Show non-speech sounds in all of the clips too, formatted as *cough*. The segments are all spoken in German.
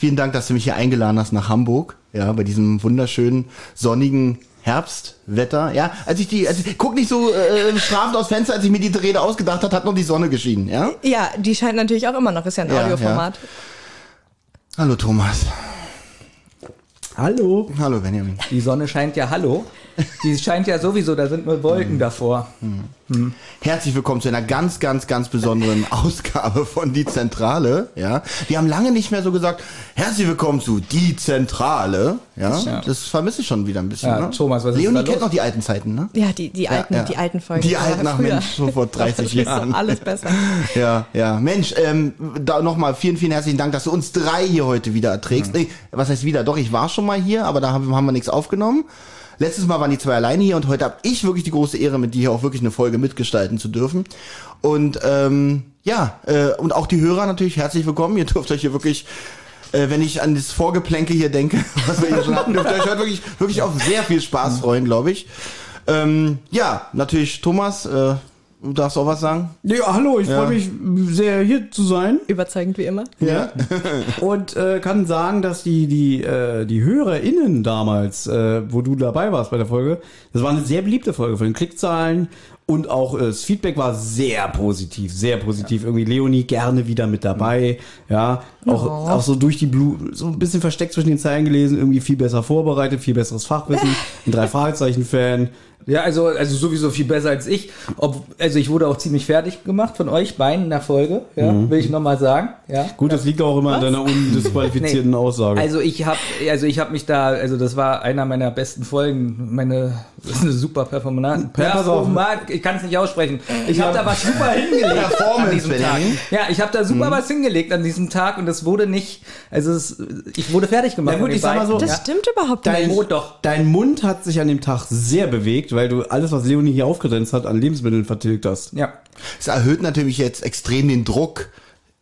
Vielen Dank, dass du mich hier eingeladen hast nach Hamburg. Ja, bei diesem wunderschönen, sonnigen Herbstwetter. Ja, als ich die, also guck nicht so äh, strafend aus Fenster, als ich mir die Rede ausgedacht hat, hat noch die Sonne geschienen. Ja. Ja, die scheint natürlich auch immer noch, ist ja ein Ja, Audioformat. Hallo Thomas. Hallo. Hallo Benjamin. Die Sonne scheint ja hallo. Die scheint ja sowieso, da sind nur Wolken davor. Herzlich willkommen zu einer ganz, ganz, ganz besonderen *laughs* Ausgabe von Die Zentrale. Ja, wir haben lange nicht mehr so gesagt. Herzlich willkommen zu Die Zentrale. Ja, Ja. das vermisse ich schon wieder ein bisschen. Ja, ne? Thomas, was ist Leonie da kennt los? noch die alten Zeiten, ne? Ja, die, die alten, ja. die alten Folgen. Die alten, ach früher. Mensch, schon vor 30 *laughs* Das ist Jahren. alles besser. *laughs* Ja, ja. Mensch, ähm, da nochmal vielen, vielen herzlichen Dank, dass du uns drei hier heute wieder erträgst. Nee, was heißt wieder? Doch, ich war schon mal hier, aber da haben, haben wir nichts aufgenommen. Letztes Mal waren die zwei alleine hier und heute habe ich wirklich die große Ehre, mit dir hier auch wirklich eine Folge mitgestalten zu dürfen. Und ähm, ja, äh, und auch die Hörer natürlich herzlich willkommen. Ihr dürft euch hier wirklich, äh, wenn ich an das Vorgeplänke hier denke, *laughs* was wir hier schon hatten, dürft ihr euch heute wirklich, wirklich auf sehr viel Spaß freuen, glaube ich. Ähm, ja, natürlich Thomas, äh, du darfst auch was sagen. Ja, hallo, ich Ja. freue mich sehr hier zu sein Überzeugend wie immer. ja. *laughs* und äh, kann sagen, dass die die äh, die HörerInnen damals, äh, wo du dabei warst bei der Folge, das war eine sehr beliebte Folge von den Klickzahlen und auch äh, das Feedback war sehr positiv, sehr positiv. Irgendwie Leonie gerne wieder mit dabei, ja, auch Oh. auch so durch die Blue, so ein bisschen versteckt zwischen den Zeilen gelesen, irgendwie viel besser vorbereitet, viel besseres Fachwissen, *laughs* ein drei Fragezeichen Fan. Ja, also, also sowieso viel besser als ich. Ob, also ich wurde auch ziemlich fertig gemacht von euch beiden in der Folge, ja, will ich nochmal sagen. Ja. Gut, das liegt auch immer an deiner undisqualifizierten *laughs* Nee. Aussage. Also ich habe, also ich habe mich da, also das war einer meiner besten Folgen, meine, das ist eine super Performance. Ja. Performance, ich kann es nicht aussprechen. Ich habe da was super hingelegt Performance, an diesem Tag. Ja, ich habe da super was hingelegt an diesem Tag und es wurde nicht, also es, ich wurde fertig gemacht. Na gut, ich sag mal so, Das ja. stimmt überhaupt Dein, nicht. Oh, doch. dein Mund hat sich an dem Tag sehr bewegt, weil du alles, was Leonie hier aufgegrenzt hat, an Lebensmitteln vertilgt hast. Ja. Es erhöht natürlich jetzt extrem den Druck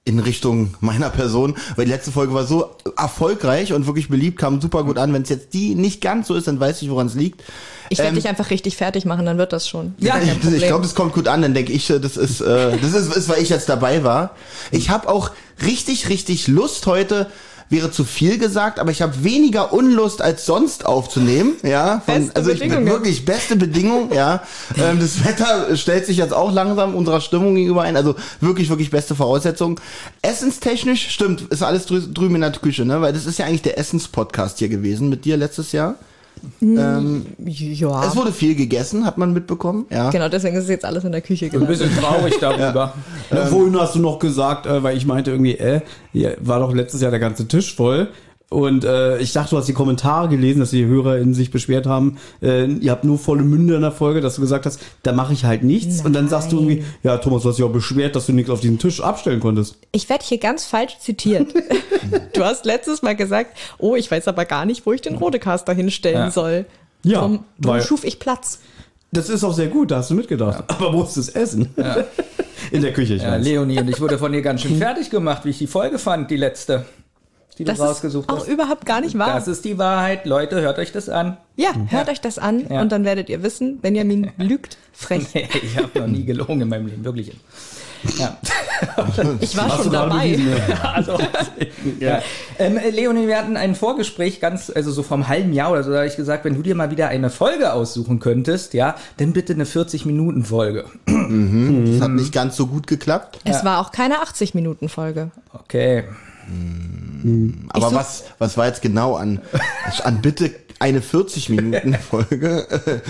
in Richtung meiner Person, weil die letzte Folge war so erfolgreich und wirklich beliebt, kam super gut an. Wenn es jetzt die nicht ganz so ist, dann weiß ich, woran es liegt. Ich werde Ähm, dich einfach richtig fertig machen, dann wird das schon. Ja, *laughs* ich ich glaube, das kommt gut an, dann denke ich, äh, das ist, äh, das ist, ist, weil ich jetzt dabei war. Ich habe auch richtig, richtig Lust heute. Wäre zu viel gesagt, aber ich habe weniger Unlust als sonst aufzunehmen. Ja, von, Beste also ich bin wirklich beste Bedingung. Ja, *laughs* ähm, das Wetter stellt sich jetzt auch langsam unserer Stimmung gegenüber ein. Also wirklich, wirklich beste Voraussetzungen. Essenstechnisch stimmt, ist alles drü drüben in der Küche, ne? Weil das ist ja eigentlich der Essenspodcast hier gewesen mit dir letztes Jahr. Ja. Es wurde viel gegessen, hat man mitbekommen. Ja. Genau, deswegen ist es jetzt alles in der Küche Ein gelandet. bisschen traurig *laughs* darüber. Ja, vorhin hast du noch gesagt, äh, weil ich meinte irgendwie, äh, war doch letztes Jahr der ganze Tisch voll. Und äh, ich dachte, du hast die Kommentare gelesen, dass die HörerInnen sich beschwert haben, äh, ihr habt nur volle Münde in der Folge, dass du gesagt hast, da mache ich halt nichts. Und dann sagst du irgendwie, ja, Thomas, du hast dich auch beschwert, dass du nichts auf diesen Tisch abstellen konntest. Ich werde hier ganz falsch zitiert. *laughs* du hast letztes Mal gesagt, oh, ich weiß aber gar nicht, wo ich den Rodecaster hinstellen Ja. soll. Ja, darum weil- schuf ich Platz. Das ist auch sehr gut, da hast du mitgedacht. Aber wo ist das Essen? In der Küche, ich Ja, weiß. Leonie, und ich wurde von dir ganz schön *laughs* fertig gemacht, wie ich die Folge fand, die letzte, die du Das ist rausgesucht auch hast. überhaupt gar nicht wahr. Das ist die Wahrheit. Leute, hört euch das an. ja, hört euch das an Ja. und dann werdet ihr wissen, Benjamin *laughs* lügt frech. ich habe noch nie gelogen in meinem Leben, wirklich. Ja. *laughs* Ich war schon du dabei. *laughs* ja. Also, ja. Ähm, äh, Leonie, wir hatten ein Vorgespräch ganz, also so vom halben Jahr oder so, da habe ich gesagt, wenn du dir mal wieder eine Folge aussuchen könntest, ja, dann bitte eine 40-Minuten-Folge. Das hat nicht ganz so gut geklappt. Es war auch keine 80-Minuten-Folge. Okay. Aber so- was, was war jetzt genau an, an bitte eine 40 Minuten Folge? *laughs*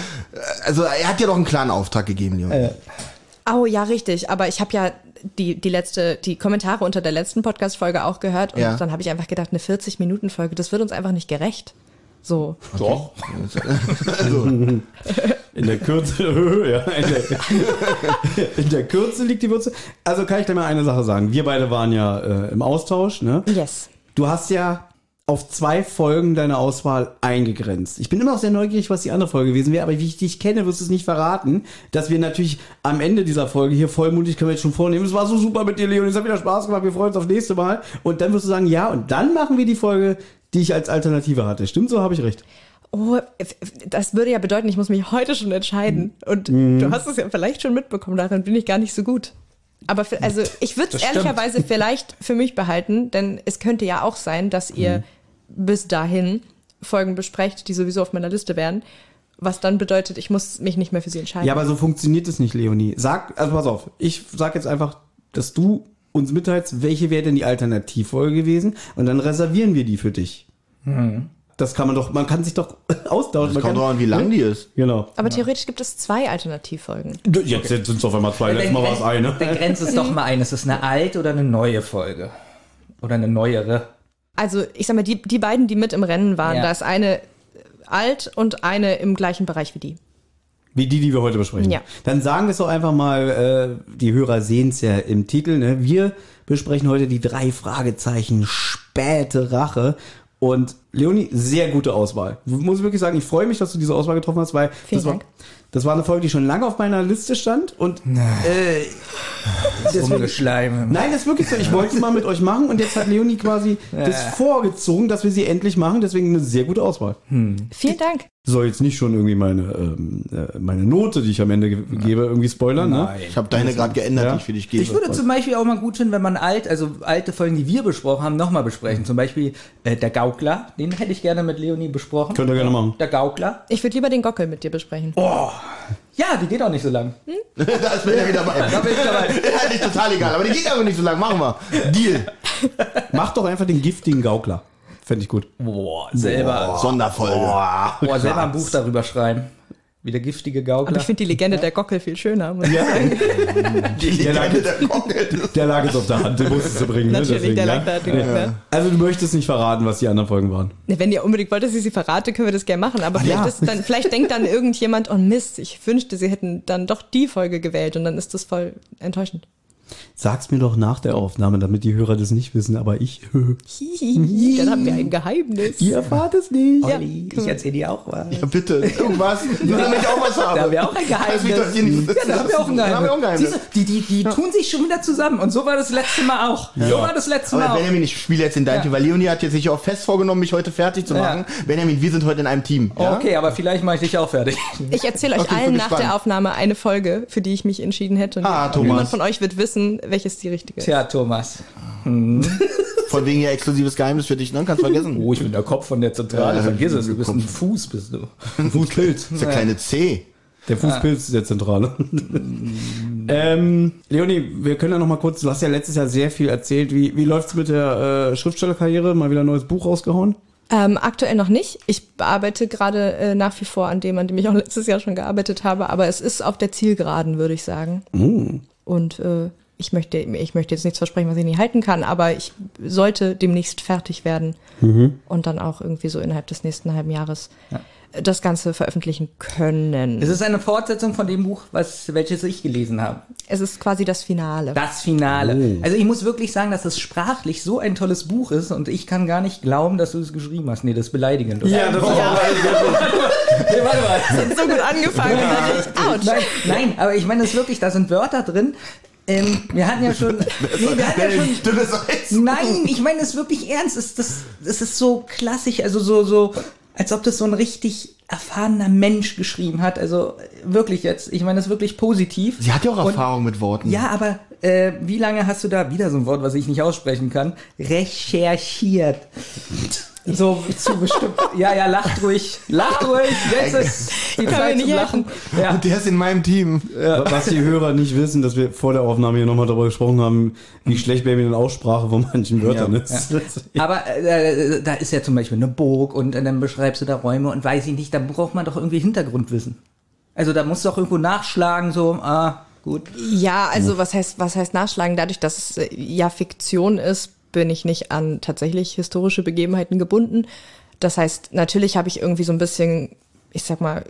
Also er hat ja doch einen klaren Auftrag gegeben, Leon. Oh ja, richtig. Aber ich habe ja die, die letzte, die Kommentare unter der letzten Podcast-Folge auch gehört und Ja. dann habe ich einfach gedacht, eine 40-Minuten-Folge, das wird uns einfach nicht gerecht. So. Doch. *laughs* In der Kürze, *laughs* ja, in der, in der Kürze liegt die Würze. Also kann ich dir mal eine Sache sagen. Wir beide waren ja äh, im Austausch, ne? Yes. Du hast ja auf zwei Folgen deine Auswahl eingegrenzt. Ich bin immer noch sehr neugierig, was die andere Folge gewesen wäre, aber wie ich dich kenne, wirst du es nicht verraten, dass wir natürlich am Ende dieser Folge hier vollmundig können wir jetzt schon vornehmen. Es war so super mit dir, Leon, es hat wieder Spaß gemacht, wir freuen uns auf nächste Mal. Und dann wirst du sagen, ja, und dann machen wir die Folge, die ich als Alternative hatte. Stimmt so, habe ich recht. Oh, das würde ja bedeuten, ich muss mich heute schon entscheiden. Und Mhm. du hast es ja vielleicht schon mitbekommen, daran bin ich gar nicht so gut. Aber für, also ich würde es ehrlicherweise vielleicht für mich behalten, denn es könnte ja auch sein, dass ihr bis dahin Folgen besprecht, die sowieso auf meiner Liste wären. Was dann bedeutet, ich muss mich nicht mehr für sie entscheiden. Ja, aber so funktioniert es nicht, Leonie. Sag, also pass auf, ich sag jetzt einfach, dass du uns mitteilst, welche wäre denn die Alternativfolge gewesen und dann reservieren wir die für dich. Das kann man doch, man kann sich doch *laughs* austauschen. Das man kommt kann, drauf an, wie lang die ist. Genau. aber theoretisch gibt es zwei Alternativfolgen. Jetzt, jetzt sind es auf einmal zwei, letztes Mal war es eine. Dann grenzt es doch mal ein. Ist es eine alte oder eine neue Folge? Oder eine neuere? Also ich sag mal, die, die beiden, die mit im Rennen waren, Ja. da ist eine alt und eine im gleichen Bereich wie die. Wie die, die wir heute besprechen. Ja. Dann sagen wir es doch einfach mal, äh, die Hörer sehen es ja im Titel, ne? Wir besprechen heute die drei Fragezeichen späte Rache. Und Leonie, sehr gute Auswahl. Muss ich wirklich sagen, ich freue mich, dass du diese Auswahl getroffen hast, weil Vielen das war, Dank. das war eine Folge, die schon lange auf meiner Liste stand. Und äh, deswegen, Rumgeschleim. Nein, das ist wirklich so. Ich wollte es mal mit euch machen und jetzt hat Leonie quasi das vorgezogen, dass wir sie endlich machen. Deswegen eine sehr gute Auswahl. Vielen Dank. Soll jetzt nicht schon irgendwie meine, ähm, äh, meine Note, die ich am Ende ge gebe, irgendwie spoilern, ne? Ich habe deine gerade geändert, Ja. die ich für dich gebe. Ich würde zum Beispiel auch mal gut finden, wenn man alt, also alte Folgen, die wir besprochen haben, nochmal besprechen. Zum Beispiel äh, der Gaukler, den hätte ich gerne mit Leonie besprochen. Könnt ihr gerne machen. Der Gaukler. Ich würde lieber den Gockel mit dir besprechen. Ja, die geht auch nicht so lang. *laughs* da ist mir ja wieder dabei. Da bin ich dabei. *laughs* Ist total egal, aber die geht aber nicht so lang. Machen wir. Deal. *laughs* Mach doch einfach den giftigen Gaukler. Fände ich gut. Boah, selber, Sonderfolge. *laughs* boah, selber ein Buch darüber schreiben. Wie der giftige Aber Gaukler. ich finde die Legende der Gockel viel schöner. Muss ich sagen. *laughs* Die Legende der Gockel. Der lag jetzt auf der Hand, den musstest du bringen. ne? Natürlich, Deswegen, der ja. lag da. natürlich, ne? Also du möchtest nicht verraten, was die anderen Folgen waren. Wenn ihr unbedingt wollt, dass ich sie verrate, können wir das gerne machen. Aber vielleicht, ja. ist dann, vielleicht denkt dann irgendjemand, oh Mist, ich wünschte, sie hätten dann doch die Folge gewählt und dann ist das voll enttäuschend. Sag's mir doch nach der Aufnahme, damit die Hörer das nicht wissen, aber ich. *laughs* dann haben wir ein Geheimnis. Ihr erfahrt es nicht. Olli, ich erzähle dir auch was. Ja, bitte. Irgendwas. Nur damit ich auch was habe. Da haben wir auch ein Geheimnis. Ja, da haben wir auch ein Da haben wir auch ein Geheimnis. Siehst du, die, die, die tun sich schon wieder zusammen. Und so war das letzte Mal auch. So war das letzte Mal Aber auch. Benjamin, ich spiele jetzt in dein Ja. Team, weil Leonie hat jetzt sich auch fest vorgenommen, mich heute fertig zu Ja. machen. Benjamin, wir sind heute in einem Team. Ja? Okay, aber vielleicht mache ich dich auch fertig. Ich erzähle euch Okay, allen nach gespannt. der Aufnahme eine Folge, für die ich mich entschieden hätte. Ah, Thomas. niemand von euch wird wissen, welches die richtige ist. Tja, Thomas. Von wegen ja exklusives Geheimnis für dich, ne? Kannst vergessen. Oh, ich bin der Kopf von der Zentrale. Ja, Vergiss es, du bist ein. Fuß, bist du. *laughs* Fußpilz. Das ist der kleine C. Der Fußpilz ist der Zentrale. *laughs* ähm, Leonie, wir können ja noch mal kurz, du hast ja letztes Jahr sehr viel erzählt. Wie, wie läuft's mit der äh, Schriftstellerkarriere? Mal wieder ein neues Buch rausgehauen? Ähm, aktuell noch nicht. Ich bearbeite gerade äh, nach wie vor an dem, an dem ich auch *laughs* letztes Jahr schon gearbeitet habe, aber es ist auf der Zielgeraden, würde ich sagen. Und äh, ich möchte, ich möchte jetzt nichts versprechen, was ich nicht halten kann, aber ich sollte demnächst fertig werden und dann auch irgendwie so innerhalb des nächsten halben Jahres äh, das Ganze veröffentlichen können. Es ist eine Fortsetzung von dem Buch, was, welches ich gelesen habe. Es ist quasi das Finale. Das Finale. Also ich muss wirklich sagen, dass es sprachlich so ein tolles Buch ist und ich kann gar nicht glauben, dass du es geschrieben hast. Nee, das ist beleidigend. oder? das *laughs* Nee, warte mal. hat so gut angefangen ich, ouch. Nein, nein, aber ich meine es wirklich, da sind Wörter drin. Ähm, wir hatten ja schon. *laughs* Nee, wir hatten ja schon. Nein, ich meine es wirklich ernst. Es, das, es ist so klassisch, also so, so, als ob das so ein richtig erfahrener Mensch geschrieben hat. Also wirklich jetzt, ich meine es wirklich positiv. Sie hat ja auch Und- Erfahrung mit Worten. Ja, aber äh, wie lange hast du da, wieder so ein Wort, was ich nicht aussprechen kann, recherchiert? So zu bestimmt. Ja, ja, lacht ruhig. Lacht ruhig. Jetzt ist die Kann Zeit nicht zum Lachen. Ja. Und der ist in meinem Team. Was die Hörer nicht wissen, dass wir vor der Aufnahme hier nochmal darüber gesprochen haben, wie schlecht Baby in Aussprache von manchen Wörtern Ja. ist. Aber äh, da ist ja zum Beispiel eine Burg und äh, dann beschreibst du da Räume und weiß ich nicht, da braucht man doch irgendwie Hintergrundwissen. Also da musst du auch irgendwo nachschlagen, so, ah, gut. Ja, also was heißt, was heißt nachschlagen? Dadurch, dass es äh, ja Fiktion ist, bin ich nicht an tatsächlich historische Begebenheiten gebunden. Das heißt, natürlich habe ich irgendwie so ein bisschen, ich sag mal,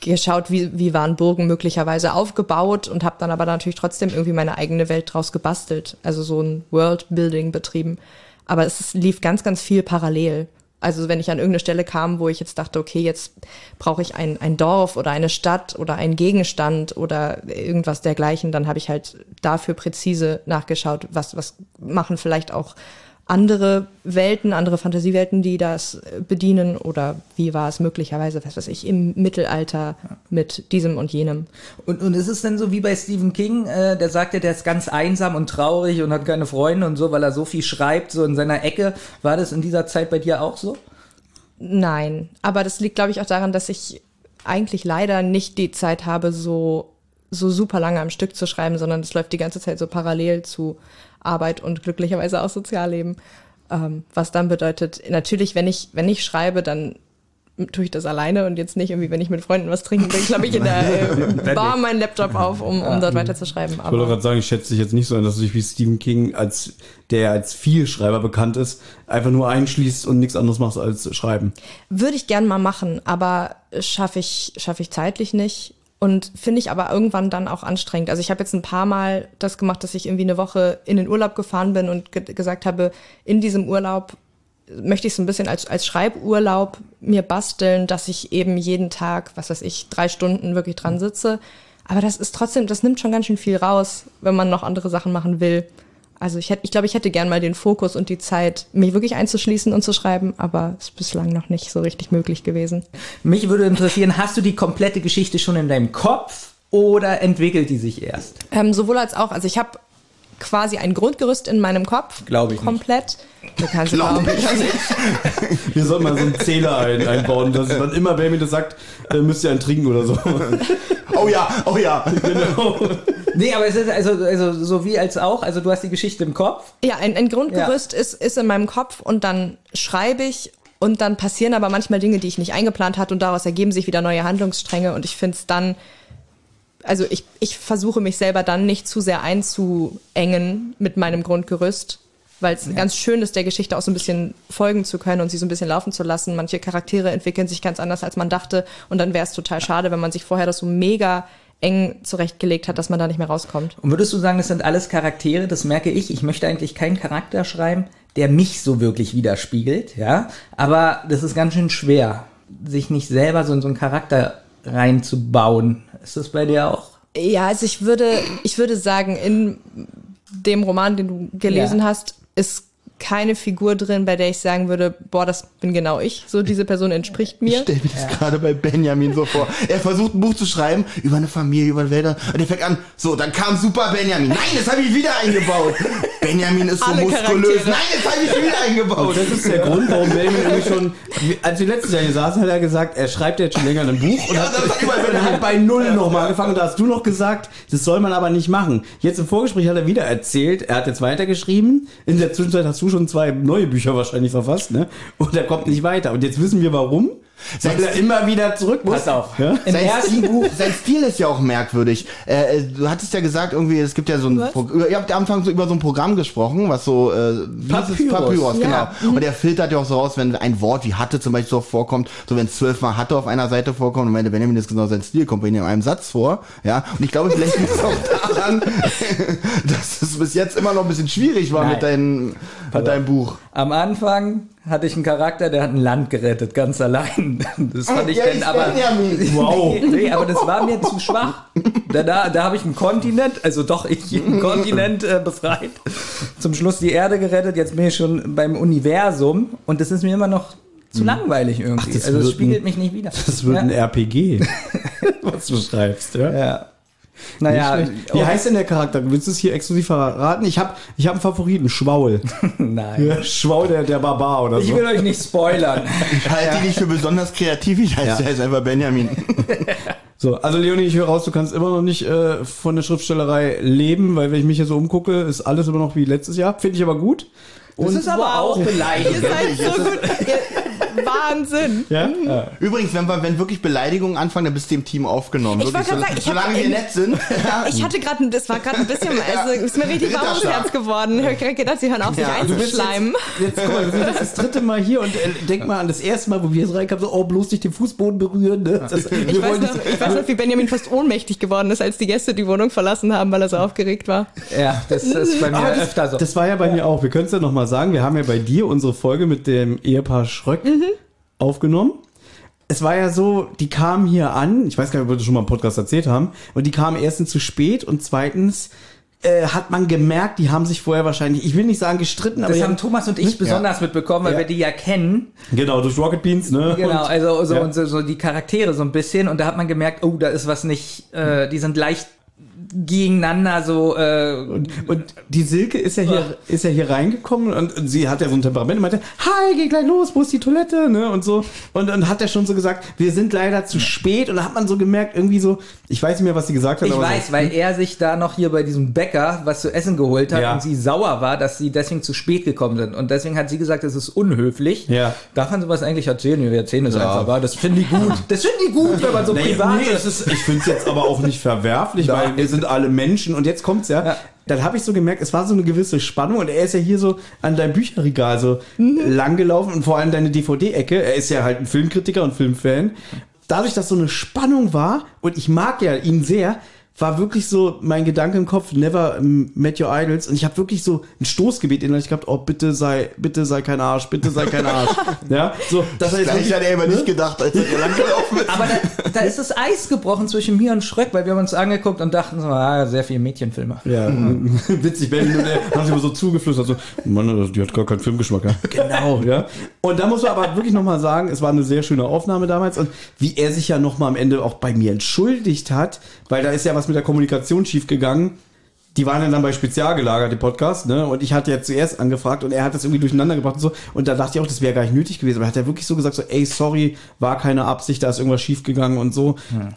geschaut, wie, wie waren Burgen möglicherweise aufgebaut und habe dann aber natürlich trotzdem irgendwie meine eigene Welt draus gebastelt. Also so ein Worldbuilding betrieben. Aber es lief ganz, ganz viel parallel. Also wenn ich an irgendeine Stelle kam, wo ich jetzt dachte, okay, jetzt brauche ich ein, ein Dorf oder eine Stadt oder einen Gegenstand oder irgendwas dergleichen, dann habe ich halt dafür präzise nachgeschaut, was, was machen vielleicht auch andere Welten, andere Fantasiewelten, die das äh, bedienen oder wie war es möglicherweise, was weiß ich, im Mittelalter mit diesem und jenem. Und, und ist es denn so wie bei Stephen King, äh, der sagt ja, der ist ganz einsam und traurig und hat keine Freunde und so, weil er so viel schreibt, so in seiner Ecke. War das in dieser Zeit bei dir auch so? Nein, aber das liegt, glaube ich, auch daran, dass ich eigentlich leider nicht die Zeit habe, so so super lange am Stück zu schreiben, sondern es läuft die ganze Zeit so parallel zu Arbeit und glücklicherweise auch Sozialleben. Ähm, was dann bedeutet, natürlich, wenn ich, wenn ich schreibe, dann tue ich das alleine und jetzt nicht irgendwie, wenn ich mit Freunden was trinke, dann klappe ich in der *laughs* äh, Bar meinen Laptop auf, um, um dort weiterzuschreiben. Ich wollte gerade sagen, ich schätze dich jetzt nicht so ein, dass du dich wie Stephen King, als der als Vielschreiber bekannt ist, einfach nur einschließt und nichts anderes machst als schreiben. Würde ich gern mal machen, aber schaffe ich, schaffe ich zeitlich nicht. Und finde ich aber irgendwann dann auch anstrengend. Also ich habe jetzt ein paar Mal das gemacht, dass ich irgendwie eine Woche in den Urlaub gefahren bin und ge gesagt habe, in diesem Urlaub möchte ich so ein bisschen als, als Schreiburlaub mir basteln, dass ich eben jeden Tag, was weiß ich, drei Stunden wirklich dran sitze. Aber das ist trotzdem, das nimmt schon ganz schön viel raus, wenn man noch andere Sachen machen will. Also ich hätte, ich glaube, ich hätte gern mal den Fokus und die Zeit, mich wirklich einzuschließen und zu schreiben, aber es ist bislang noch nicht so richtig möglich gewesen. Mich würde interessieren, hast du die komplette Geschichte schon in deinem Kopf oder entwickelt die sich erst? Ähm, sowohl als auch. Also ich habe quasi ein Grundgerüst in meinem Kopf. Glaube ich nicht. Komplett. Du kannst Glaub glauben. *laughs* Wir sollten mal so einen Zähler ein, einbauen, dass dann immer, wer mir das sagt, äh, müsst ihr einen trinken oder so. *laughs* Oh ja, oh ja. *laughs* Nee, aber es ist also, also so wie als auch, also du hast die Geschichte im Kopf. Ja, ein, ein Grundgerüst ist, ist in meinem Kopf und dann schreibe ich und dann passieren aber manchmal Dinge, die ich nicht eingeplant hatte und daraus ergeben sich wieder neue Handlungsstränge und ich finde es dann, also ich, ich versuche mich selber dann nicht zu sehr einzuengen mit meinem Grundgerüst, weil es ganz schön ist, der Geschichte auch so ein bisschen folgen zu können und sie so ein bisschen laufen zu lassen. Manche Charaktere entwickeln sich ganz anders, als man dachte und dann wäre es total schade, wenn man sich vorher das so mega eng zurechtgelegt hat, dass man da nicht mehr rauskommt. Und würdest du sagen, das sind alles Charaktere, das merke ich, ich möchte eigentlich keinen Charakter schreiben, der mich so wirklich widerspiegelt, ja, aber das ist ganz schön schwer, sich nicht selber so in so einen Charakter reinzubauen. Ist das bei dir auch? Ja, also ich würde, ich würde sagen, in dem Roman, den du gelesen Ja. hast, ist keine Figur drin, bei der ich sagen würde, boah, das bin genau ich. So, diese Person entspricht Ich mir. stell mir das gerade bei Benjamin so vor. Er versucht ein Buch zu schreiben über eine Familie, über Wälder. Und er fängt an, so, dann kam super Benjamin. Nein, das habe ich wieder eingebaut. Benjamin ist so Alle muskulös. Charaktere. Nein, das habe ich wieder eingebaut. Das ist der Grund, warum Benjamin irgendwie schon, als wir letztes Jahr hier saßen, hat er gesagt, er schreibt jetzt schon länger ein Buch und Ja, hat, das hat überall und Benjamin. hat bei Null nochmal angefangen. Und da hast du noch gesagt, das soll man aber nicht machen. Jetzt im Vorgespräch hat er wieder erzählt, er hat jetzt weitergeschrieben. In der Zwischenzeit hast du schon zwei neue Bücher wahrscheinlich verfasst, ne? Und er kommt nicht weiter. Und jetzt wissen wir warum. Weil er immer wieder zurück muss. Pass auf. Ja? Im Sein ersten Stil, Buch sein Stil ist ja auch merkwürdig. Äh, äh, du hattest ja gesagt, irgendwie, es gibt ja so ein, Was? Pro ihr habt am Anfang so über so ein Programm gesprochen, was so, äh, wie? Papyrus. Papyrus, Ja. genau. Und der filtert ja auch so raus, wenn ein Wort wie hatte zum Beispiel so vorkommt, so wenn es zwölfmal hatte auf einer Seite vorkommt und wenn der Benjamin ist genau sein Stil, kommt bei ihm in einem Satz vor, ja. Und ich glaube, vielleicht liegt es auch daran, *laughs* dass es bis jetzt immer noch ein bisschen schwierig war Nein. mit, deinem mit deinem Buch. Am Anfang hatte ich einen Charakter, der hat ein Land gerettet, ganz allein. *laughs* Das fand ich Der dann aber. Benjamin. *laughs* Wow. Nee, aber das war mir zu schwach. Da, da, da habe ich einen Kontinent, also doch ich *laughs* einen Kontinent äh, befreit. Zum Schluss die Erde gerettet, jetzt bin ich schon beim Universum und das ist mir immer noch zu langweilig irgendwie. das also es spiegelt ein- mich nicht wieder. Das wird ja. ein RPG, was du schreibst, ja? ja. Naja. Wie heißt denn der Charakter? Willst du es hier exklusiv verraten? Ich habe ich hab einen Favoriten, Schwaul. *laughs* nein. Ja, Schwaul, der, der Barbar oder Ich so. will euch nicht spoilern. *laughs* Ich halte ihn nicht für besonders kreativ, ich heiße, Ja. der heißt einfach Benjamin. *laughs* So, also Leonie, ich höre raus, du kannst immer noch nicht äh, von der Schriftstellerei leben, weil wenn ich mich hier so umgucke, ist alles immer noch wie letztes Jahr. Finde ich aber gut. Das ist aber Wow. auch Ihr beleidigend. seid so gut. *laughs* Wahnsinn. Ja? Übrigens, wenn wir, wenn wirklich Beleidigungen anfangen, dann bist du im Team aufgenommen. Ich Wirklich, gerade sagen, ich solange wir in- nett sind. *laughs* Ja. Ich hatte gerade, das war gerade ein bisschen, *laughs* also ist mir richtig warm ums. Herz geworden. Ich habe gerade gedacht, sie hören auf, sich Ja, bist einzuschleimen. Jetzt guck mal, wir sind jetzt das dritte Mal hier und äh, denk mal an das erste Mal, wo wir jetzt reinkamen, so, oh, bloß nicht den Fußboden berühren. Ne? Das, Ich wir weiß, wollen noch, ich weiß noch, wie Benjamin fast ohnmächtig geworden ist, als die Gäste die Wohnung verlassen haben, weil er so aufgeregt war. Ja, das ist bei mir das, öfter so. das war ja bei mir auch. Wir können es ja nochmal sagen. Wir haben ja bei dir unsere Folge mit dem Ehepaar Schröck aufgenommen. Es war ja so, die kamen hier an. Ich weiß gar nicht, ob wir das schon mal im Podcast erzählt haben. Und die kamen erstens zu spät und zweitens äh, hat man gemerkt, die haben sich vorher wahrscheinlich, ich will nicht sagen gestritten, aber Das haben Thomas und ich besonders mitbekommen, weil Ja. wir die ja kennen. genau durch Rocket Beans, ne? Genau, Und- also so, ja. und so, so die Charaktere so ein bisschen. Und da hat man gemerkt, oh, da ist was nicht, äh, die sind leicht gegeneinander so. Äh, Und die Silke ist ja hier, ist ja hier reingekommen und, und sie hat ja so ein Temperament und meinte, hi, geh gleich los, wo ist die Toilette, ne, und so. Und dann hat er schon so gesagt, wir sind leider zu spät und da hat man so gemerkt, irgendwie so, ich weiß nicht mehr, was sie gesagt hat, ich weiß, so, weil er sich da noch hier bei diesem Bäcker was zu essen geholt hat Ja. und sie sauer war, dass sie deswegen zu spät gekommen sind. Und deswegen hat sie gesagt, es ist unhöflich. Ja. Darf man sowas eigentlich erzählen? Wir erzählen es einfach, aber das finde ich gut. Das finde ich gut, wenn man so Nee, privat nee, ist, ich finde es jetzt aber auch nicht verwerflich, weil wir sind alle Menschen und jetzt kommt's ja. Ja. Dann habe ich so gemerkt, es war so eine gewisse Spannung und er ist ja hier so an deinem Bücherregal so lang gelaufen und vor allem deine DVD-Ecke. Er ist ja halt ein Filmkritiker und Filmfan. Dadurch, dass so eine Spannung war und ich mag ja ihn sehr, war wirklich so mein Gedanke im Kopf, never met your idols. Und ich habe wirklich so ein Stoßgebet innerlich gehabt, oh, bitte sei, bitte sei kein Arsch, bitte sei kein Arsch. *laughs* ja, so, jetzt Gleich wirklich- hat er immer nicht gedacht, als er hier lang gelaufen ist. Aber da, da ist das Eis gebrochen zwischen mir und Schröck, weil wir haben uns angeguckt und dachten so, ah, sehr viele Mädchenfilme. Ja, *laughs* witzig, Berlin und er haben sie immer so zugeflüstert, so, Mann, die hat gar keinen Filmgeschmack. Ja? Genau, ja. Und da muss man aber wirklich nochmal sagen, es war eine sehr schöne Aufnahme damals und wie er sich ja nochmal am Ende auch bei mir entschuldigt hat, weil da ist ja was mit der Kommunikation schiefgegangen. Die waren ja dann bei Spezial gelagert, im Podcast, ne? Und ich hatte ja zuerst angefragt und er hat das irgendwie durcheinander gebracht und so. Und da dachte ich auch, das wäre gar nicht nötig gewesen. Aber er hat ja wirklich so gesagt, so, ey, sorry, war keine Absicht, da ist irgendwas schiefgegangen und so.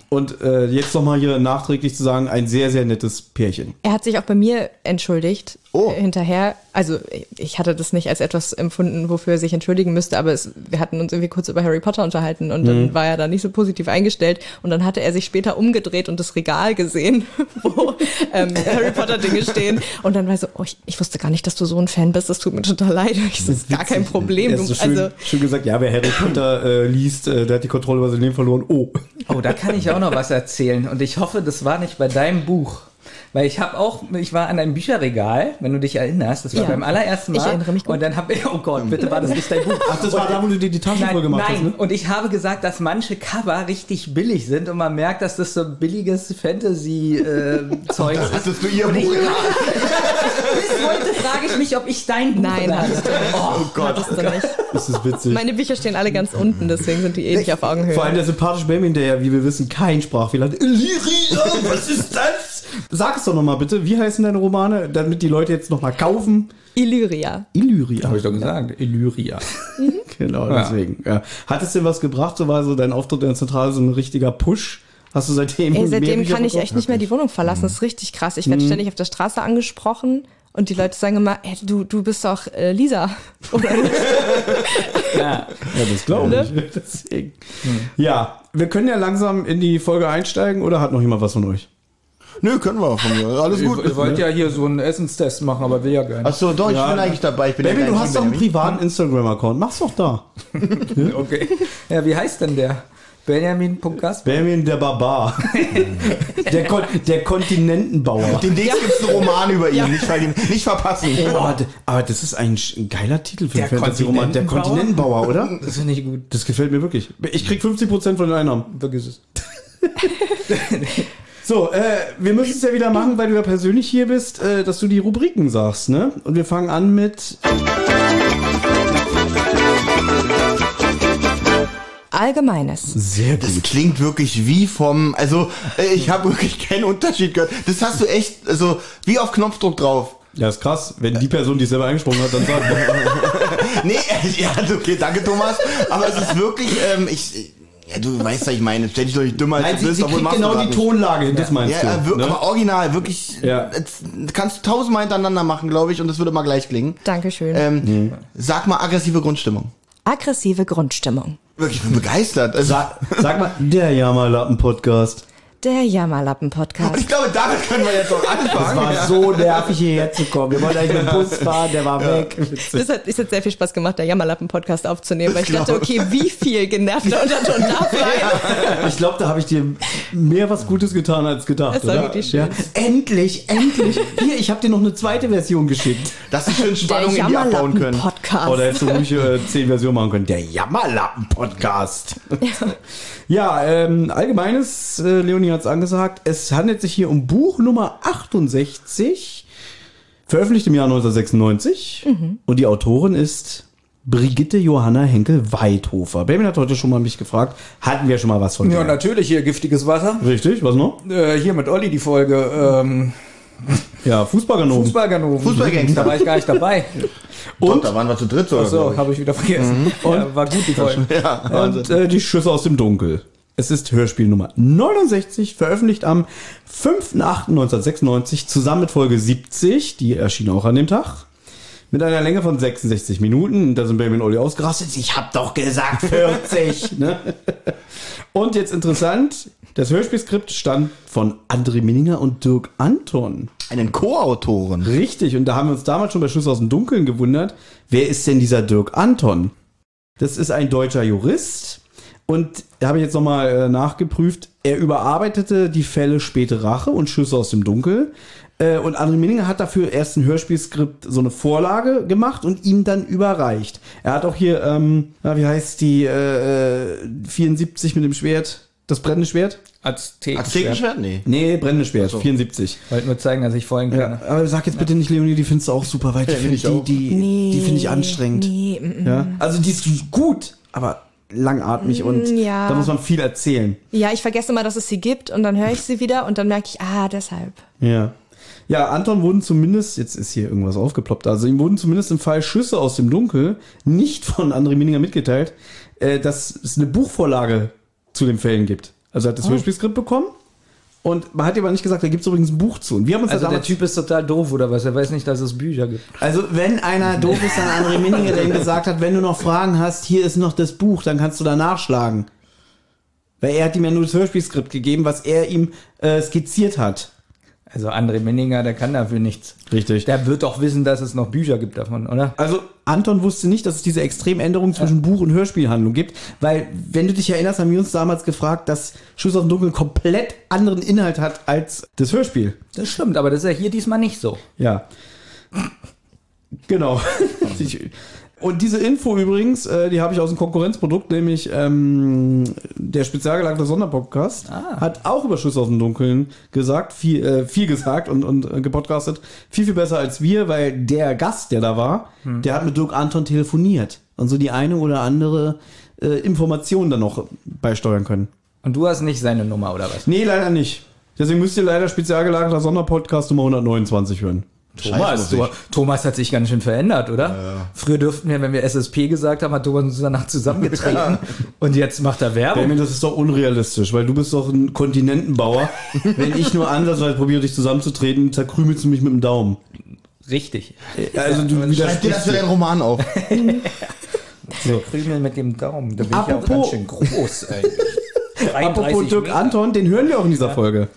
Und äh, jetzt nochmal hier nachträglich zu sagen, ein sehr, sehr nettes Pärchen. Er hat sich auch bei mir entschuldigt Oh. hinterher. Also ich hatte das nicht als etwas empfunden, wofür er sich entschuldigen müsste, aber es, wir hatten uns irgendwie kurz über Harry Potter unterhalten und Mhm. dann war er da nicht so positiv eingestellt und dann hatte er sich später umgedreht und das Regal gesehen, *laughs* wo ähm, Harry Potter Dinge *laughs* stehen und dann war er so, oh, ich, ich wusste gar nicht, dass du so ein Fan bist, das tut mir total leid. Ich so, das ist gar kein Problem. Du, so schön, also schön gesagt, ja, wer Harry Potter äh, liest, äh, der hat die Kontrolle über sein Leben verloren. Oh. Oh, da kann ich auch noch was erzählen. Und ich hoffe, das war nicht bei deinem Buch. Weil ich habe auch, ich war an einem Bücherregal, wenn du dich erinnerst, das war Ja. beim allerersten Mal. Ich erinnere mich gut. Und dann habe ich, oh Gott, bitte war das nicht dein Buch. Ach, das war da, wo du dir die Taschen voll Nein, gemacht nein. hast, ne? und ich habe gesagt, dass manche Cover richtig billig sind und man merkt, dass das so billiges Fantasy-Zeug Das ist das für ihr Und Buch. *laughs* bis heute frage ich mich, ob ich dein Buch Nein, habe. hattest du nicht. Oh Gott. Hattest du nicht. Das ist witzig. Meine Bücher stehen alle ganz unten, deswegen sind die eh nicht auf Augenhöhe. Vor allem der sympathische Benjamin, der ja, wie wir wissen, kein Sprachfehler hat. Illyria, was ist das? Sag es doch nochmal bitte, wie heißen deine Romane, damit die Leute jetzt nochmal kaufen? Illyria. Illyria. Habe ich doch gesagt, Illyria. *laughs* Genau, Ja. deswegen. Ja. Hat es dir was gebracht? So war so dein Auftritt in der Zentrale so ein richtiger Push? Hast du seitdem Ey, seitdem kann ich echt nicht mehr die Wohnung verlassen. Das ist richtig krass. Ich werde ständig auf der Straße angesprochen und die Leute sagen immer, ey, du, du bist doch äh, Lisa. *laughs* Oder nicht? Ja. Ja, das glaube ich. *laughs* Deswegen. Ja, wir können ja langsam in die Folge einsteigen oder hat noch jemand was von euch? Nö, können wir von mir. Alles gut. ihr wollt ja hier so einen Essenstest machen, aber will ja gar nicht. Achso, doch, ich Ja. bin eigentlich dabei. Ich bin Baby, ja du hast doch einen privaten Instagram-Account. Mach's doch da. *laughs* Okay. Ja, wie heißt denn der? Benjamin.gas? Benjamin der Barbar. *laughs* der, Kon der Kontinentenbauer. Demnächst gibt's einen Roman über ihn. Nicht, weil die- nicht verpassen. Aber, d- aber das ist ein, geiler Titel für einen Fantasy-Roman. Der Kontinentenbauer? Kontinentenbauer, oder? *laughs* Das finde ich gut. Das gefällt mir wirklich. Ich krieg 50% von den Einnahmen. Vergiss es. So, äh, wir müssen es ja wieder machen, weil du ja persönlich hier bist, äh, dass du die Rubriken sagst, ne? Und wir fangen an mit Allgemeines. sehr Das klingt wirklich wie vom, also äh, ich habe *laughs* wirklich keinen Unterschied gehört. Das hast du echt, also wie auf Knopfdruck drauf. Ja, ist krass. Wenn die Person, die es selber eingesprochen hat, dann sagt, *laughs* Nee, äh, ja, okay, danke Thomas. Aber es ist wirklich, ähm, ich, ja, du weißt, was ich meine. Stell dich doch nicht dümmer, als Nein, du sie, bist, sie obwohl kriegt genau die nicht. Tonlage hin, das meinst Ja, du. wir- ne? aber original, wirklich. Ja. Das kannst du tausendmal hintereinander machen, glaube ich, und das würde mal gleich klingen. Dankeschön. Ähm, Sag mal aggressive Grundstimmung. Aggressive Grundstimmung. Wirklich, ich bin begeistert. Also, Sag, sag mal, der Jammerlappen-Podcast. Der Jammerlappen-Podcast. ich glaube, damit können wir jetzt auch Es anfangen. war Ja. so nervig, hierher zu kommen. Wir wollten eigentlich mit dem Bus fahren, der war weg. Das hat, es hat sehr viel Spaß gemacht, der Jammerlappen-Podcast aufzunehmen, weil ich dachte, okay, wie viel genervter Unterton darf sein? Ich glaube, da habe ich dir mehr was Gutes getan als gedacht. Das war oder? wirklich schön. Ja. Endlich, endlich. Hier, ich habe dir noch eine zweite Version geschickt. Dass sie schön Der Spannung in die abbauen können. Jammerlappen-Podcast. Podcast. Oder hättest du ruhig äh, zehn Versionen machen können. Der Jammerlappen-Podcast. Ja, ähm, allgemeines, äh, Leonie hat es angesagt, es handelt sich hier um Buch Nummer 68, veröffentlicht im Jahr 1996. Und die Autorin ist Brigitte Johanna Henkel-Weidhofer. Benjamin hat heute schon mal mich gefragt, hatten wir schon mal was von Ja, der? natürlich hier giftiges Wasser. Richtig, was noch? Äh, hier mit Olli die Folge. Ähm, Ja, Fußballganoven. Fußballganoven. Fußballgangster. Da war ich gar nicht dabei. Und da waren wir zu dritt sogar. Achso, glaub ich. habe ich wieder vergessen. Ja, war gut die Folge. ja. Und äh, die Schüsse aus dem Dunkel. Es ist Hörspiel Nummer 69, veröffentlicht am 5.8.1996, zusammen mit Folge 70, die erschien auch an dem Tag. Mit einer Länge von 66 Minuten. Da sind Benjamin und Olli ausgerastet. Ich hab doch gesagt 40. *laughs* ne? Und jetzt interessant, das Hörspielskript stammt von André Minninger und Dirk Anton. Einen Co-Autoren. Richtig, und da haben wir uns damals schon bei Schluss aus dem Dunkeln gewundert, wer ist denn dieser Dirk Anton? Das ist ein deutscher Jurist und da habe ich jetzt nochmal äh, nachgeprüft, er überarbeitete die Fälle Späte Rache und Schüsse aus dem Dunkel. Äh, und André Minninger hat dafür erst ein Hörspielskript, so eine Vorlage gemacht und ihm dann überreicht. Er hat auch hier, ähm, na, wie heißt die, äh, äh, 74 mit dem Schwert, das brennende Schwert? Azteken. Aztekenschwert? Nee. Nee, brennende Schwert, 74. Wollte nur zeigen, dass ich vorhin kenne. Ja, aber sag jetzt bitte nicht, Leonie, die findest du auch super, weil die Ja, finde find ich die, die, die finde ich anstrengend. Nee, mm, mm. Ja? Also die ist gut, aber langatmig und ja. da muss man viel erzählen. Ja, ich vergesse immer, dass es sie gibt und dann höre ich sie wieder und dann merke ich, ah, deshalb. Ja. Ja, Anton wurden zumindest, jetzt ist hier irgendwas aufgeploppt, also ihm wurden zumindest im Fall Schüsse aus dem Dunkel nicht von André Mininger mitgeteilt, äh, dass es eine Buchvorlage zu den Fällen gibt. Also er hat das Hörspielskript bekommen und man hat ihm aber nicht gesagt, da gibt es übrigens ein Buch zu. Und wir haben uns Also der Typ ist total doof oder was? Er weiß nicht, dass es Bücher gibt. Also, wenn einer doof ist, dann André Minninger, der ihm gesagt hat, wenn du noch Fragen hast, hier ist noch das Buch, dann kannst du da nachschlagen. Weil er hat ihm ja nur das Hörspielskript gegeben, was er ihm äh, skizziert hat. Also André Menninger, der kann dafür nichts. Richtig. Der wird doch wissen, dass es noch Bücher gibt davon, oder? Also, Anton wusste nicht, dass es diese Extremänderung zwischen Buch- und Hörspielhandlung gibt, weil, wenn du dich erinnerst, haben wir uns damals gefragt, dass Schuss auf den Dunkeln komplett anderen Inhalt hat als das Hörspiel. Das stimmt, aber das ist ja hier diesmal nicht so. Ja. Genau. *laughs* Und diese Info übrigens, äh, die habe ich aus dem Konkurrenzprodukt, nämlich ähm, der spezial gelagerte Sonderpodcast, hat auch über Schuss aus dem Dunkeln gesagt, viel, äh, viel gesagt und, und äh, gepodcastet. Viel, viel besser als wir, weil der Gast, der da war, der hat mit Dirk Anton telefoniert und so die eine oder andere äh, Information dann noch beisteuern können. Und du hast nicht seine Nummer, oder was? Nee, leider nicht. Deswegen müsst ihr leider spezial gelagerter Sonderpodcast Nummer 129 hören. Thomas, du, Thomas hat sich ganz schön verändert, oder? Früher durften wir, wenn wir SSP gesagt haben, hat Thomas uns danach zusammengetreten. *laughs* Und jetzt macht er Werbung. Benjamin, das ist doch unrealistisch, weil du bist doch ein Kontinentenbauer. *laughs* Wenn ich nur ansatzweise probiere, dich zusammenzutreten, zerkrümelst du mich mit dem Daumen. Richtig. Also du Schreib dir das für deinen Roman auf. *laughs* So. Krümel mit dem Daumen. Da bin Apropos- ich ja auch ganz schön groß eigentlich. Apropos 33 Dirk Meter. Anton, den hören wir auch in dieser Folge.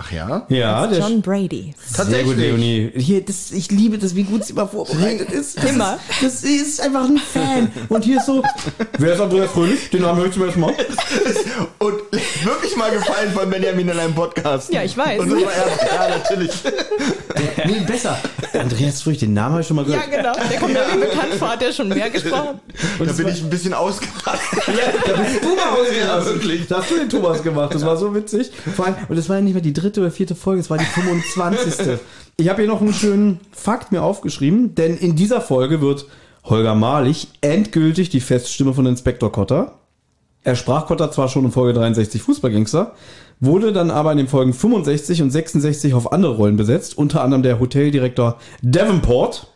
Ach ja? Ja, der John Brady. Sehr gut, Leonie. Hier, das, ich liebe das, wie gut sie immer vorbereitet ist. Das Immer. Ist, das ist einfach ein Fan. Und hier ist so, wer ist Andreas Fröhlich? Den Namen höre ich zum ersten Mal. *laughs* Und wirklich mal gefallen von Benjamin in einem Podcast. Ja, ich weiß. Und das war erst, ja, natürlich. *laughs* Nee, besser. Andreas Fröhlich, den Namen habe ich schon mal Ja, gehört. genau. Der kommt mir irgendwie bekannt vor, hat der schon mehr gesprochen. da bin ich ein bisschen ausgerastet. *laughs* Da bist du mal ausgerastet. wirklich. Da hast du den Thomas gemacht. Das war so witzig. Vor allem, und das war ja nicht mehr die dritte oder vierte Folge, es war die 25. Ich habe hier noch einen schönen Fakt mir aufgeschrieben, denn in dieser Folge wird Holger Malich endgültig die Feststimme von Inspektor Kotter. Er sprach Kotter zwar schon in Folge 63 Fußballgangster, wurde dann aber in den Folgen 65 und 66 auf andere Rollen besetzt, unter anderem der Hoteldirektor Davenport.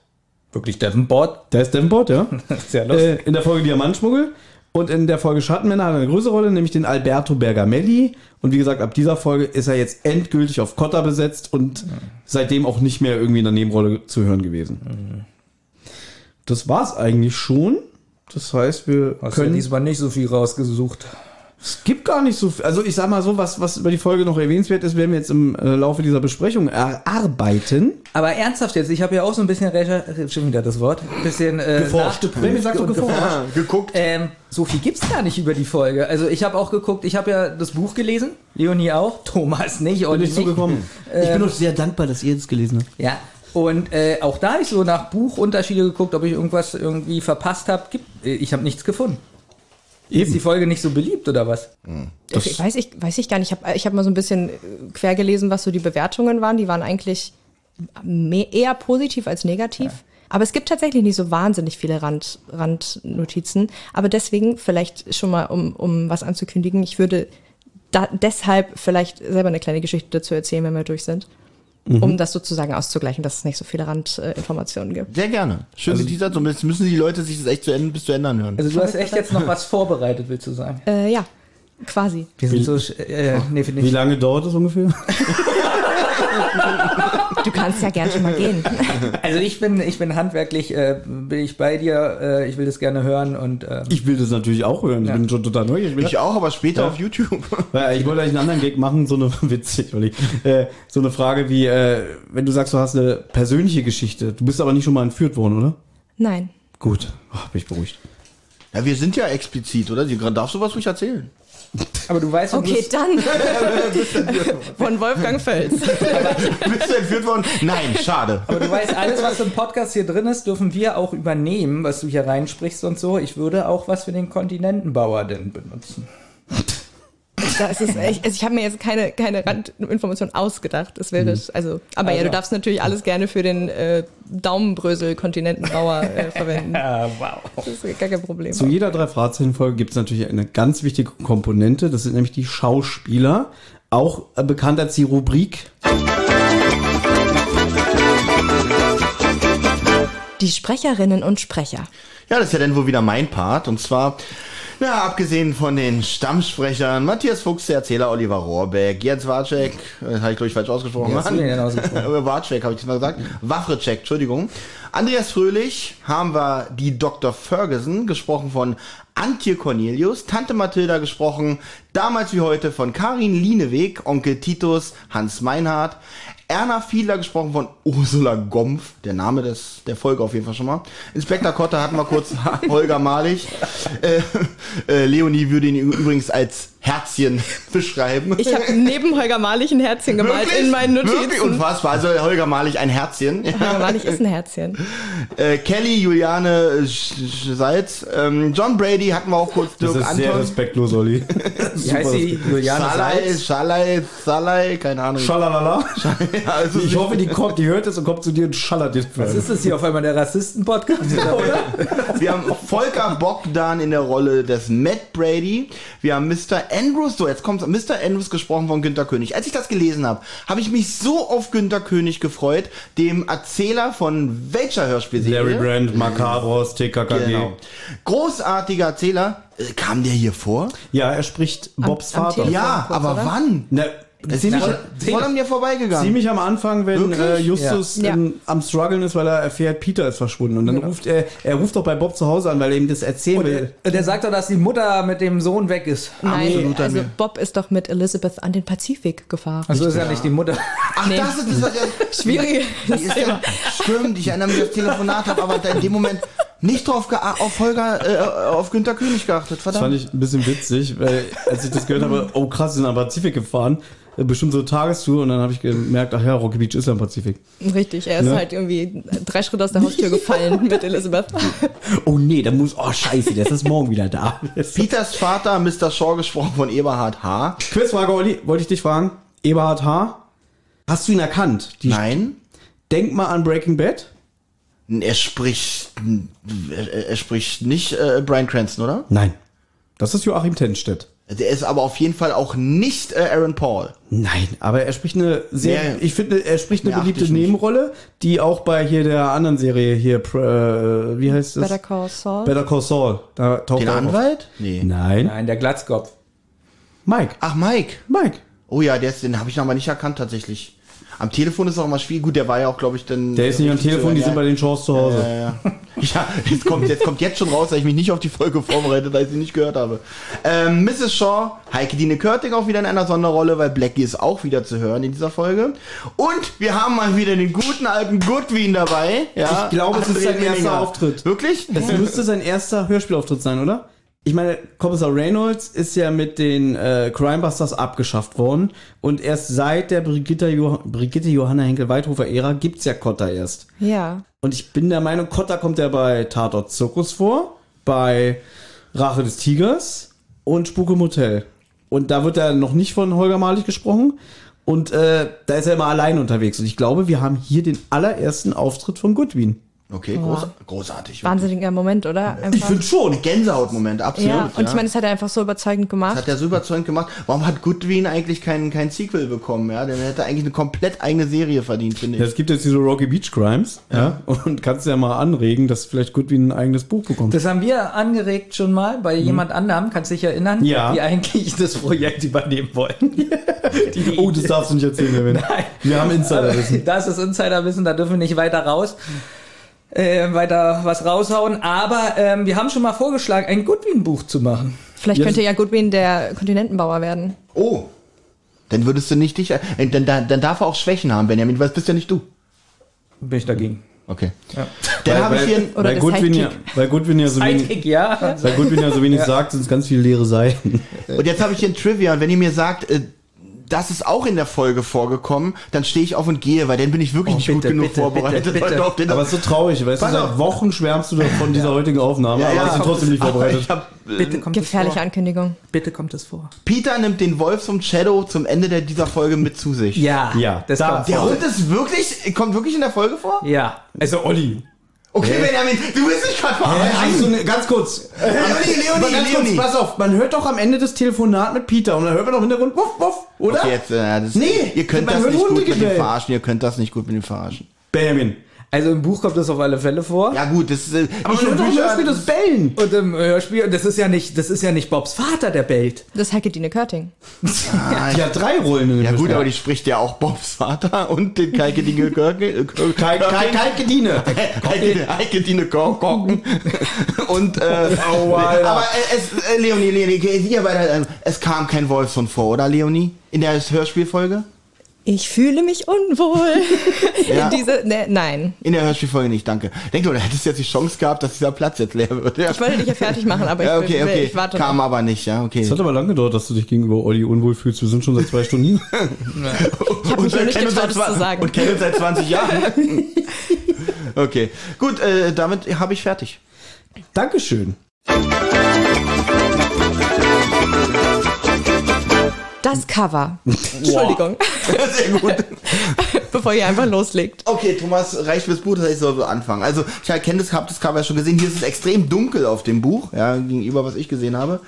Wirklich Davenport. Der ist Davenport, ja. *laughs* Sehr lustig. Äh, in der Folge Diamantschmuggel. Und in der Folge Schattenmänner hat er eine größere Rolle, nämlich den Alberto Bergamelli. Und wie gesagt, ab dieser Folge ist er jetzt endgültig auf Cotta besetzt und seitdem auch nicht mehr irgendwie in der Nebenrolle zu hören gewesen. Das war's eigentlich schon. Das heißt, wir Hast ja können. diesmal nicht so viel rausgesucht. Es gibt gar nicht so viel. Also ich sag mal so, was, was über die Folge noch erwähnenswert ist, werden wir jetzt im äh, Laufe dieser Besprechung erarbeiten. Aber ernsthaft jetzt, ich habe ja auch so ein bisschen recherchiert, schon wieder das Wort, ein bisschen äh, Geforscht. sagt doch ge- geforscht. Ja, *laughs* geguckt. Ähm, so viel gibt's gar nicht über die Folge. Also ich habe auch geguckt, ich habe ja das Buch gelesen, Leonie auch, *laughs* Thomas nicht, Bin nicht. zugekommen. ich bin auch sehr dankbar, dass ihr das gelesen habt. Ja, Und äh, auch da habe ich so nach Buchunterschiede geguckt, ob ich irgendwas irgendwie verpasst habe. Ich habe nichts gefunden. Ist die Folge nicht so beliebt oder was? Ich weiß, ich, weiß ich gar nicht. Ich habe ich hab mal so ein bisschen äh, quer gelesen, was so die Bewertungen waren. Die waren eigentlich mehr, eher positiv als negativ. Aber es gibt tatsächlich nicht so wahnsinnig viele Rand, Randnotizen. Aber deswegen, vielleicht schon mal, um, um was anzukündigen, ich würde da, deshalb vielleicht selber eine kleine Geschichte dazu erzählen, wenn wir durch sind. Um das sozusagen auszugleichen, dass es nicht so viele Randinformationen gibt. Sehr gerne. Schön also, Teaser, zumindest müssen die Leute sich das echt zu Ende, bis zu Ende anhören. Also du hast echt jetzt noch was vorbereitet, willst du sagen? Äh, ja, quasi. Wir sind so, äh, nee, Wie lange dauert das ungefähr? *laughs* Du kannst ja gern schon mal gehen. Also ich bin, ich bin handwerklich, äh, bin ich bei dir. Äh, ich will das gerne hören und ähm, Ich will das natürlich auch hören. Ich Ja. bin schon total neugierig. Ich auch, aber später Ja. auf YouTube. Weil ich wollte eigentlich einen anderen Gag machen, so eine *laughs* witzig, Olli. Äh, so eine Frage wie, äh, wenn du sagst, du hast eine persönliche Geschichte, du bist aber nicht schon mal entführt worden, oder? Nein. Gut, Ach, bin ich beruhigt. Ja, wir sind ja explizit, oder? Darfst du was ruhig erzählen? Aber du weißt, du Okay, bist- dann. *laughs* *laughs* Von Wolfgang Völz. *laughs* Bist du entführt worden? Nein, schade. aber du weißt, alles, was im Podcast hier drin ist, dürfen wir auch übernehmen, was du hier reinsprichst und so. Ich würde auch was für den Kontinentenbauer denn benutzen. Da ist echt, also ich habe mir jetzt keine, keine Randinformation ausgedacht. Das wäre, also, aber ja, Also. du darfst natürlich alles gerne für den äh, Daumenbrösel-Kontinentenbauer äh, *laughs* verwenden. Ah, wow. Das ist gar kein Problem. Zu jeder drei Fragezeichen-Folge gibt es natürlich eine ganz wichtige Komponente, das sind nämlich die Schauspieler, auch äh, bekannt als die Rubrik Die Sprecherinnen und Sprecher. Ja, das ist ja dann wohl wieder mein Part. Und zwar, na, abgesehen von den Stammsprechern, Matthias Fuchs, der Erzähler Oliver Rohrbeck, Jens Warczek, äh, habe ich glaube ich falsch ausgesprochen. Hast du den denn ausgesprochen? *laughs* Warczek habe ich das mal gesagt. Wafrecek, Entschuldigung. Andreas Fröhlich haben wir die Dr. Ferguson, gesprochen von Antje Cornelius, Tante Mathilda gesprochen, damals wie heute von Karin Lieneweg, Onkel Titus, Hans Meinhardt, Erna Fiedler gesprochen von Ursula Gompf, der Name des, der Folge auf jeden Fall schon mal. Inspektor Kotter hatten wir kurz *laughs* Holger Malig. Äh, äh, Leonie würde ihn übrigens als Herzchen *laughs* beschreiben. Ich habe neben Holger Malich ein Herzchen gemalt Wirklich? in meinen Wirklich Notizen. unfassbar. Also Holger Malig ein Herzchen. Holger Malich ist ein Herzchen. Äh, Kelly, Juliane Sch Salz, ähm, John Brady hatten wir auch kurz, Das Dirk ist sehr Anton. respektlos, Olli. *laughs* Wie heißt sie? Juliane Salai, Salz? Salai, Salai, keine Ahnung. Schalalala. *laughs* Ja, also Ich hoffe, die kommt, die hört es und kommt zu dir und schallert dir. Was ist das hier auf einmal der Rassisten-Podcast? Wir haben Volker Bogdan in der Rolle des Matt Brady. Wir haben Mr. Andrews, so jetzt kommt Mr. Andrews gesprochen von Günter König. Als ich das gelesen habe, habe ich mich so auf Günter König gefreut, dem Erzähler von welcher Hörspielserie? Larry Brand, Macabros, TKKG. Genau. Großartiger Erzähler. Äh, kam der hier vor? Ja, er spricht Bobs am Vater. Telefon. Ja, kurz, aber oder? wann? Na, ziemlich, Voll, voll an mir vorbeigegangen. ziemlich am Anfang, wenn äh, Justus Ja. ähm, am struggeln ist, weil er erfährt, Peter ist verschwunden. Und dann ruft er, er ruft doch bei Bob zu Hause an, weil er ihm das erzählen will. Und der sagt doch, dass die Mutter mit dem Sohn weg ist. Nein, Absolut an also. Bob ist doch mit Elizabeth an den Pazifik gefahren. Also ist ja nicht die Mutter. Ach, Nee. das ist das, was er, Schwierige Die ist ja, *laughs* stimmt, ich erinnere mich an das Telefonat, habe aber da in dem Moment nicht drauf auf Holger, äh, auf Günter König geachtet, Das fand verdammt. ich ein bisschen witzig, weil als ich das gehört habe, oh krass, sie sind am Pazifik gefahren. Äh, Bestimmt so Tagestour und dann habe ich gemerkt, ach ja, Rocky Beach ist ja am Pazifik. Richtig, er ist Ne? halt irgendwie drei Schritte aus der Haustür gefallen *laughs* mit Elizabeth. Oh nee, da muss, oh scheiße, der ist erst morgen wieder da. *laughs* Peters Vater, Mr. Shaw, gesprochen von Eberhard H. Quizfrage, Olli, wollte ich dich fragen. Eberhard H., hast du ihn erkannt? Die Nein, Denk mal an Breaking Bad. Er spricht, er, spricht nicht äh, Brian Cranston, oder? Nein. Das ist Joachim Tenstedt. Der ist aber auf jeden Fall auch nicht äh, Aaron Paul. Nein, aber er spricht eine sehr, Nee. ich finde, er spricht eine beliebte. Nebenrolle, die auch bei hier der anderen Serie hier, äh, wie heißt es? Better Call Saul. Better Call Saul. Da taucht Den er auch auf. Anwalt? Nee. Nein. Nein, der Glatzkopf. Mike. Ach, Mike. Mike. Oh ja, der ist, den habe ich noch mal nicht erkannt tatsächlich. Am Telefon ist auch immer schwierig. Gut, der war ja auch, glaube ich, dann. Der ist nicht am Telefon, die sind bei den Shows zu Hause. Ja, ja. *laughs* ja jetzt, kommt, jetzt kommt jetzt schon raus, dass ich mich nicht auf die Folge vorbereitet, weil ich sie nicht gehört habe. Ähm, Mrs. Shaw, Heike Dine Körting auch wieder in einer Sonderrolle, weil Blackie ist auch wieder zu hören in dieser Folge. Und wir haben mal wieder den guten alten Goodwin dabei. Ja, Ich glaube, es ist sein erster. Auftritt. Wirklich? Es müsste sein erster Hörspielauftritt sein, oder? Ich meine, Kommissar Reynolds ist ja mit den äh, Crimebusters abgeschafft worden und erst seit der Brigitte, jo Brigitte Johanna Henkel-Weidhofer-Ära gibt's ja Kotter erst. Ja. Und ich bin der Meinung, Kotter kommt ja bei Tatort Zirkus vor, bei Rache des Tigers und Spuk im Hotel. Und da wird er noch nicht von Holger Malig gesprochen. Und äh, da ist er immer allein unterwegs. Und ich glaube, wir haben hier den allerersten Auftritt von Goodwin. Okay, groß, großartig. Wahnsinniger Moment, oder? Ich Einfach. finde schon. Gänsehautmoment, absolut. ja, und ich meine, das hat er einfach so überzeugend Das gemacht. hat er so überzeugend gemacht. Warum hat Goodwin eigentlich kein, kein Sequel bekommen? Ja, der hätte eigentlich eine komplett eigene Serie verdient, finde Ja, ich. es gibt jetzt diese Rocky Beach Crimes, ja, und kannst ja mal anregen, dass vielleicht Goodwin ein eigenes Buch bekommt. Das haben wir angeregt schon mal bei jemand anderem, kannst dich erinnern. Ja. die eigentlich *laughs* das Projekt übernehmen wollen. die, *laughs* oh, das darfst du nicht erzählen. Nein. Wir haben Insiderwissen. Das ist Insiderwissen, da dürfen wir nicht weiter raus. Äh, weiter was raushauen, aber ähm, wir haben schon mal vorgeschlagen, ein Goodwin-Buch zu machen. Vielleicht Ja, könnte ja Goodwin der Kontinentenbauer werden. Oh. Dann würdest du nicht dich, äh, dann, dann, dann darf er auch Schwächen haben, Benjamin, weil das bist ja nicht du. Bin ich dagegen. Okay. Dann habe ich hier ein, Oder weil der Goodwin ja, weil Goodwin ja so wenig, ja. weil Goodwin ja so wenig sagt, sind es ganz viele leere Seiten. Und jetzt habe ich hier ein Trivia und wenn ihr mir sagt, äh, das ist auch in der Folge vorgekommen, dann stehe ich auf und gehe, weil dann bin ich wirklich Oh, nicht bitte, gut genug bitte, vorbereitet. bitte, bitte. heute auf den- Aber es ist so traurig, weißt du, Pass seit auf. Wochen schwärmst du doch von dieser heutigen Aufnahme, Ja, aber ja. du trotzdem nicht vorbereitet. ich hab, äh, Bitte kommt Gefährliche es vor. Ankündigung. Bitte kommt es vor. Peter nimmt den Wolf zum Shadow zum Ende der, dieser Folge mit zu sich. Ja, Ja, das da- kommt Der vor. Hund ist wirklich, kommt wirklich in der Folge vor? Ja. Also Olli. Okay, Benjamin, du gerade Hast du verarschen. ne, ganz kurz. Leonie, Leonie, ganz kurz, Leonie. pass auf, man hört doch am Ende das Telefonat mit Peter und dann hört man doch im Hintergrund wuff, wuff, oder? Okay, jetzt, äh, das, Nee, ihr könnt das nicht gut mit dem verarschen, ihr könnt das nicht gut mit dem verarschen. Benjamin. Also im Buch kommt das auf alle Fälle vor. Ja gut, das ist, äh, Aber ich man hört doch im Bücher- Hörspiel das Bellen. Und im Hörspiel, das ist ja nicht, das ist ja nicht Bobs Vater, der bellt. Das ist Heike Dine Körting. Die hat drei Rollen in Ja gut, aber die spricht ja auch Bobs Vater und den Kalke Dinge Körke. Kai, Kai, Kai Gedine. Heike Dine Korken. Und, äh, Oh, aber äh, es, äh, Leonie, Leonie, hier bei der, äh, es kam kein Wolfson vor, oder Leonie? In der Hörspielfolge? Ich fühle mich unwohl. *laughs* Ja. In diese, ne, nein. In der Hörspielfolge nicht, danke. Denk du, da hättest du jetzt die Chance gehabt, dass dieser Platz jetzt leer wird. Ja, Ich wollte dich ja fertig machen, aber ja ich, okay, will, okay. ich warte Kam noch. aber nicht, ja, okay. Es hat aber lange gedauert, dass du dich gegenüber Olli unwohl fühlst. Wir sind schon seit zwei Stunden hier. *laughs* Ich habe mich noch nicht getraut, das zu sagen. Und kennen uns seit 20 Jahren. *laughs* okay, gut, äh, damit habe ich fertig. Dankeschön. Das Cover. Entschuldigung. Sehr gut. *laughs* Bevor ihr einfach loslegt. Okay, Thomas, reicht fürs Buch, das heißt, ich soll so anfangen. Also, ich kenne das, hab das Cover schon gesehen. Hier ist es extrem dunkel auf dem Buch, ja, gegenüber was ich gesehen habe.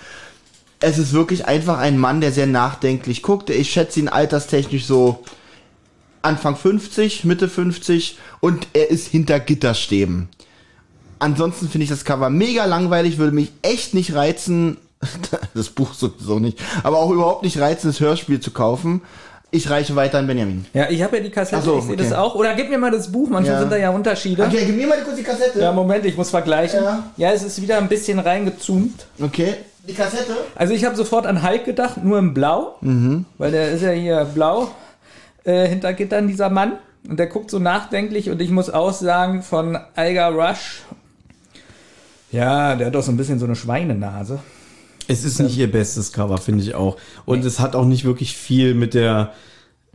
Es ist wirklich einfach ein Mann, der sehr nachdenklich guckt. Ich schätze ihn alterstechnisch so Anfang 50, Mitte 50 und er ist hinter Gitterstäben. Ansonsten finde ich das Cover mega langweilig, würde mich echt nicht reizen, *laughs* das Buch sowieso nicht, aber auch überhaupt nicht reizen, das Hörspiel zu kaufen. Ich reiche weiter an Benjamin. Ja, ich habe ja die Kassette, so, ich sehe okay. das auch. Oder gib mir mal das Buch, manchmal Ja. sind da ja Unterschiede. Okay, gib mir mal kurz die Kassette. Ja, Moment, ich muss vergleichen. Ja. Ja. es ist wieder ein bisschen reingezoomt. Okay. Die Kassette? Also ich habe sofort an Hulk gedacht, nur in Blau, weil der ist ja hier blau äh, hinter Gittern, dieser Mann. Und der guckt so nachdenklich und ich muss auch sagen, von Alga Rush, ja, der hat doch so ein bisschen so eine Schweinenase. Es ist nicht ihr bestes Cover, finde ich auch. Und es hat auch nicht wirklich viel mit der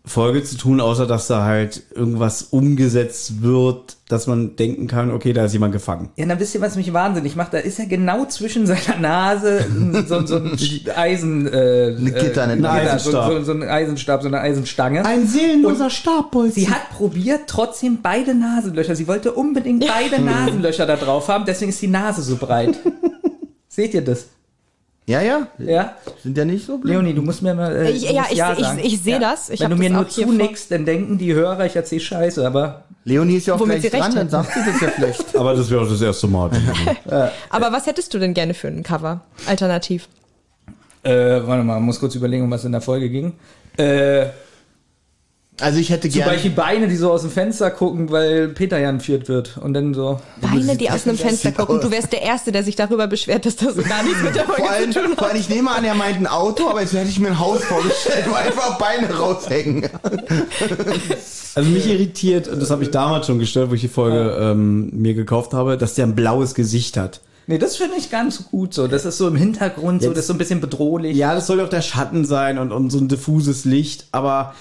Folge zu tun, außer dass da halt irgendwas umgesetzt wird, dass man denken kann, okay, da ist jemand gefangen. Ja, dann wisst ihr, was mich wahnsinnig macht? Da ist ja genau zwischen *laughs* seiner Nase so, so ein Eisen... Äh, Eine Gitter, äh, ein Gitter, Eisenstab. So, so, so ein Eisenstab, so eine Eisenstange. Ein seelenloser Stabbolzen. Sie hat probiert, trotzdem beide Nasenlöcher. Sie wollte unbedingt beide *laughs* Nasenlöcher da drauf haben, deswegen ist die Nase so breit. *laughs* Seht ihr das? Ja, ja. Ja? Sind ja nicht so blöd. Leonie, du musst mir mal. Äh, Ich- ja, ich- ich- sagen. ich sehe das. Ich Wenn du mir das nur zunickst, dann denken die Hörer, ich erzähl Scheiße, aber. Leonie ist ja auch Womit gleich dran, dann hätten. sagt sie das ja vielleicht. *laughs* Aber das wäre auch das erste Mal. *laughs* Aber was hättest du denn gerne für ein Cover? Alternativ. Äh, warte mal, muss kurz überlegen, um was in der Folge ging. Äh, Also ich hätte zum gerne... Beispiel Beine, die so aus dem Fenster gucken, weil Peter ja entführt wird. Und dann so. Beine, die aus einem Fenster gucken. aus. Du wärst der Erste, der sich darüber beschwert, dass das so gar nichts mit der Vor Folge allem, zu tun vor allem, ich nehme an, er meint ein Auto, aber jetzt hätte ich mir ein Haus vorgestellt, wo einfach Beine raushängen. Also mich irritiert, und das habe ich damals schon gestört, wo ich die Folge ähm, mir gekauft habe, dass der ein blaues Gesicht hat. Nee, das finde ich ganz gut so. Das ist so im Hintergrund, so, Jetzt- das ist so ein bisschen bedrohlich. Ja, das soll auch der Schatten sein und, und so ein diffuses Licht, aber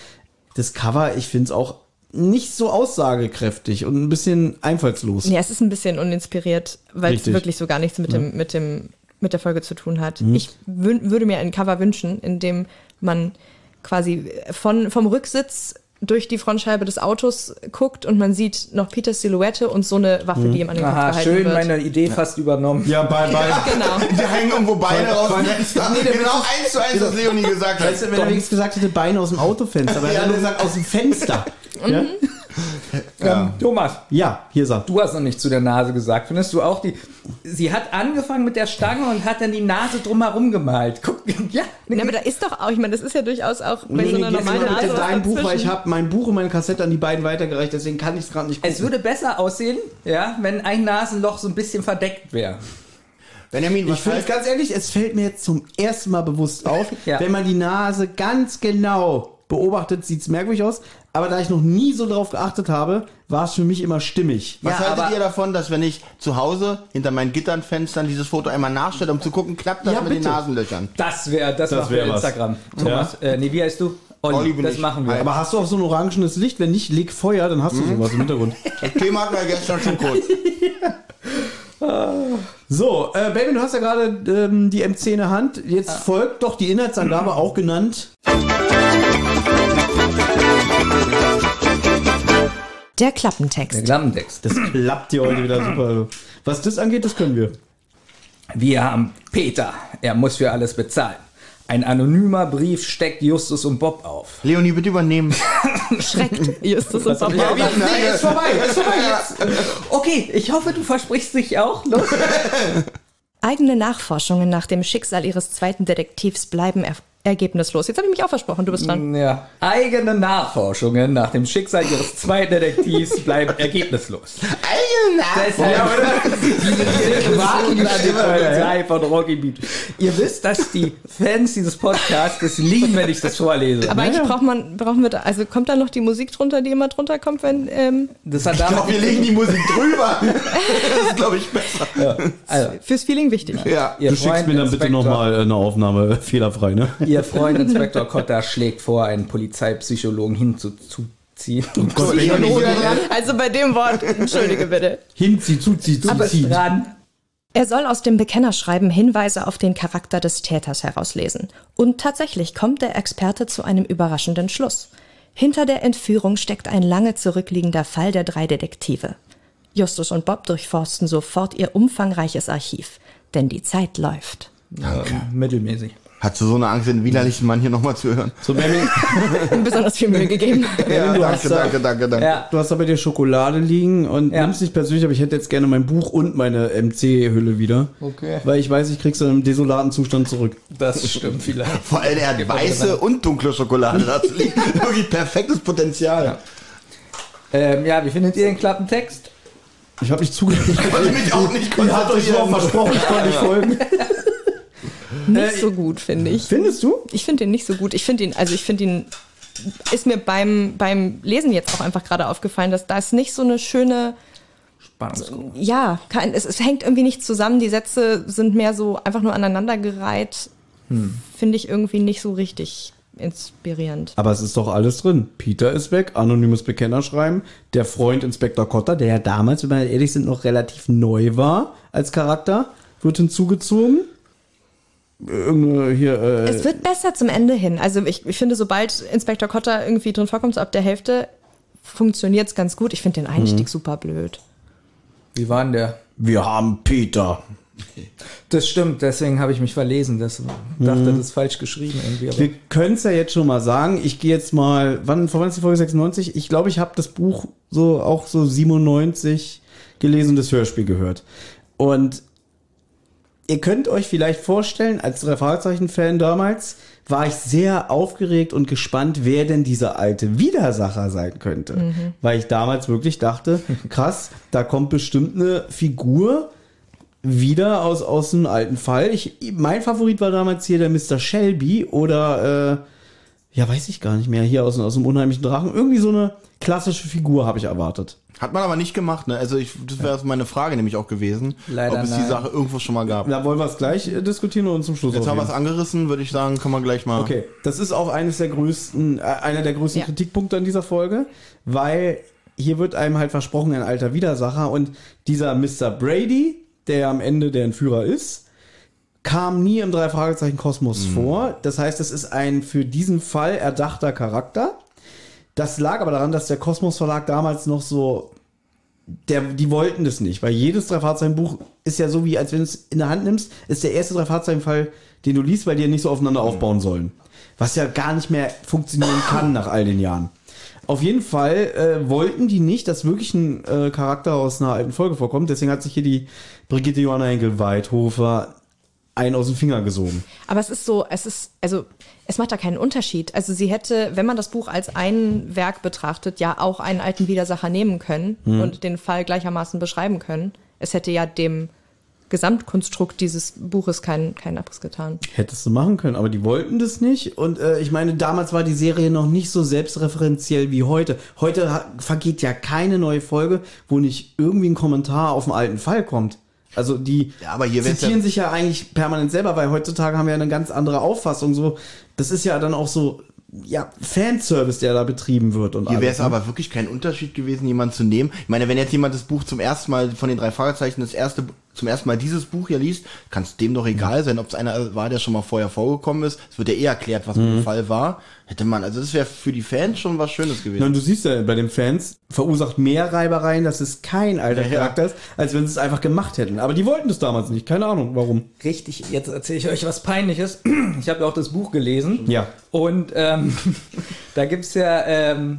das Cover, ich finde es auch nicht so aussagekräftig und ein bisschen einfallslos. Ja, es ist ein bisschen uninspiriert, weil es wirklich so gar nichts mit dem, mit dem, mit der Folge zu tun hat. Ich wün würde mir ein Cover wünschen, in dem man quasi von, vom Rücksitz durch die Frontscheibe des Autos guckt und man sieht noch Peters Silhouette und so eine Waffe, die ihm an den Kopf Aha, gehalten schön, wird. meine Idee fast übernommen. Ja, bei, bei, genau. *laughs* Die hängen irgendwo Beine raus. Nee, *laughs* genau eins zu eins, was Leonie gesagt hat. Weißt du, wenn er wenigstens gesagt hätte, Beine aus dem Autofenster, aber er hat nur gesagt, aus dem Fenster. ja? *laughs* Ähm, Thomas, ja, hier sagt. du hast noch nicht zu der Nase gesagt. Findest du auch die. Sie hat angefangen mit der Stange und hat dann die Nase drumherum gemalt. Guck, *laughs* ja. Na, aber da ist doch auch, ich meine, das ist ja durchaus auch bei so einer jetzt normalen mal bitte Nase was dein Buch, weil ich habe mein Buch und meine Kassette an die beiden weitergereicht, deswegen kann ich es gerade nicht gucken. Es würde besser aussehen, ja, wenn ein Nasenloch so ein bisschen verdeckt wäre. Benjamin, Ich finde ganz ehrlich, es fällt mir jetzt zum ersten Mal bewusst auf, Ja. wenn man die Nase ganz genau beobachtet, sieht es merkwürdig aus. Aber da ich noch nie so drauf geachtet habe, war es für mich immer stimmig. was Ja, haltet ihr davon, dass wenn ich zu Hause hinter meinen Gitternfenstern dieses Foto einmal nachstelle, um zu gucken, klappt das Ja, mit den bitte. Nasenlöchern? Das wäre das, Das machen wär wir was. Instagram. Thomas, äh, nee, wie heißt du? Olli, Olli das ich. machen wir. Aber hast du auch so ein orangenes Licht? Wenn nicht, leg Feuer, dann hast du sowas im Hintergrund. Das *laughs* Thema hatten wir gestern schon kurz. *laughs* So, äh, Baby, du hast ja gerade ähm, die MC in der Hand. Jetzt folgt doch die Inhaltsangabe, auch genannt. Der Klappentext. Der Klammentext. Das klappt hier heute wieder super. Was das angeht, das können wir. Wir haben Peter. Er muss für alles bezahlen. Ein anonymer Brief steckt Justus und Bob auf. Leonie, bitte übernehmen. *laughs* Schreckt Justus und Bob auf. gesagt? Nee, ist vorbei, ist vorbei jetzt. Okay, ich hoffe, du versprichst dich auch. Los. Eigene Nachforschungen nach dem Schicksal ihres zweiten Detektivs bleiben er ergebnislos. Jetzt habe ich mich auch versprochen, du bist dran. Ja. Eigene Nachforschungen nach dem Schicksal ihres zweiten Detektivs bleiben *laughs* ergebnislos. Rocky *laughs* Beach. Ihr wisst, dass die Fans dieses Podcasts lieben, wenn ich das vorlese. Aber eigentlich braucht man, brauchen wir da, also kommt da noch die Musik drunter, die immer drunter kommt, wenn, ähm, Das hat Ich glaube, wir legen die Musik drüber. *laughs* Das ist, glaube ich, besser. also, fürs Feeling wichtig. Ja. ihr Du schickst mir dann bitte nochmal eine Aufnahme fehlerfrei, ne? Ihr Freund Inspektor Kotter schlägt vor, einen Polizeipsychologen hinzuziehen. Oh Gott, Leonie, Also bei dem Wort, entschuldige bitte. Hinzieh, zuzieh, zuzieh. dran. Er soll aus dem Bekennerschreiben Hinweise auf den Charakter des Täters herauslesen. Und tatsächlich kommt der Experte zu einem überraschenden Schluss. Hinter der Entführung steckt ein lange zurückliegender Fall der drei Detektive. Justus und Bob durchforsten sofort ihr umfangreiches Archiv, denn die Zeit läuft. Mittelmäßig. Hast du so eine Angst, den widerlichen Mann hier nochmal zu hören? So, Benjamin, Besonders viel Mühe gegeben. Ja, du danke, hast da- danke, danke, danke. Ja, du hast da bei dir Schokolade liegen und Ja. nimmst nicht persönlich, aber ich hätte jetzt gerne mein Buch und meine MC-Hülle wieder. Okay. Weil ich weiß, ich krieg's dann im desolaten Zustand zurück. das stimmt vielleicht. Vor allem, er hat weiße und dunkle Schokolade dazu liegen. *laughs* Wirklich perfektes Potenzial. Ähm, ja, wie findet ihr den Klappentext? Ich habe nicht zugehört. *laughs* Ich konnte mich auch nicht Ihr habt euch so konzentrieren. versprochen, ich konnte nicht folgen. *laughs* Nicht so gut, finde ich. Findest du? Ich finde ihn nicht so gut. Ich finde ihn, also ich finde ihn, ist mir beim, beim Lesen jetzt auch einfach gerade aufgefallen, dass da ist nicht so eine schöne, Spannungskurve. ja, kein, es, es hängt irgendwie nicht zusammen. Die Sätze sind mehr so einfach nur aneinandergereiht. Finde ich irgendwie nicht so richtig inspirierend. Aber es ist doch alles drin. Peter ist weg, anonymes Bekennerschreiben, der Freund Inspektor Cotter, der ja damals, wenn wir ehrlich sind, noch relativ neu war als Charakter, wird hinzugezogen. Irgendeine hier, äh, Es wird besser zum Ende hin. Also ich, ich finde, sobald Inspektor Cotter irgendwie drin vorkommt, so ab der Hälfte, funktioniert es ganz gut. Ich finde den Einstieg super blöd. Wie war denn der? wir haben Peter. Das stimmt, deswegen habe ich mich verlesen. Das dachte, das ist falsch geschrieben irgendwie. Aber Wir können es ja jetzt schon mal sagen. Ich gehe jetzt mal, wann, vor wann ist die Folge 96? Ich glaube, ich habe das Buch so auch so 97 gelesen und das Hörspiel gehört. Und ihr könnt euch vielleicht vorstellen, als drei Fragezeichen-Fan damals, war ich sehr aufgeregt und gespannt, wer denn dieser alte Widersacher sein könnte. Weil ich damals wirklich dachte, *laughs* krass, da kommt bestimmt eine Figur wieder aus, aus einem alten Fall. Ich, mein Favorit war damals hier der Mr. Shelby oder, äh, ja, weiß ich gar nicht mehr, hier aus, aus dem unheimlichen Drachen. Irgendwie so eine klassische Figur habe ich erwartet. Hat man aber nicht gemacht, ne? Also ich, das wäre meine Frage nämlich auch gewesen, Leider ob es die nein. Sache irgendwo schon mal gab. Da wollen wir es gleich äh, diskutieren und zum Schluss Jetzt haben wir es angerissen, würde ich sagen, kann man gleich mal. Okay, das ist auch eines der größten, äh, einer der größten Ja. Kritikpunkte an dieser Folge, weil hier wird einem halt versprochen, ein alter Widersacher und dieser Mr. Brady, der ja am Ende der Entführer ist, kam nie im drei Fragezeichen Kosmos vor. Das heißt, es ist ein für diesen Fall erdachter Charakter. Das lag aber daran, dass der Kosmos Verlag damals noch so der, die wollten das nicht, weil jedes Drei-Fahrzeichen-Buch ist ja so wie, als wenn du es in der Hand nimmst, ist der erste Drei-Fahrzeichen-Fall, den du liest, weil die ja nicht so aufeinander aufbauen sollen. Was ja gar nicht mehr funktionieren kann nach all den Jahren. Auf jeden Fall äh, wollten die nicht, dass wirklich ein äh, Charakter aus einer alten Folge vorkommt. Deswegen hat sich hier die Brigitte Johanna Henkel-Weidhofer einen aus dem Finger gesogen. Aber es ist so, es ist, also es macht da keinen Unterschied. Also sie hätte, wenn man das Buch als ein Werk betrachtet, ja auch einen alten Widersacher nehmen können und den Fall gleichermaßen beschreiben können. Es hätte ja dem Gesamtkonstrukt dieses Buches keinen keinen Abriss getan. Hättest du machen können, aber die wollten das nicht. Und äh, ich meine, damals war die Serie noch nicht so selbstreferenziell wie heute. Heute vergeht ja keine neue Folge, wo nicht irgendwie ein Kommentar auf einen alten Fall kommt. Also die Ja, aber hier zitieren ja- sich ja eigentlich permanent selber, weil heutzutage haben wir ja eine ganz andere Auffassung. So, das ist ja dann auch so, ja, Fanservice, der da betrieben wird und Hier wäre es ne? aber wirklich kein Unterschied gewesen, jemanden zu nehmen. Ich meine, wenn jetzt jemand das Buch zum ersten Mal von den drei Fragezeichen das erste zum ersten Mal dieses Buch hier liest, kann es dem doch egal sein, ob es einer war, der schon mal vorher vorgekommen ist. Es wird ja eh erklärt, was Mhm. dem Fall war. Hätte man, also das wäre für die Fans schon was Schönes gewesen. Und du siehst ja bei den Fans, verursacht mehr Reibereien, dass es kein alter Ja, ja. Charakter ist, als wenn sie es einfach gemacht hätten. Aber die wollten das damals nicht. Keine Ahnung, warum. Richtig, jetzt erzähle ich euch was Peinliches. Ich habe ja auch das Buch gelesen. Ja. Und ähm, *laughs* da gibt's ja, ähm,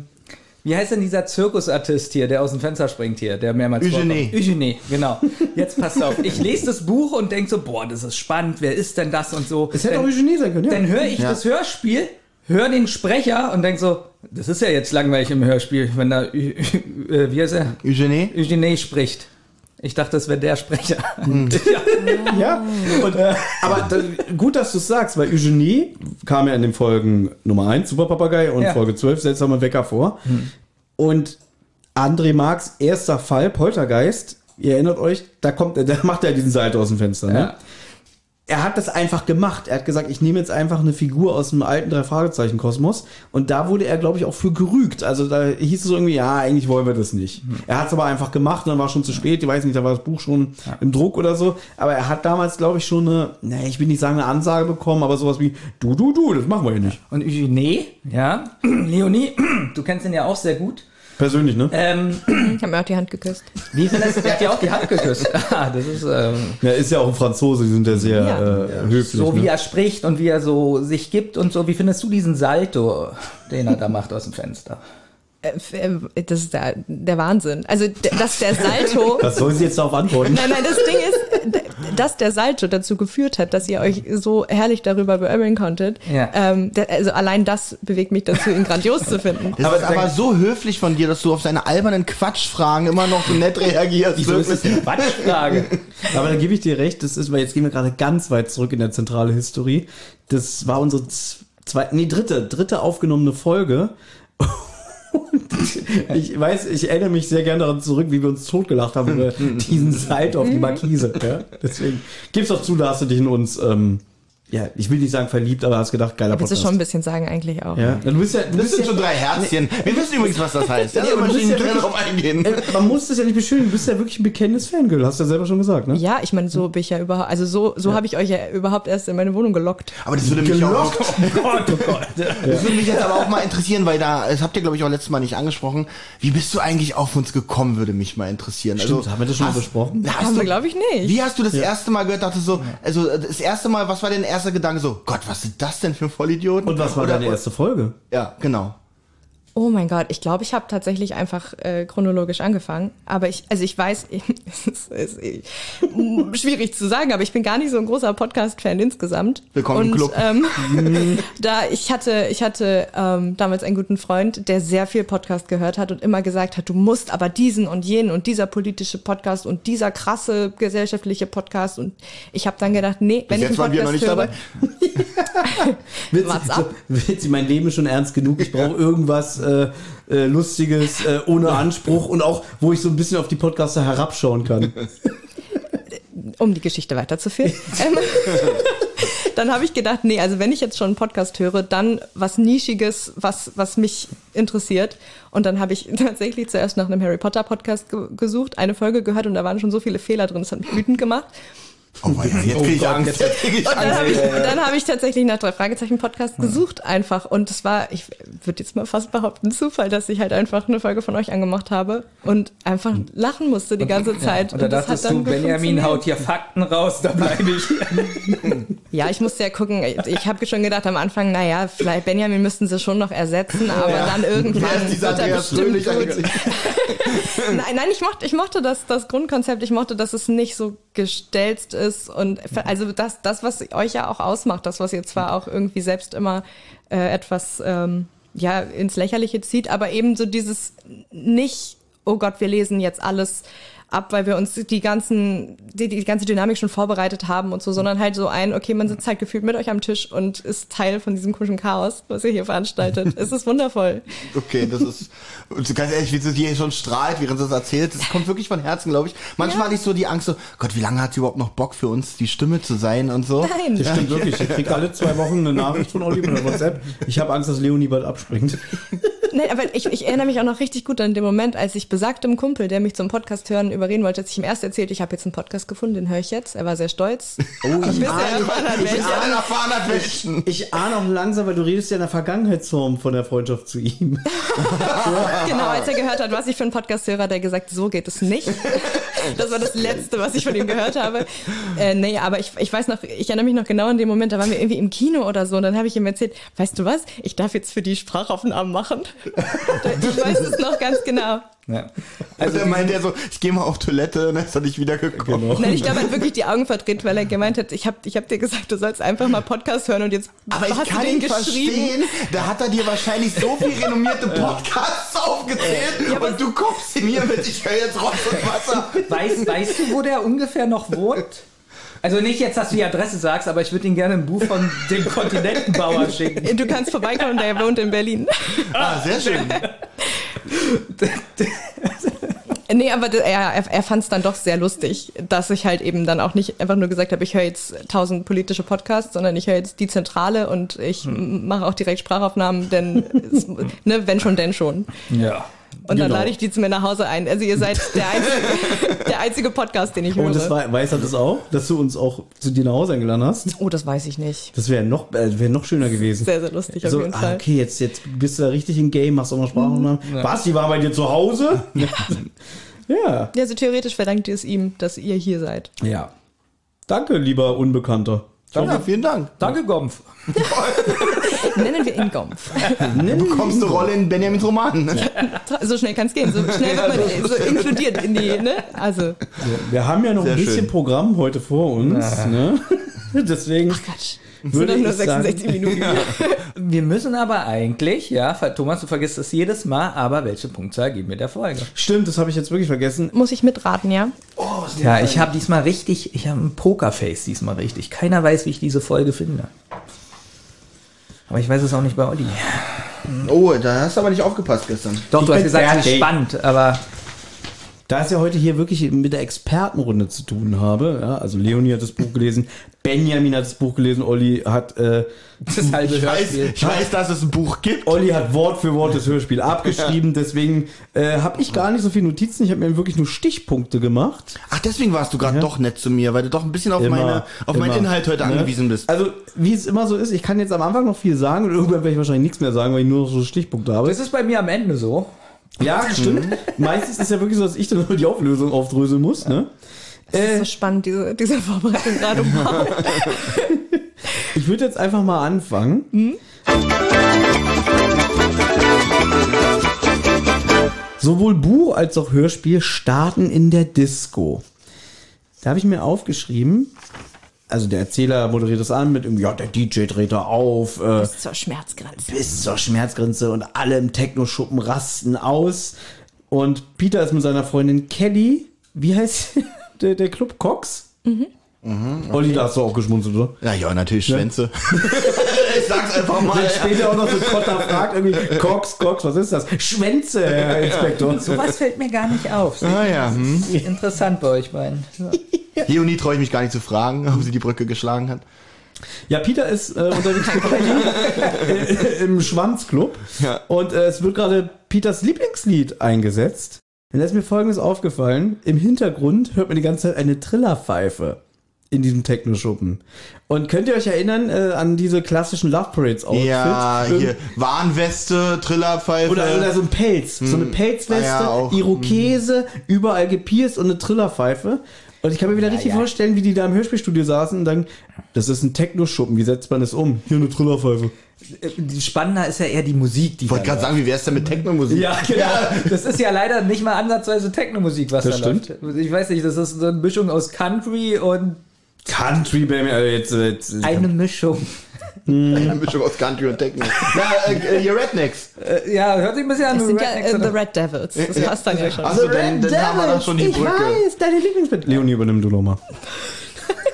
wie heißt denn dieser Zirkusartist hier, der aus dem Fenster springt hier, der mehrmals Eugenie. Eugenie, genau. Jetzt passt auf. Ich lese das Buch und denk so, boah, das ist spannend, wer ist denn das und so. Es hätte Dann- auch Eugenie sein können, ja. Dann höre ich Ja. das Hörspiel, höre den Sprecher und denk so, das ist ja jetzt langweilig im Hörspiel, wenn da, äh, wie heißt er? Eugenie? Eugenie spricht. Ich dachte, das wäre der Sprecher. *laughs* ja. Ja, und, äh, aber da, gut, dass du es sagst, weil Eugenie kam ja in den Folgen Nummer 1, Super Papagei, und Ja. Folge 12, seltsamer Wecker vor. Und André Marx erster Fall, Poltergeist, ihr erinnert euch, da kommt, er- da macht er diesen Salto aus dem Fenster, ne? Ja. Er hat das einfach gemacht. Er hat gesagt, ich nehme jetzt einfach eine Figur aus dem alten Drei-Fragezeichen-Kosmos. Und da wurde er, glaube ich, auch für gerügt. Also da hieß es irgendwie, ja, eigentlich wollen wir das nicht. Er hat es aber einfach gemacht und dann war schon zu spät. Ich weiß nicht, da war das Buch schon im Druck oder so. Aber er hat damals, glaube ich, schon eine, ne, ich will nicht sagen eine Ansage bekommen, aber sowas wie, du, du, du, das machen wir hier nicht. Und Eugenie, ja, *clears throat* Leonie, *clears throat* du kennst ihn ja auch sehr gut. Persönlich, ne? Ähm, *clears throat* Ich habe mir auch die Hand geküsst. wie findest du, der hat ja auch die Hand geküsst. *laughs* Ah, das ist ähm, Ja, ist ja auch ein Franzose, die sind ja sehr Ja. äh, höflich. so, wie ne? er spricht und wie er so sich gibt und so. Wie findest du diesen Salto, den er da macht aus dem Fenster? Äh, äh, Das ist der, der Wahnsinn. Also, dass der Salto. *laughs* Was sollen Sie jetzt darauf antworten? Nein, nein, das Ding ist, dass der Salto dazu geführt hat, dass ihr euch so herrlich darüber beömmeln konntet. Ja. Ähm, der, also allein das bewegt mich dazu, ihn grandios zu finden. *laughs* Das ist aber so höflich von dir, dass du auf seine albernen Quatschfragen immer noch so nett reagierst. Wieso ist das eine Quatschfrage? *laughs* Aber da gebe ich dir recht, das ist, weil jetzt gehen wir gerade ganz weit zurück in der zentrale Historie. Das war unsere zweite, nee, dritte, dritte aufgenommene Folge. Und ich weiß, ich erinnere mich sehr gerne daran zurück, wie wir uns totgelacht haben über *laughs* diesen Salto auf die Markise. Ja? Deswegen gib's doch zu, da hast du dich in uns, ähm, ja, ich will nicht sagen verliebt, aber hast gedacht, geiler Willst du Podcast. schon ein bisschen sagen, eigentlich auch. ja, du bist ja, du Das bist sind ja, schon drei Herzchen. Wir wissen übrigens, was das *laughs* heißt. Ja, du ich bist ja nicht wirklich- drauf eingehen. Äh, man muss das ja nicht beschönigen, du bist ja wirklich ein bekennendes Fangirl, hast du ja selber schon gesagt, ne? Ja, ich meine, so bin ich ja überhaupt, also so, so habe ich euch ja überhaupt erst in meine Wohnung gelockt. Aber das würde mich auch, Gelockt. Oh *laughs* Gott, oh Gott. das würde mich jetzt aber auch mal interessieren, weil da, das habt ihr glaube ich auch letztes Mal nicht angesprochen. Wie bist du eigentlich auf uns gekommen, würde mich mal interessieren. Also, Stimmt, haben wir das schon mal hast- besprochen? Hast Haben du, wir, glaube ich, nicht. Wie hast du das erste Mal gehört, dachte so, also das erste Mal, was war dein erster Gedanke so, Gott, was sind das denn für Vollidioten? Und was war Oder- deine erste Folge? Ja, genau. Oh mein Gott, ich glaube, ich habe tatsächlich einfach äh, chronologisch angefangen. Aber ich, also ich weiß, *laughs* es ist, ist mm, schwierig zu sagen, aber ich bin gar nicht so ein großer Podcast-Fan insgesamt. Willkommen im Und, Club. Ähm, *laughs* da ich hatte, ich hatte ähm, damals einen guten Freund, der sehr viel Podcast gehört hat und immer gesagt hat, du musst aber diesen und jenen und dieser politische Podcast und dieser krasse gesellschaftliche Podcast. Und ich habe dann gedacht, nee, wenn Bis ich jetzt einen waren wir Podcast noch höre, nicht dabei. *laughs* Willst What's du, up? willst du, mein Leben ist schon ernst genug? Ich brauche irgendwas, äh, äh, Lustiges, äh, ohne Anspruch und auch, wo ich so ein bisschen auf die Podcaster herabschauen kann. *laughs* um die Geschichte weiterzuführen. *laughs* Ähm, *laughs* dann habe ich gedacht, nee, also wenn ich jetzt schon einen Podcast höre, dann was Nischiges, was, was mich interessiert. Und dann habe ich tatsächlich zuerst nach einem Harry Potter Podcast ge gesucht, eine Folge gehört und da waren schon so viele Fehler drin, das hat mich wütend gemacht. Oh, mein jetzt kriege ich Angst. Jetzt krieg ich *laughs* Und dann habe ich, und dann hab ich tatsächlich nach drei Fragezeichen Podcast gesucht einfach. Und es war, ich würde jetzt mal fast behaupten, Zufall, dass ich halt einfach eine Folge von euch angemacht habe und einfach lachen musste die ganze Zeit. Und da das dachtest hat du, dann Benjamin haut hier Fakten raus, da bleibe ich. *laughs* Ja, ich musste ja gucken. Ich habe schon gedacht am Anfang, naja, vielleicht Benjamin müssten sie schon noch ersetzen, aber dann Wer irgendwann ist dieser wird er bestimmt gut. *laughs* Nein, nein, ich mochte, ich mochte das, das Grundkonzept. Ich mochte, dass es nicht so gestelzt ist und also das, das, was euch ja auch ausmacht, das, was ihr zwar auch irgendwie selbst immer äh, etwas ähm, ja ins Lächerliche zieht, aber eben so dieses nicht, oh Gott, wir lesen jetzt alles ab, weil wir uns die ganzen, die, die ganze Dynamik schon vorbereitet haben und so, sondern halt so ein, okay, man sitzt halt gefühlt mit euch am Tisch und ist Teil von diesem komischen Chaos, was ihr hier veranstaltet. *laughs* es ist wundervoll. Okay, das ist und ganz ehrlich, wie sie hier schon strahlt, während sie das erzählt. Das kommt wirklich von Herzen, glaube ich. Manchmal hatte ich so die Angst, so Gott, wie lange hat sie überhaupt noch Bock für uns, die Stimme zu sein und so. Nein. Das stimmt wirklich. Ich kriege alle zwei Wochen eine Nachricht von Olli per WhatsApp. Ich habe Angst, dass Leonie bald abspringt. Nein, aber ich, ich erinnere mich auch noch richtig gut an den Moment, als ich besagtem Kumpel, der mich zum Podcast hören überreden wollte, als ich ihm erst erzählt, ich habe jetzt einen Podcast gefunden, den höre ich jetzt. Er war sehr stolz. *laughs* Oh, ich erfahren hat, welcher. Ein erfahrener Menschen. Ich ahne auch langsam, weil du redest ja in der Vergangenheitsform von der Freundschaft zu ihm. *laughs* Genau, als er gehört hat, was ich für einen Podcast höre, hat er gesagt, so geht es nicht. *laughs* Das war das Letzte, was ich von ihm gehört habe. Äh, nee, aber ich, ich weiß noch, ich erinnere mich noch genau an den Moment, da waren wir irgendwie im Kino oder so und dann habe ich ihm erzählt, weißt du was, ich darf jetzt für die Sprachaufnahmen machen. Ich weiß es noch ganz genau. Ja. Also er meinte er so, ich gehe mal auf Toilette und dann ist er nicht wiedergekommen. Nein, ich glaube, er hat wirklich die Augen verdreht, weil er gemeint hat, ich habe ich hab dir gesagt, du sollst einfach mal Podcast hören und jetzt Aber ich hast kann du den ihn verstehen, da hat er dir wahrscheinlich so viel renommierte Podcasts aufgezählt und du kommst in mir mit, ich höre jetzt Rotz und Wasser. Weißt, weißt du, wo der ungefähr noch wohnt? Also nicht jetzt, dass du die Adresse sagst, aber ich würde ihm gerne ein Buch von dem Kontinentenbauer schicken. Du kannst vorbeikommen, der wohnt in Berlin. Ah, sehr schön. *laughs* Nee, aber er, er, fand es dann doch sehr lustig, dass ich halt eben dann auch nicht einfach nur gesagt habe, ich höre jetzt tausend politische Podcasts, sondern ich höre jetzt die Zentrale und ich Hm. mache auch direkt Sprachaufnahmen, denn es, *laughs* ne, wenn schon, denn schon. Ja. Und dann Genau. lade ich die zu mir nach Hause ein. Also ihr seid *laughs* der einzige, der einzige Podcast, den ich höre. Und das war, weiß er das auch, dass du uns auch zu dir nach Hause eingeladen hast? oh, das weiß ich nicht. Das wäre noch, äh, wär noch schöner gewesen. Sehr, sehr lustig auf so, jeden ah, Fall. okay, jetzt, jetzt bist du da richtig im Game, machst auch mal Sprachaufnahmen. Was, die war bei dir zu Hause? *laughs* ja. Ja, also theoretisch verdankt ihr es ihm, dass ihr hier seid. Ja. Danke, lieber Unbekannter. Danke, vielen Dank. Danke, Gompf. *laughs* Nennen wir ihn Gompf. Du bekommst eine Rolle in Benjamins Roman. Ne? So schnell kann es gehen. So schnell wird man so inkludiert in die, ne? Also, Wir haben ja noch Sehr ein bisschen schön. Programm heute vor uns. Ne? *laughs* Deswegen Quatsch. Es würde sind doch nur ich sagen, 66 Minuten. Wir müssen aber eigentlich, ja, Thomas, du vergisst das jedes Mal, aber welche Punktzahl geben wir der Folge? stimmt, das habe ich jetzt wirklich vergessen. Muss ich mitraten, ja? Ja, ich habe diesmal richtig, ich habe ein Pokerface diesmal richtig. Keiner weiß, wie ich diese Folge finde. Aber ich weiß es auch nicht bei Olli. Oh, da hast du aber nicht aufgepasst gestern. Doch, Ich du hast bin gesagt, sie ist spannend, aber Da es ja heute hier wirklich mit der Expertenrunde zu tun habe, ja, also Leonie hat das Buch gelesen, Benjamin hat das Buch gelesen, Olli hat, äh, das halbe Ich weiß, Hörspiel. ich weiß, dass es ein Buch gibt. Olli hat Wort für Wort das Hörspiel abgeschrieben, deswegen äh, habe ich gar nicht so viele Notizen, ich habe mir wirklich nur Stichpunkte gemacht. Ach, deswegen warst du gerade doch nett zu mir, weil du doch ein bisschen auf, Immer, meine, auf meinen immer, Inhalt heute ne? angewiesen bist. Also, wie es immer so ist, ich kann jetzt am Anfang noch viel sagen und irgendwann werde ich wahrscheinlich nichts mehr sagen, weil ich nur noch so Stichpunkte habe. Das ist bei mir am Ende so. Ja, stimmt. Meistens ist es ja wirklich so, dass ich dann nur die Auflösung aufdröseln muss, ne? Das ist so spannend, diese, diese Vorbereitung gerade. *laughs* Ich würde jetzt einfach mal anfangen. Sowohl Buch als auch Hörspiel starten in der Disco. Da habe ich mir aufgeschrieben, also der Erzähler moderiert das an mit irgendwie, ja, der DJ dreht da auf, äh, Bis zur Schmerzgrenze. bis zur Schmerzgrenze und alle im Techno-Schuppen rasten aus. Und Peter ist mit seiner Freundin Kelly, wie heißt *laughs* der, der Club Cox? Mhm. Olli, da hast du auch geschmunzelt, oder? Ja, ja, natürlich Schwänze. *laughs* ich sag's einfach mal. Dann später auch noch so Kotter fragt irgendwie, Cox, Cox, was ist das? Schwänze, Herr Inspektor. Sowas fällt mir gar nicht auf. Ah ja, hm. Interessant bei euch beiden. Ja. Leonie *laughs* traue ich mich gar nicht zu fragen, ob sie die Brücke geschlagen hat. Ja, Peter ist äh, unterwegs *laughs* mit äh, *laughs* im Schwanzclub Ja. und äh, es wird gerade Peters Lieblingslied eingesetzt. Und da ist mir folgendes aufgefallen. Im Hintergrund hört man die ganze Zeit eine Trillerpfeife in diesem Techno-Schuppen. Und könnt ihr euch erinnern äh, an diese klassischen Love Parades Outfits? Ja, hier Warnweste, Trillerpfeife. Oder, oder so ein Pelz, so eine Pelzweste, Ah ja, auch. Irokese, überall gepierst und eine Trillerpfeife. Und ich kann mir wieder richtig ja. vorstellen, wie die da im Hörspielstudio saßen und dann, das ist ein Techno-Schuppen, wie setzt man das um? Hier eine Trillerpfeife. Äh, Spannender ist ja eher die Musik, die ich wollte gerade sagen, wie wär's denn mit Technomusik? Ja, genau. Ja, *laughs* das ist ja leider nicht mal ansatzweise Techno-Musik, was Das da stimmt. läuft. Ich weiß nicht, das ist so eine Mischung aus Country und Country, Baby, also jetzt, jetzt eine Mischung. Eine Mischung aus Country und Techno. Na, äh, äh, ihr Rednecks. Äh, ja, hört sich ein bisschen an. Das sind ja Rednecks, äh, The? Red Devils. Das passt dann ja schon. Also dann, dann haben wir doch schon die ich Brücke. weiß, deine Lieblingsband. Leonie, übernimm du nochmal.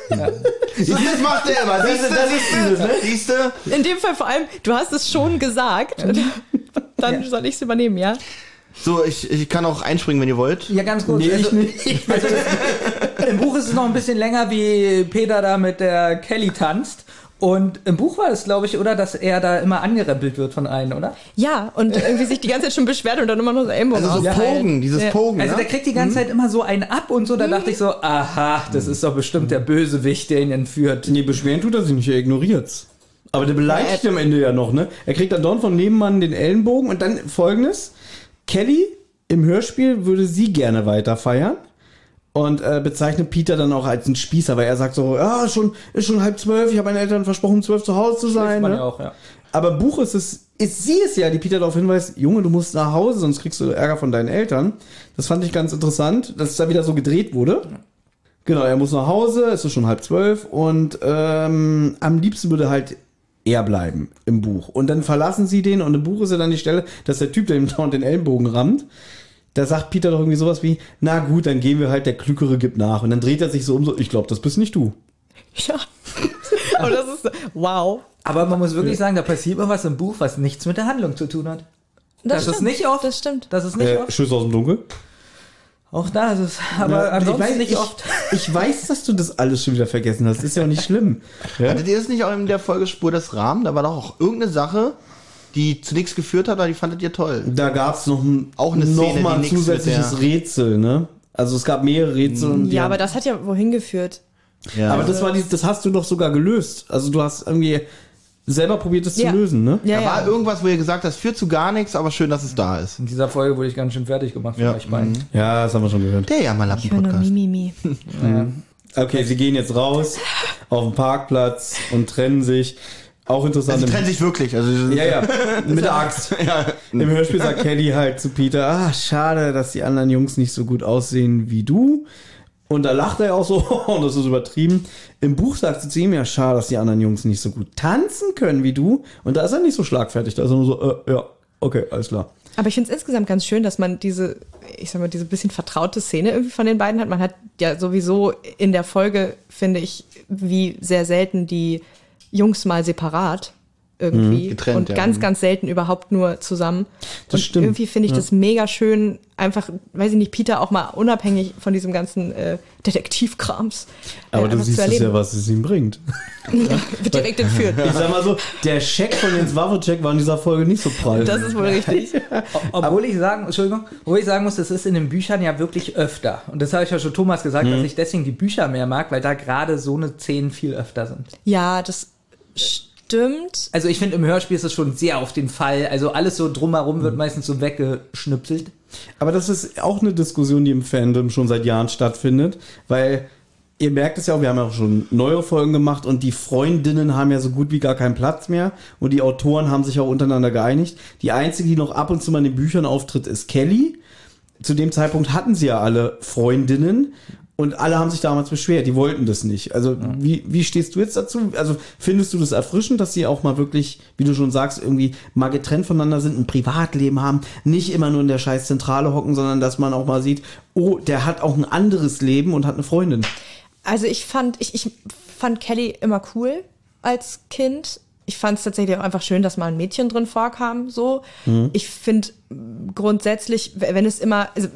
So, das macht er immer. Siehste, das ist dieses, ne? Siehste? In dem Fall vor allem, du hast es schon gesagt. Dann soll ich es übernehmen, ja? So, ich, ich kann auch einspringen, wenn ihr wollt. Ja, ganz kurz. Nee, ich also, nicht. *laughs* also Im Buch ist es noch ein bisschen länger, wie Peter da mit der Kelly tanzt. Und im Buch war es, glaube ich, oder, dass er da immer angerempelt wird von allen, oder? Ja, und irgendwie sich die ganze Zeit schon beschwert und dann immer nur so Ellenbogen Also so. Pogen, dieses Ja. Pogen. Also ne? der kriegt die ganze Zeit immer so einen ab und so. Da dachte ich so, aha, das ist doch bestimmt der Bösewicht, der ihn entführt. Nee, beschweren tut er sich nicht, er ignoriert's. Aber der beleidigt ihn am Ende ja noch, ne? Er kriegt dann Don von Nebenmann den Ellenbogen und dann folgendes. Kelly im Hörspiel würde sie gerne weiter feiern und äh, bezeichnet Peter dann auch als einen Spießer, weil er sagt so, ja, schon, ist schon halb zwölf, ich habe meinen Eltern versprochen, um zwölf zu Hause zu sein. Ne? ja auch, ja. Aber Buch ist es, ist sie es ja, die Peter darauf hinweist, Junge, du musst nach Hause, sonst kriegst du Ärger von deinen Eltern. Das fand ich ganz interessant, dass es da wieder so gedreht wurde. Genau, er muss nach Hause, es ist schon halb zwölf und ähm, am liebsten würde halt er bleiben im Buch. Und dann verlassen sie den und im Buch ist ja dann die Stelle, dass der Typ, der ihm dauernd den Ellenbogen rammt, da sagt Peter doch irgendwie sowas wie, na gut, dann gehen wir halt, der Klügere gibt nach. Und dann dreht er sich so um, so, ich glaube, das bist nicht du. Ja. *laughs* Aber das ist, wow. Aber man muss wirklich sagen, da passiert mal was im Buch, was nichts mit der Handlung zu tun hat. Das, ist stimmt. nicht oft. Das stimmt. Das ist nicht Äh, oft. Schuss aus dem Dunkel. Auch da ist es. Aber Ja, ansonsten nicht ich, oft. Ich weiß, dass du das alles schon wieder vergessen hast. Ist ja auch nicht schlimm. Ja? Hattet ihr das nicht auch in der Folge Spur des Rahmen? Da war doch auch irgendeine Sache, die zu nichts geführt hat, aber die fandet ihr toll. Da gab es noch, ein, Auch eine noch Szene, mal die ein zusätzliches Rätsel, ne? Also es gab mehrere Rätsel. und die Ja, haben- aber das hat ja wohin geführt. Ja. aber das war dieses, das hast du doch sogar gelöst. Also du hast irgendwie selber probiert, es Ja. zu lösen, ne? Ja, da war ja. irgendwas, wo ihr gesagt habt, das führt zu gar nichts, aber schön, dass es da ist. In dieser Folge wurde ich ganz schön fertig gemacht von Ja. euch beiden. Ja, das haben wir schon gehört. Der Ich nur Jammerlappen-Podcast. Mimimi. *laughs* Okay, sie gehen jetzt raus auf den Parkplatz und trennen sich. Auch interessant. Also, die im- trennen sich wirklich. Also, Ja, ja, *laughs* mit der Axt. *laughs* ja. Im Hörspiel sagt Kelly halt zu Peter, ah, schade, dass die anderen Jungs nicht so gut aussehen wie du. Und da lacht er auch so, *laughs* und das ist übertrieben. Im Buch sagt sie zu ihm, ja, schade, dass die anderen Jungs nicht so gut tanzen können wie du. Und da ist er nicht so schlagfertig, da ist er nur so, äh, ja, okay, alles klar. Aber ich finde es insgesamt ganz schön, dass man diese, ich sag mal, diese bisschen vertraute Szene irgendwie von den beiden hat. Man hat ja sowieso in der Folge, finde ich, wie sehr selten die Jungs mal separat irgendwie getrennt, und ja. ganz, Mhm. ganz selten überhaupt nur zusammen. Das und stimmt. irgendwie finde ich das mega schön, einfach, weiß ich nicht, Peter auch mal unabhängig von diesem ganzen äh, Detektivkrams. äh, Aber du siehst es ja, was es ihm bringt. *laughs* Wird direkt entführt. Ich sag mal so, der Scheck von Jens Wawrczyk war in dieser Folge nicht so prall. Das ist wohl richtig. *laughs* Obwohl ich sagen, Entschuldigung, obwohl ich sagen muss, das ist in den Büchern ja wirklich öfter. Und das habe ich ja schon Thomas gesagt, dass ich deswegen die Bücher mehr mag, weil da gerade so eine Szenen viel öfter sind. Ja, das stimmt. Also ich finde, im Hörspiel ist es schon sehr auf den Fall. Also alles so drumherum wird meistens so weggeschnipselt. Aber das ist auch eine Diskussion, die im Fandom schon seit Jahren stattfindet, weil ihr merkt es ja auch, wir haben ja auch schon neue Folgen gemacht und die Freundinnen haben ja so gut wie gar keinen Platz mehr und die Autoren haben sich auch untereinander geeinigt. Die einzige, die noch ab und zu mal in den Büchern auftritt, ist Kelly. Zu dem Zeitpunkt hatten sie ja alle Freundinnen und alle haben sich damals beschwert, die wollten das nicht. Also wie, wie stehst du jetzt dazu? Also findest du das erfrischend, dass sie auch mal wirklich, wie du schon sagst, irgendwie mal getrennt voneinander sind, ein Privatleben haben, nicht immer nur in der scheiß Zentrale hocken, sondern dass man auch mal sieht, oh, der hat auch ein anderes Leben und hat eine Freundin. Also ich fand, ich, ich fand Kelly immer cool als Kind ich fand es tatsächlich auch einfach schön, dass mal ein Mädchen drin vorkam. So, Mhm. ich finde grundsätzlich, wenn es immer, also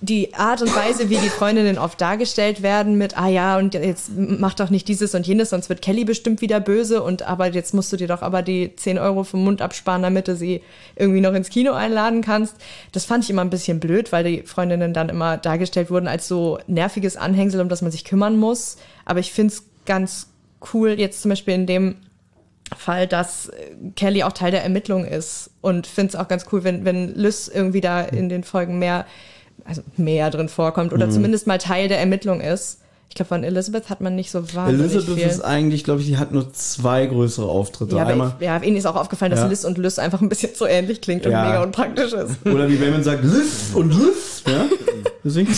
die Art und Weise, wie die Freundinnen oft dargestellt werden, mit ah ja und jetzt mach doch nicht dieses und jenes, sonst wird Kelly bestimmt wieder böse und aber jetzt musst du dir doch aber die 10 Euro vom Mund absparen, damit du sie irgendwie noch ins Kino einladen kannst. Das fand ich immer ein bisschen blöd, weil die Freundinnen dann immer dargestellt wurden als so nerviges Anhängsel, um das man sich kümmern muss. Aber ich finde es ganz cool, jetzt zum Beispiel in dem Fall, dass äh, Kelly auch Teil der Ermittlung ist und finde es auch ganz cool, wenn, wenn Lys irgendwie da in den Folgen mehr, also mehr drin vorkommt oder zumindest mal Teil der Ermittlung ist. Ich glaube, von Elizabeth hat man nicht so wahnsinnig Elizabeth viel. ist eigentlich, glaube ich, die hat nur zwei größere Auftritte. ja, Einmal, ich, ja, ihnen ist auch aufgefallen, dass Ja. Liz und Lys einfach ein bisschen zu ähnlich klingt und Ja. mega unpraktisch ist. oder wie Bayman sagt, Liz und Liz. Ja? *laughs* Deswegen.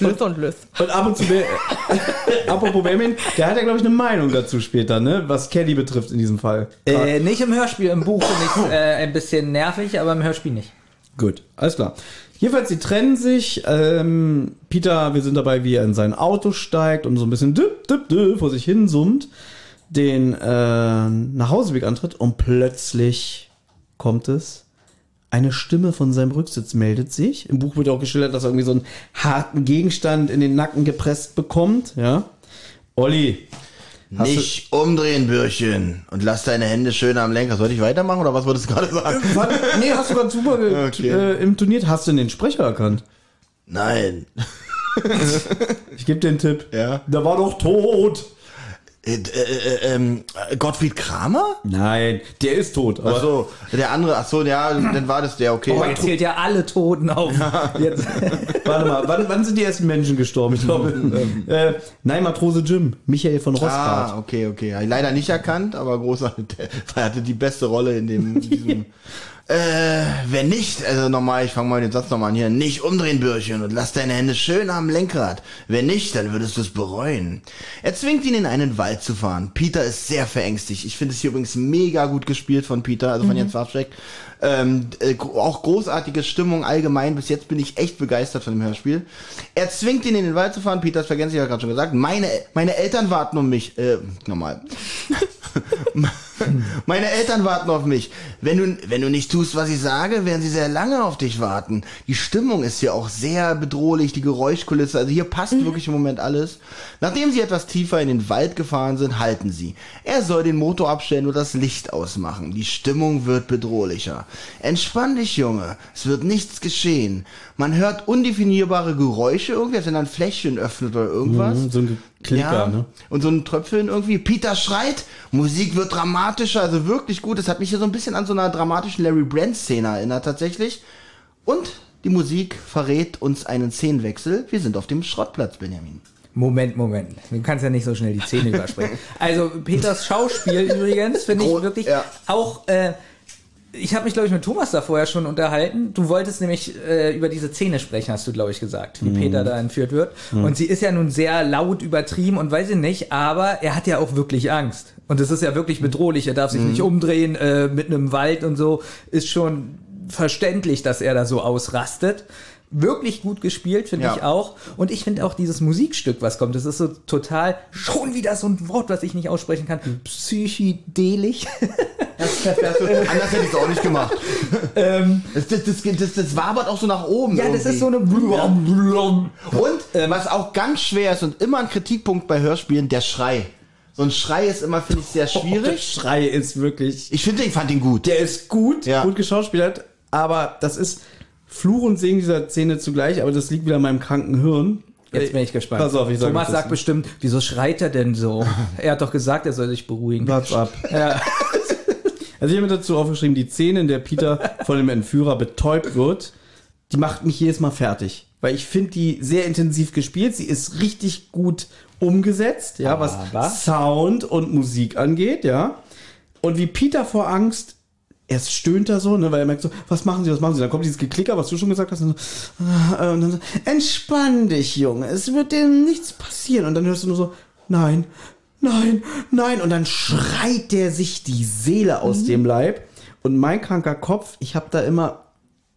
Lys und Lys. Und ab und zu, *laughs* apropos Bayman, der hat ja, glaube ich, eine Meinung dazu später, ne? Was Kelly betrifft in diesem Fall. Äh, nicht im Hörspiel, im Buch finde ich äh, ein bisschen nervig, aber im Hörspiel nicht. Gut, alles klar. Jedenfalls, sie trennen sich. Ähm, Peter, wir sind dabei, wie er in sein Auto steigt und so ein bisschen düpp, düpp, düpp vor sich hin summt, den äh, Nachhauseweg antritt und plötzlich kommt es. Eine Stimme von seinem Rücksitz meldet sich. Im Buch wird auch geschildert, dass er irgendwie so einen harten Gegenstand in den Nacken gepresst bekommt. Ja. Olli, Nicht umdrehen, Bürchen. Und lass deine Hände schön am Lenker. Sollte ich weitermachen oder was wolltest du gerade sagen? was, nee, hast du gerade super Okay. äh, intoniert. Hast du den Sprecher erkannt? Nein. Ich gebe dir einen Tipp. Ja. Der war doch tot. Äh, äh, äh, ähm, Gottfried Kramer? Nein, der ist tot. Aber Ach so, der andere, ach so, ja, dann war das der, okay. Oh, er zählt ja alle Toten auf. *laughs* Jetzt. *laughs* warte mal, wann, wann sind die ersten Menschen gestorben? Ich glaube, *laughs* äh, nein, Matrose Jim, Michael von Rossbart. Ah, okay, okay. Leider nicht erkannt, aber großartig. Er hatte die beste Rolle in dem. in diesem, äh, wenn nicht, also nochmal, ich fange mal den Satz nochmal an hier. Nicht umdrehen, Bürchen, und lass deine Hände schön am Lenkrad. Wenn nicht, dann würdest du es bereuen. Er zwingt ihn in einen Wald zu fahren. Peter ist sehr verängstigt. Ich finde es hier übrigens mega gut gespielt von Peter, also von Jens Warschek. Ähm, äh, auch großartige Stimmung allgemein. Bis jetzt bin ich echt begeistert von dem Hörspiel. Er zwingt ihn in den Wald zu fahren. Peter ist vergessen, ich habe gerade schon gesagt. Meine, meine Eltern warten um mich. Äh, nochmal. *laughs* *laughs* *laughs* Meine Eltern warten auf mich. Wenn du, wenn du nicht tust, was ich sage, werden sie sehr lange auf dich warten. Die Stimmung ist hier auch sehr bedrohlich, die Geräuschkulisse. Also hier passt wirklich im Moment alles. Nachdem sie etwas tiefer in den Wald gefahren sind, halten sie. Er soll den Motor abstellen und das Licht ausmachen. Die Stimmung wird bedrohlicher. Entspann dich, Junge. Es wird nichts geschehen. Man hört undefinierbare Geräusche irgendwie, als wenn er ein Fläschchen öffnet oder irgendwas. Mhm, so ein Klicker, ja, ne? Und so ein Tröpfeln irgendwie. Peter schreit, Musik wird dramatischer, also wirklich gut. Das hat mich hier so ein bisschen an so einer dramatischen Larry Brand-Szene erinnert tatsächlich. Und die Musik verrät uns einen Szenenwechsel. Wir sind auf dem Schrottplatz, Benjamin. Moment, Moment. Du kannst ja nicht so schnell die Szene überspringen. *laughs* Also Peters Schauspiel übrigens finde ich wirklich ja. auch. Äh, ich habe mich glaube ich mit Thomas da vorher schon unterhalten. Du wolltest nämlich äh, über diese Szene sprechen, hast du glaube ich gesagt, wie Peter da entführt wird. Und sie ist ja nun sehr laut übertrieben und weiß ich nicht, aber er hat ja auch wirklich Angst. Und es ist ja wirklich bedrohlich. Er darf sich nicht umdrehen äh, mit einem Wald und so. Ist schon verständlich, dass er da so ausrastet. Wirklich gut gespielt, finde Ja. ich auch. Und ich finde auch dieses Musikstück, was kommt, das ist so total, schon wieder so ein Wort, was ich nicht aussprechen kann, psychedelisch. *laughs* Anders hätte ich es auch nicht gemacht. *laughs* das, das, das, das, das wabert auch so nach oben. ja, das irgendwie. ist so eine... Und was auch ganz schwer ist und immer ein Kritikpunkt bei Hörspielen, der Schrei. So ein Schrei ist immer, finde ich, sehr Der schwierig. Schrei ist wirklich. Ich finde, ich fand ihn gut. Der ist gut, Ja. gut geschauspielert, aber das ist Fluch und Segen dieser Szene zugleich, aber das liegt wieder an meinem kranken Hirn. Jetzt bin ich gespannt. Pass auf, ich sag Thomas sagt bestimmt, wieso schreit er denn so? *laughs* er hat doch gesagt, er soll sich beruhigen. Platz ab. *laughs* Also ich habe mir dazu aufgeschrieben, die Szene, in der Peter von dem Entführer betäubt wird, die macht mich jedes Mal fertig. Weil ich finde die sehr intensiv gespielt. Sie ist richtig gut umgesetzt, ja, Aber- was Sound und Musik angeht, ja. Und wie Peter vor Angst, erst stöhnt er so, ne, weil er merkt so, was machen Sie, was machen Sie? Dann kommt dieses Geklicker, was du schon gesagt hast, und, so, äh, und dann so, entspann dich, Junge, es wird dir nichts passieren. Und dann hörst du nur so, nein, nein, nein. Und dann schreit der sich die Seele aus dem Leib. Und mein kranker Kopf, ich habe da immer,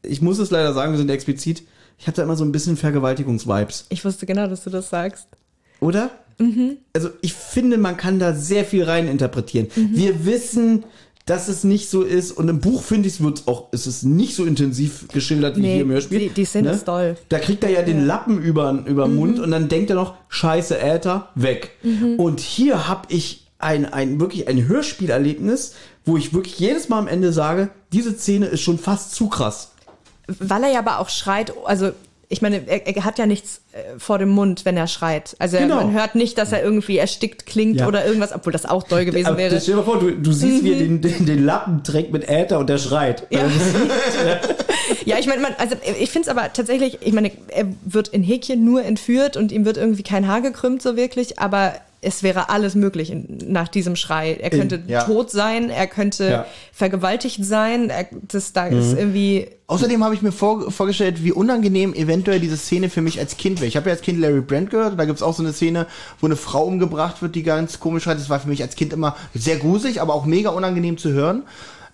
ich muss es leider sagen, wir sind explizit, ich hatte da immer so ein bisschen Vergewaltigungsvibes. Ich wusste genau, dass du das sagst. Oder? Also ich finde, man kann da sehr viel rein interpretieren. Wir wissen, dass es nicht so ist. Und im Buch finde ich, wird auch, es ist nicht so intensiv geschildert wie Nee, hier im Hörspiel. ne? die- die Szene ist doll. Da kriegt er ja den Lappen über über den Mhm. Mund und dann denkt er noch, scheiße, Äther, weg. Und hier habe ich ein, ein wirklich ein Hörspielerlebnis, wo ich wirklich jedes Mal am Ende sage, diese Szene ist schon fast zu krass. Weil er ja aber auch schreit, also ich meine, er, er hat ja nichts äh, vor dem Mund, wenn er schreit. Also Genau. man hört nicht, dass er irgendwie erstickt klingt Ja. oder irgendwas, obwohl das auch doll gewesen Aber wäre. Stell dir mal vor, du, du siehst, wie er den, den, den Lappen trägt mit Äther und der schreit. Ja. *laughs* ja, ich meine, also ich finde es aber tatsächlich, ich meine, er wird in Häkchen nur entführt und ihm wird irgendwie kein Haar gekrümmt so wirklich, aber es wäre alles möglich nach diesem Schrei. Er könnte ja. tot sein, er könnte Ja. vergewaltigt sein, er, das da ist irgendwie Außerdem habe ich mir vor, vorgestellt, wie unangenehm eventuell diese Szene für mich als Kind wäre. Ich habe ja als Kind Larry Brand gehört, und da gibt's auch so eine Szene, wo eine Frau umgebracht wird, die ganz komisch schreit. Das war für mich als Kind immer sehr gruselig, aber auch mega unangenehm zu hören.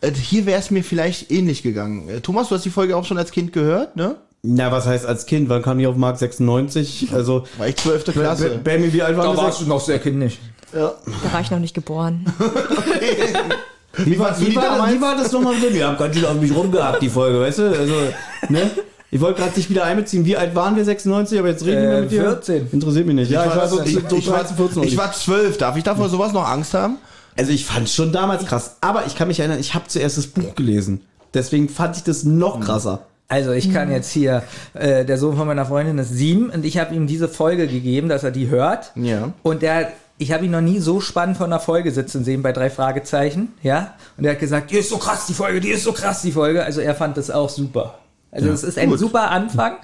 Äh, Hier wäre es mir vielleicht ähnlich gegangen. Äh, Thomas, du hast die Folge auch schon als Kind gehört, ne? Na, was heißt als Kind? Wann kam die auf Mark 96? Also, War ich zwölfte Klasse. Ba- Baby, wie alt war Da das? warst du noch sehr kindisch. Da war ich noch nicht geboren. *laughs* Wie war, Wie war, wie war das nochmal mit dem? Wir haben ganz schön auf mich rumgehabt, die Folge, weißt du? Also, ne? Ich wollte gerade dich wieder einbeziehen. Wie alt waren wir? 96? Aber jetzt reden wir Äh, mit dir. 14. Interessiert mich nicht. Ja, ich, war so, ich, so ich, war, 13, 14. ich war zwölf. Darf ich davor sowas noch Angst haben? also ich fand schon damals krass. Aber ich kann mich erinnern, ich habe zuerst das Buch gelesen. Deswegen fand ich das noch krasser. Also ich kann jetzt hier, äh, der Sohn von meiner Freundin ist sieben und ich habe ihm diese Folge gegeben, dass er die hört. Ja. Und der, ich habe ihn noch nie so spannend vor einer Folge sitzen sehen bei drei Fragezeichen, ja. Und er hat gesagt, die ist so krass die Folge, die ist so krass die Folge. Also er fand das auch super. Also es ist ein gut. super Anfang.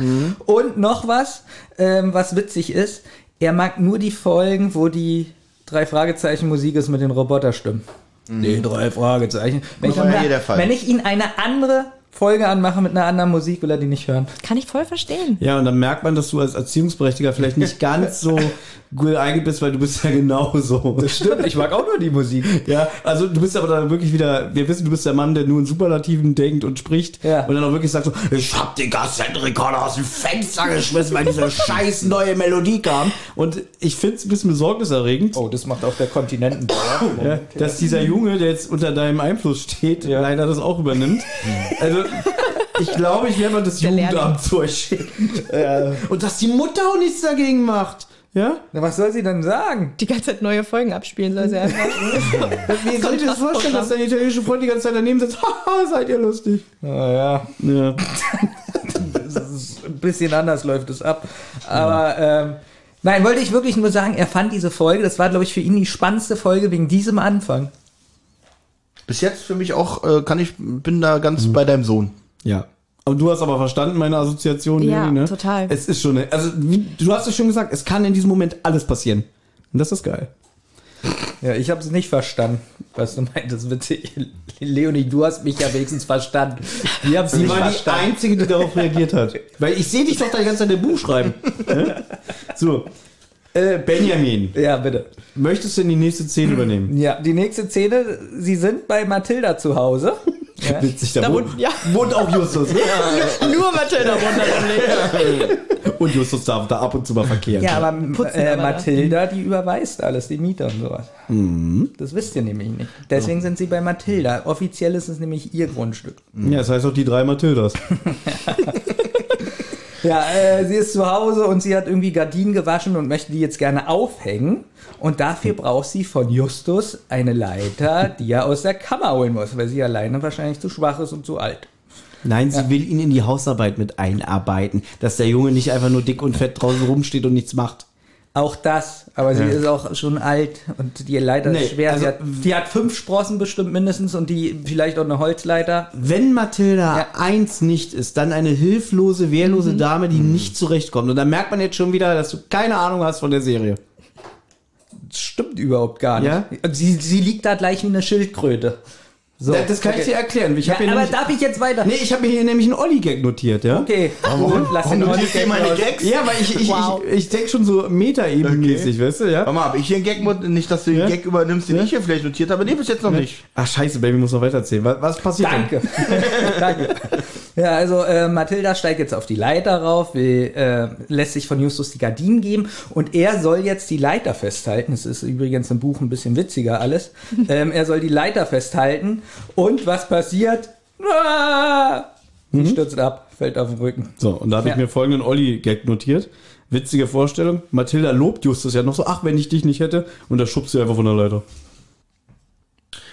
Und noch was, ähm, was witzig ist, er mag nur die Folgen, wo die drei Fragezeichen Musik ist mit den Roboterstimmen. Die drei Fragezeichen. Wenn ich, ja Fall. wenn ich ihn eine andere Folge anmache mit einer anderen Musik, will er die nicht hören. Kann ich voll verstehen. Ja, und dann merkt man, dass du als Erziehungsberechtiger vielleicht nicht ganz so *laughs* gut eingeht bist, weil du bist ja genauso. Stimmt, ich mag auch nur die Musik. Ja, also du bist aber da wirklich wieder, wir wissen, du bist der Mann, der nur in Superlativen denkt und spricht Ja. und dann auch wirklich sagt so, ich hab den Kassettenrekorder aus dem Fenster geschmissen, weil diese scheiß neue Melodie kam und ich find's ein bisschen besorgniserregend, Oh, das macht auch der Kontinentenbauer. ja, dass dieser Junge, der jetzt unter deinem Einfluss steht, leider das auch übernimmt. Also ich glaube, ich werde mal das Der Jugendamt zu euch schicken. Und dass die Mutter auch nichts dagegen macht. Ja? Na, was soll sie denn sagen? Die ganze Zeit neue Folgen abspielen soll sie einfach. *laughs* Wie soll ich dir das vorstellen, dass dein italienische Freund die ganze Zeit daneben sitzt? *laughs* Haha, seid ihr lustig. Naja, Ja. *laughs* ein bisschen anders läuft es ab. Aber ähm, nein, wollte ich wirklich nur sagen, er fand diese Folge, das war, glaube ich, für ihn die spannendste Folge wegen diesem Anfang. Bis jetzt für mich auch, äh, kann ich, bin da ganz bei deinem Sohn. Ja. Aber du hast aber verstanden, meine Assoziation, Ja, Leonie, ne? total. Es ist schon, eine, also wie, du hast es schon gesagt, es kann in diesem Moment alles passieren. Und das ist geil. Ja, ich habe es nicht verstanden, was du meintest. Witzig. Leonie, du hast mich ja wenigstens verstanden. *laughs* Wir haben es Sie nicht war die verstanden. Einzige, die darauf reagiert hat. Weil ich sehe dich doch da die ganze Zeit im Buch schreiben. *laughs* So. Äh, Benjamin, Ja, bitte. möchtest du in die nächste Szene übernehmen? Ja, die nächste Szene, sie sind bei Mathilda zu Hause. *laughs* Ja. Witzig, da, Da wohnt, wohnt- ja. wohnt auch Justus. Nur Mathilda wunderlich. *laughs* Und Justus darf da ab und zu mal verkehren. Ja, aber äh, aber da. Mathilda, die überweist alles, die Miete und sowas. Das wisst ihr nämlich nicht. Deswegen sind sie bei Mathilda. Offiziell ist es nämlich ihr Grundstück. ja, das heißt auch die drei Mathildas. *laughs* Ja, äh, sie ist zu Hause und sie hat irgendwie Gardinen gewaschen und möchte die jetzt gerne aufhängen. Und dafür braucht sie von Justus eine Leiter, die er aus der Kammer holen muss, weil sie alleine wahrscheinlich zu schwach ist und zu alt. Nein, sie will ihn in die Hausarbeit mit einarbeiten, dass der Junge nicht einfach nur dick und fett draußen rumsteht und nichts macht. Auch das, aber sie Ja. ist auch schon alt und die Leiter Nee, ist schwer. also- sie hat, die hat fünf Sprossen bestimmt mindestens und die vielleicht auch eine Holzleiter. Wenn Mathilda Ja. eins nicht ist, dann eine hilflose, wehrlose Dame, die nicht zurechtkommt. Und dann merkt man jetzt schon wieder, dass du keine Ahnung hast von der Serie. Das stimmt überhaupt gar nicht. Ja? Und Sie, sie liegt da gleich wie eine Schildkröte. So, das, das kann ich okay. dir erklären. Ich Ja, aber nämlich, darf ich jetzt weiter? nee, ich habe mir hier nämlich einen Olli-Gag notiert, ja? Okay, gut, lass den Warum Olli notierst du meine. Gags? Ja, weil ich, ich, Wow. ich, ich denke schon so Meta-Ebene-mäßig, weißt du, ja? Warte mal, habe ich hier einen Gag, nicht, dass du den Ja? Gag übernimmst, den Ja? ich hier vielleicht notiert habe? Nee, bis jetzt noch nicht. Ach, scheiße, Baby, muss noch weitererzählen. Was, was passiert Danke. *laughs* Danke. Ja, also äh, Mathilda steigt jetzt auf die Leiter rauf, will, äh, lässt sich von Justus die Gardinen geben und er soll jetzt die Leiter festhalten. Es ist übrigens im Buch ein bisschen witziger alles. *laughs* ähm, er soll die Leiter festhalten und was passiert? Ah! Sie stürzt ab, fällt auf den Rücken. So, und da habe ich Ja. mir folgenden Olli-Gag notiert. Witzige Vorstellung. Mathilda lobt Justus ja noch so, ach, wenn ich dich nicht hätte. Und da schubst sie einfach von der Leiter.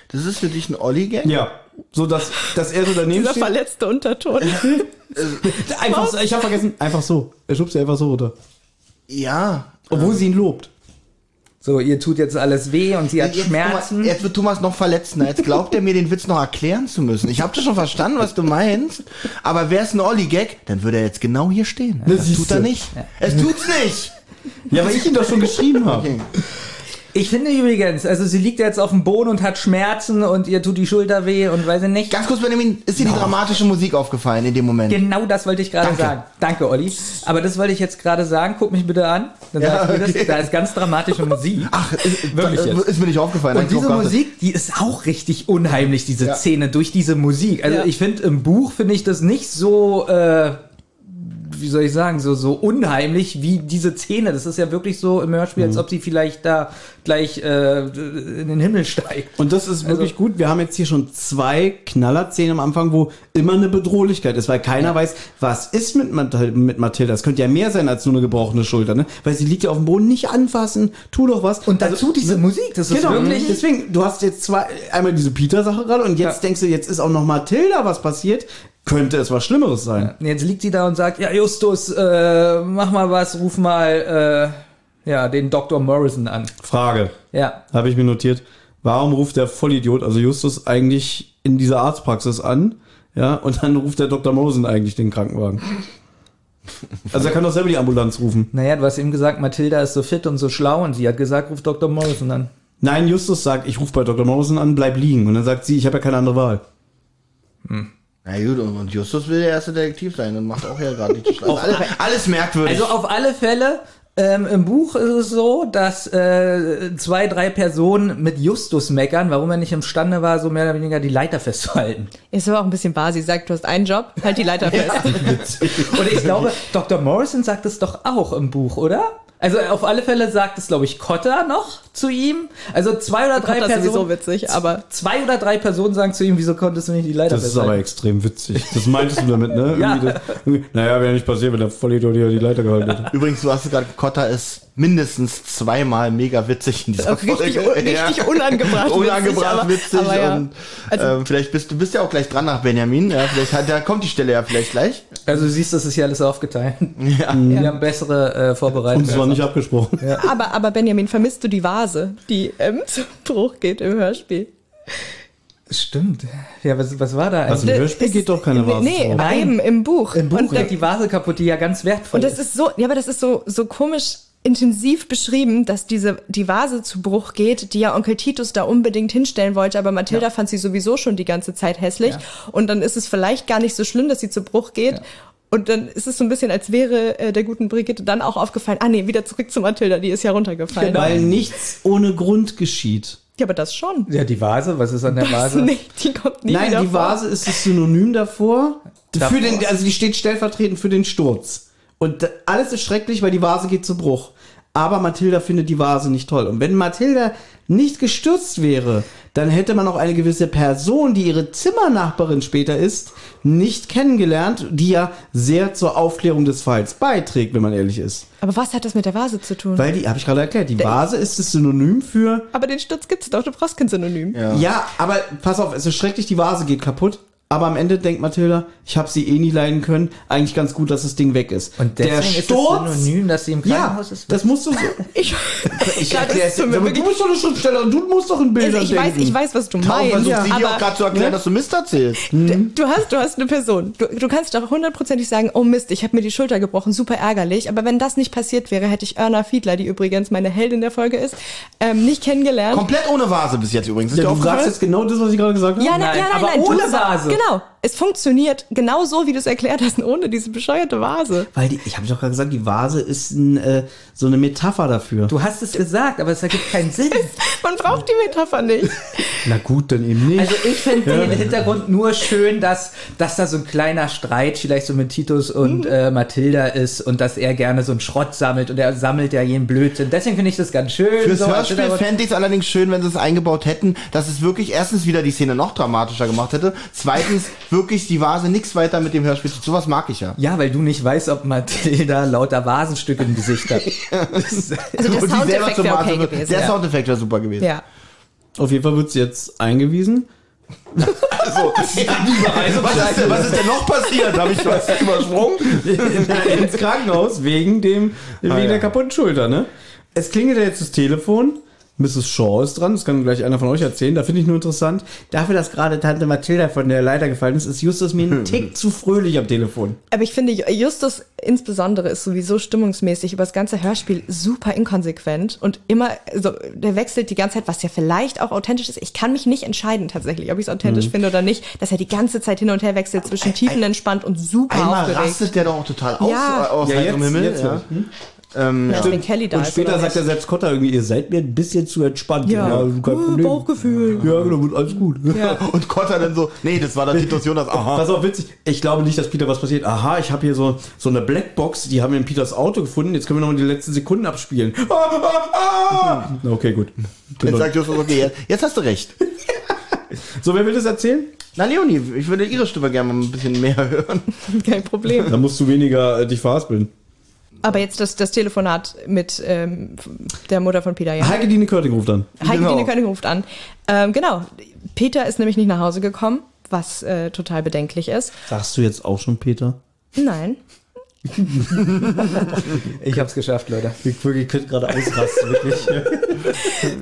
Das ist für dich ein Olli-Gang? Ja. So, dass, dass er so daneben Dieser steht. verletzte Unterton. *laughs* Einfach so, ich habe vergessen, einfach so. Er schubst sie einfach so runter. Ja. Obwohl sie ihn lobt. So, ihr tut jetzt alles weh und sie hat Jetzt, Schmerzen. Thomas, jetzt wird Thomas noch verletzender. Jetzt glaubt er mir, den Witz noch erklären zu müssen. Ich habe das schon verstanden, was du meinst. Aber wäre es ein Olli-Gag, dann würde er jetzt genau hier stehen. Das Das siehst tut er nicht. Es tut's nicht. Ja, weil ich ihn doch schon geschrieben habe. Okay. Ich finde übrigens, also sie liegt jetzt auf dem Boden und hat Schmerzen und ihr tut die Schulter weh und weiß ich nicht. Ganz kurz, Benjamin, ist dir die dramatische Musik aufgefallen in dem Moment? Genau das wollte ich gerade Danke. sagen. Danke, Olli. Aber das wollte ich jetzt gerade sagen. Guck mich bitte an. Dann Ja, sagst du okay. das. Da ist ganz dramatische Musik. Ach, ist, Wirklich jetzt. ist mir nicht aufgefallen. Und Hab ich diese drauf geachtet. Musik, die ist auch richtig unheimlich, diese Ja. Szene durch diese Musik. Also Ja. ich finde im Buch finde ich das nicht so, äh, wie soll ich sagen, so so unheimlich wie diese Szene. Das ist ja wirklich so im Hörspiel, Mhm. als ob sie vielleicht da gleich äh, in den Himmel steigt. Und das ist wirklich gut. Wir haben jetzt hier schon zwei Knallerszenen am Anfang, wo immer eine Bedrohlichkeit ist, weil keiner weiß, was ist mit, mit Mathilda. Es könnte ja mehr sein als nur eine gebrochene Schulter, ne? Weil sie liegt ja auf dem Boden, nicht anfassen, tu doch was. Und dazu diese Musik, das ist Genau, wirklich. deswegen, du hast jetzt zwei, einmal diese Peter-Sache gerade und jetzt Ja. denkst du, jetzt ist auch noch Mathilda was passiert. Könnte es was Schlimmeres sein. Jetzt liegt sie da und sagt, ja Justus, äh, mach mal was, ruf mal äh, ja den Dr. Morrison an. Frage, Ja, habe ich mir notiert. Warum ruft der Vollidiot, also Justus, eigentlich in dieser Arztpraxis an? Ja, und dann ruft der Dr. Morrison eigentlich den Krankenwagen. *laughs* Also er kann doch selber die Ambulanz rufen. naja, du hast eben gesagt, Mathilda ist so fit und so schlau und sie hat gesagt, ruf Dr. Morrison an. Nein, Justus sagt, ich rufe bei Dr. Morrison an, bleib liegen. Und dann sagt sie, ich habe ja keine andere Wahl. Na gut, und Justus will der erste Detektiv sein und macht auch ja gerade nicht so alles, alles merkwürdig. Also auf alle Fälle, ähm, im Buch ist es so, dass äh, zwei, drei Personen mit Justus meckern, warum er nicht imstande war, so mehr oder weniger die Leiter festzuhalten. Ist aber auch ein bisschen bar. Sie sagt, du hast einen Job, halt die Leiter *laughs* fest. Und ich glaube, Dr. Morrison sagt es doch auch im Buch, oder? Also auf alle Fälle sagt es, glaube ich, Cotter noch zu ihm. Also zwei oder drei Das ist Personen. sowieso witzig, aber Zwei oder drei Personen sagen zu ihm, wieso konntest du nicht die Leiter Das ist aber extrem witzig. Das meintest du damit, ne? *laughs* Ja. Irgendwie das, irgendwie, naja, wäre nicht passiert, wenn der Vollidiot hier die Leiter gehalten hätte. Übrigens, du hast gerade, Kotta ist mindestens zweimal mega witzig in dieser richtig, Folge. un- richtig unangebracht. *laughs* Unangebracht witzig. witzig Aber, aber ja. und Also- ähm, vielleicht bist du bist ja auch gleich dran nach Benjamin. Ja, vielleicht hat, da kommt die Stelle ja vielleicht gleich. Also du siehst, das ist hier alles aufgeteilt. *laughs* Ja. Wir haben bessere äh, Vorbereitungen. Und es war nicht abgesprochen. aber, aber Benjamin, vermisst du die Vase, die ähm, *laughs* zum Bruch geht im Hörspiel? Stimmt. Ja, was, was war da Was im eigentlich? Hörspiel geht doch keine Vase Nee, drauf. Nein. eben im Buch. Im Buch Und, geht die Vase kaputt, die ja ganz wertvoll und das ist so, ja, aber das ist so, so komisch intensiv beschrieben, dass diese, die Vase zu Bruch geht, die ja Onkel Titus da unbedingt hinstellen wollte, aber Mathilda fand sie sowieso schon die ganze Zeit hässlich. Ja. Und dann ist es vielleicht gar nicht so schlimm, dass sie zu Bruch geht. Ja. Und dann ist es so ein bisschen, als wäre äh, der guten Brigitte dann auch aufgefallen, ah nee, wieder zurück zu Mathilda, die ist ja runtergefallen. Genau. Weil nichts ohne Grund geschieht. Ja, aber das schon. Ja, die Vase, was ist an der Vase? *laughs* nicht, die kommt nie Nein, die vor. Vase ist das Synonym davor. Davor. Für den, also die steht stellvertretend für den Sturz. Und alles ist schrecklich, weil die Vase geht zu Bruch. Aber Mathilda findet die Vase nicht toll. Und wenn Mathilda nicht gestürzt wäre, dann hätte man auch eine gewisse Person, die ihre Zimmernachbarin später ist, nicht kennengelernt, die ja sehr zur Aufklärung des Falls beiträgt, wenn man ehrlich ist. Aber was hat das mit der Vase zu tun? Weil die, habe ich gerade erklärt, die Vase ist das Synonym für aber den Sturz gibt's doch, du brauchst kein Synonym. Ja. Ja, aber pass auf, es ist schrecklich, die Vase geht kaputt. Aber am Ende denkt Mathilda, ich habe sie eh nie leiden können. Eigentlich ganz gut, dass das Ding weg ist. Und deswegen ist das Synonym, dass sie im ja, Krankenhaus ist. das musst du so. *laughs* Ich, Ich Ja, erklär's tut dir. Du bist doch eine Schriftstellerin, du musst doch in also Bildern ich weiß, ich weiß, was du Kaum meinst. versucht sie dir auch gerade zu erklären, ne? dass du Mist erzählst. du hast, du hast eine Person. Du, du kannst doch hundertprozentig sagen, oh Mist, ich habe mir die Schulter gebrochen, super ärgerlich. Aber wenn das nicht passiert wäre, hätte ich Erna Fiedler, die übrigens meine Heldin der Folge ist, ähm, nicht kennengelernt. Komplett ohne Vase bis jetzt übrigens. Ist Ja, du sagst aufgefallen? jetzt genau das, was ich gerade gesagt habe. ja, nein, Nein, ja, nein, aber nein, ohne Vase. Genau. Es funktioniert genau so, wie du es erklärt hast, ohne diese bescheuerte Vase. Weil die, ich habe doch gerade gesagt, die Vase ist ein, äh, so eine Metapher dafür. Du hast es gesagt, aber es ergibt keinen Sinn. *laughs* Man braucht die Metapher nicht. *laughs* Na gut, dann eben nicht. Also ich finde den Hintergrund nur schön, dass, dass da so ein kleiner Streit vielleicht so mit Titus und äh, Mathilda ist und dass er gerne so einen Schrott sammelt und er sammelt ja jeden Blödsinn. Deswegen finde ich das ganz schön. Fürs so Hörspiel fände ich es allerdings schön, wenn sie es eingebaut hätten, dass es wirklich erstens wieder die Szene noch dramatischer gemacht hätte. Zweitens wirklich die Vase nichts weiter mit dem Hörspiel. Sowas mag ich ja. Ja, weil du nicht weißt, ob Mathilda lauter Vasenstücke im Gesicht hat. *laughs* Also der Soundeffekt wäre okay wird- gewesen. Der Ja. Soundeffekt wäre super gewesen. ja. Auf jeden Fall wird's jetzt eingewiesen. Also, *laughs* was, ist denn, was ist denn noch passiert? Habe ich was übersprungen? *laughs* ins Krankenhaus wegen dem wegen Ah, ja. der kaputten Schulter, ne? Es klingelt ja jetzt das Telefon. Mrs. Shaw ist dran, das kann gleich einer von euch erzählen. Da finde ich nur interessant. Dafür, dass gerade Tante Mathilda von der Leiter gefallen ist, ist Justus mir ein *laughs* Tick zu fröhlich am Telefon. Aber ich finde, Justus insbesondere ist sowieso stimmungsmäßig über das ganze Hörspiel super inkonsequent und immer, also der wechselt die ganze Zeit, was ja vielleicht auch authentisch ist. Ich kann mich nicht entscheiden tatsächlich, ob ich es authentisch Mhm. finde oder nicht, dass er die ganze Zeit hin und her wechselt zwischen tiefenentspannt und super Einmal aufgeregt. rastet der doch auch total aus, Ja. äh, aus Ja, heiterem jetzt- Himmel. jetzt ja. ich. Ähm, Ja, wenn Kelly da Und ist, später sagt er selbst Kotter irgendwie, ihr seid mir ein bisschen zu entspannt. Ja. kein Uh, Problem. Bauchgefühl. Ja, genau, wird alles gut. Ja. *laughs* Und Kotter dann so, nee, das war der Titus Jonas, aha. Pass auf, witzig. Ich glaube nicht, dass Peter was passiert. Aha, ich habe hier so, so eine Blackbox, die haben wir in Peters Auto gefunden. Jetzt können wir noch mal die letzten Sekunden abspielen. Ah, ah, ah. Okay, gut. Jetzt sagt Justus, okay, jetzt, jetzt hast du recht. *laughs* So, wer will das erzählen? Na, Leonie, ich würde ihre Stimme gerne mal ein bisschen mehr *laughs* hören. Kein Problem. Da musst du weniger äh, dich verhaspeln. Aber jetzt das, das Telefonat mit ähm, der Mutter von Peter, ja. Heike Dine Körting ruft an. Heike Genau. Dine König ruft an. Ähm, genau. Peter ist nämlich nicht nach Hause gekommen, was äh, total bedenklich ist. Sagst du jetzt auch schon Peter? Nein. *laughs* Ich hab's geschafft, Leute. Ich könnte gerade ausrasten, wirklich.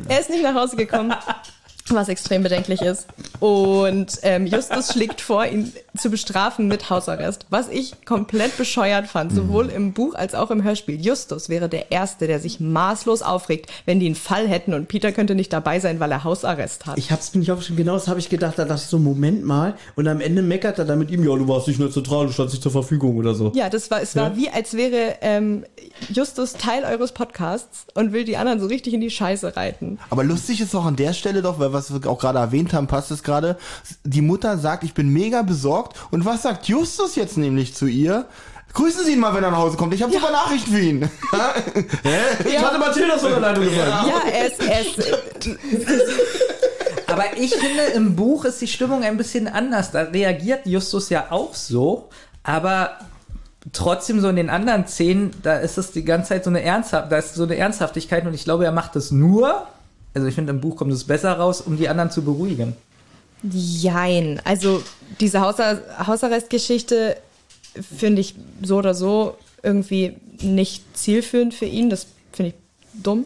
Er ist nicht nach Hause gekommen, *laughs* was extrem bedenklich ist. Und ähm, Justus *laughs* schlägt vor, ihn zu bestrafen mit Hausarrest, was ich komplett bescheuert fand, sowohl im Buch als auch im Hörspiel. Justus wäre der Erste, der sich maßlos aufregt, wenn die einen Fall hätten und Peter könnte nicht dabei sein, weil er Hausarrest hat. Ich hab's mir nicht aufgeschrieben, genau das habe ich gedacht. Da dachte ich so, Moment mal. Und am Ende meckert er dann mit ihm, ja, du warst nicht mehr zentral, du standst nicht zur Verfügung oder so. Ja, das war, es war wie, als wäre ähm, Justus Teil eures Podcasts und will die anderen so richtig in die Scheiße reiten. Aber lustig ist auch an der Stelle doch, weil was wir auch gerade erwähnt haben, passt es gerade. Die Mutter sagt, ich bin mega besorgt. Und was sagt Justus jetzt nämlich zu ihr? Grüßen Sie ihn mal, wenn er nach Hause kommt. Ich habe super Nachrichten für ihn. *laughs* Hä? Ja. Hatte Mathilda der Leitung gefallen. Ja, ist, er ist *laughs* Aber ich finde, im Buch ist die Stimmung ein bisschen anders. Da reagiert Justus ja auch so, aber trotzdem so in den anderen Szenen, da ist es die ganze Zeit so eine Ernsthaft, da ist so eine Ernsthaftigkeit und ich glaube, er macht es nur, also ich finde, im Buch kommt es besser raus, um die anderen zu beruhigen. Jein. Also diese Hausar Hausarrestgeschichte finde ich so oder so irgendwie nicht zielführend für ihn. Das finde ich dumm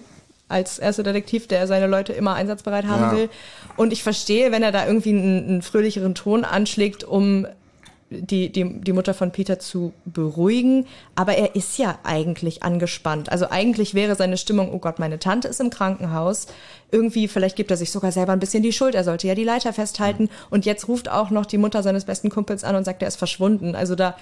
als erster Detektiv, der seine Leute immer einsatzbereit haben Ja. will. Und ich verstehe, wenn er da irgendwie einen, einen fröhlicheren Ton anschlägt, um die, die, die Mutter von Peter zu beruhigen. Aber er ist ja eigentlich angespannt. Also eigentlich wäre seine Stimmung, oh Gott, meine Tante ist im Krankenhaus. Irgendwie, vielleicht gibt er sich sogar selber ein bisschen die Schuld. Er sollte ja die Leiter festhalten. Und jetzt ruft auch noch die Mutter seines besten Kumpels an und sagt, er ist verschwunden. Also da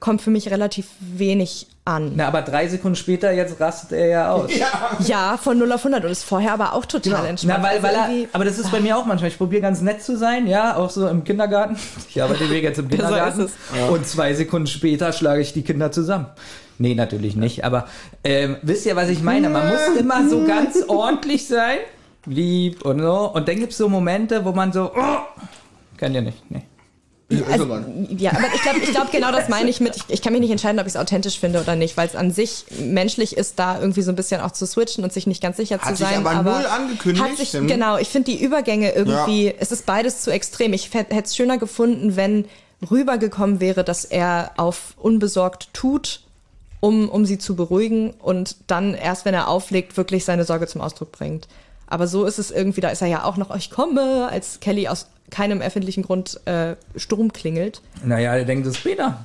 kommt für mich relativ wenig an. Na, aber drei Sekunden später, jetzt rastet er ja aus. *laughs* Ja, von 0 auf 100 und ist vorher aber auch total entspannt. Na, weil, weil Also er, irgendwie- aber das ist bei mir auch manchmal. Ich probiere ganz nett zu sein, ja, auch so im Kindergarten. *laughs* Ich arbeite jetzt im *laughs* Kindergarten. ist Und zwei Sekunden später schlage ich die Kinder zusammen. Nee, natürlich nicht. Aber ähm, wisst ihr, was ich meine? Man muss immer so ganz ordentlich sein, lieb und so. Und dann gibt es so Momente, wo man so, oh, kennt ihr nicht, nee. Also, ja, aber ich glaube, ich glaub, genau das meine ich mit, ich, ich kann mich nicht entscheiden, ob ich es authentisch finde oder nicht, weil es an sich menschlich ist, da irgendwie so ein bisschen auch zu switchen und sich nicht ganz sicher Hat zu sich sein. aber null angekündigt, Hat sich, genau, ich finde die Übergänge irgendwie, Ja. es ist beides zu extrem. Ich hätte es schöner gefunden, wenn rübergekommen wäre, dass er auf unbesorgt tut, um, um sie zu beruhigen und dann erst, wenn er auflegt, wirklich seine Sorge zum Ausdruck bringt. Aber so ist es irgendwie, da ist er ja auch noch, ich komme, als Kelly aus keinem erfindlichen Grund äh, Sturm klingelt. Naja, er denkt, das ist Peter.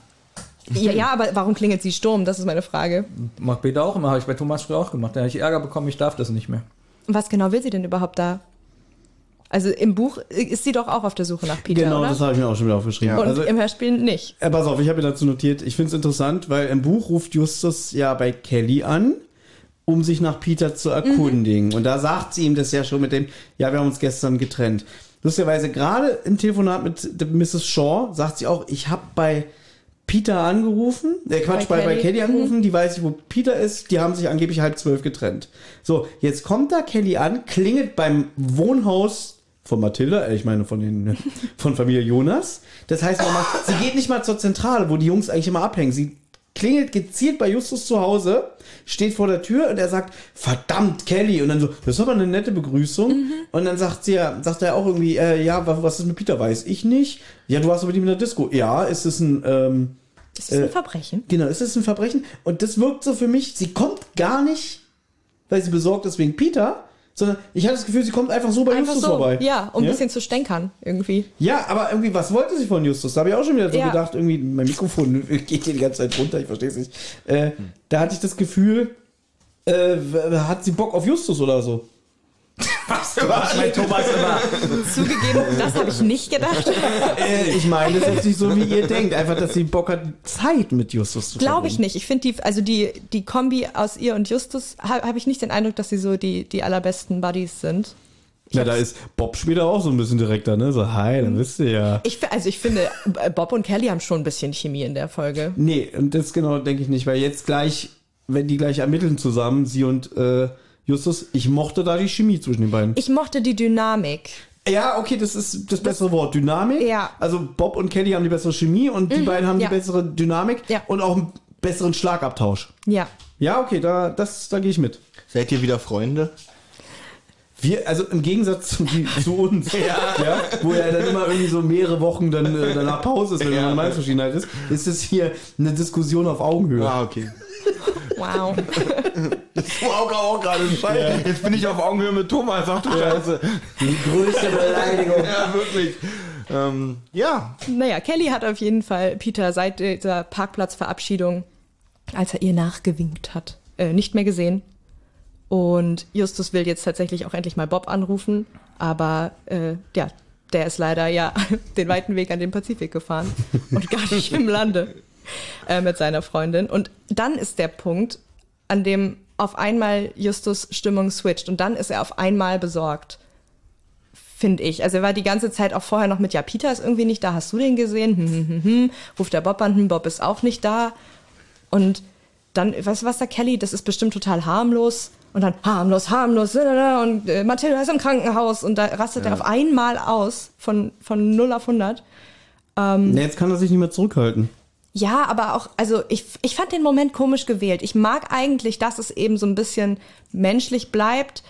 Ja, ja, aber warum klingelt sie Sturm? Das ist meine Frage. Macht Peter auch immer, habe ich bei Thomas früher auch gemacht. Da habe ich Ärger bekommen, ich darf das nicht mehr. Was genau will sie denn überhaupt da? Also im Buch ist sie doch auch auf der Suche nach Peter, Genau, oder? das habe ich mir auch schon wieder aufgeschrieben. Und Also, im Hörspiel nicht. äh, pass auf, ich habe mir dazu notiert, ich finde es interessant, weil im Buch ruft Justus ja bei Kelly an, um sich nach Peter zu erkundigen. Und da sagt sie ihm das ja schon mit dem, ja, wir haben uns gestern getrennt. Lustigerweise, gerade im Telefonat mit der Mrs. Shaw sagt sie auch, ich habe bei Peter angerufen, äh Quatsch, Bei bei, bei Kelly. Angerufen, die weiß ich, wo Peter ist, die haben sich angeblich halb zwölf getrennt. So, jetzt kommt da Kelly an, klingelt beim Wohnhaus von Mathilda, äh, ich meine von den *laughs* von Familie Jonas. Das heißt nochmal, sie geht nicht mal zur Zentrale, wo die Jungs eigentlich immer abhängen. Sie klingelt gezielt bei Justus zu Hause, steht vor der Tür und er sagt, verdammt, Kelly. Und dann so, das ist aber eine nette Begrüßung. Und dann sagt sie ja, sagt er auch irgendwie, äh, ja, was, was ist mit Peter? Weiß ich nicht. Ja, du warst aber mit ihm in der Disco. Ja, ist es ein, ähm, Ist das ein Verbrechen? Genau, ist es ein Verbrechen? Und das wirkt so für mich, sie kommt gar nicht, weil sie besorgt ist wegen Peter, sondern ich hatte das Gefühl, sie kommt einfach so bei Einfach Justus so, vorbei. ja, um ein bisschen zu stänkern irgendwie. Ja, aber irgendwie, was wollte sie von Justus? Da habe ich auch schon wieder so Ja. gedacht, irgendwie, mein Mikrofon *laughs* geht hier die ganze Zeit runter, ich verstehe es nicht. Äh, Da hatte ich das Gefühl, äh, hat sie Bock auf Justus oder so? Was mein Thomas immer? Zugegeben, das habe ich nicht gedacht. Äh, ich meine, das ist jetzt nicht so, wie ihr denkt. Einfach, dass sie Bock hat, Zeit mit Justus zu Glaube ich nicht. Ich finde die, also die, die Kombi aus ihr und Justus, habe hab ich nicht den Eindruck, dass sie so die, die allerbesten Buddies sind. Ich Ja, da ist Bob später auch so ein bisschen direkter, ne? So, hi, dann wisst ihr ja. ich, also ich finde, äh, Bob und Kelly haben schon ein bisschen Chemie in der Folge. Nee, und das genau denke ich nicht, weil jetzt gleich, wenn die gleich ermitteln zusammen, sie und äh, Justus, ich mochte da die Chemie zwischen den beiden. Ich mochte die Dynamik. ja, okay, das ist das bessere Wort. Dynamik. Ja. Mhm. Also Bob und Kelly haben die bessere Chemie und die beiden haben ja. die bessere Dynamik Ja. und auch einen besseren Schlagabtausch. Ja. Ja, okay, da, das, da gehe ich mit. Seid ihr wieder Freunde? Wir, also im Gegensatz zu, die, zu uns, *laughs* ja. wo ja dann immer irgendwie so mehrere Wochen dann äh, danach Pause ist, wenn man eine Meinungsverschiedenheit ist, ist es hier eine Diskussion auf Augenhöhe. Ah, okay. Wow. Du auch, auch gerade Scheiße. Jetzt bin ich auf Augenhöhe mit Thomas. Ach du Scheiße. Die größte Beleidigung. Ja, wirklich. Ähm, ja, Naja, Kelly hat auf jeden Fall Peter seit dieser Parkplatzverabschiedung, als er ihr nachgewinkt hat, äh, nicht mehr gesehen. Und Justus will jetzt tatsächlich auch endlich mal Bob anrufen, aber äh, ja, der ist leider ja *laughs* den weiten Weg an den Pazifik gefahren *laughs* und gar nicht im Lande äh, mit seiner Freundin. Und dann ist der Punkt, an dem auf einmal Justus Stimmung switcht und dann ist er auf einmal besorgt finde ich. Also er war die ganze Zeit auch vorher noch mit, ja, Peter ist irgendwie nicht da, hast du den gesehen? Hm, hm, hm, hm. Ruft der Bob an, hm, Bob ist auch nicht da. Und dann, weißt du was, sagt Kelly, das ist bestimmt total harmlos. Und dann harmlos, harmlos, und äh, Mathilda ist im Krankenhaus. Und da rastet er auf einmal aus, von, von 0 auf 100. Nee, jetzt kann er sich nicht mehr zurückhalten. Ja, aber auch, also ich, ich fand den Moment komisch gewählt. Ich mag eigentlich, dass es eben so ein bisschen menschlich bleibt,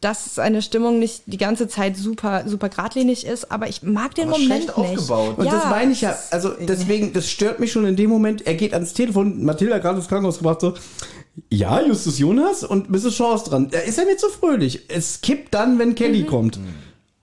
dass seine Stimmung nicht die ganze Zeit super, super geradlinig ist, aber ich mag den Aber Moment schlecht nicht. aufgebaut. Und ja, das meine ich ja, also deswegen, das stört mich schon in dem Moment. Er geht ans Telefon, Mathilda hat gerade ins Krankenhaus gebracht, so, ja, Justus Jonas und Mrs. Shaw ist dran. Da ist er nicht so fröhlich. Es kippt dann, wenn Kelly kommt.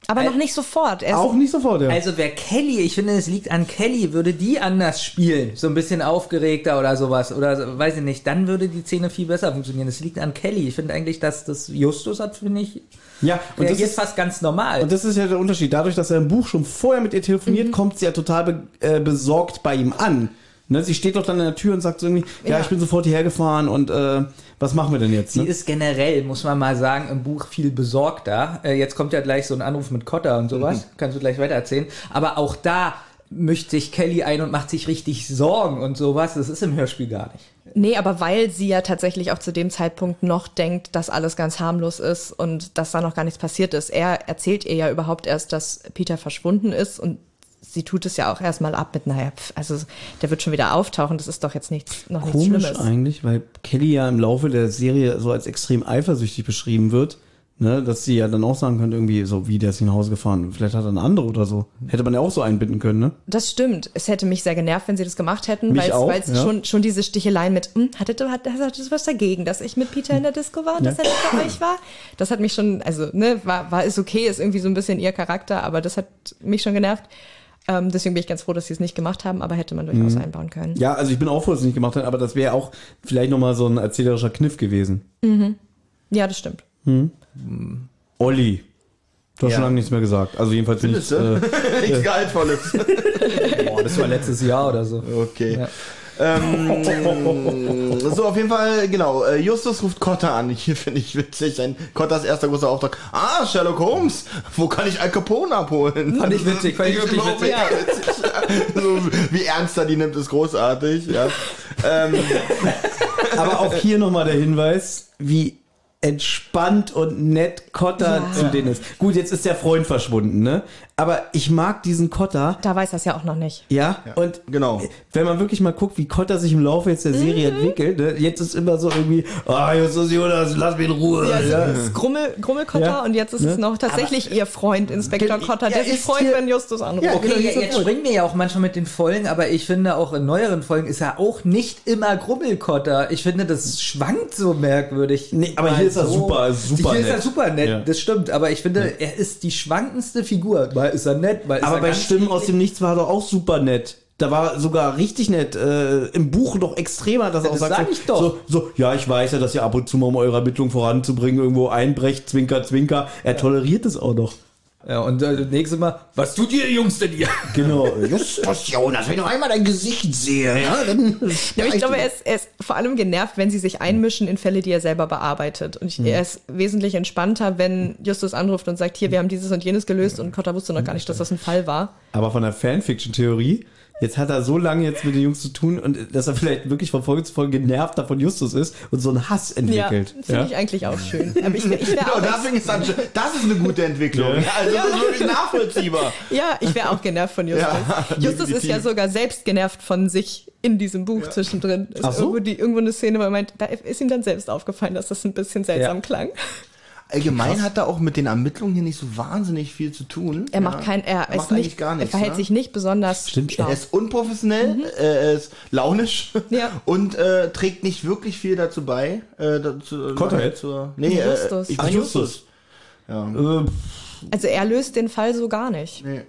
aber noch nicht sofort. Er Auch nicht sofort, ja. Also wer Kelly, ich finde, es liegt an Kelly, würde die anders spielen, so ein bisschen aufgeregter oder sowas, oder weiß ich nicht, dann würde die Szene viel besser funktionieren. Es liegt an Kelly. Ich finde eigentlich, dass das Justus hat, finde ich, ja, und das, ist, fast ganz normal. und das ist ja der Unterschied. Dadurch, dass er im Buch schon vorher mit ihr telefoniert, kommt sie ja total be äh, besorgt bei ihm an. Ne, sie steht doch dann in der Tür und sagt so irgendwie, ja, Ja. ich bin sofort hierher gefahren und äh, was machen wir denn jetzt? Sie Ne? ist generell, muss man mal sagen, im Buch viel besorgter. Äh, jetzt kommt ja gleich so ein Anruf mit Cotta und sowas. Kannst du gleich weiter erzählen. Aber auch da mischt sich Kelly ein und macht sich richtig Sorgen und sowas. Das ist im Hörspiel gar nicht. nee, aber weil sie ja tatsächlich auch zu dem Zeitpunkt noch denkt, dass alles ganz harmlos ist und dass da noch gar nichts passiert ist. Er erzählt ihr ja überhaupt erst, dass Peter verschwunden ist und sie tut es ja auch erstmal ab mit, naja, pf, also der wird schon wieder auftauchen, das ist doch jetzt nichts, noch nichts Komisch Schlimmes. eigentlich, weil Kelly ja im Laufe der Serie so als extrem eifersüchtig beschrieben wird, ne, dass sie ja dann auch sagen könnte, irgendwie so, wie der ist nach Hause gefahren. Vielleicht hat er eine andere oder so. Hätte man ja auch so einbinden können, ne? Das stimmt. Es hätte mich sehr genervt, wenn sie das gemacht hätten, Mich weil es ja. schon, schon diese Sticheleien mit, hm, hattet ihr, hat, hattet ihr was dagegen, dass ich mit Peter in der Disco war und dass er nicht bei euch war? Das hat mich schon, also, ne, war, war ist okay, ist irgendwie so ein bisschen ihr Charakter, aber das hat mich schon genervt. Ähm, deswegen bin ich ganz froh, dass sie es nicht gemacht haben, aber hätte man durchaus Mhm. einbauen können. Ja, also ich bin auch froh, dass sie es nicht gemacht hat, aber das wäre auch vielleicht nochmal so ein erzählerischer Kniff gewesen. Ja, das stimmt. Olli. Du hast Ja. schon lange nichts mehr gesagt. Also jedenfalls nicht. Findest du? Äh, *laughs* Nichts Gehaltvolles. *laughs* Boah, das war letztes Jahr oder so. Okay. Ja. Ähm, so, auf jeden Fall, genau. äh, Justus ruft Cotta an. Hier finde ich witzig. Ein Cottas erster großer Auftrag. Ah, Sherlock Holmes. Wo kann ich Al Capone abholen? Fand ich witzig, fand ich wirklich witzig. Ja, witzig. *laughs* so, wie ernst er die nimmt, ist großartig. Ja. Ähm, *laughs* aber auch hier nochmal der Hinweis, wie entspannt und nett Kotter Ja. zu denen ist. Gut, jetzt ist der Freund verschwunden, ne? Aber ich mag diesen Kotter. Da weiß das ja auch noch nicht. Ja, und genau. wenn man wirklich mal guckt, wie Kotter sich im Laufe jetzt der Serie Mhm. entwickelt, ne? jetzt ist immer so irgendwie, ah, Justus Jonas, lass mich in Ruhe. Ja, also ja. es ist Grummel, Grummelkotter Ja. und jetzt ist Ne? es noch tatsächlich ihr Freund, Inspektor Kotter, ja, der sich ist freut, hier- wenn Justus anruft. Ja, Okay, genau, jetzt, jetzt springen wir ja auch manchmal mit den Folgen, aber ich finde auch in neueren Folgen ist er auch nicht immer Grubbelkotter. Ich finde, das schwankt so merkwürdig. Nee, aber hier ist er super- super Hier ist er nett. super nett, Ja. das stimmt. Aber ich finde, er ist die schwankendste Figur. Mal ist er nett, mal Aber er bei Stimmen aus dem Nichts war er doch auch super nett. Da war sogar richtig nett. Äh, Im Buch noch extremer, dass er auch Das sagt, sag so, ich doch. So, so, ja, ich weiß ja, dass ihr ab und zu mal, um eure Ermittlung voranzubringen, irgendwo einbrecht, zwinker, zwinker. Er toleriert es auch noch. Ja, und äh, das nächste Mal, was tut ihr Jungs denn hier? *laughs* Genau. Justus Jonas, wenn ich noch einmal dein Gesicht sehe, ja, dann. Ja, aber ich glaube, er ist, er ist vor allem genervt, wenn sie sich einmischen in Fälle, die er selber bearbeitet. Und ich, er ist wesentlich entspannter, wenn Justus anruft und sagt, hier, wir haben dieses und jenes gelöst und Kotter wusste noch gar nicht, dass das ein Fall war. Aber von der Fanfiction-Theorie, jetzt hat er so lange jetzt mit den Jungs zu tun und dass er vielleicht wirklich von Folge zu Folge genervt davon Justus ist und so einen Hass Ja, entwickelt. finde ich eigentlich auch schön. Aber ich, ich *laughs* Genau, auch, deswegen ist das, das ist eine gute Entwicklung. Ja. Ja. Also das ist wirklich nachvollziehbar. *laughs* ja, ich wäre auch genervt von Justus. Ja, Justus ist ja sogar selbst genervt von sich in diesem Buch zwischendrin. Ist Ach so? irgendwo, die, irgendwo eine Szene, wo er meint, da ist ihm dann selbst aufgefallen, dass das ein bisschen seltsam Ja. klang. Allgemein hat er auch mit den Ermittlungen hier nicht so wahnsinnig viel zu tun. Er macht Ja. kein, er, macht ist eigentlich nicht, gar er nichts. verhält ne? sich nicht besonders Stimmt, schlau. Er ist unprofessionell, äh, er ist launisch Mhm. Ja. *laughs* und äh, trägt nicht wirklich viel dazu bei. Äh, dazu, Cotterhead? zur, nee, Justus. Äh, ich Ach, Justus. Justus. Äh, Also er löst den Fall so gar nicht. Nee.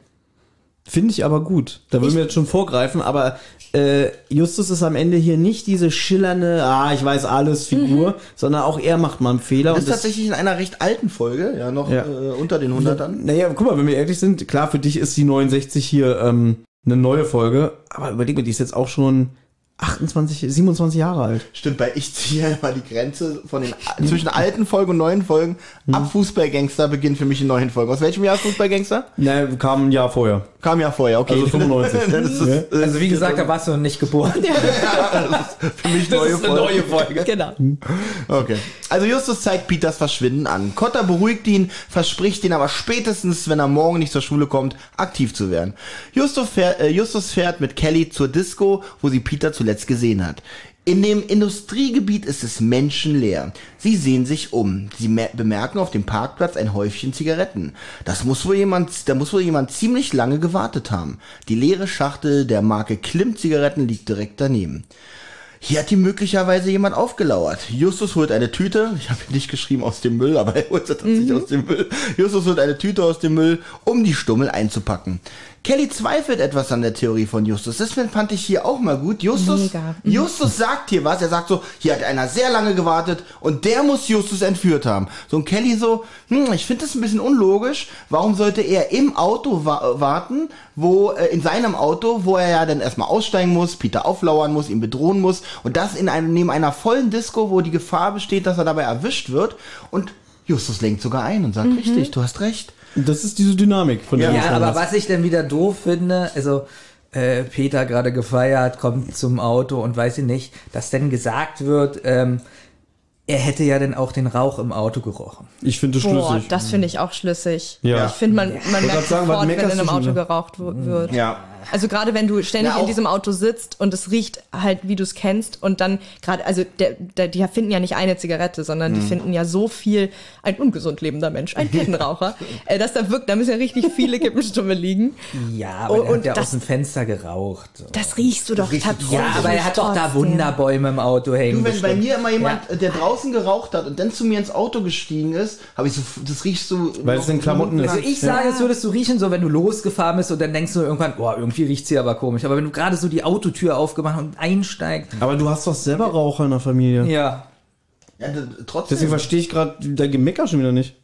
Finde ich aber gut. Da würden wir jetzt schon vorgreifen, aber äh, Justus ist am Ende hier nicht diese schillernde, ah, ich weiß alles Figur, sondern auch er macht mal einen Fehler. Das ist und das, tatsächlich in einer recht alten Folge, ja, noch Ja. Äh, unter den 100ern. naja, guck mal, wenn wir ehrlich sind, klar, für dich ist die 69 hier ähm, eine neue Folge, aber überleg mal, die ist jetzt auch schon 28, 27 Jahre alt. Stimmt, weil ich ziehe ja immer die Grenze von den zwischen alten Folgen und neuen Folgen. Ab Fußballgangster beginnt für mich die neuen Folgen. Aus welchem Jahr ist Fußballgangster? Na, kam ein Jahr vorher. Kam ja vorher, okay. Also 95. *laughs* Dann ist äh, Also wie gesagt, da warst du noch nicht geboren. für mich *laughs* neue Folge. Folge. Genau. Okay. Also Justus zeigt Peters Verschwinden an. Cotter beruhigt ihn, verspricht ihn aber spätestens, wenn er morgen nicht zur Schule kommt, aktiv zu werden. Justus fährt, äh, Justus fährt mit Kelly zur Disco, wo sie Peter zuletzt gesehen hat. In dem Industriegebiet ist es menschenleer. Sie sehen sich um. Sie mer- bemerken auf dem Parkplatz ein Häufchen Zigaretten. Das muss wohl jemand, da muss wohl jemand ziemlich lange gewartet haben. Die leere Schachtel der Marke Klimt Zigaretten liegt direkt daneben. Hier hat ihm möglicherweise jemand aufgelauert. Justus holt eine Tüte, ich habe nicht geschrieben aus dem Müll, aber *laughs* er holt sie tatsächlich aus dem Müll. Justus holt eine Tüte aus dem Müll, um die Stummel einzupacken. Kelly zweifelt etwas an der Theorie von Justus. Das fand ich hier auch mal gut. Justus, Mega. Mhm. Justus sagt hier was. Er sagt so, hier hat einer sehr lange gewartet und der muss Justus entführt haben. So und Kelly so, hm, ich finde das ein bisschen unlogisch. Warum sollte er im Auto wa warten, wo äh, in seinem Auto, wo er ja dann erstmal aussteigen muss, Peter auflauern muss, ihn bedrohen muss und das in einem neben einer vollen Disco, wo die Gefahr besteht, dass er dabei erwischt wird und Justus lenkt sogar ein und sagt, richtig, du hast recht. Das ist diese Dynamik, von der Ja, Ja, aber was ich dann wieder doof finde, also äh, Peter gerade gefeiert, kommt zum Auto und weiß ich nicht, dass dann gesagt wird, ähm, er hätte ja dann auch den Rauch im Auto gerochen. Ich finde das Boah, schlüssig. das finde ich auch schlüssig. Ja. Ich finde, man, man merkt sagen, sofort, wenn in einem Auto wieder? geraucht wird. Ja. Also gerade wenn du ständig Ja, auch- in diesem Auto sitzt und es riecht halt, wie du es kennst und dann gerade, also der, der, die finden ja nicht eine Zigarette, sondern Mhm. die finden ja so viel, ein ungesund lebender Mensch, ein *laughs* Kettenraucher, äh, dass da wirkt, da müssen ja richtig viele Kippenstummel liegen. Ja, aber und hat ja das- aus dem Fenster geraucht. So. Das riechst du doch riechst du tatsächlich Ja, aber er hat doch da. Wunderbäume im Auto hängen. Du, wenn bei bestimmt. mir immer jemand, äh, der draußen geraucht hat und dann zu mir ins Auto gestiegen ist, habe ich so, das riecht so. Weil es in Klamotten ist. Also ich sage, es würdest du riechen, so wenn du losgefahren bist und dann denkst du irgendwann, boah, irgendwie riecht's hier aber komisch. Aber wenn du gerade so die Autotür aufgemacht und einsteigst, Aber du hast doch selber Raucher in der Familie. ja. Ja, trotzdem. Deswegen verstehe ich gerade dein Gemecker schon wieder nicht.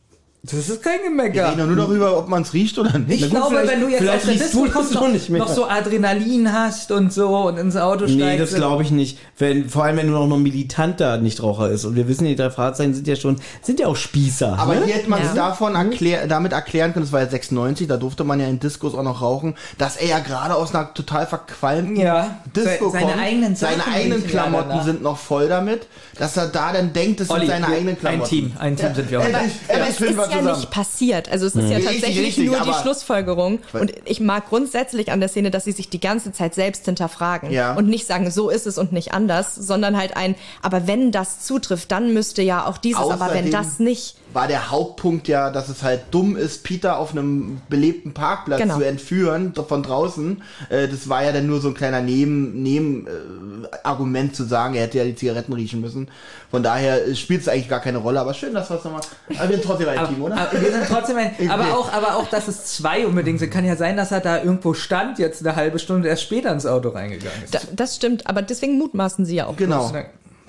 Das ist kein Wir Gemecker. reden doch nur darüber, ob man es riecht oder nicht. Ich glaube, vielleicht- wenn du jetzt du kommst, *laughs* noch, doch nicht mehr. noch so Adrenalin hast und so und ins Auto steigst. Nee, das glaube ich nicht. Wenn, vor allem, wenn du noch noch militanter Nichtraucher ist. Und wir wissen, die drei Fahrzeichen sind ja schon, sind ja auch Spießer. Aber ne? hier hätte man es Ja. davon erklär, damit erklären können, das war ja 96, da durfte man ja in Diskos auch noch rauchen, dass er ja gerade aus einer total verqualmten Ja, Disco se- seine kommt. eigenen Seine eigenen ja Klamotten sind noch voll damit, dass er da dann denkt, das Olli, sind seine wir- eigenen Klamotten. ein Team, ein Team sind wir heute. Endlich, Ja zusammen. nicht passiert. Also es ist ja Richtig, tatsächlich richtig, nur die Schlussfolgerung. Und ich mag grundsätzlich an der Szene, dass sie sich die ganze Zeit selbst hinterfragen. Ja. Und nicht sagen, so ist es und nicht anders, sondern halt ein, aber wenn das zutrifft, dann müsste ja auch dieses, aber wenn Außerdem- das nicht. War der Hauptpunkt ja, dass es halt dumm ist, Peter auf einem belebten Parkplatz Genau. zu entführen von draußen. Äh, das war ja dann nur so ein kleiner Neben, Neben äh, Argument zu sagen, er hätte ja die Zigaretten riechen müssen. Von daher spielt es eigentlich gar keine Rolle. Aber schön, dass wir es nochmal. Aber wir sind trotzdem ein Team, oder? Aber wir sind trotzdem ein, *laughs* aber Okay. auch, aber auch, dass es zwei unbedingt sind. Kann ja sein, dass er da irgendwo stand, jetzt eine halbe Stunde erst später ins Auto reingegangen ist. Da, das stimmt, aber deswegen mutmaßen sie ja auch. genau. bloß, ne?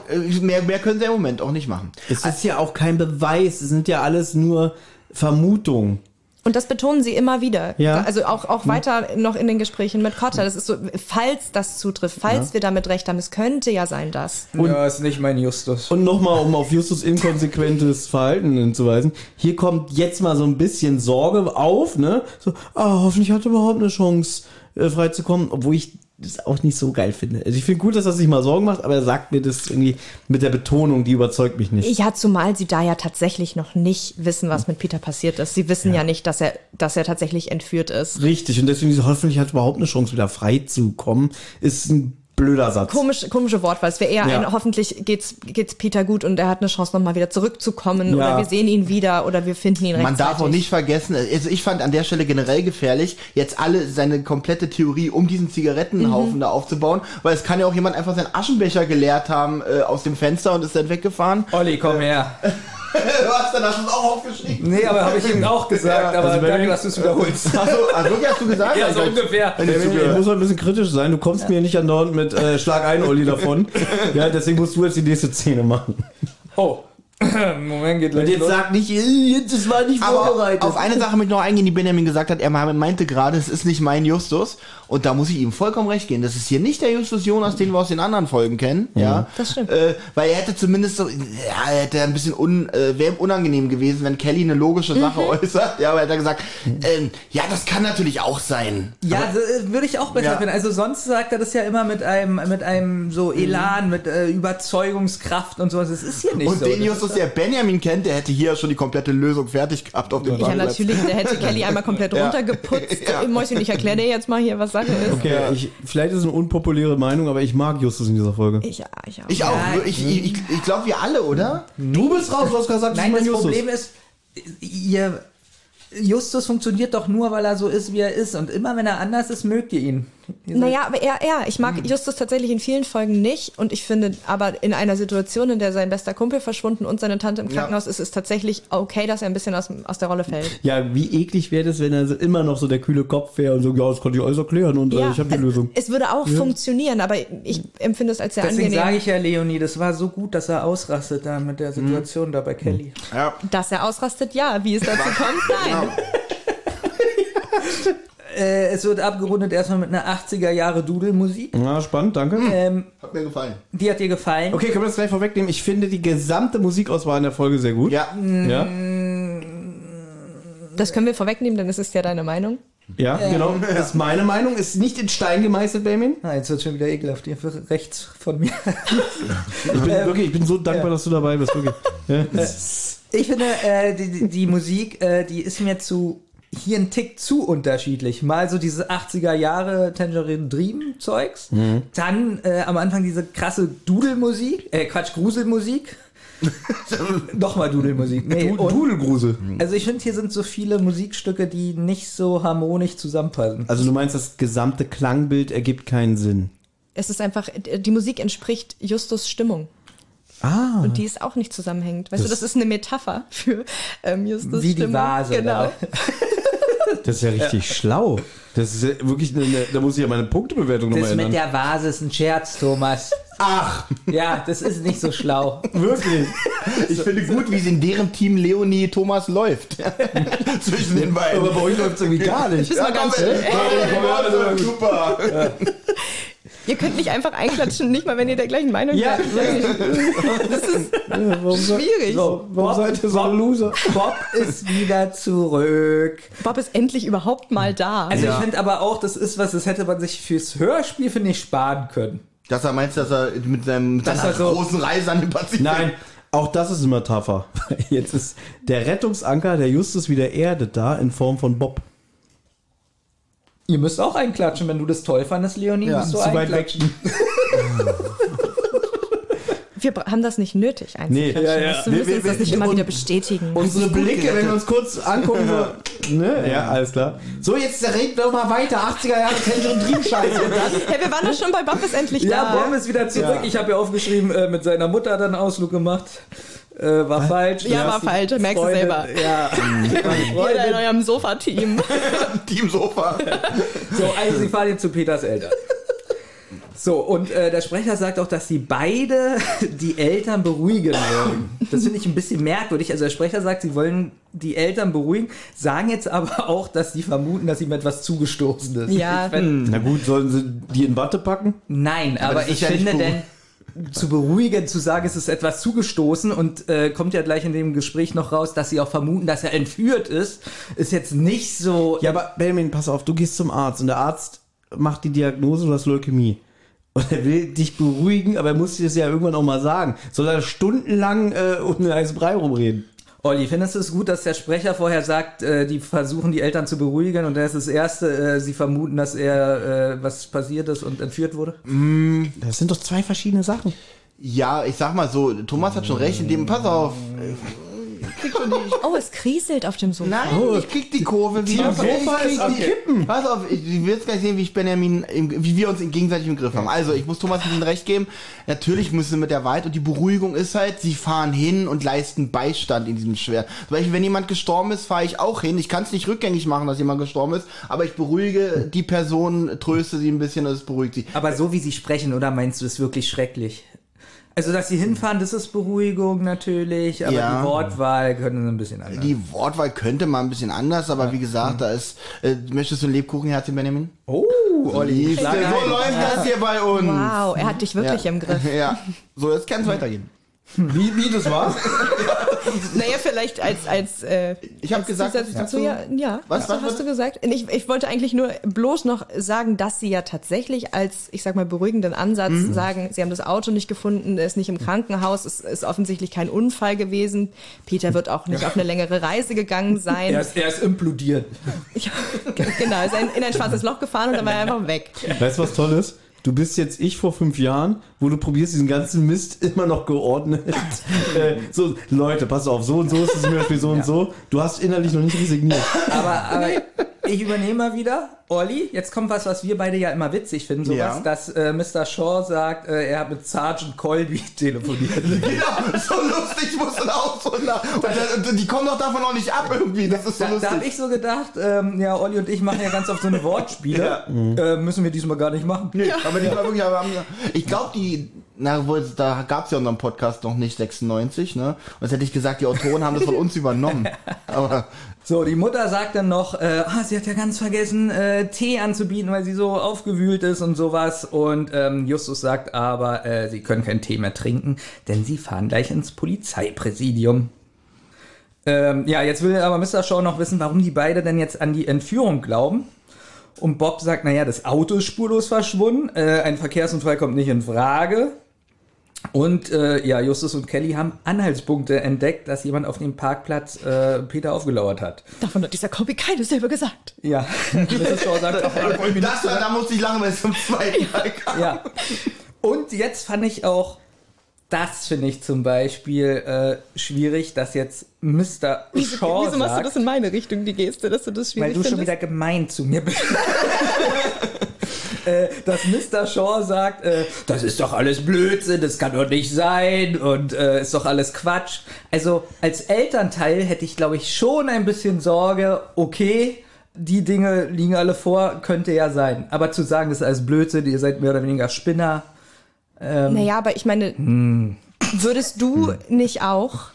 Äh, Mehr, mehr können sie im Moment auch nicht machen. Es ist ja auch kein Beweis. Es sind ja alles nur Vermutungen. Und das betonen sie immer wieder. Ja. Also auch, auch weiter noch in den Gesprächen mit Cotta. Das ist so, falls das zutrifft, falls wir damit recht haben, es könnte ja sein, dass. ja, ist nicht mein Justus. Und nochmal, um auf Justus inkonsequentes Verhalten hinzuweisen. Hier kommt jetzt mal so ein bisschen Sorge auf, ne? So, ah, hoffentlich hat er überhaupt eine Chance, äh, frei zu kommen, obwohl ich das auch nicht so geil finde. Also ich finde gut, dass er sich mal Sorgen macht, aber er sagt mir das irgendwie mit der Betonung, die überzeugt mich nicht. Ja, zumal sie da ja tatsächlich noch nicht wissen, was mit Peter passiert ist. Sie wissen ja, nicht, dass er, dass er tatsächlich entführt ist. Richtig, und deswegen hoffentlich hat er überhaupt eine Chance, wieder frei zu kommen, ist ein blöder Satz. Komisch, komische Wortwahl. Es wäre eher Ja. ein, hoffentlich geht's, geht's Peter gut und er hat eine Chance, nochmal wieder zurückzukommen Ja. oder wir sehen ihn wieder oder wir finden ihn Man rechtzeitig. darf auch nicht vergessen, also ich fand an der Stelle generell gefährlich, jetzt alle seine komplette Theorie um diesen Zigarettenhaufen da aufzubauen, weil es kann ja auch jemand einfach seinen Aschenbecher geleert haben äh, aus dem Fenster und ist dann weggefahren. Olli, komm her. *laughs* Was, dann hast du es auch aufgeschrieben? Nee, aber habe ich ihm auch gesagt, Ja, aber also danke, dass du es wiederholst. Achso, also wirklich hast du gesagt? Ja, so Also, ungefähr. ich Ich muss mal ein bisschen kritisch sein. Du kommst mir nicht andauernd mit äh, Schlag ein, Olli, davon. *laughs* ja, deswegen musst du jetzt die nächste Szene machen. Oh. *laughs* Moment, geht Und jetzt los. sag nicht, äh, jetzt, das war nicht Aber vorbereitet. auf eine Sache möchte ich noch eingehen, die Benjamin gesagt hat. Er meinte gerade, es ist nicht mein Justus. Und da muss ich ihm vollkommen recht gehen. Das ist hier nicht der Justus Jonas, den wir aus den anderen Folgen kennen. Ja, Das stimmt. Äh, weil er hätte zumindest so, ja, er hätte ein bisschen un, äh, wäre unangenehm gewesen, wenn Kelly eine logische Sache äußert. Ja, aber er hat gesagt, ähm, ja, das kann natürlich auch sein. Ja, äh, würde ich auch besser Ja. finden. Also sonst sagt er das ja immer mit einem, mit einem so Elan, mit äh, Überzeugungskraft und sowas. Das ist hier nicht Und so. den Das Justus, der Benjamin kennt, der hätte hier schon die komplette Lösung fertig gehabt auf dem Ja, natürlich, der hätte Kelly *laughs* einmal komplett Ja. runtergeputzt. Ja. Mäuschen, ich erkläre dir jetzt mal hier, was Sache ist. Okay, ich, vielleicht ist es eine unpopuläre Meinung, aber ich mag Justus in dieser Folge. Ich, ja, ich auch. Ich auch. Ich, ich, ich, ich glaube, wir alle, oder? Du bist raus, du hast gesagt, Nein, das Problem ist, ihr Justus funktioniert doch nur, weil er so ist, wie er ist. Und immer wenn er anders ist, mögt ihr ihn. Naja, aber er, er. Ich mag Justus tatsächlich in vielen Folgen nicht. Und ich finde, aber in einer Situation, in der sein bester Kumpel verschwunden und seine Tante im Krankenhaus ist, ist tatsächlich okay, dass er ein bisschen aus, aus der Rolle fällt. Ja, wie eklig wäre das, wenn er so immer noch so der kühle Kopf wäre und so, ja, das konnte ich alles erklären und äh, ich habe die Lösung. Es würde auch funktionieren, aber ich empfinde es als sehr Deswegen angenehm, sage ich ja, Leonie, das war so gut, dass er ausrastet da mit der Situation da bei Kelly. Ja. dass er ausrastet. Ja, wie es dazu kommt, nein. *laughs* Äh, es wird abgerundet erstmal mit einer 80er Jahre Dudelmusik. Ja, spannend, danke. Ähm, Hat mir gefallen. die hat dir gefallen. Okay, können wir das gleich vorwegnehmen? Ich finde die gesamte Musikauswahl in der Folge sehr gut. Ja. Ja, Das können wir vorwegnehmen, denn es ist ja deine Meinung. ja, genau. Das ist meine Meinung. Ist nicht in Stein gemeißelt, Benjamin. Ah, jetzt wird schon wieder ekelhaft. Ihr rechts von mir. Ich bin *laughs* wirklich, ich bin so dankbar, dass du dabei bist, wirklich. Ja. Ich finde, äh, die, die, die Musik, äh, die ist mir zu hier ein Tick zu unterschiedlich. Mal so diese 80er Jahre Tangerine Dream Zeugs, dann äh, am Anfang diese krasse Dudelmusik, äh Quatsch, Gruselmusik. *laughs* Nochmal Dudelmusik. Nee, Du, Dudelgrusel. also ich finde, hier sind so viele Musikstücke, die nicht so harmonisch zusammenpassen. Also du meinst, das gesamte Klangbild ergibt keinen Sinn. Es ist einfach, die Musik entspricht Justus Stimmung. Ah. Und die ist auch nicht zusammenhängend. Weißt du, das ist eine Metapher für ähm, Justus Wie die. Vase Genau. da. *laughs* Das ist ja richtig schlau. Das ist ja wirklich eine, da muss ich ja meine Punktebewertung nochmal Das mit ändern. der Vase ist ein Scherz, Thomas. Ach, Ja, das ist nicht so schlau. wirklich. Ich finde gut, wie es in deren Team Leonie Thomas läuft. *laughs* Zwischen den beiden. Aber bei euch läuft es irgendwie gar nicht. Ja, mal ganz komm, schön. *laughs* ey, super. Ihr könnt nicht einfach einklatschen, nicht mal wenn ihr der gleichen Meinung Ja, seid. Das ist warum schwierig. So, warum seid ihr so ein Loser? Bob ist wieder zurück. Bob ist endlich überhaupt mal da. Also ich finde aber auch, das ist was, das hätte man sich fürs Hörspiel, finde ich, sparen können. Dass er meinst, dass er mit, seinem, mit seiner er so- großen Reise an den Pazifik... Nein, auch das ist immer tougher. *laughs* Jetzt ist der Rettungsanker der Justus wieder erdet da in Form von Bob. Ihr müsst auch einklatschen, wenn du das toll fandest, Leonie, Ja, musst du zu weit weg. einklatschen. *laughs* wir haben das nicht nötig Nee, einzuklatschen. ja, ja. Wir müssen Wir- uns wir- das nicht wir- immer wieder bestätigen. Unsere Blicke, wenn wir uns kurz angucken, so, *laughs* ne? Ja, alles klar. So, jetzt reden doch mal weiter. 80er Jahre Tänzer und Triebscheiße. *laughs* hey, wir waren doch schon bei Bob ist endlich Ja, da. Bob ist wieder zurück. Ja. Ich habe ja aufgeschrieben, äh, mit seiner Mutter dann einen Ausflug gemacht. Äh, war falsch. Ja, war falsch, merkst du selber. Ja. *laughs* Jeder in eurem Sofa-Team. *laughs* Team Sofa. So, also sie fahren jetzt zu Peters Eltern. So, und äh, der Sprecher sagt auch, dass sie beide *laughs* die Eltern beruhigen wollen. Das finde ich ein bisschen merkwürdig. Also der Sprecher sagt, sie wollen die Eltern beruhigen, sagen jetzt aber auch, dass sie vermuten, dass ihm etwas zugestoßen ist. Ja. Ich find, Na gut, sollen sie die in Watte packen? nein, aber, ist ich ja finde denn, zu beruhigen, zu sagen, es ist etwas zugestoßen und äh, kommt ja gleich in dem Gespräch noch raus, dass sie auch vermuten, dass er entführt ist, ist jetzt nicht so. Ja, aber Benjamin, pass auf, du gehst zum Arzt und der Arzt macht die Diagnose, du hast Leukämie. *laughs* Und er will dich beruhigen, aber er muss dir das ja irgendwann auch mal sagen. Soll er stundenlang äh, um den heißen Brei rumreden? Olli, findest du es gut, dass der Sprecher vorher sagt, äh, die versuchen die Eltern zu beruhigen und das ist das Erste, äh, sie vermuten, dass er äh, was passiert ist und entführt wurde? Das sind doch zwei verschiedene Sachen. Ja, ich sag mal so, Thomas hat schon recht, in dem, pass auf. Ich krieg schon die, Oh, es kriselt auf dem Sofa. nein, ich krieg die Kurve wieder. Team Sofa ist am Kippen. Pass auf, ich, du wirst gleich sehen, wie ich Benjamin, im, wie wir uns in gegenseitig im Griff haben. Also, ich muss Thomas ein bisschen recht geben. Natürlich müssen wir mit der Wahrheit und die Beruhigung ist halt, sie fahren hin und leisten Beistand in diesem Schwer. Zum Beispiel, wenn jemand gestorben ist, fahre ich auch hin. Ich kann es nicht rückgängig machen, dass jemand gestorben ist, aber ich beruhige die Person, tröste sie ein bisschen und es beruhigt sie. Aber so wie sie sprechen, oder meinst du, ist wirklich schrecklich? Also, dass sie hinfahren, das ist Beruhigung natürlich, aber Ja. die Wortwahl können ein bisschen anders. Die Wortwahl könnte mal ein bisschen anders, aber wie gesagt, da ist, äh, möchtest du ein Lebkuchenherzchen, Benjamin? oh, Olli, so läuft das hier bei uns. Wow, er hat dich wirklich ja. im Griff. *laughs* Ja, so, jetzt kann es weitergehen. Wie, wie das war? *laughs* *laughs* Naja, vielleicht als, als äh, Ich habe gesagt, Zusatz ja. dazu, ja, ja. Was, was, hast du gesagt? Ich, ich wollte eigentlich nur bloß noch sagen, dass sie ja tatsächlich als, ich sag mal, beruhigenden Ansatz Mhm. sagen, sie haben das Auto nicht gefunden, er ist nicht im Krankenhaus, es ist offensichtlich kein Unfall gewesen. Peter wird auch nicht auf eine längere Reise gegangen sein. Er ist, er ist implodiert. Ja, *laughs* genau, er ist in ein schwarzes Loch gefahren und dann war er einfach weg. Weißt du, was toll ist? Du bist jetzt ich vor fünf Jahren, wo du probierst, diesen ganzen Mist *laughs* immer noch geordnet. *laughs* äh, so, Leute, pass auf, so und so ist es zum Beispiel so und so. Du hast innerlich noch nicht resigniert. Aber, aber ich übernehme mal wieder. Olli, jetzt kommt was, was wir beide ja immer witzig finden. Sowas, Ja. dass äh, Mr. Shaw sagt, äh, er hat mit Sergeant Colby *laughs* telefoniert. Genau, so lustig, musste da auch so nach. Und, und die kommen doch davon auch nicht ab irgendwie, das ist so Da, da habe lustig. ich so gedacht, ähm, ja, Olli und ich machen ja ganz oft so eine Wortspiele. Äh, müssen wir diesmal gar nicht machen. Nee, aber die war wirklich, aber haben, ich glaube, die, na, wohl, da gab's ja unseren Podcast noch nicht 96, ne? Und jetzt hätte ich gesagt, die Autoren haben das von uns übernommen. *laughs* Aber So, die Mutter sagt dann noch, äh, ah, sie hat ja ganz vergessen, äh, Tee anzubieten, weil sie so aufgewühlt ist und sowas. Und ähm, Justus sagt aber, äh, sie können keinen Tee mehr trinken, denn sie fahren gleich ins Polizeipräsidium. Ähm, ja, jetzt will aber Mr. Shaw noch wissen, warum die beide denn jetzt an die Entführung glauben. Und Bob sagt, naja, das Auto ist spurlos verschwunden, äh, ein Verkehrsunfall kommt nicht in Frage. Und äh, ja, Justus und Kelly haben Anhaltspunkte entdeckt, dass jemand auf dem Parkplatz äh, Peter aufgelauert hat. Davon hat dieser Kobi keine selber gesagt. Ja, *laughs* Mrs. Shaw sagt auch, das, da musste ich lachen, weil es zum zweiten Mal kam. Ja. Und jetzt fand ich auch, das finde ich zum Beispiel äh, schwierig, dass jetzt Mr. Wieso, Shaw wieso machst du sagt, das in meine Richtung, die Geste, dass du das weil schwierig du schon findest? wieder gemein zu mir bist. *laughs* äh, dass Mr. Shaw sagt, äh, das ist doch alles Blödsinn, das kann doch nicht sein und äh, ist doch alles Quatsch. Also als Elternteil hätte ich, glaube ich, schon ein bisschen Sorge, okay, die Dinge liegen alle vor, könnte ja sein. Aber zu sagen, das ist alles Blödsinn, ihr seid mehr oder weniger Spinner, Ähm, Naja, aber ich meine, würdest du nicht auch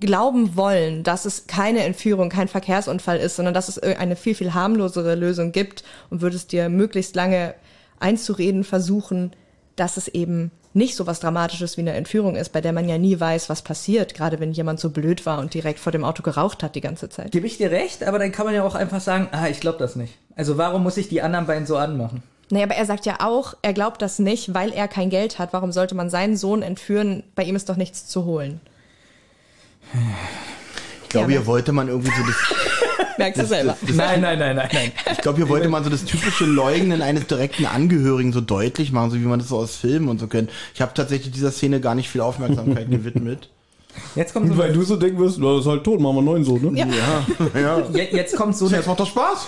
glauben wollen, dass es keine Entführung, kein Verkehrsunfall ist, sondern dass es eine viel, viel harmlosere Lösung gibt und würdest dir möglichst lange einzureden versuchen, dass es eben nicht so was Dramatisches wie eine Entführung ist, bei der man ja nie weiß, was passiert, gerade wenn jemand so blöd war und direkt vor dem Auto geraucht hat die ganze Zeit. Gebe ich dir recht, aber dann kann man ja auch einfach sagen, ah, ich glaube das nicht. Also warum muss ich die anderen beiden so anmachen? Naja, aber er sagt ja auch, er glaubt das nicht, weil er kein Geld hat. Warum sollte man seinen Sohn entführen? Bei ihm ist doch nichts zu holen. Ich glaube, Ja, hier wollte man irgendwie so das, *laughs* Merkst du selber. Nein, nein, nein, nein, nein. ich glaube, hier wollte man so das typische Leugnen eines direkten Angehörigen so deutlich machen, so wie man das so aus Filmen und so kennt. Ich habe tatsächlich dieser Szene gar nicht viel Aufmerksamkeit *laughs* gewidmet. Jetzt kommt so, Weil du so denken wirst, das ist halt tot, machen wir einen neuen so, ne? Ja. Ja. *laughs* je- jetzt kommt so eine, Jetzt macht doch Spaß.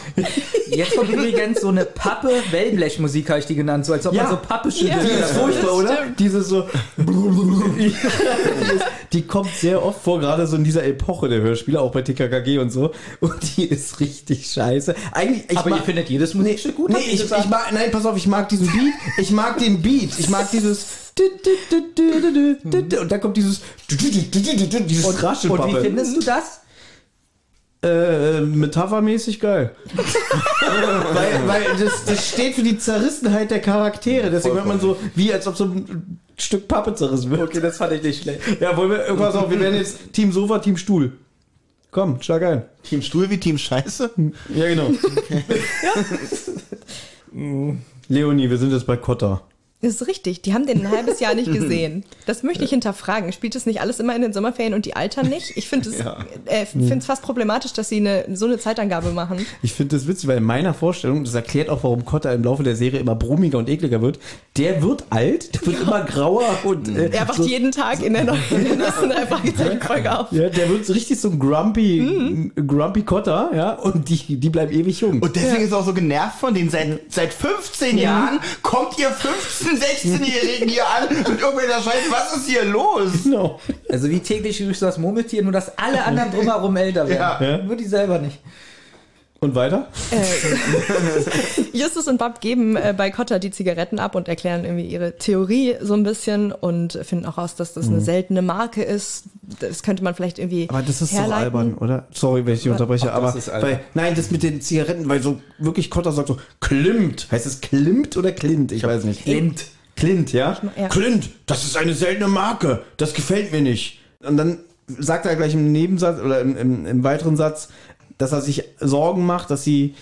jetzt kommt übrigens so eine Pappe Wellblechmusik, habe ich die genannt, so als ob Ja. man so Pappe schüttelt. Die ist Das furchtbar, oder? Dieses so. *laughs* die kommt sehr oft vor, gerade so in dieser Epoche der Hörspiele, auch bei TKKG und so. Und die ist richtig scheiße. Eigentlich, ich Aber mag, ihr findet jedes Musikstück gut? Nee, habt ihr ich, ich mag, nein, pass auf, ich mag diesen Beat. Ich mag den Beat. Ich mag dieses. Und dann kommt dieses. Dieses und, und wie findest du das? Äh, metaphermäßig geil. weil weil das, das steht für die Zerrissenheit der Charaktere. Deswegen hört man so, wie als ob so ein Stück Pappe zerrissen wird. Okay, das fand ich nicht schlecht. Ja, wollen wir, pass auf, wir werden jetzt Team Sofa, Team Stuhl. Komm, schlag ein. Team Stuhl wie Team Scheiße? Ja, genau. Leonie, wir sind jetzt bei Kotta. Das ist richtig. Die haben den ein halbes Jahr nicht *laughs* gesehen. Das möchte ich hinterfragen. Spielt es nicht alles immer in den Sommerferien und die altern nicht? Ich finde es Ja. äh, find's fast problematisch, dass sie eine, so eine Zeitangabe machen. Ich finde das witzig, weil in meiner Vorstellung, das erklärt auch, warum Kotta im Laufe der Serie immer brummiger und ekliger wird, der wird alt, der wird immer grauer und äh, Er wacht so, jeden Tag in der, neuen- *laughs* Fragezeichen-Folge auf. ja, der wird so richtig so ein grumpy, Mhm. grumpy Kotta, ja, und die, die bleiben ewig jung. Und deswegen ist er auch so genervt von denen. Seit, seit 15 Jahren kommt ihr 15-, 16-Jährigen hier an und irgendwelcher Scheiße. Was ist hier los? Genau. Also wie täglich grüßt das Murmeltier, nur dass alle anderen drumherum älter werden. Ja. Nur die selber nicht. Und weiter? Äh, *laughs* Justus und Bob geben äh, bei Cotta die Zigaretten ab und erklären irgendwie ihre Theorie so ein bisschen und finden auch raus, dass das eine seltene Marke ist. Das könnte man vielleicht irgendwie Mhm. Aber das ist herleiten. so albern, oder? Sorry, wenn ich dich unterbreche, Ach, das aber weil, nein, das mit den Zigaretten, weil so wirklich Kotter sagt so, Klimt. Heißt es Klimt oder Klint? Ich, weiß nicht. Clint. Clint, ja? ja. Clint, das ist eine seltene Marke. Das gefällt mir nicht. Und dann sagt er gleich im Nebensatz oder im, im, im weiteren Satz, dass er sich Sorgen macht, dass die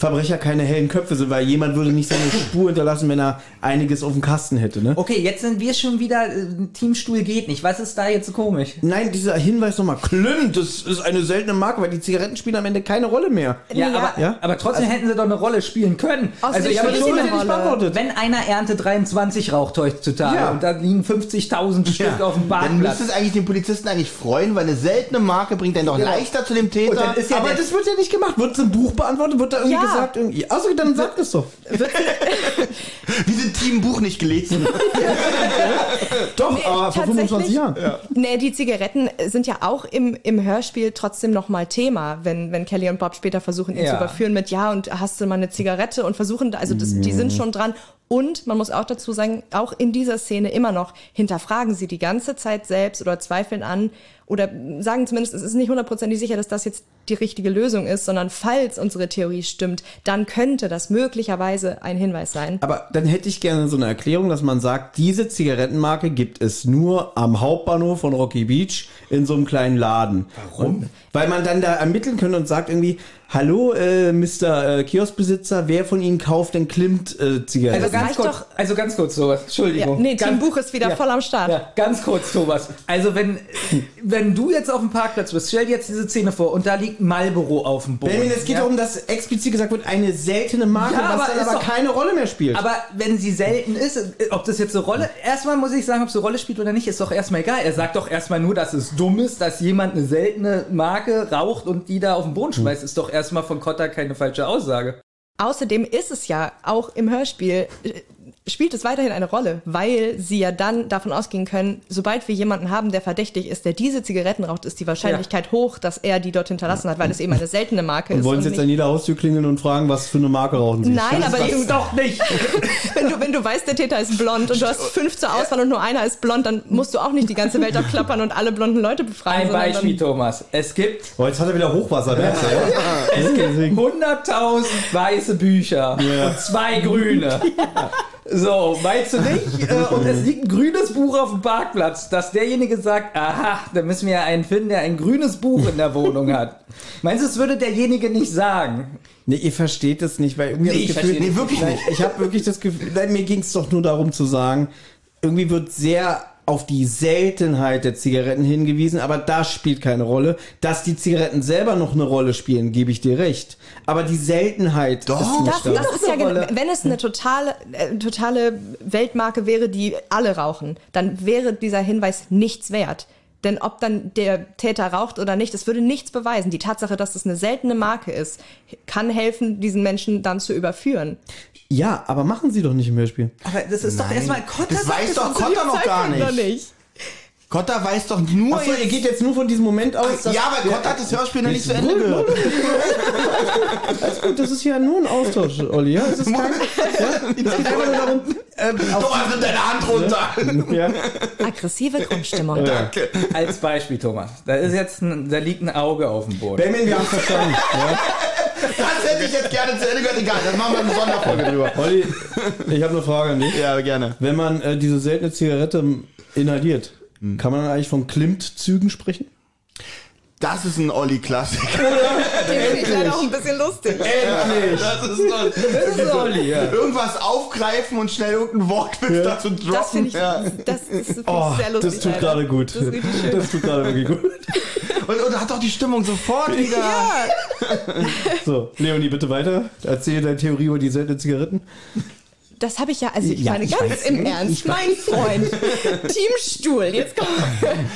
Verbrecher keine hellen Köpfe sind, weil jemand würde nicht seine *clears throat* Spur hinterlassen, wenn er einiges auf dem Kasten hätte, ne? Okay, jetzt sind wir schon wieder, äh, Teamstuhl geht nicht. Was ist da jetzt so komisch? Nein, dieser Hinweis nochmal, Klimt, das ist eine seltene Marke, weil die Zigaretten spielen am Ende keine Rolle mehr. Ja, Ja. aber, Ja? aber trotzdem hätten sie doch eine Rolle spielen können. Aus also ich habe schon nicht Rolle. beantwortet. Wenn einer Ernte 23 raucht heutzutage Ja. und da liegen 50.000 Stück auf dem Dann müsste es eigentlich den Polizisten eigentlich freuen, weil eine seltene Marke bringt dann doch Genau. leichter zu dem Täter. dann ist ja Aber das wird ja nicht gemacht. Wird es im Buch beantwortet? Wird da irgendwie Ja. gesagt? Irgendwie? Also dann sagt es doch. *laughs* Wir sind Team Buch nicht gelesen. *laughs* Doch, Nee, aber vor tatsächlich- 25 Jahren. Nee, die Zigaretten sind ja auch im, im Hörspiel trotzdem nochmal Thema, wenn, wenn Kelly und Bob später versuchen, ihn Ja. zu überführen mit Ja und hast du mal eine Zigarette und versuchen, also das, die sind schon dran. Und man muss auch dazu sagen, auch in dieser Szene immer noch hinterfragen sie die ganze Zeit selbst oder zweifeln an oder sagen zumindest, es ist nicht hundertprozentig sicher, dass das jetzt die richtige Lösung ist, sondern falls unsere Theorie stimmt, dann könnte das möglicherweise ein Hinweis sein. Aber dann hätte ich gerne so eine Erklärung, dass man sagt, diese Zigarettenmarke gibt es nur am Hauptbahnhof von Rocky Beach in so einem kleinen Laden. Warum? Weil man dann da ermitteln könnte und sagt irgendwie, hallo, äh, Mr. Äh, Kioskbesitzer, wer von Ihnen kauft denn Klimt äh, Zigaretten? also ganz kurz, also ganz kurz. Ja, Entschuldigung. nee, ganz, Team Buch ist wieder ja. voll am Start. Ja, ganz kurz, Thomas. Also wenn, wenn du jetzt auf dem Parkplatz bist, stell dir jetzt diese Szene vor und da liegt Marlboro auf dem Boden. Benjamin, es geht ja? darum, dass explizit gesagt wird, eine seltene Marke, Ja, was aber dann aber doch- keine Rolle mehr spielt. Aber wenn sie selten ist, ob das jetzt eine Rolle, erstmal muss ich sagen, ob es eine Rolle spielt oder nicht, ist doch erstmal egal. Er sagt doch erstmal nur, dass es dumm ist, dass jemand eine seltene Marke raucht und die da auf den Boden schmeißt, ist doch erstmal von Kotta keine falsche Aussage. Außerdem ist es ja auch im Hörspiel, äh, spielt es weiterhin eine Rolle, weil sie ja dann davon ausgehen können, sobald wir jemanden haben, der verdächtig ist, der diese Zigaretten raucht, ist die Wahrscheinlichkeit hoch, dass er die dort hinterlassen hat, weil es eben eine seltene Marke Und ist. wollen Sie jetzt nicht- an jeder Haustür klingeln und fragen, was für eine Marke rauchen Sie? Nein, aber eben doch *laughs* nicht. *laughs* wenn du, wenn du weißt, der Täter ist blond und du hast fünf zur Auswahl und nur einer ist blond, dann musst du auch nicht die ganze Welt *laughs* abklappern und alle blonden Leute befragen. Ein Beispiel, Thomas. Es gibt Oh, jetzt hat er wieder Hochwasser. ja? Es gibt 100.000 weiße Bücher Ja. und zwei grüne. So, meinst du nicht? *laughs* Äh, Und es liegt ein grünes Buch auf dem Parkplatz, dass derjenige sagt, aha, da müssen wir ja einen finden, der ein grünes Buch in der Wohnung hat. *laughs* Meinst du, das würde derjenige nicht sagen? Nee, ihr versteht es nicht, weil irgendwie Nee, das Gefühl, Nee, wirklich nicht. Ich habe wirklich das Gefühl, nein, mir ging es doch nur darum zu sagen, irgendwie wird sehr auf die Seltenheit der Zigaretten hingewiesen, aber das spielt keine Rolle. Dass die Zigaretten selber noch eine Rolle spielen, gebe ich dir recht. Aber die Seltenheit Doch. ist nicht das, da. das ist ja, genau- wenn es eine totale, äh, totale Weltmarke wäre, die alle rauchen, dann wäre dieser Hinweis nichts wert. Denn ob dann der Täter raucht oder nicht, das würde nichts beweisen. Die Tatsache, dass es eine seltene Marke ist, kann helfen, diesen Menschen dann zu überführen. Ja, aber machen sie doch nicht im Hörspiel. Aber das ist doch Nein. erstmal Kotter Das sagt weiß es doch uns Kotter noch gar nicht. nicht. Kotter weiß doch nur Achso, ihr geht jetzt nur von diesem Moment aus. dass- Ja, aber Kotter hat das Hörspiel noch nicht zu Ende gehört. *laughs* Alles gut, das ist ja nur ein Austausch, Olli. Ja, es ist kein, ja, geht einfach nur darum, ähm, Thomas, nimm deine Hand runter. ja. Aggressive Grundstimmung. Danke. Als Beispiel, Thomas. Da ist jetzt ein, da liegt ein Auge auf dem Boden. Benjamin, wir haben verstanden. Ja. Das hätte ich jetzt gerne zu Ende gehört. Egal, dann machen wir eine Sonderfolge drüber. Olli, ich habe eine Frage an dich. Ja, gerne. Wenn man äh, diese seltene Zigarette inhaliert, kann man dann eigentlich von Klimt-Zügen sprechen? Das ist ein Olli-Klassiker. *laughs* Den finde ich leider auch ein bisschen lustig. Endlich! Das ist toll. Das ist Olli, ja. Irgendwas aufgreifen und schnell irgendein Wortwitz dazu droppen. Das finde ich, ja. das ist find Oh, sehr lustig. das tut gerade gut. Das. Das tut gerade wirklich gut. Und, und hat doch die Stimmung sofort wieder. Ja, So, Leonie, bitte weiter. Erzähl deine Theorie über die seltenen Zigaretten. Das habe ich ja, also ich Ja, meine ich ganz weiß. im Ernst, mein Freund, Teamstuhl, jetzt kommt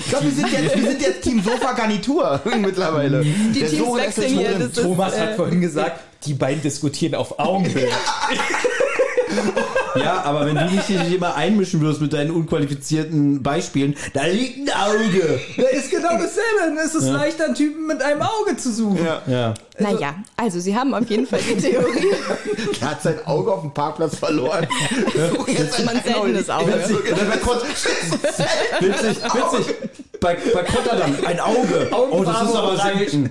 Ich glaube, wir, sind jetzt- wir sind jetzt Team Sofa-Garnitur *laughs* mittlerweile. die Der Teams wechseln hier. Das ist, Thomas äh, hat vorhin gesagt, die beiden diskutieren auf Augenhöhe. *laughs* Ja, aber wenn du dich hier nicht immer einmischen würdest mit deinen unqualifizierten Beispielen, da liegt ein Auge. Da ist genau dasselbe. Dann ist es leichter, einen Typen mit einem Auge zu suchen. Ja. Ja. Naja, also sie haben auf jeden Fall die Theorie. *laughs* Der hat sein Auge auf dem Parkplatz verloren. Such jetzt immer ein seltenes Auge. Witzig, witzig. Bei, bei Kotter dann ein Auge. Oh, das ist aber selten.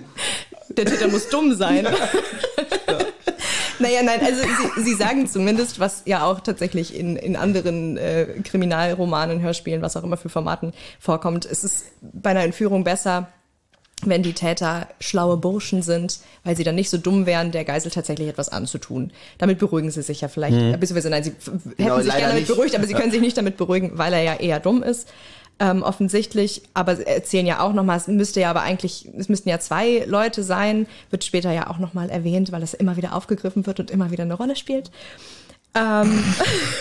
Der Täter muss dumm sein. *laughs* Naja, nein, also sie, sie sagen zumindest, was ja auch tatsächlich in, in anderen äh, Kriminalromanen, Hörspielen, was auch immer für Formaten vorkommt, es ist bei einer Entführung besser, wenn die Täter schlaue Burschen sind, weil sie dann nicht so dumm wären, der Geisel tatsächlich etwas anzutun. Damit beruhigen sie sich ja vielleicht, äh, beziehungsweise nein, sie f- hätten Genau, sich gerne damit beruhigt, aber sie *laughs* können sich nicht damit beruhigen, weil er ja eher dumm ist. Ähm, offensichtlich, aber sie erzählen ja auch nochmal, es müsste ja aber eigentlich, es müssten ja zwei Leute sein, wird später ja auch nochmal erwähnt, weil es immer wieder aufgegriffen wird und immer wieder eine Rolle spielt. Ähm,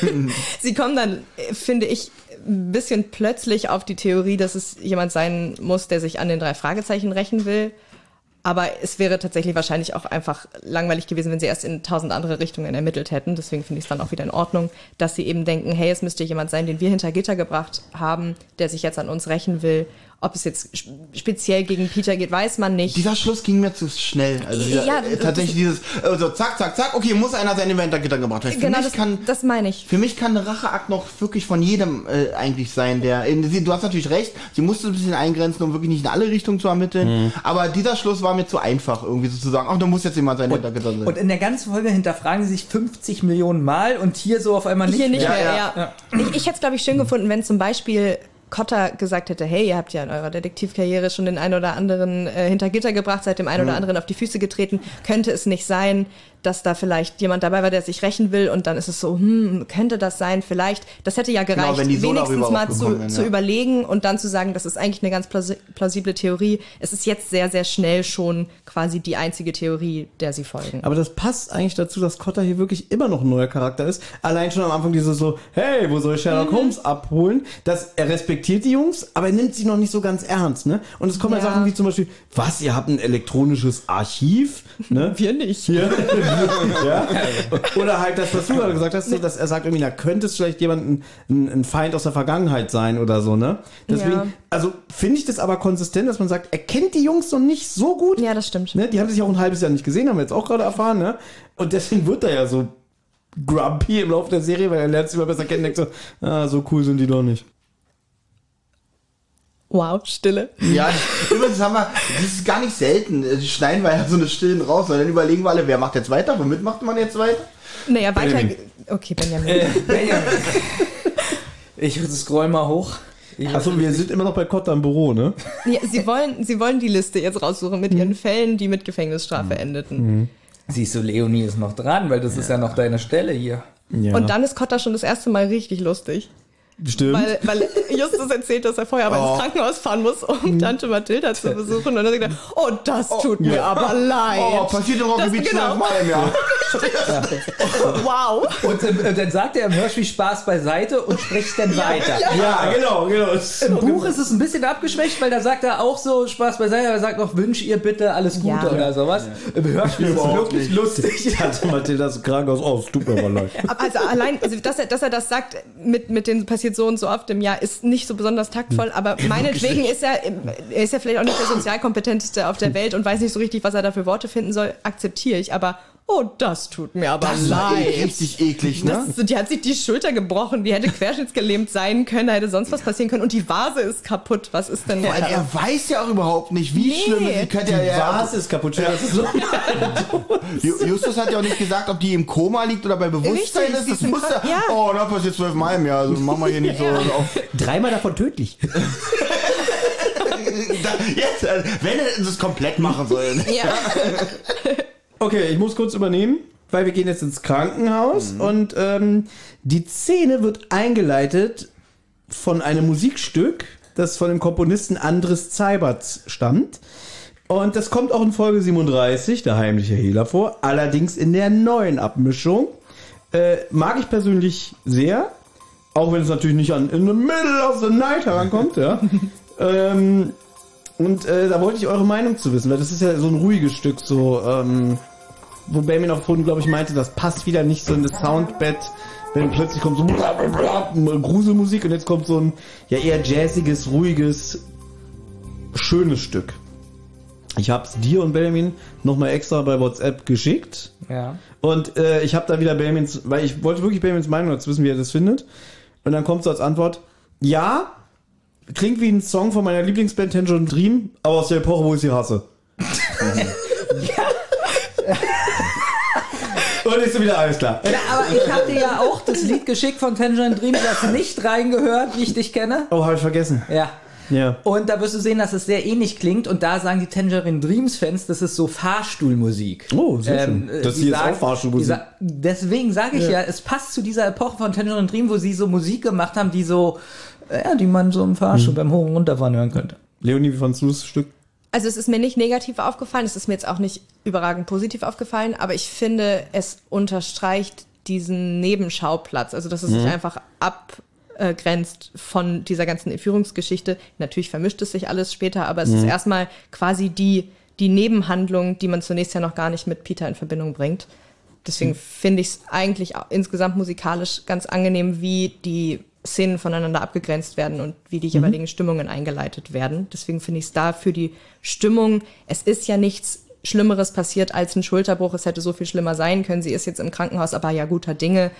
*laughs* sie kommen dann, finde ich, ein bisschen plötzlich auf die Theorie, dass es jemand sein muss, der sich an den drei Fragezeichen rächen will. Aber es wäre tatsächlich wahrscheinlich auch einfach langweilig gewesen, wenn sie erst in tausend andere Richtungen ermittelt hätten. Deswegen finde ich es dann auch wieder in Ordnung, dass sie eben denken, hey, es müsste jemand sein, den wir hinter Gitter gebracht haben, der sich jetzt an uns rächen will. Ob es jetzt sp- speziell gegen Peter geht, weiß man nicht. Dieser Schluss ging mir zu schnell. Also dieser, Ja, äh, tatsächlich dieses, also zack, zack, zack, okay, muss einer sein, den wir hinter Gitter gebracht haben. Für genau, mich das, kann, das meine ich. Für mich kann ein Racheakt noch wirklich von jedem äh, eigentlich sein, der. Du hast natürlich recht, sie musste ein bisschen eingrenzen, um wirklich nicht in alle Richtungen zu ermitteln. Aber dieser Schluss war mir zu einfach, irgendwie so zu sagen, ach, da muss jetzt jemand sein, der hinter Gitter sein. Und in der ganzen Folge hinterfragen sie sich 50 Millionen Mal und hier so auf einmal nicht. Hier nicht Ja, mehr, ja. ja. Ich, ich hätte es, glaube ich, schön gefunden, wenn zum Beispiel Cotter gesagt hätte, hey, ihr habt ja in eurer Detektivkarriere schon den einen oder anderen äh, hinter Gitter gebracht, seid dem einen oder anderen auf die Füße getreten. Könnte es nicht sein, dass da vielleicht jemand dabei war, der sich rächen will und dann ist es so, hm, könnte das sein, vielleicht. Das hätte ja gereicht, Genau, wenn die so wenigstens mal zu, wären, zu ja. überlegen und dann zu sagen, das ist eigentlich eine ganz plausi- plausible Theorie. Es ist jetzt sehr, sehr schnell schon quasi die einzige Theorie, der sie folgen. Aber das passt eigentlich dazu, dass Cotter hier wirklich immer noch ein neuer Charakter ist. Allein schon am Anfang dieses so, hey, wo soll ich Sherlock Holmes abholen? Das er respektiert die Jungs, aber er nimmt sie noch nicht so ganz ernst, ne? Und es kommen ja. Ja. Sachen wie zum Beispiel, was, ihr habt ein elektronisches Archiv, ne? *laughs* Wir nicht. Hier. *laughs* *laughs* ja. *laughs* Oder halt das, was du gerade gesagt hast, so, dass er sagt, irgendwie, da könnte es vielleicht jemand ein, ein, ein Feind aus der Vergangenheit sein oder so, ne? Deswegen, Ja. also finde ich das aber konsistent, dass man sagt, er kennt die Jungs noch nicht so gut. Ja, das stimmt. Ne? Die haben sich auch ein halbes Jahr nicht gesehen, haben wir jetzt auch gerade erfahren, ne? Und deswegen wird er ja so grumpy im Laufe der Serie, weil er lernt sie immer besser kennen, denkt so, ah, so cool sind die doch nicht. Wow, Stille. Ja, übrigens haben wir, das ist gar nicht selten. Die schneiden wir ja so eine Stillen raus, weil dann überlegen wir alle, wer macht jetzt weiter, womit macht man jetzt weiter? Naja, weiter. Benjamin. Okay, Benjamin. Äh, Benjamin. Ich scroll mal hoch. Ich Achso, wir sind immer noch bei Kotter im Büro, ne? Ja, Sie wollen, Sie wollen die Liste jetzt raussuchen mit Mhm. Ihren Fällen, die mit Gefängnisstrafe endeten. Siehst du, Leonie ist noch dran, weil das ist ja noch deine Stelle hier. Ja. Und dann ist Kotta schon das erste Mal richtig lustig. Stimmt. Weil, weil Justus erzählt, dass er vorher aber Oh. ins Krankenhaus fahren muss, um Tante Mathilda zu besuchen. Und dann sagt er, oh, das tut mir aber leid. Oh, passiert im Rockgebiet Das- genau. zwölfmal im Jahr. *laughs* Wow. Und äh, dann sagt er im Hörspiel Spaß beiseite und spricht dann weiter. ja, genau, genau. Im Buch ist es ein bisschen abgeschwächt, weil da sagt er auch so Spaß beiseite, aber er sagt noch, wünsch ihr bitte alles Gute Ja. oder sowas. Im Hörspiel ist es wirklich nicht. lustig. Tante Mathilda ist im Krankenhaus. Oh, es tut mir aber leid. *laughs* Also allein, also dass er, dass er das sagt, mit, mit den passiert so und so oft im Jahr, ist nicht so besonders taktvoll, aber *laughs* meinetwegen ist er, er ist ja vielleicht auch nicht der sozialkompetenteste auf der Welt und weiß nicht so richtig, was er da für Worte finden soll, akzeptiere ich, aber oh, das tut mir aber Das leid. eh richtig eklig, ne? Das die hat sich die Schulter gebrochen, die hätte querschnittsgelähmt sein können, da hätte sonst was passieren können und die Vase ist kaputt. Was ist denn allem, er weiß ja auch überhaupt nicht, wie Nee. schlimm es ist. Die könnte ja, ja, Was ist kaputt? Das ist so. *laughs* Ju- Justus hat ja auch nicht gesagt, ob die im Koma liegt oder bei Bewusstsein Richtig, ist. Das muss ja. Ja. Oh, da passiert zwölfmal im Jahr. Also machen wir hier nicht so *laughs* auf. Dreimal davon tödlich. *laughs* Da, jetzt, äh, wenn er das komplett machen soll. ne? Ja. Okay, ich muss kurz übernehmen, weil wir gehen jetzt ins Krankenhaus und ähm, die Szene wird eingeleitet von einem Musikstück, das von dem Komponisten Andres Zeiberts stammt. Und das kommt auch in Folge 37, der heimliche Hehler, vor. Allerdings in der neuen Abmischung. Äh, mag ich persönlich sehr. Auch wenn es natürlich nicht an in the middle of the night herankommt, ja. *laughs* ähm, und äh, da wollte ich eure Meinung zu wissen, weil das ist ja so ein ruhiges Stück, so, ähm, wo Benjamin auch vorhin, glaube ich, meinte, das passt wieder nicht so in das Soundbett, wenn plötzlich kommt so Gruselmusik und jetzt kommt so ein ja eher jazziges, ruhiges, schönes Stück. Ich habe es dir und Benjamin nochmal extra bei WhatsApp geschickt. Ja. Und äh, ich habe da wieder Benjamins, weil ich wollte wirklich Benjamins Meinung dazu wissen, wie er das findet. Und dann kommt so als Antwort, ja, klingt wie ein Song von meiner Lieblingsband Tangerine Dream, aber aus der Epoche, wo ich sie hasse. *laughs* *laughs* Und ist wieder alles klar. Ja, aber ich hatte ja auch das Lied geschickt von Tangerine Dream, das nicht reingehört, wie ich dich kenne. Oh, habe ich vergessen. Ja. Ja. Und da wirst du sehen, dass es sehr ähnlich klingt. Und da sagen die Tangerine Dreams Fans, das ist so Fahrstuhlmusik. Oh, sehr schön. äh, Das hier ist sagen- auch Fahrstuhlmusik. sa- Deswegen sage ich ja. es passt zu dieser Epoche von Tangerine Dream, wo sie so Musik gemacht haben, die so, ja, die man so im Mhm. Fahrstuhl beim Hoch- und Runterfahren hören könnte. Leonie, wie fandst du das Stück? Also es ist mir nicht negativ aufgefallen, es ist mir jetzt auch nicht überragend positiv aufgefallen, aber ich finde, es unterstreicht diesen Nebenschauplatz, also dass es sich einfach abgrenzt von dieser ganzen Entführungsgeschichte. Natürlich vermischt es sich alles später, aber es ist erstmal quasi die, die Nebenhandlung, die man zunächst ja noch gar nicht mit Peter in Verbindung bringt. Deswegen finde ich es eigentlich auch insgesamt musikalisch ganz angenehm, wie die Szenen voneinander abgegrenzt werden und wie die jeweiligen Stimmungen eingeleitet werden. Deswegen finde ich es da für die Stimmung, es ist ja nichts Schlimmeres passiert als ein Schulterbruch, es hätte so viel schlimmer sein können. Sie ist jetzt im Krankenhaus, aber ja guter Dinge.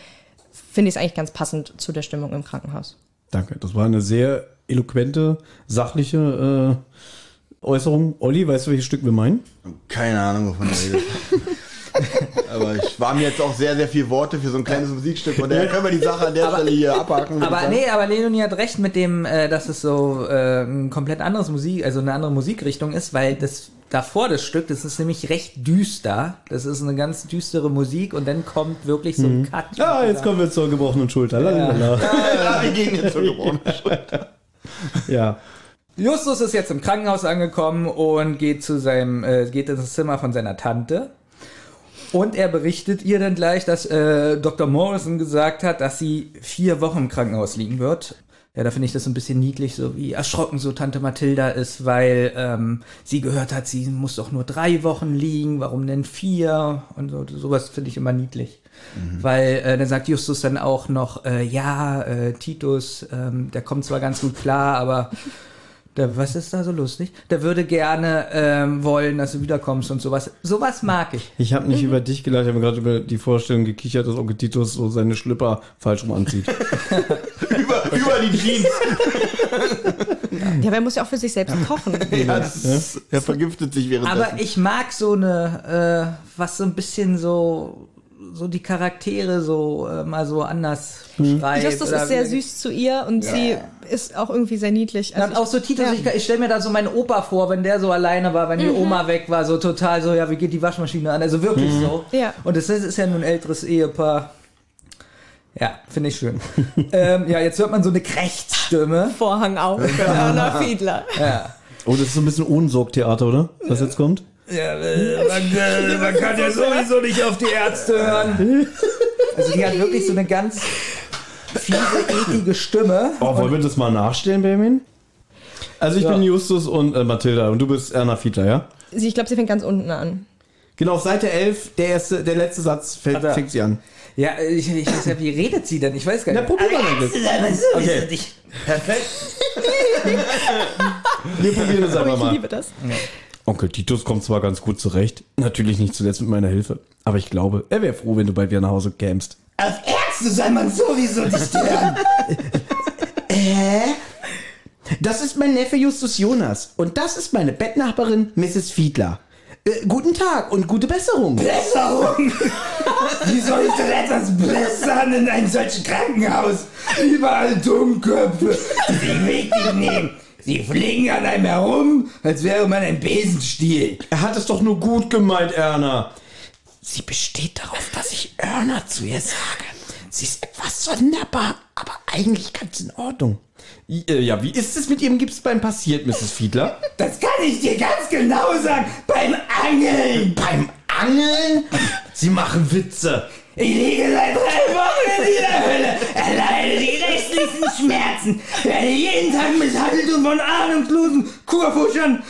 Finde ich es eigentlich ganz passend zu der Stimmung im Krankenhaus. Danke. Das war eine sehr eloquente, sachliche äh, Äußerung. Olli, weißt du, welches Stück wir meinen? Keine Ahnung, wovon er redet. *laughs* *laughs* Aber ich war mir jetzt auch sehr, sehr viel Worte für so ein kleines Musikstück. Und daher können wir die Sache an der Stelle hier abhaken. Aber nee, aber Leonie hat recht mit dem, äh, dass es so äh, ein komplett anderes Musik, also eine andere Musikrichtung ist, weil das davor das Stück, das ist nämlich recht düster. Das ist eine ganz düstere Musik und dann kommt wirklich so ein Cut. Ah, jetzt kommen wir zur gebrochenen Schulter. Lalalala. Ja, wir gehen jetzt zur gebrochenen *laughs* Schulter. Ja. Justus ist jetzt im Krankenhaus angekommen und geht zu seinem, äh, geht ins Zimmer von seiner Tante. Und er berichtet ihr dann gleich, dass äh, Dr. Morrison gesagt hat, dass sie vier Wochen im Krankenhaus liegen wird. Ja, da finde ich das so ein bisschen niedlich, so wie erschrocken so Tante Mathilda ist, weil ähm, sie gehört hat, sie muss doch nur drei Wochen liegen, warum denn vier? Und so, sowas finde ich immer niedlich. Weil äh, dann sagt Justus dann auch noch, äh, ja, äh, Titus, ähm, der kommt zwar ganz gut klar, aber der, was ist da so lustig? Der würde gerne ähm, wollen, dass du wiederkommst und sowas. Sowas mag ich. Ich habe nicht über dich gelacht, ich habe gerade über die Vorstellung gekichert, dass Onkel Titus so seine Schlipper falsch rum anzieht. *laughs* über, über die Jeans. Ja, aber er muss ja auch für sich selbst kochen. *laughs* Ja, ist, er vergiftet sich währenddessen. Aber ich mag so eine, äh, was so ein bisschen so, so die Charaktere so äh, mal so anders beschreibt. Justus ist sehr süß zu ihr und sie ist auch irgendwie sehr niedlich. Dann Also auch so Titus, ja. ich, ich stelle mir da so meinen Opa vor, wenn der so alleine war, wenn die Oma weg war, so total so, ja, wie geht die Waschmaschine an? Also wirklich so. Ja. Und das ist, ist ja nun ein älteres Ehepaar. Ja, finde ich schön. *laughs* ähm, ja, jetzt hört man so eine Krächzstimme. Vorhang auf. *laughs* Anna Fiedler. Ja. Oh, das ist so ein bisschen Ohnsorgtheater, oder? Was jetzt kommt? Ja, äh, man, äh, *laughs* man kann ja sowieso nicht auf die Ärzte hören. Also die hat wirklich so eine ganz fiese, eklige Stimme. Oh, wollen wir das mal nachstellen, Benjamin? Also ich Ja. bin Justus und äh, Mathilda und du bist Erna Fiedler, ja? Sie, ich glaube, sie fängt ganz unten an. Genau, auf Seite 11, der, erste, der letzte Satz fängt, fängt sie an. Ja, ich, ich weiß ja, wie redet sie denn? Ich weiß gar Na, nicht. probier mal das. Okay. Perfekt. Wir probieren es Oh, einfach ich mal. liebe das. Onkel Titus kommt zwar ganz gut zurecht, natürlich nicht zuletzt mit meiner Hilfe, aber ich glaube, er wäre froh, wenn du bald wieder nach Hause kämst. Auf Ärzte soll man sowieso nicht hören. *laughs* Das ist mein Neffe Justus Jonas und das ist meine Bettnachbarin Mrs. Fiedler. Äh, guten Tag und gute Besserung. Besserung. *laughs* Wie soll ich denn etwas bessern in einem solchen Krankenhaus? Überall Dummköpfe, die den Weg nicht nehmen. Sie fliegen an einem herum, als wäre man ein Besenstiel. Er hat es doch nur gut gemeint, Erna. Sie besteht darauf, dass ich Örner zu ihr sage. Sie ist etwas sonderbar, aber eigentlich ganz in Ordnung. Äh, Ja, wie ist es mit Ihrem Gipsbein passiert, Mrs. Fiedler? Das kann ich dir ganz genau sagen. Beim Angeln. Beim Angeln? Sie machen Witze. Ich liege seit drei Wochen in dieser Hölle, erleide die restlichen Schmerzen, werde jeden Tag misshandelt und von ahnungslosen Kurfuschern.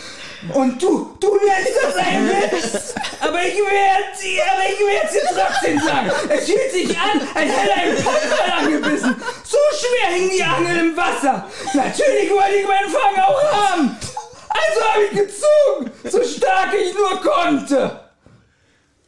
Und du, du nennst das ein Witz. Aber ich werde sie, aber ich werde sie trotzdem sagen. Es fühlt sich an, als hätte ein Panther angebissen. So schwer hing die Angel im Wasser. Natürlich wollte ich meinen Fang auch haben. Also habe ich gezogen, so stark ich nur konnte.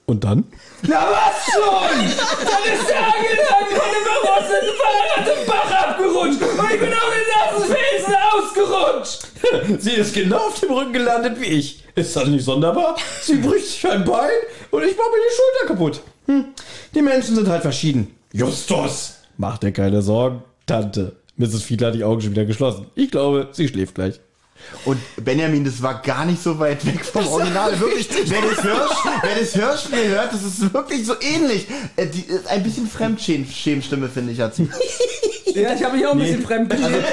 Und dann? Na was schon? Dann ist der Angelang von dem verrosteten Fahrrad im Bach abgerutscht und ich bin auf den nassen Felsen ausgerutscht. *laughs* Sie ist genau auf dem Rücken gelandet wie ich. Ist das nicht sonderbar? Sie bricht sich ein Bein und ich mache mir die Schulter kaputt. Hm. Die Menschen sind halt verschieden. Justus! Mach dir keine Sorgen, Tante. Mrs. Fiedler hat die Augen schon wieder geschlossen. Ich glaube, sie schläft gleich. Und Benjamin, das war gar nicht so weit weg vom Original. *laughs* Wirklich, wer das, Hörspiel, wer das Hörspiel hört, das ist wirklich so ähnlich. Äh, die, äh, ein bisschen Fremdschämstimme, finde ich, hat sie. *laughs* Ja, ich habe mich auch ein bisschen fremd gefühlt.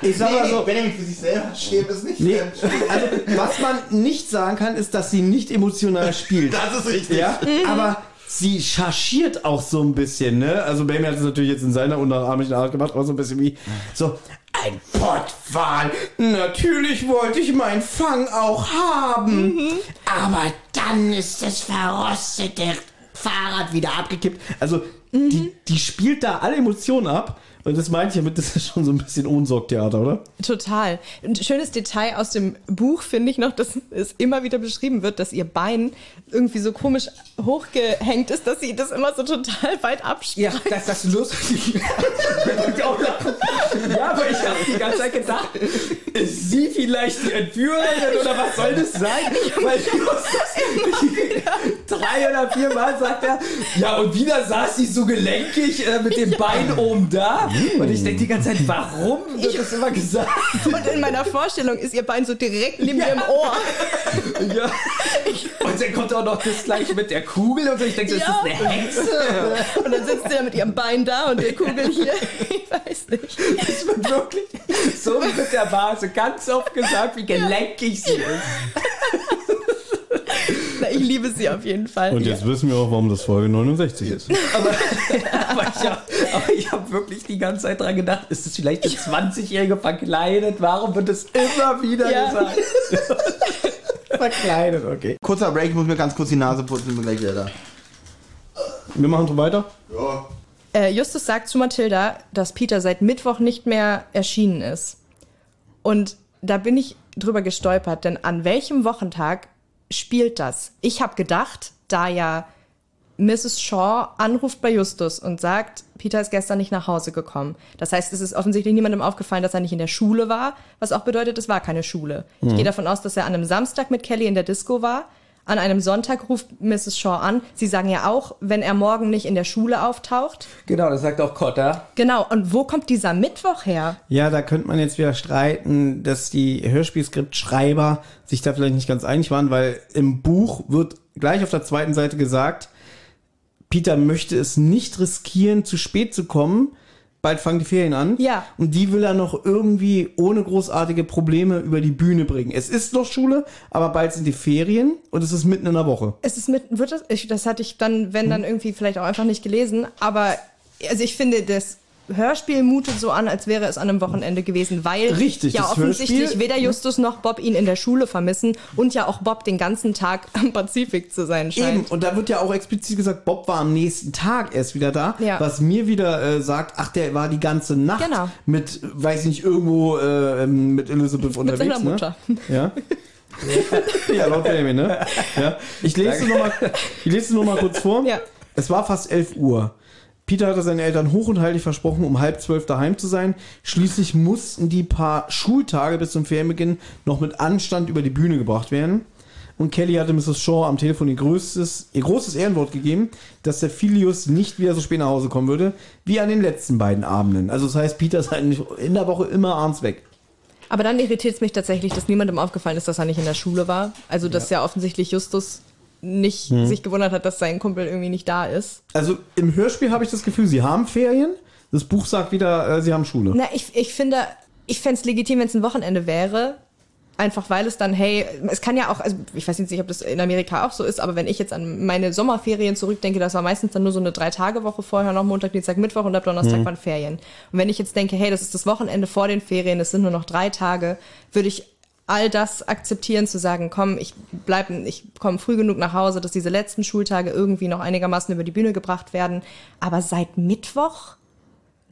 Ich sag mal so, Benjamin für sich selber schämen ist nicht nee, Fremdschämen. also was man nicht sagen kann, ist, dass sie nicht emotional spielt. *laughs* Das ist richtig. Ja, aber sie chargiert auch so ein bisschen, ne? Also Benjamin hat es natürlich jetzt in seiner unnachahmlichen Art gemacht, aber so ein bisschen wie so ein Pottwal. Natürlich wollte ich meinen Fang auch haben. Aber dann ist das verrostete Fahrrad wieder abgekippt. Also die, die spielt da alle Emotionen ab. Und das meinte ich damit, das ist schon so ein bisschen Ohnsorgtheater, oder? Total. Ein schönes Detail aus dem Buch finde ich noch, dass es immer wieder beschrieben wird, dass ihr Bein irgendwie so komisch hochgehängt ist, dass sie das immer so total weit abspringt. Ja, das, das ist lustig. ja, aber ich habe die ganze Zeit gedacht, ist sie vielleicht die Entführerin oder was soll das sein? Weil Justus drei oder vier Mal sagt er, ja und wieder saß sie so gelenkig äh, mit dem Bein oben da. Und ich denke die ganze Zeit, warum wird das immer gesagt? Und in meiner Vorstellung ist ihr Bein so direkt neben ihrem Ohr. Ja. Und dann kommt auch noch das gleich mit der Kugel und so. Ich denke, so, ist das eine Hexe? Und dann sitzt sie da mit ihrem Bein da und der Kugel hier. Ich weiß nicht. Es wird wirklich so mit der Vase ganz oft gesagt, wie gelenkig sie ist. Na, ich liebe sie auf jeden Fall. Und jetzt wissen wir auch, warum das Folge 69 ist. Aber ich *laughs* habe Aber ich habe wirklich die ganze Zeit dran gedacht, ist es vielleicht eine 20-Jährige verkleidet? Warum wird es immer wieder Ja. gesagt? *laughs* Verkleidet, okay. Kurzer Break, ich muss mir ganz kurz die Nase putzen, bin gleich wieder da. Wir machen so weiter. Ja. Äh, Justus sagt zu Mathilda, dass Peter seit Mittwoch nicht mehr erschienen ist. Und da bin ich drüber gestolpert, denn an welchem Wochentag spielt das? Ich habe gedacht, da ja Mrs. Shaw anruft bei Justus und sagt, Peter ist gestern nicht nach Hause gekommen. Das heißt, es ist offensichtlich niemandem aufgefallen, dass er nicht in der Schule war, was auch bedeutet, es war keine Schule. Ich gehe davon aus, dass er an einem Samstag mit Kelly in der Disco war. An einem Sonntag ruft Mrs. Shaw an. Sie sagen ja auch, wenn er morgen nicht in der Schule auftaucht. Genau, das sagt auch Cotta. Genau. Und wo kommt dieser Mittwoch her? Ja, da könnte man jetzt wieder streiten, dass die Hörspielskriptschreiber sich da vielleicht nicht ganz einig waren, weil im Buch wird gleich auf der zweiten Seite gesagt, Peter möchte es nicht riskieren, zu spät zu kommen. Bald fangen die Ferien an. Ja. Und die will er noch irgendwie ohne großartige Probleme über die Bühne bringen. Es ist noch Schule, aber bald sind die Ferien und es ist mitten in der Woche. Es ist mit, wird das, ich, das hatte ich dann, wenn dann irgendwie vielleicht auch einfach nicht gelesen, aber also ich finde, das Hörspiel mutet so an, als wäre es an einem Wochenende gewesen, weil Richtig, ja offensichtlich Hörspiel- weder Justus noch Bob ihn in der Schule vermissen und ja auch Bob den ganzen Tag am Pazifik zu sein scheint. Eben, und da wird ja auch explizit gesagt, Bob war am nächsten Tag erst wieder da, Ja. was mir wieder äh, sagt, ach, der war die ganze Nacht Genau. mit, weiß ich nicht, irgendwo äh, ähm, mit Elizabeth unterwegs. seiner Mutter. Ne? Ja. *laughs* ja, laut Benjamin, ne? Ja. Ich lese nur mal, ich lese nur mal kurz vor. Ja. Es war fast 11 Uhr. Peter hatte seinen Eltern hoch und heilig versprochen, um halb zwölf daheim zu sein. Schließlich mussten die paar Schultage bis zum Ferienbeginn noch mit Anstand über die Bühne gebracht werden. Und Kelly hatte Mrs. Shaw am Telefon ihr größtes, ihr großes Ehrenwort gegeben, dass der Filius nicht wieder so spät nach Hause kommen würde, wie an den letzten beiden Abenden. Also das heißt, Peter ist eigentlich in der Woche immer abends weg. Aber dann irritiert es mich tatsächlich, dass niemandem aufgefallen ist, dass er nicht in der Schule war. Also, dass ja, offensichtlich Justus nicht Hm. sich gewundert hat, dass sein Kumpel irgendwie nicht da ist. Also im Hörspiel habe ich das Gefühl, sie haben Ferien. Das Buch sagt wieder, äh, sie haben Schule. Na, ich, ich finde, ich fände es legitim, wenn es ein Wochenende wäre. Einfach weil es dann, hey, es kann ja auch, also ich weiß jetzt nicht, ob das in Amerika auch so ist, aber wenn ich jetzt an meine Sommerferien zurückdenke, das war meistens dann nur so eine Drei-Tage-Woche vorher, noch Montag, Dienstag, Mittwoch und ab Donnerstag waren Ferien. Und wenn ich jetzt denke, hey, das ist das Wochenende vor den Ferien, es sind nur noch drei Tage, würde ich all das akzeptieren, zu sagen, komm, ich bleib, ich komme früh genug nach Hause, dass diese letzten Schultage irgendwie noch einigermaßen über die Bühne gebracht werden. Aber seit Mittwoch?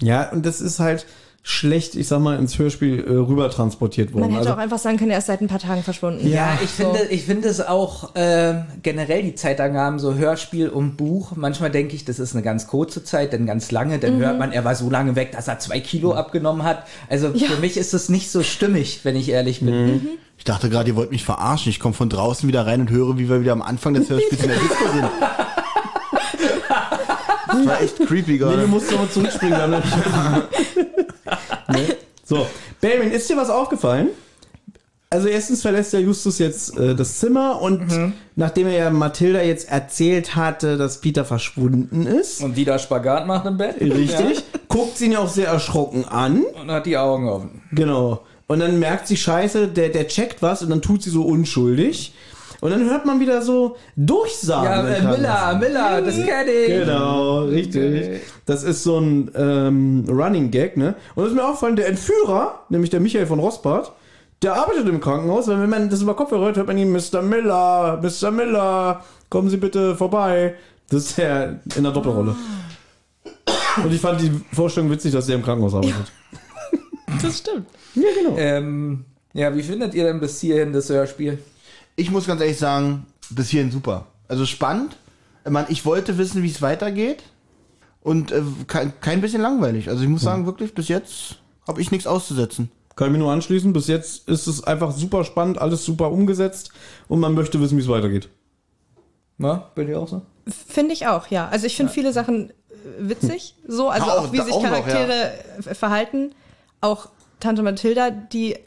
Ja, und das ist halt schlecht, ich sag mal, ins Hörspiel äh, rüber transportiert worden. Man hätte Also, auch einfach sagen können, er ist seit ein paar Tagen verschwunden. Ja, ich so. finde, ich finde es auch äh, generell die Zeitangaben, so Hörspiel und Buch. Manchmal denke ich, das ist eine ganz kurze Zeit, dann ganz lange. Dann hört man, er war so lange weg, dass er zwei Kilo abgenommen hat. Also Ja. für mich ist es nicht so stimmig, wenn ich ehrlich bin. Ich dachte gerade, ihr wollt mich verarschen. Ich komme von draußen wieder rein und höre, wie wir wieder am Anfang des Hörspiels in der Disco sind. *laughs* Das war echt creepy nee, du gerade. musst nochmal zurückspringen. *laughs* *laughs* Nee. So, Benjamin, ist dir was aufgefallen? Also erstens verlässt der Justus jetzt äh, das Zimmer und nachdem er ja Mathilda jetzt erzählt hatte, dass Peter verschwunden ist, Und wieder Spagat macht im Bett. richtig, guckt sie ihn auch sehr erschrocken an. Ja. Und hat die Augen offen. Genau. Und dann merkt sie, scheiße, der, der checkt was und dann tut sie so unschuldig. Und dann hört man wieder so Durchsagen. Ja, äh. Miller, Miller, das kenne ich. Genau, richtig. Das ist so ein ähm, Running Gag, ne? Und das ist mir aufgefallen, der Entführer, nämlich der Michael von Rospart, der arbeitet im Krankenhaus, weil wenn man das über Kopfhörer hört, hört man ihn, Mr. Miller, Mr. Miller, kommen Sie bitte vorbei. Das ist der in der Doppelrolle. Und ich fand die Vorstellung witzig, dass der im Krankenhaus arbeitet. *laughs* Das stimmt. Ja, genau. Ähm, ja, wie findet ihr denn bis hierhin das Hörspiel? Ich muss ganz ehrlich sagen, bis hierhin super. Also spannend. Ich, meine, ich wollte wissen, wie es weitergeht. Und äh, kein, kein bisschen langweilig. Also ich muss sagen, wirklich, bis jetzt habe ich nichts auszusetzen. Kann ich mir nur anschließen. Bis jetzt ist es einfach super spannend, alles super umgesetzt und man möchte wissen, wie es weitergeht. Na, bin ich auch so? Finde ich auch, ja. Also ich finde viele Sachen äh, witzig, so, also Auch- auch, wie sich auch noch, Charaktere äh, verhalten. Auch Tante Mathilda, die äh,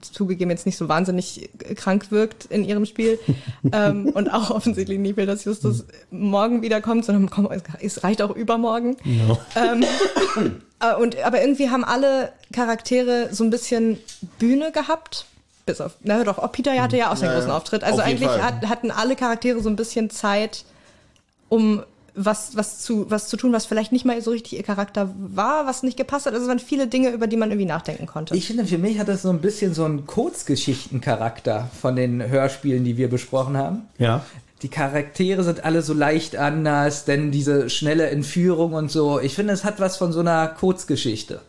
zugegeben jetzt nicht so wahnsinnig krank wirkt in ihrem Spiel *laughs* ähm, und auch offensichtlich nicht will, dass Justus morgen wiederkommt, sondern komm, es- es reicht auch übermorgen. Ähm, äh, und, aber irgendwie haben alle Charaktere so ein bisschen Bühne gehabt. Bis auf, na doch, auch Peter hatte ja auch seinen Ja, ja. großen Auftritt. Also Auf eigentlich hat, hatten alle Charaktere so ein bisschen Zeit, um was, was zu, was zu tun, was vielleicht nicht mal so richtig ihr Charakter war, was nicht gepasst hat. Also es waren viele Dinge, über die man irgendwie nachdenken konnte. Ich finde, für mich hat das so ein bisschen so einen Kurzgeschichtencharakter von den Hörspielen, die wir besprochen haben. Ja. Die Charaktere sind alle so leicht anders, denn diese schnelle Entführung und so. Ich finde, es hat was von so einer Kurzgeschichte.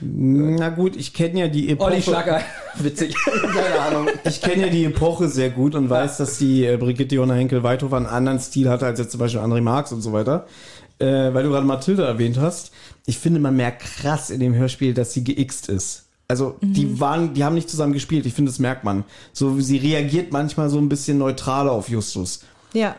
Na gut, ich kenne ja die Epoche. Olli Schlager. *laughs* Witzig. Keine Ahnung. Ich kenne ja die Epoche sehr gut und weiß, dass die äh, Brigitte Jona Henkel Weithofer einen anderen Stil hatte als jetzt zum Beispiel André Marx und so weiter. Äh, weil du gerade Mathilde erwähnt hast. Ich finde, man merkt krass in dem Hörspiel, dass sie geixt ist. Also die waren, die haben nicht zusammen gespielt. Ich finde, das merkt man. So, sie reagiert manchmal so ein bisschen neutraler auf Justus. ja,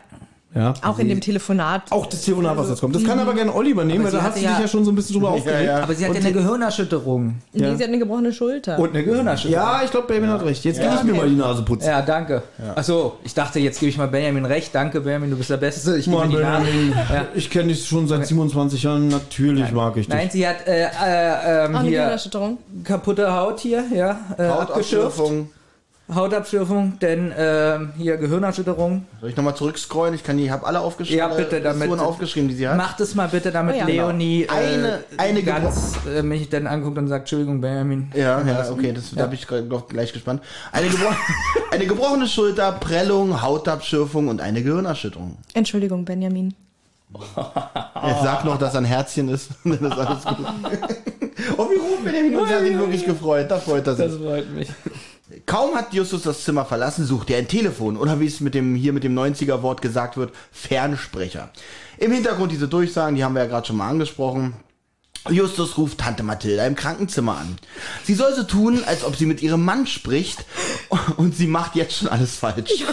Ja. auch in dem Telefonat. Auch das Telefonat, was jetzt kommt. Das kann aber gerne Olli übernehmen, weil da sie hast du hatte dich ja- schon so ein bisschen drüber aufgeregt. ja. Aber sie hat Und ja eine Gehirnerschütterung. Nee, sie hat eine gebrochene Schulter. Und eine Gehirnerschütterung. Ja, ich glaube, Benjamin hat recht. Jetzt kann ich mir mal die Nase putzen. Ja, danke. Ach so, ich dachte, jetzt gebe ich mal Benjamin recht. Danke, Benjamin, du bist der Beste. Ich Mann, dir die Nase. Benjamin, Ja. ich kenne dich schon seit 27 Jahren. Natürlich mag ich dich. Nein, sie hat äh, äh, ähm, hier Gehirnerschütterung. kaputte Haut hier, ja, äh, abgeschürft. Hautabschürfung. Denn ähm, hier Gehirnerschütterung. Soll ich nochmal zurückscrollen? Ich kann die, habe alle aufgeschrieben. Ja, bitte, äh, damit- aufgeschrieben, die sie hat. Mach das mal bitte, damit Oh ja. Leonie äh, Eine- eine ganz äh, mich dann anguckt und sagt, Entschuldigung, Benjamin. Ja, ja, okay, das, da bin ich gleich- gleich gespannt. Eine, gebro *laughs* eine gebrochene Schulter, Prellung, Hautabschürfung und eine Gehirnerschütterung. Entschuldigung, Benjamin. Er sagt noch, dass er ein Herzchen ist. *laughs* Dann ist alles gut. *laughs* oh, wie rot Benjamin und sie hat ihn wirklich gefreut. Da freut er sich. freut mich. Kaum hat Justus das Zimmer verlassen, sucht er ein Telefon oder wie es mit dem hier mit dem 90er Wort gesagt wird, Fernsprecher. Im Hintergrund diese Durchsagen, die haben wir ja gerade schon mal angesprochen. Justus ruft Tante Mathilda im Krankenzimmer an. Sie soll so tun, als ob sie mit ihrem Mann spricht *laughs* und sie macht jetzt schon alles falsch. *laughs*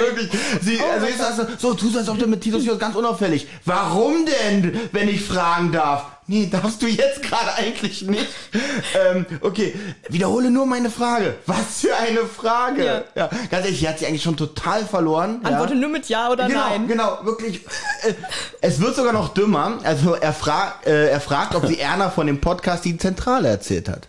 Wirklich. Sie, also jetzt also, so, tu so, als ob du mit Titus Justus ganz unauffällig. Warum denn, wenn ich fragen darf? Nee, darfst du jetzt gerade eigentlich nicht. Ähm, okay, wiederhole nur meine Frage. Was für eine Frage. Ja. Ja, ganz ehrlich, die hat sie eigentlich schon total verloren. Antworte ja. nur mit Ja oder Genau, Nein. genau, wirklich. Äh, es wird sogar noch dümmer. Also er, fra äh, er fragt, ob sie *laughs* Erna von dem Podcast die Zentrale erzählt hat.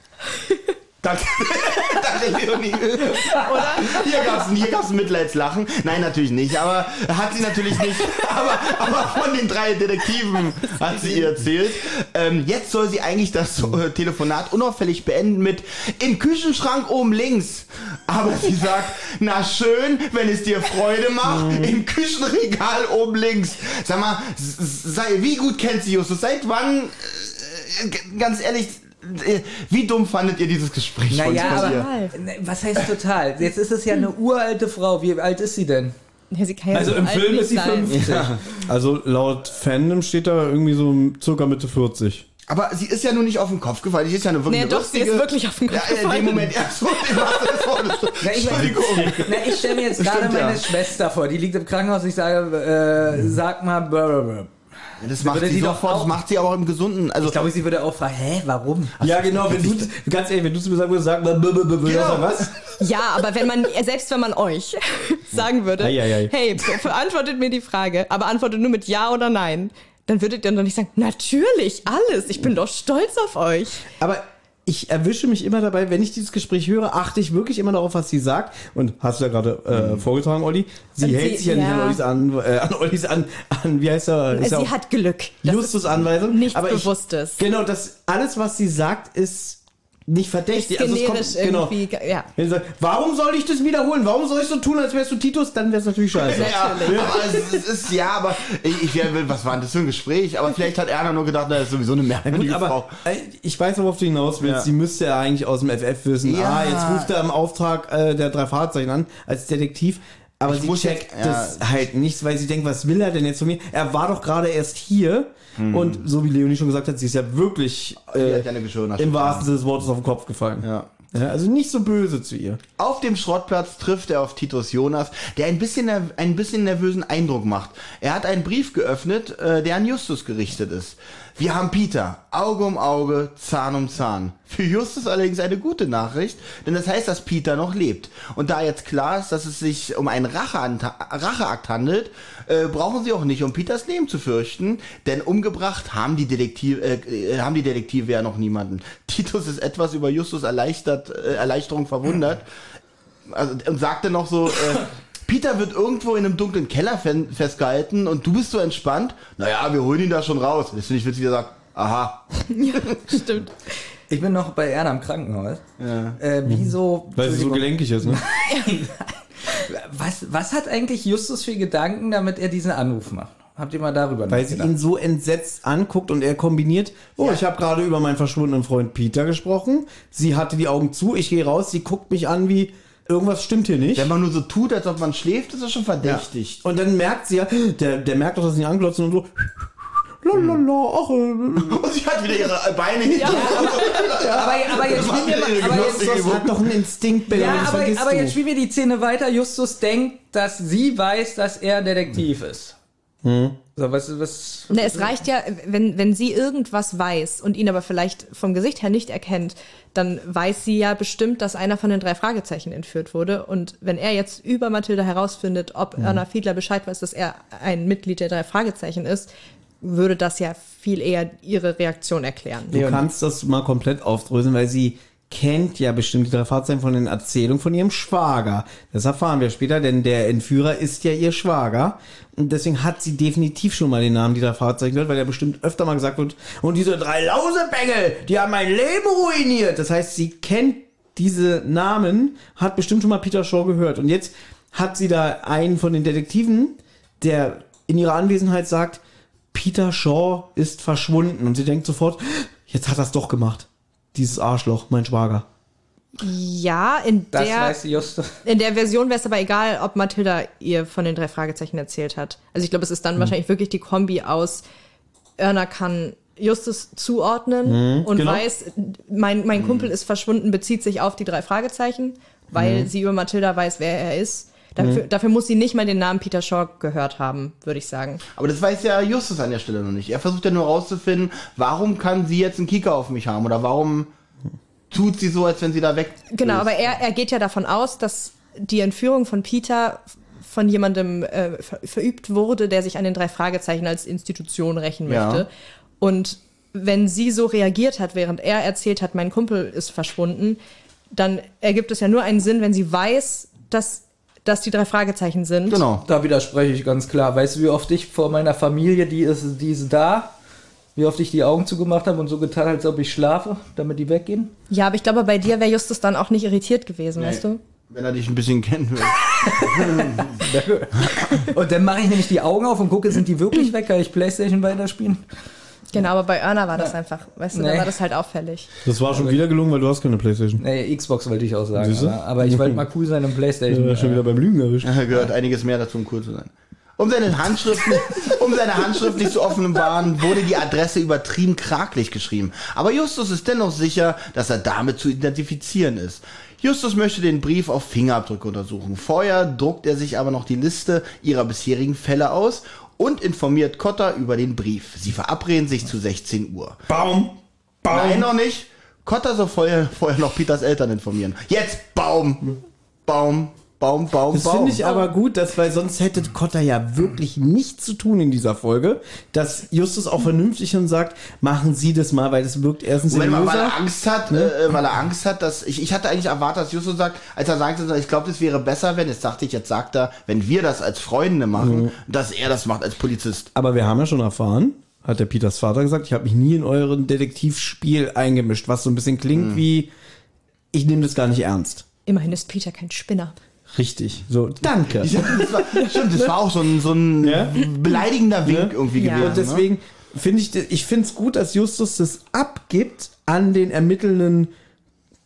*laughs* Danke, *laughs* danke Leonie. Oder? Hier gab's, hier gab's ein Mitleidslachen. Nein, natürlich nicht. Aber hat sie natürlich nicht. Aber, aber von den drei Detektiven hat sie ihr erzählt. Ähm, jetzt soll sie eigentlich das äh, Telefonat unauffällig beenden mit im Küchenschrank oben links. Aber sie sagt, na schön, wenn es dir Freude macht, im Küchenregal oben links. Sag mal, sei, wie gut kennt sie Justus? Seit wann, äh, g- ganz ehrlich, äh, wie dumm fandet ihr dieses Gespräch von, Naja, von aber ne, was heißt total? Jetzt ist es ja eine uralte Frau. Wie alt ist sie denn? Ja, sie kann ja Also so im alt Film ist sie sein. 50. Also laut Fandom steht da irgendwie so circa Mitte 40. Aber sie ist ja nur nicht auf den Kopf gefallen. Sie ist ja nur wirklich Nee, eine doch, sie ist wirklich auf den Kopf ja, in gefallen. dem Moment. Ja, so. Na, ich, Entschuldigung. Na, ich stelle mir jetzt gerade meine ja. Schwester vor, die liegt im Krankenhaus. Ich sage, äh, sag mal, blablabla. Das macht würde sie die doch sofort, das auch- macht sie aber auch im Gesunden. Also, ich glaube, sie würde auch fragen, hä, warum? Ja, genau, wenn du, *laughs* ganz ehrlich, wenn du zu mir sagen würdest, sag mal, b- b- b- b- Genau. was? Ja, aber wenn man, *laughs* selbst wenn man euch *laughs* sagen würde, Ei, ei, ei. hey, beantwortet mir die Frage, aber antwortet nur mit Ja oder Nein, dann würdet ihr doch nicht sagen, natürlich, alles, ich bin doch stolz auf euch. Aber ich erwische mich immer dabei, wenn ich dieses Gespräch höre, achte ich wirklich immer darauf, was sie sagt. Und hast du ja gerade äh, vorgetragen, Olli. Sie Und hält sie- sich ja nicht ja. an Ollis an, äh, an Ollis an, an, wie heißt er? Ist Sie ja hat Glück. Justus Anweisung. nichts aber ich, Bewusstes. Genau, das, alles, was sie sagt, ist nicht verdächtig. ist generisch genau. irgendwie, ja. Wenn sie sagt, warum soll ich das wiederholen? Warum soll ich so tun, als wärst du Titus? Dann wär's natürlich scheiße. *laughs* ja, Natürlich. aber es, es ist, ja, aber ich, ich wär- was war denn das für ein Gespräch? Aber vielleicht hat Erna nur gedacht, na, das ist sowieso eine merkwürdige gut, aber Frau. äh, ich weiß, worauf du hinaus willst. Ja. Sie müsste ja eigentlich aus dem FF wissen. Ja. Ah, jetzt ruft er im Auftrag äh, der drei Fahrzeichen an als Detektiv. Aber Ich sie muss checkt jetzt- das ja. halt nicht, weil sie denkt, was will er denn jetzt von mir? Er war doch gerade erst hier Hm. und so wie Leonie schon gesagt hat, sie ist ja wirklich äh, im wahrsten Sinne des Wortes auf den Kopf gefallen. Ja. Ja, also nicht so böse zu ihr. Auf dem Schrottplatz trifft er auf Titus Jonas, der ein bisschen, ner- ein bisschen nervösen Eindruck macht. Er hat einen Brief geöffnet, äh, der an Justus gerichtet ist. Wir haben Peter, Auge um Auge, Zahn um Zahn. Für Justus allerdings eine gute Nachricht, denn das heißt, dass Peter noch lebt. Und da jetzt klar ist, dass es sich um einen Racheakt handelt, äh, brauchen sie auch nicht um Peters Leben zu fürchten, denn umgebracht haben die, Detektiv, äh, äh, haben die Detektive ja noch niemanden. *laughs* Titus ist etwas über Justus erleichtert, äh, Erleichterung verwundert also, und sagte noch so, äh, *laughs* Peter wird irgendwo in einem dunklen Keller fe- festgehalten und du bist so entspannt. Naja, wir holen ihn da schon raus. Das finde ich witzig, wie er sagt, aha. *laughs* Stimmt. Ich bin noch bei Erna im Krankenhaus. Äh, wieso? Weil sie so gelenkig ist, ne? *laughs* was, was hat eigentlich Justus für Gedanken, damit er diesen Anruf macht? Habt ihr mal darüber Weil sie ihn so entsetzt anguckt und er kombiniert, oh, ich habe gerade über meinen verschwundenen Freund Peter gesprochen. Sie hatte die Augen zu, ich gehe raus, sie guckt mich an wie, irgendwas stimmt hier nicht. Wenn man nur so tut, als ob man schläft, ist das schon verdächtig. Und dann merkt sie ja, der, der merkt doch, dass sie anglotzen und so, lalala, ach, äh, *laughs* Und sie hat wieder ihre Beine hinter. *laughs* aber, aber jetzt spielen wir mal, aber jetzt, das hat doch einen Instinkt, ja, aber, vergisst aber du. jetzt spielen wir die Szene weiter. Justus denkt, dass sie weiß, dass er Detektiv ist. Hm. So, was, was, Ne, es reicht ja, wenn, wenn sie irgendwas weiß und ihn aber vielleicht vom Gesicht her nicht erkennt, dann weiß sie ja bestimmt, dass einer von den drei Fragezeichen entführt wurde. Und wenn er jetzt über Mathilda herausfindet, ob Erna Fiedler Bescheid weiß, dass er ein Mitglied der drei Fragezeichen ist, würde das ja viel eher ihre Reaktion erklären. Du kannst das mal komplett aufdröseln, weil sie kennt ja bestimmt die drei Fahrzeuge von den Erzählungen von ihrem Schwager. Das erfahren wir später, denn der Entführer ist ja ihr Schwager. Und deswegen hat sie definitiv schon mal den Namen die drei Fahrzeuge gehört, weil er bestimmt öfter mal gesagt wird, und diese drei Lausebengel, die haben mein Leben ruiniert. Das heißt, sie kennt diese Namen, hat bestimmt schon mal Peter Shaw gehört. Und jetzt hat sie da einen von den Detektiven, der in ihrer Anwesenheit sagt, Peter Shaw ist verschwunden. Und sie denkt sofort, jetzt hat er es doch gemacht. Dieses Arschloch, mein Schwager. Ja, in das der, weiß in der Version wäre es aber egal, ob Mathilda ihr von den drei Fragezeichen erzählt hat. Also ich glaube, es ist dann wahrscheinlich wirklich die Kombi aus, Erna kann Justus zuordnen und genau. weiß, mein, mein Kumpel ist verschwunden, bezieht sich auf die drei Fragezeichen, weil sie über Mathilda weiß, wer er ist. Dafür, dafür muss sie nicht mal den Namen Peter Shaw gehört haben, würde ich sagen. Aber das weiß ja Justus an der Stelle noch nicht. Er versucht ja nur rauszufinden, warum kann sie jetzt einen Kieker auf mich haben oder warum tut sie so, als wenn sie da weg Genau, ist. aber er, er geht ja davon aus, dass die Entführung von Peter von jemandem äh, ver verübt wurde, der sich an den drei Fragezeichen als Institution rächen Ja. möchte. Und wenn sie so reagiert hat, während er erzählt hat, mein Kumpel ist verschwunden, dann ergibt es ja nur einen Sinn, wenn sie weiß, dass das die drei Fragezeichen sind. Genau. Da widerspreche ich ganz klar. Weißt du, wie oft ich vor meiner Familie, die ist, die ist da, wie oft ich die Augen zugemacht habe und so getan, als ob ich schlafe, damit die weggehen? Ja, aber ich glaube, bei dir wäre Justus dann auch nicht irritiert gewesen, weißt du? Wenn er dich ein bisschen kennen will. *laughs* Und dann mache ich nämlich die Augen auf und gucke, sind die wirklich weg? Kann ich Playstation weiterspielen? Genau, aber bei Erna war das einfach, weißt du, da Nee. war das halt auffällig. Das war schon wieder gelungen, weil du hast keine Playstation. Nee, Xbox wollte ich auch sagen. Aber, aber ich wollte mal cool sein und Playstation. Ja, schon wieder beim Lügen erwischt. Da gehört einiges mehr dazu, um cool zu sein. Um seine Handschrift, *laughs* um seine Handschrift nicht zu offenbaren, wurde die Adresse übertrieben krakelig geschrieben. Aber Justus ist dennoch sicher, dass er damit zu identifizieren ist. Justus möchte den Brief auf Fingerabdrücke untersuchen. Vorher druckt er sich aber noch die Liste ihrer bisherigen Fälle aus und informiert Cotta über den Brief. Sie verabreden sich zu 16 Uhr. Baum! Baum! Nein, noch nicht. Cotta soll vorher, vorher noch Peters Eltern informieren. Jetzt Baum! Baum, Baum, Baum, Das Baum. finde ich aber gut, dass, weil sonst hätte Cotta ja wirklich nichts zu tun in dieser Folge, dass Justus auch vernünftig und sagt, machen Sie das mal, weil das wirkt erstens Wenn man, weil er Angst hat, äh, weil er Angst hat, dass ich, ich hatte eigentlich erwartet, dass Justus sagt, als er sagt, ich glaube, das wäre besser, wenn, jetzt dachte ich, jetzt sagt er, wenn wir das als Freunde machen, dass er das macht als Polizist. Aber wir haben ja schon erfahren, hat der Peters Vater gesagt, ich habe mich nie in euren Detektivspiel eingemischt, was so ein bisschen klingt wie, ich nehme das gar nicht ernst. Immerhin ist Peter kein Spinner. Richtig. So, danke. Das war, stimmt, das war auch so ein, so ein Ja? beleidigender Wink Ja. irgendwie Ja. gewesen. Und deswegen finde ich, ich finde es gut, dass Justus das abgibt an den ermittelnden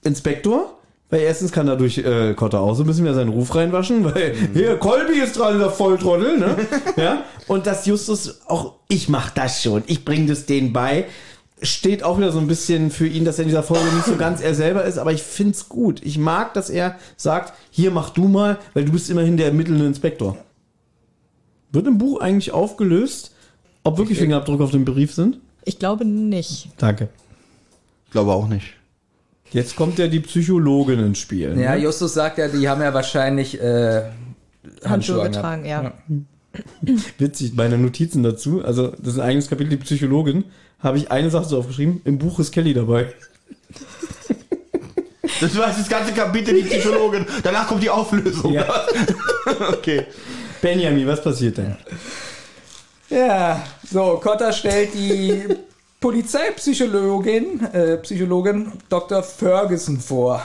Inspektor. Weil erstens kann dadurch äh, Cotta auch so ein bisschen mehr seinen Ruf reinwaschen, weil hier, Colby ist dran, der Volltrottel, ne? *laughs* ja. Und dass Justus auch, ich mach das schon, ich bring das denen bei, steht auch wieder so ein bisschen für ihn, dass er in dieser Folge nicht so ganz er selber ist, aber ich find's gut. Ich mag, dass er sagt, hier mach du mal, weil du bist immerhin der ermittelnde Inspektor. Wird im Buch eigentlich aufgelöst, ob wirklich Fingerabdrücke auf dem Brief sind? Ich glaube nicht. Danke. Ich glaube auch nicht. Jetzt kommt ja die Psychologin ins Spiel. Ja, ne? Justus sagt ja, die haben ja wahrscheinlich äh, Handschuhe getragen, ja. Witzig, meine Notizen dazu, also das ist ein eigenes Kapitel, die Psychologin, habe ich eine Sache so aufgeschrieben, im Buch ist Kelly dabei. Das war das ganze Kapitel, die Psychologin. Danach kommt die Auflösung. Ja. *laughs* Okay. Benjamin, was passiert denn? Ja, so, Kotter stellt die Polizeipsychologin, äh, Psychologin Dr. Ferguson vor.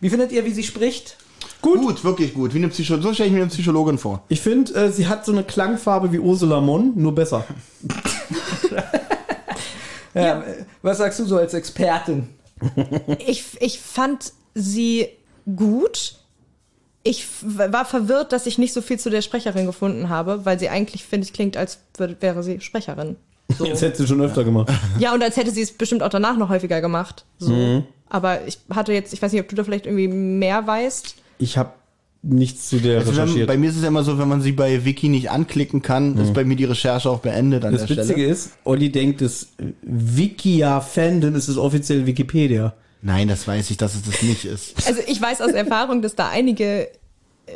Wie findet ihr, wie sie spricht? Gut. wirklich gut. Wie eine Psycho so stelle ich mir eine Psychologin vor. Ich finde, äh, sie hat so eine Klangfarbe wie Ursula Mon, nur besser. *laughs* Ja, Was sagst du so als Expertin? Ich, ich fand sie gut. Ich war verwirrt, dass ich nicht so viel zu der Sprecherin gefunden habe, weil sie eigentlich, finde ich, klingt, als würde, wäre sie Sprecherin. So. Das hätte sie schon öfter gemacht. Ja, und als hätte sie es bestimmt auch danach noch häufiger gemacht. So. Mhm. Aber ich hatte jetzt, ich weiß nicht, ob du da vielleicht irgendwie mehr weißt. Ich habe nichts zu der Also wenn, recherchiert. bei mir ist es ja immer so, wenn man sie bei Wiki nicht anklicken kann, ist bei mir die Recherche auch beendet an das der Witzige Stelle. ist, Olli denkt, das Wikia-Fandom ist das offizielle Wikipedia. Nein, das weiß ich, dass es das nicht ist. *laughs* Also ich weiß aus Erfahrung, dass da einige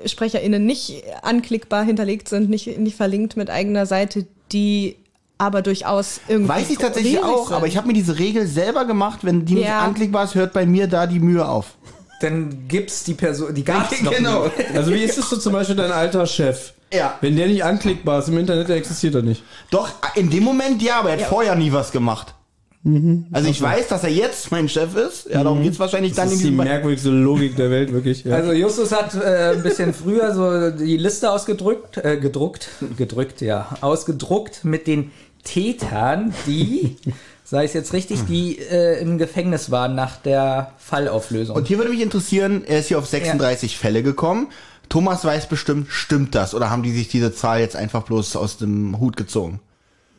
SprecherInnen nicht anklickbar hinterlegt sind, nicht, nicht verlinkt mit eigener Seite, die aber durchaus irgendwie. Weiß ich tatsächlich auch, sind. aber ich habe mir diese Regel selber gemacht, wenn die nicht Ja. anklickbar ist, hört bei mir da die Mühe auf. Dann gibt's die Person, die gab's noch Genau. Also wie ist es so zum Beispiel dein alter Chef? Ja. Wenn der nicht anklickbar ist im Internet, der existiert er nicht. Doch, in dem Moment ja, aber er hat vorher nie was gemacht. Mhm. Also ich weiß, dass er jetzt mein Chef ist. Ja, darum geht's wahrscheinlich dann Das in ist die merkwürdigste Logik der Welt, wirklich. Ja. Also Justus hat äh, ein bisschen früher so die Liste ausgedrückt, äh, gedruckt, gedrückt, ja, ausgedruckt mit den Tätern, die, sei es jetzt richtig, die äh, im Gefängnis waren nach der Fallauflösung. Und hier würde mich interessieren, er ist hier auf 36 Fälle gekommen. Thomas weiß bestimmt, stimmt das? Oder haben die sich diese Zahl jetzt einfach bloß aus dem Hut gezogen?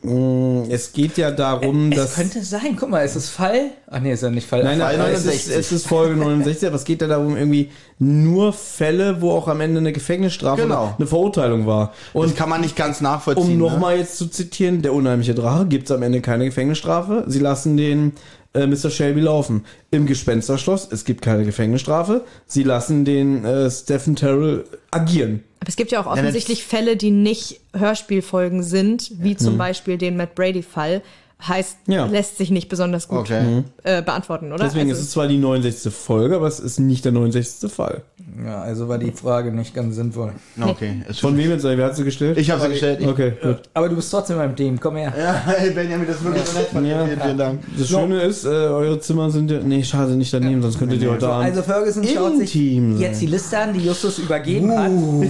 Es geht ja darum, es dass... könnte sein, guck mal, ist es Fall? Ach nee, ist ja nicht Fall. Nein, Fall nein, es ist, 69. es ist Folge 69, aber es geht ja darum, irgendwie nur Fälle, wo auch am Ende eine Gefängnisstrafe Genau. eine Verurteilung war. Und Und das kann man nicht ganz nachvollziehen. um ne? nochmal jetzt zu zitieren, der unheimliche Drache gibt es am Ende keine Gefängnisstrafe. Sie lassen den äh, Mr. Shelby laufen. Im Gespensterschloss, es gibt keine Gefängnisstrafe. Sie lassen den äh, Stephen Terrell agieren. Aber es gibt ja auch offensichtlich Fälle, die nicht Hörspielfolgen sind, wie zum Beispiel den Matt Brady-Fall. Heißt, Ja. lässt sich nicht besonders gut Okay. äh, beantworten, oder? Deswegen also, ist es zwar die 69. Folge, aber es ist nicht der 69. Fall. Ja, also war die Frage nicht ganz sinnvoll. Okay. Ist Von wem jetzt? Wer hat sie gestellt? Ich habe sie gestellt. Ich, Okay, gut. Aber du bist trotzdem beim Team, komm her. Ja, *laughs* hey Benjamin, das ist wirklich so nett von dir. Ja. Vielen, Dank. Das Schöne ist, äh, eure Zimmer sind ja. Nee, schade, nicht daneben, sonst könntet ihr heute Abend. Also Ferguson schaut sich Intim sein. jetzt die Liste an, die Justus übergeben hat. Uh,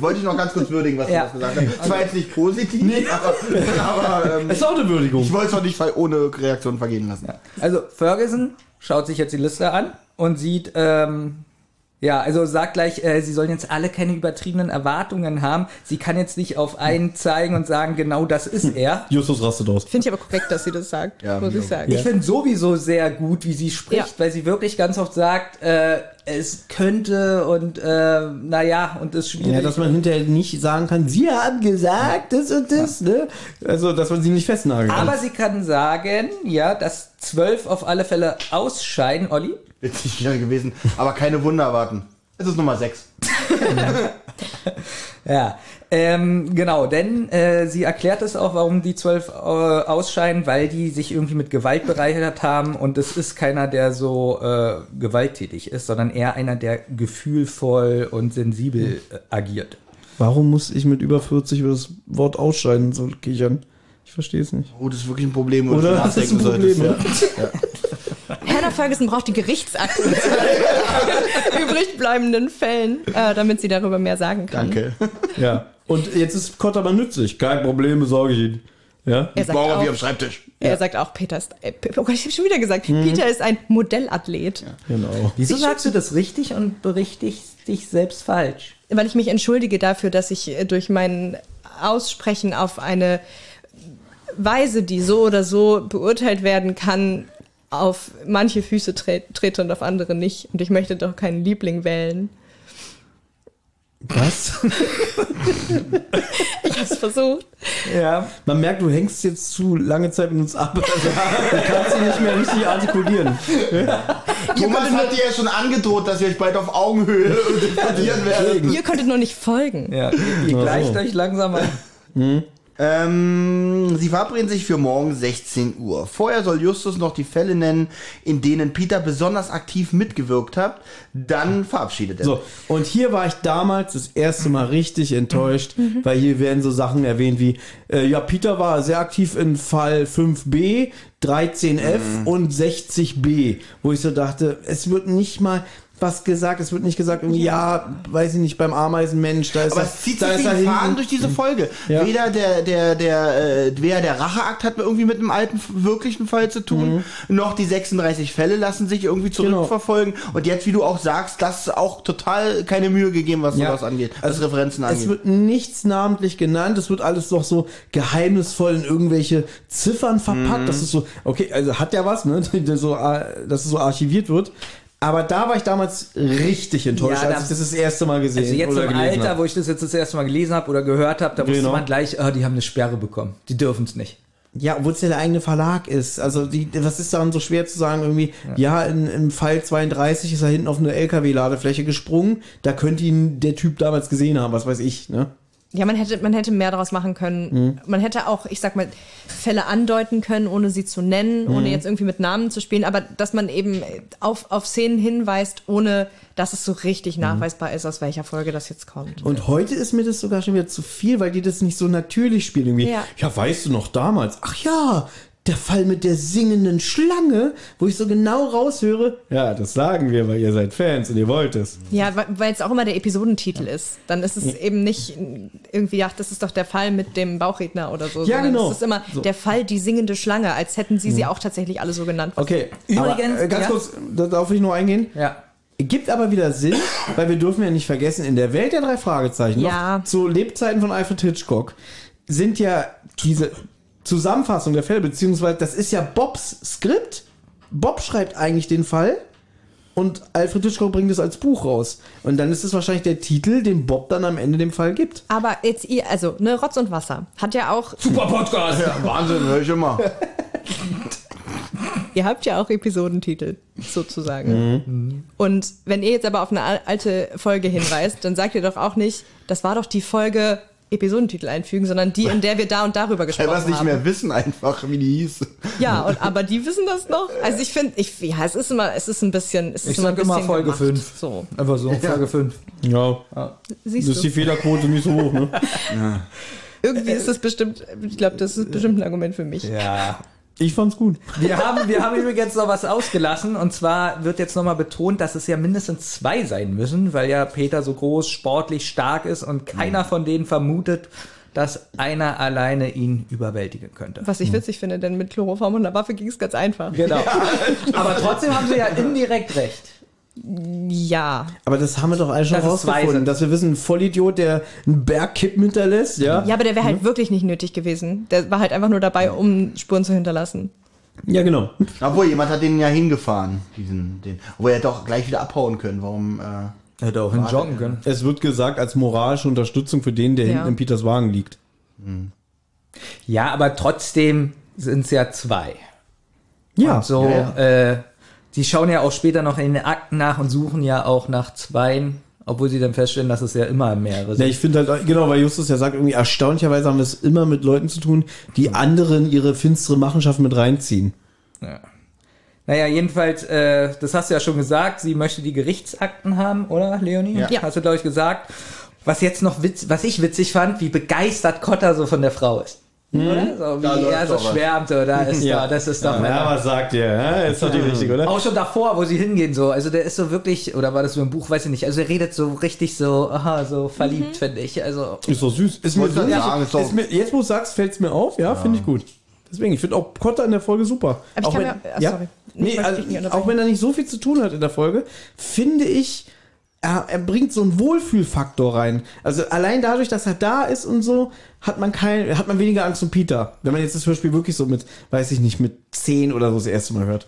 wollte ich noch ganz kurz würdigen, was Ja. du gesagt hast. Das war jetzt nicht positiv, aber, *laughs* aber ähm, ist auch eine Würdigung. Ich wollte es auch nicht ohne Reaktion vergehen lassen. Also Ferguson schaut sich jetzt die Liste an und sieht, ähm, ja, also sagt gleich, äh, sie sollen jetzt alle keine übertriebenen Erwartungen haben. Sie kann jetzt nicht auf einen zeigen und sagen, genau das ist er. Justus rastet aus. Finde ich aber korrekt, dass sie das sagt, Ja, muss ich sagen. Ich finde sowieso sehr gut, wie sie spricht, Ja. weil sie wirklich ganz oft sagt, äh, es könnte und äh, naja, und es ist schwierig. Ja, dass man hinterher nicht sagen kann, sie haben gesagt, das und das, ne? Also, dass man sie nicht festnageln kann. Aber sie kann sagen, ja, dass zwölf auf alle Fälle ausscheiden, Olli. Witzig wäre gewesen, aber keine Wunder erwarten. Es ist Nummer 6. *laughs* Ja, ähm, genau, denn äh, sie erklärt es auch, warum die zwölf äh, ausscheiden, weil die sich irgendwie mit Gewalt bereichert haben und es ist keiner, der so äh, gewalttätig ist, sondern eher einer, der gefühlvoll und sensibel äh, agiert. Warum muss ich mit über 40 über das Wort ausscheiden so kichern? Ich verstehe es nicht. Oh, das ist wirklich ein Problem, wo Oder? du Das ist ein nachdenken Problem, solltest. Ja. Hannah Ferguson braucht die Gerichtsakten *laughs* zu *laughs* übrig bleibenden Fällen, äh, damit sie darüber mehr sagen kann. Danke. *laughs* Ja. Und jetzt ist Kott aber nützlich. Kein Problem, besorge ich ihn. Ja? Er sagt, Mauer wie auch, am Schreibtisch. er sagt auch, Peter ist, äh, oh Gott, ich habe schon wieder gesagt, Peter ist ein Modellathlet. Genau. Wieso sagst du das richtig und berichtigst dich selbst falsch? Weil ich mich entschuldige dafür, dass ich äh, durch mein Aussprechen auf eine Weise, die so oder so beurteilt werden kann, auf manche Füße tre trete und auf andere nicht. Und ich möchte doch keinen Liebling wählen. Was? *laughs* Ich habe es versucht. Ja. Man merkt, du hängst jetzt zu lange Zeit mit uns ab. Also, *laughs* du kannst sie nicht mehr richtig artikulieren. Thomas hat dir ja schon angedroht, dass wir euch bald auf Augenhöhe *laughs* diskutieren werden. Ihr konntet nur nicht folgen. Ja, ihr gleicht euch langsam an. Ähm, sie verabreden sich für morgen 16 Uhr. Vorher soll Justus noch die Fälle nennen, in denen Peter besonders aktiv mitgewirkt hat. Dann verabschiedet er. So, und hier war ich damals das erste Mal richtig enttäuscht, weil hier werden so Sachen erwähnt wie, äh, ja, Peter war sehr aktiv in Fall 5b, 13f und 60b, wo ich so dachte, es wird nicht mal was gesagt, es wird nicht gesagt, irgendwie, ja, weiß ich nicht, beim Ameisenmensch, da ist Aber er- es zieht da sich wie ein Faden durch diese Folge. Ja. Weder der, der, der, äh, weder der Racheakt hat irgendwie mit einem alten, wirklichen Fall zu tun, noch die 36 Fälle lassen sich irgendwie Genau. zurückverfolgen. Und jetzt, wie du auch sagst, das ist auch total keine Mühe gegeben, was Ja. sowas angeht, was Referenzen Es angeht. wird nichts namentlich genannt, es wird alles doch so geheimnisvoll in irgendwelche Ziffern verpackt. Mhm. Das ist so, okay, also hat ja was, ne, *laughs* das so, äh, dass es so archiviert wird. Aber da war ich damals richtig enttäuscht, Ja, da- als ich das das erste Mal gesehen Also jetzt oder im Alter, habe. wo ich das jetzt das erste Mal gelesen habe oder gehört habe, da wusste Genau. man gleich, ah, die haben eine Sperre bekommen. Die dürfen es nicht. Ja, obwohl es ja der eigene Verlag ist. Also die, was ist daran so schwer zu sagen, irgendwie, ja, in, im Fall 32 ist er hinten auf eine LKW-Ladefläche gesprungen, da könnte ihn der Typ damals gesehen haben, was weiß ich, ne? Ja, man hätte, man hätte mehr daraus machen können. Man hätte auch, ich sag mal, Fälle andeuten können, ohne sie zu nennen, ohne jetzt irgendwie mit Namen zu spielen, aber dass man eben auf, auf Szenen hinweist, ohne dass es so richtig nachweisbar ist, aus welcher Folge das jetzt kommt. Und heute ist mir das sogar schon wieder zu viel, weil die das nicht so natürlich spielen. Irgendwie, ja. Ja. weißt du noch damals? Ach ja, der Fall mit der singenden Schlange, wo ich so genau raushöre. Ja, das sagen wir, weil ihr seid Fans und ihr wollt es. Ja, weil- es auch immer der Episodentitel ist. Dann ist es eben nicht irgendwie, ach, das ist doch der Fall mit dem Bauchredner oder so. Ja, genau. Es ist immer So. der Fall, die singende Schlange, als hätten sie sie auch tatsächlich alle so genannt. Okay, Übrigens, aber, äh, ganz ja. kurz, da darf ich nur eingehen. Ja. Gibt aber wieder Sinn, weil wir dürfen ja nicht vergessen, in der Welt der drei Fragezeichen, Ja. noch zu Lebzeiten von Alfred Hitchcock, sind ja diese Zusammenfassung der Fälle, beziehungsweise das ist ja Bobs Skript. Bob schreibt eigentlich den Fall und Alfred Hitchcock bringt es als Buch raus. Und dann ist es wahrscheinlich der Titel, den Bob dann am Ende dem Fall gibt. Aber jetzt ihr, also, ne, Rotz und Wasser hat ja auch, Super Podcast. Wahnsinn, höre ich immer. ihr habt ja auch Episodentitel, sozusagen. Und wenn ihr jetzt aber auf eine al- alte Folge hinweist, dann sagt ihr doch auch nicht, das war doch die Folge Episodentitel einfügen, sondern die, in der wir da und darüber *laughs* Weil gesprochen wir es nicht haben. mehr wissen einfach, wie die hieß. Ja, und, aber die wissen das noch. Also ich finde, ich, ja, es ist immer, es ist ein bisschen, es ist Ich immer ein sag immer bisschen Folge gemacht. 5. So, Einfach so, Folge 5. Ja. siehst Das ist die du. Fehlerquote nicht so hoch, ne? *laughs* Irgendwie ist das bestimmt, ich glaube, das ist bestimmt ein Argument für mich. Ja. Ich fand's gut. Wir haben, wir haben übrigens noch was ausgelassen und zwar wird jetzt nochmal betont, dass es ja mindestens zwei sein müssen, weil ja Peter so groß, sportlich stark ist und keiner von denen vermutet, dass einer alleine ihn überwältigen könnte. Was ich witzig finde, denn mit Chloroform und einer Waffe ging es ganz einfach. Genau. Aber trotzdem haben sie ja indirekt recht. Ja. Aber das haben wir doch alle schon zwei rausgefunden, dass wir wissen, ein Vollidiot, der einen Bergkippen hinterlässt, ja? Ja, aber der wäre halt wirklich nicht nötig gewesen. Der war halt einfach nur dabei, um Spuren zu hinterlassen. Ja, genau. Obwohl, jemand hat den ja hingefahren, diesen, den. Obwohl er hätte auch gleich wieder abhauen können. Warum, äh, Hätte auch hinjoggen können. Es wird gesagt, als moralische Unterstützung für den, der Ja. hinten in Peters Wagen liegt. Ja, aber trotzdem sind es ja zwei. Ja. Und so, Ja, äh, die schauen ja auch später noch in den Akten nach und suchen ja auch nach zweien, obwohl sie dann feststellen, dass es ja immer mehrere Ja, sind. ich finde halt, genau, weil Justus ja sagt, irgendwie erstaunlicherweise haben wir es immer mit Leuten zu tun, die anderen ihre finstere Machenschaft mit reinziehen. Ja. Naja, jedenfalls, äh, das hast du ja schon gesagt, sie möchte die Gerichtsakten haben, oder, Leonie? Ja. Ja. Hast du, glaube ich, gesagt. Was jetzt noch witz, was ich witzig fand, wie begeistert Kotter so von der Frau ist. Oder? So, Da wie er so schwärmt, oder? Ist *laughs* Ja. da, das ist doch. was sagt ihr? Ja, ist doch die richtige, oder? Auch schon davor, wo sie hingehen, so. Also der ist so wirklich, oder war das so im Buch, weiß ich nicht. Also er redet so richtig so, aha, so verliebt, finde ich. Also. Ist doch süß. Ist mir süß. ich sagen, ist Ist mir, jetzt, wo du sagst, fällt es mir auf. Ja, finde ich gut. Deswegen, ich finde auch Kotter in der Folge super. Aber ich auch kann wenn, mir- ach, ja, sorry. Ich Nee, also, auch wenn er nicht so viel zu tun hat in der Folge, finde ich, er, er bringt so einen Wohlfühlfaktor rein. Also allein dadurch, dass er da ist und so, hat man kein, hat man weniger Angst um Peter. Wenn man jetzt das Hörspiel wirklich so mit, weiß ich nicht, mit 10 oder so das erste Mal hört.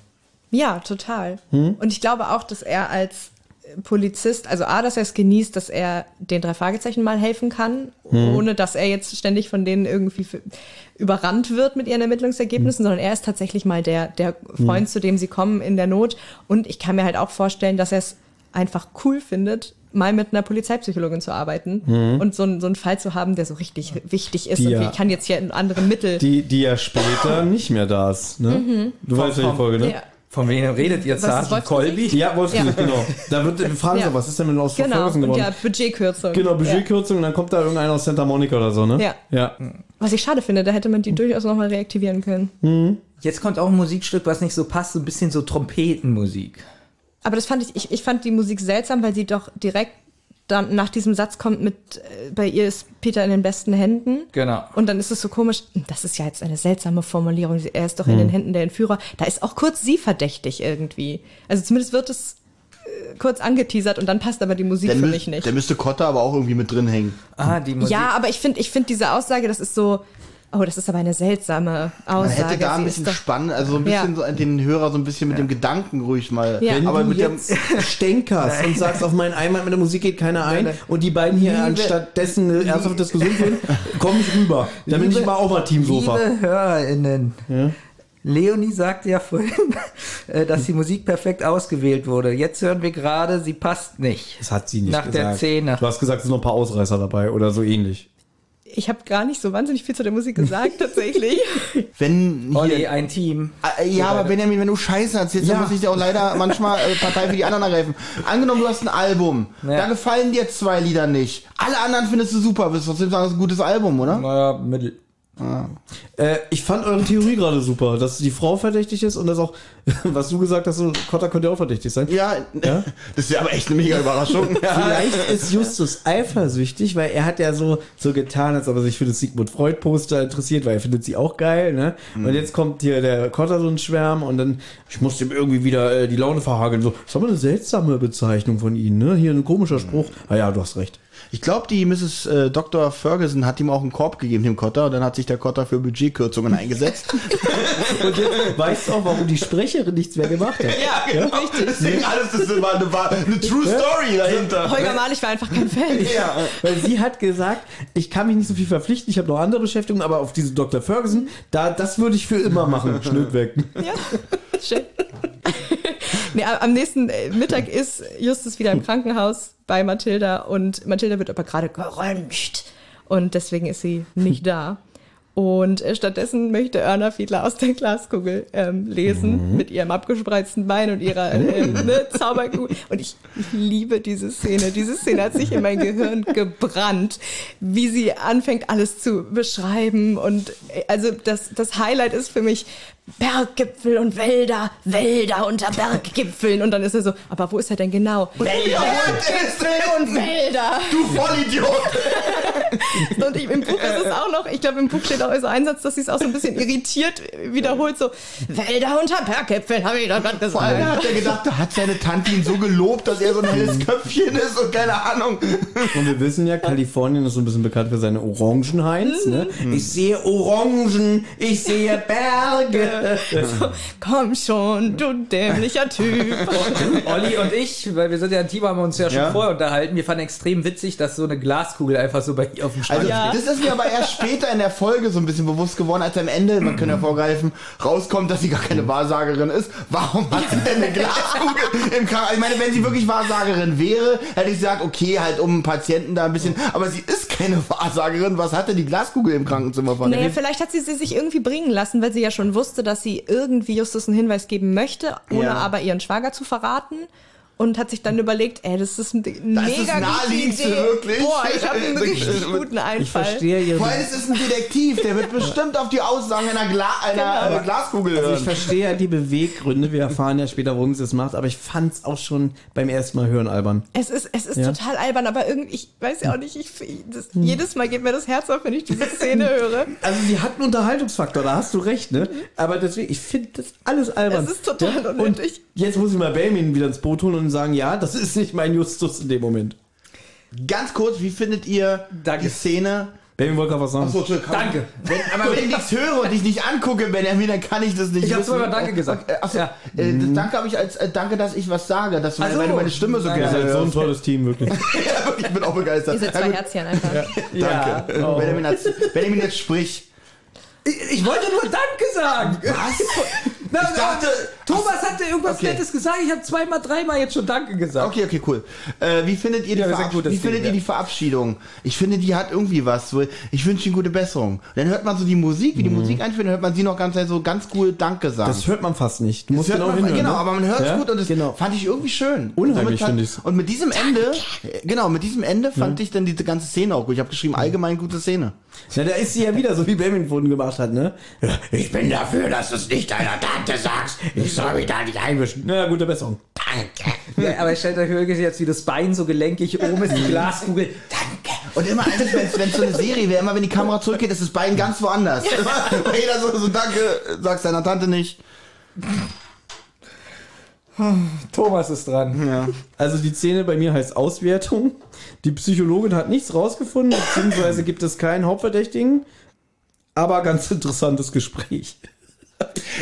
Ja, total. Hm? Und ich glaube auch, dass er als Polizist, also A, dass er es genießt, dass er den drei Fragezeichen mal helfen kann, Hm. ohne dass er jetzt ständig von denen irgendwie überrannt wird mit ihren Ermittlungsergebnissen, sondern er ist tatsächlich mal der, der Freund, zu dem sie kommen in der Not. Und ich kann mir halt auch vorstellen, dass er es einfach cool findet, mal mit einer Polizeipsychologin zu arbeiten und so, einen- so einen Fall zu haben, der so richtig wichtig ist Die und ja- ich kann jetzt hier in andere Mittel. Die, die ja später *laughs* nicht mehr da ist, ne? Du weißt welche Folge, ne? Mhm. ja, Von wem redet ihr, Sergeant? Colby? Ja, Wolfsmusik, Ja. genau. Da wird, wir fragen Ja. so, was ist denn mit aus genau. Ferguson Und geworden? ja, Budgetkürzung. Genau, Budgetkürzung und dann kommt da irgendeiner aus Santa Monica oder so, ne? Ja. Ja. Was ich schade finde, da hätte man die durchaus nochmal reaktivieren können. Jetzt kommt auch ein Musikstück, was nicht so passt, so ein bisschen so Trompetenmusik. Aber das fand ich, ich, ich fand die Musik seltsam, weil sie doch direkt dann nach diesem Satz kommt mit, äh, bei ihr ist Peter in den besten Händen. Genau. Und dann ist es so komisch, das ist ja jetzt eine seltsame Formulierung, er ist doch in den Händen der Entführer. Da ist auch kurz sie verdächtig irgendwie. Also zumindest wird es äh, kurz angeteasert und dann passt aber die Musik Der, für mich nicht. der müsste Kotter aber auch irgendwie mit drin hängen. Ah, die Musik. Ja, aber ich finde ich finde diese Aussage, das ist so, oh, das ist aber eine seltsame Man Aussage. hätte da ein bisschen ist doch- spannend, also so ein bisschen Ja. so den Hörer so ein bisschen mit dem Gedanken ruhig mal. Ja. Wenn aber du mit jetzt stänkerst *laughs* und sagst, auf meinen Einwand mit der Musik geht keiner ein und die beiden hier anstatt dessen eine ernsthafte Diskussion führen, *laughs* komm ich rüber. Dann bin ich Liebe- mal auch mal Teamsofa. Liebe HörerInnen, Leonie sagte ja vorhin, *laughs* äh, dass die Musik perfekt ausgewählt wurde. Jetzt hören wir gerade, sie passt nicht. Das hat sie nicht Nach gesagt. der Szene. Du hast gesagt, es sind noch ein paar Ausreißer dabei oder so ähnlich. Ich habe gar nicht so wahnsinnig viel zu der Musik gesagt, *laughs* tatsächlich. wenn hier, Olli, ein Team. Äh, Ja, aber Benjamin, wenn du Scheiße erzählst, Ja. dann muss ich dir auch leider manchmal äh, Partei für die anderen ergreifen. Angenommen, du hast ein Album, Ja. da gefallen dir zwei Lieder nicht. Alle anderen findest du super, wirst trotzdem sagen, das ist ein gutes Album, oder? Naja, mittel. Äh, ich fand eure Theorie gerade super, dass die Frau verdächtig ist und dass auch, *laughs* was du gesagt hast, so, Kotter könnte auch verdächtig sein. Ja, Ja? *laughs* das ist ja aber echt eine mega Überraschung. *laughs* Vielleicht ist Justus eifersüchtig, weil er hat ja so, so getan, als ob er sich für das Sigmund Freud Poster interessiert, weil er findet sie auch geil, ne? Und jetzt kommt hier der Kotter so ein Schwärm und dann, ich muss dem irgendwie wieder äh, die Laune verhageln. So, das ist aber eine seltsame Bezeichnung von ihnen, ne? Hier ein komischer Spruch. Ah ja, du hast recht. Ich glaube, die Mrs. Äh, Dr. Ferguson hat ihm auch einen Korb gegeben, dem Kotter, und dann hat sich der Kotter für Budgetkürzungen eingesetzt. *laughs* Und jetzt weißt du auch, warum die Sprecherin nichts mehr gemacht hat. Ja, richtig. Deswegen alles das ist immer eine, eine True Story dahinter. Holger Malich war einfach kein Fan. *laughs* Ja. Weil sie hat gesagt, ich kann mich nicht so viel verpflichten, ich habe noch andere Beschäftigungen, aber auf diese Dr. Ferguson, da, das würde ich für immer machen. *laughs* Schnitt weg. Ja, schön. Nee, am nächsten äh, Mittag ist Justus wieder im Krankenhaus bei Mathilda und Mathilda wird aber gerade geröntgt und deswegen ist sie nicht da. Und äh, stattdessen möchte Erna Fiedler aus der Glaskugel ähm, lesen mit ihrem abgespreizten Bein und ihrer äh, ne, Zauberkugel. Und ich, ich liebe diese Szene. Diese Szene hat sich in mein Gehirn gebrannt, wie sie anfängt, alles zu beschreiben. Und äh, also das, das Highlight ist für mich Berggipfel und Wälder, Wälder unter Berggipfeln. Und dann ist er so, aber wo ist er denn genau? Wälder und Wälder. Du Vollidiot! *laughs* Und ich, im Buch ist es auch noch, ich glaube, im Buch steht auch so ein Satz, dass sie es auch so ein bisschen irritiert wiederholt, so Wälder unter Berggipfeln, habe ich doch gerade Vor allem gesagt. hat er gedacht, da hat seine Tante ihn so gelobt, dass er so ein helles Köpfchen ist und keine Ahnung. Und wir wissen ja, Kalifornien ist so ein bisschen bekannt für seine Orangenhains. Ne? Ich sehe Orangen, ich sehe Berge. Komm schon, du dämlicher Typ. Olli und ich, weil wir sind ja ein Team, haben uns ja schon Ja. vorher unterhalten. Wir fanden extrem witzig, dass so eine Glaskugel einfach so bei ihr auf dem Schrank Also, Ja. das ist mir aber erst *laughs* später in der Folge so ein bisschen bewusst geworden, als am Ende, man kann ja vorgreifen, rauskommt, dass sie gar keine Wahrsagerin ist. Warum hat sie denn eine Glaskugel im Krankenhaus? Ich meine, wenn sie wirklich Wahrsagerin wäre, hätte ich gesagt, okay, halt um einen Patienten da ein bisschen, aber sie ist keine Wahrsagerin. Was hat denn die Glaskugel im Krankenzimmer von? Naja, vielleicht hat sie sie sich irgendwie bringen lassen, weil sie ja schon wusste, dass sie irgendwie Justus einen Hinweis geben möchte, ohne Ja. aber ihren Schwager zu verraten. Und hat sich dann überlegt, ey, das ist eine Das ist mega Naheliegendste, Idee. wirklich. Boah, ich habe einen *laughs* richtig guten Ich Einfall. verstehe ihr. Vor allem, es ist ein Detektiv, der wird *laughs* bestimmt auf die Aussagen einer, Gla einer, Genau. Glaskugel Also ich hören. verstehe ja die Beweggründe, wir erfahren ja später, warum sie es macht, aber ich fand es auch schon beim ersten Mal hören albern. Es ist, es ist Ja. total albern, aber irgendwie, ich weiß ja auch nicht, ich, ich- das, jedes Mal geht mir das Herz auf, wenn ich diese Szene *laughs* höre. Also sie hat einen Unterhaltungsfaktor, da hast du recht, ne? Aber deswegen, ich finde das alles albern. Es ist total Und unnötig. jetzt muss ich mal Benjamin wieder ins Boot holen und sagen, ja, das ist nicht mein Justus in dem Moment. Ganz kurz, wie findet ihr Danke. die Szene? Benjamin wollte gerade was sagen. Achso. Danke. Wenn, aber wenn ich nichts höre und dich nicht angucke, Benjamin, dann kann ich das nicht Ich hab wissen. zweimal Danke gesagt. Äh, Achso, Ja. äh, das Danke habe ich als äh, Danke, dass ich was sage, dass du Ach so. weil du meine Stimme so gerne Ihr seid so ein tolles Team, wirklich. *laughs* ja, wirklich, ich bin auch begeistert. Diese zwei Ja, Herzchen einfach. *laughs* Danke. Ja. Benjamin, hat, Benjamin, jetzt sprich. Ich, ich wollte nur Danke sagen. Was? *laughs* Na, Ich dachte- Thomas hatte irgendwas Okay. Nettes gesagt. Ich habe zweimal, dreimal jetzt schon Danke gesagt. Okay, okay, cool. Äh, wie findet ihr die, Ja, Verabsch wie Ding, findet ihr die Verabschiedung? Ich finde, die hat irgendwie was. So, Ich wünsche Ihnen gute Besserung. Dann hört man so die Musik, wie die Musik einführt, dann hört man sie noch ganz so ganz cool Danke sagen. Das hört man fast nicht. Du musst hört genau man, hinhören. genau, ne? aber man hört es Ja? gut und das genau. fand ich irgendwie schön. Unheimlich, Und finde ich's. Und mit diesem Ende, äh, genau, mit diesem Ende fand ich dann diese ganze Szene auch gut. Ich habe geschrieben, allgemein gute Szene. Na, da ist sie ja wieder, so wie Benjamin gemacht hat, ne? Ich bin dafür, dass du es nicht deiner Tante sagst. Ich soll mich da nicht einmischen. Na, gute Besserung. Danke. Ja, aber stellt euch wirklich jetzt, wie das Bein so gelenkig oben ist, die Glaskugel. Danke. Und immer eigentlich, wenn es so eine Serie wäre, immer wenn die Kamera zurückgeht, ist das Bein ganz woanders. Immer, jeder so, so Danke, sag's deiner Tante nicht. Thomas ist dran. Ja. Also die Szene bei mir heißt Auswertung. Die Psychologin hat nichts rausgefunden, beziehungsweise gibt es keinen Hauptverdächtigen. Aber ganz interessantes Gespräch.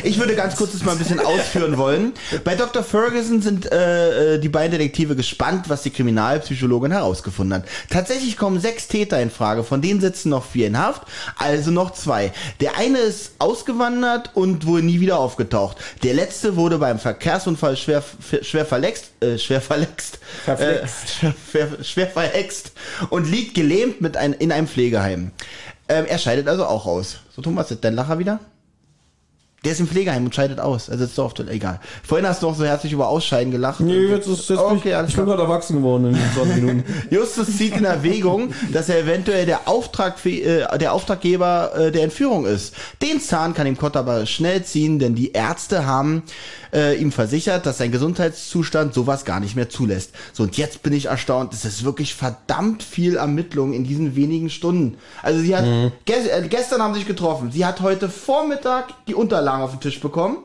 Ich würde ganz kurz das mal ein bisschen ausführen wollen. Bei Dr. Ferguson sind äh, äh, die beiden Detektive gespannt, was die Kriminalpsychologin herausgefunden hat. Tatsächlich kommen sechs Täter in Frage, von denen sitzen noch vier in Haft, also noch zwei. Der eine ist ausgewandert und wohl nie wieder aufgetaucht. Der letzte wurde beim Verkehrsunfall schwer, schwer verletzt, äh, schwer verletzt. Äh, *laughs* schwer, schwer verhext und liegt gelähmt mit ein, in einem Pflegeheim. Ähm, er scheidet also auch aus. So, Thomas, dein Lacher wieder? Der ist im Pflegeheim und scheidet aus. Also ist doch egal. Vorhin hast du auch so herzlich über Ausscheiden gelacht. Nee, jetzt ist jetzt okay, alles ich bin gerade erwachsen geworden in den 20 Minuten. *laughs* Justus zieht in Erwägung, dass er eventuell der, Auftrag, äh, der Auftraggeber äh, der Entführung ist. Den Zahn kann ihm Kott aber schnell ziehen, denn die Ärzte haben äh, ihm versichert, dass sein Gesundheitszustand sowas gar nicht mehr zulässt. So, und jetzt bin ich erstaunt. Es ist wirklich verdammt viel Ermittlung in diesen wenigen Stunden. Also sie hat, ges äh, gestern haben sie sich getroffen. Sie hat heute Vormittag die Unterlagen auf den Tisch bekommen.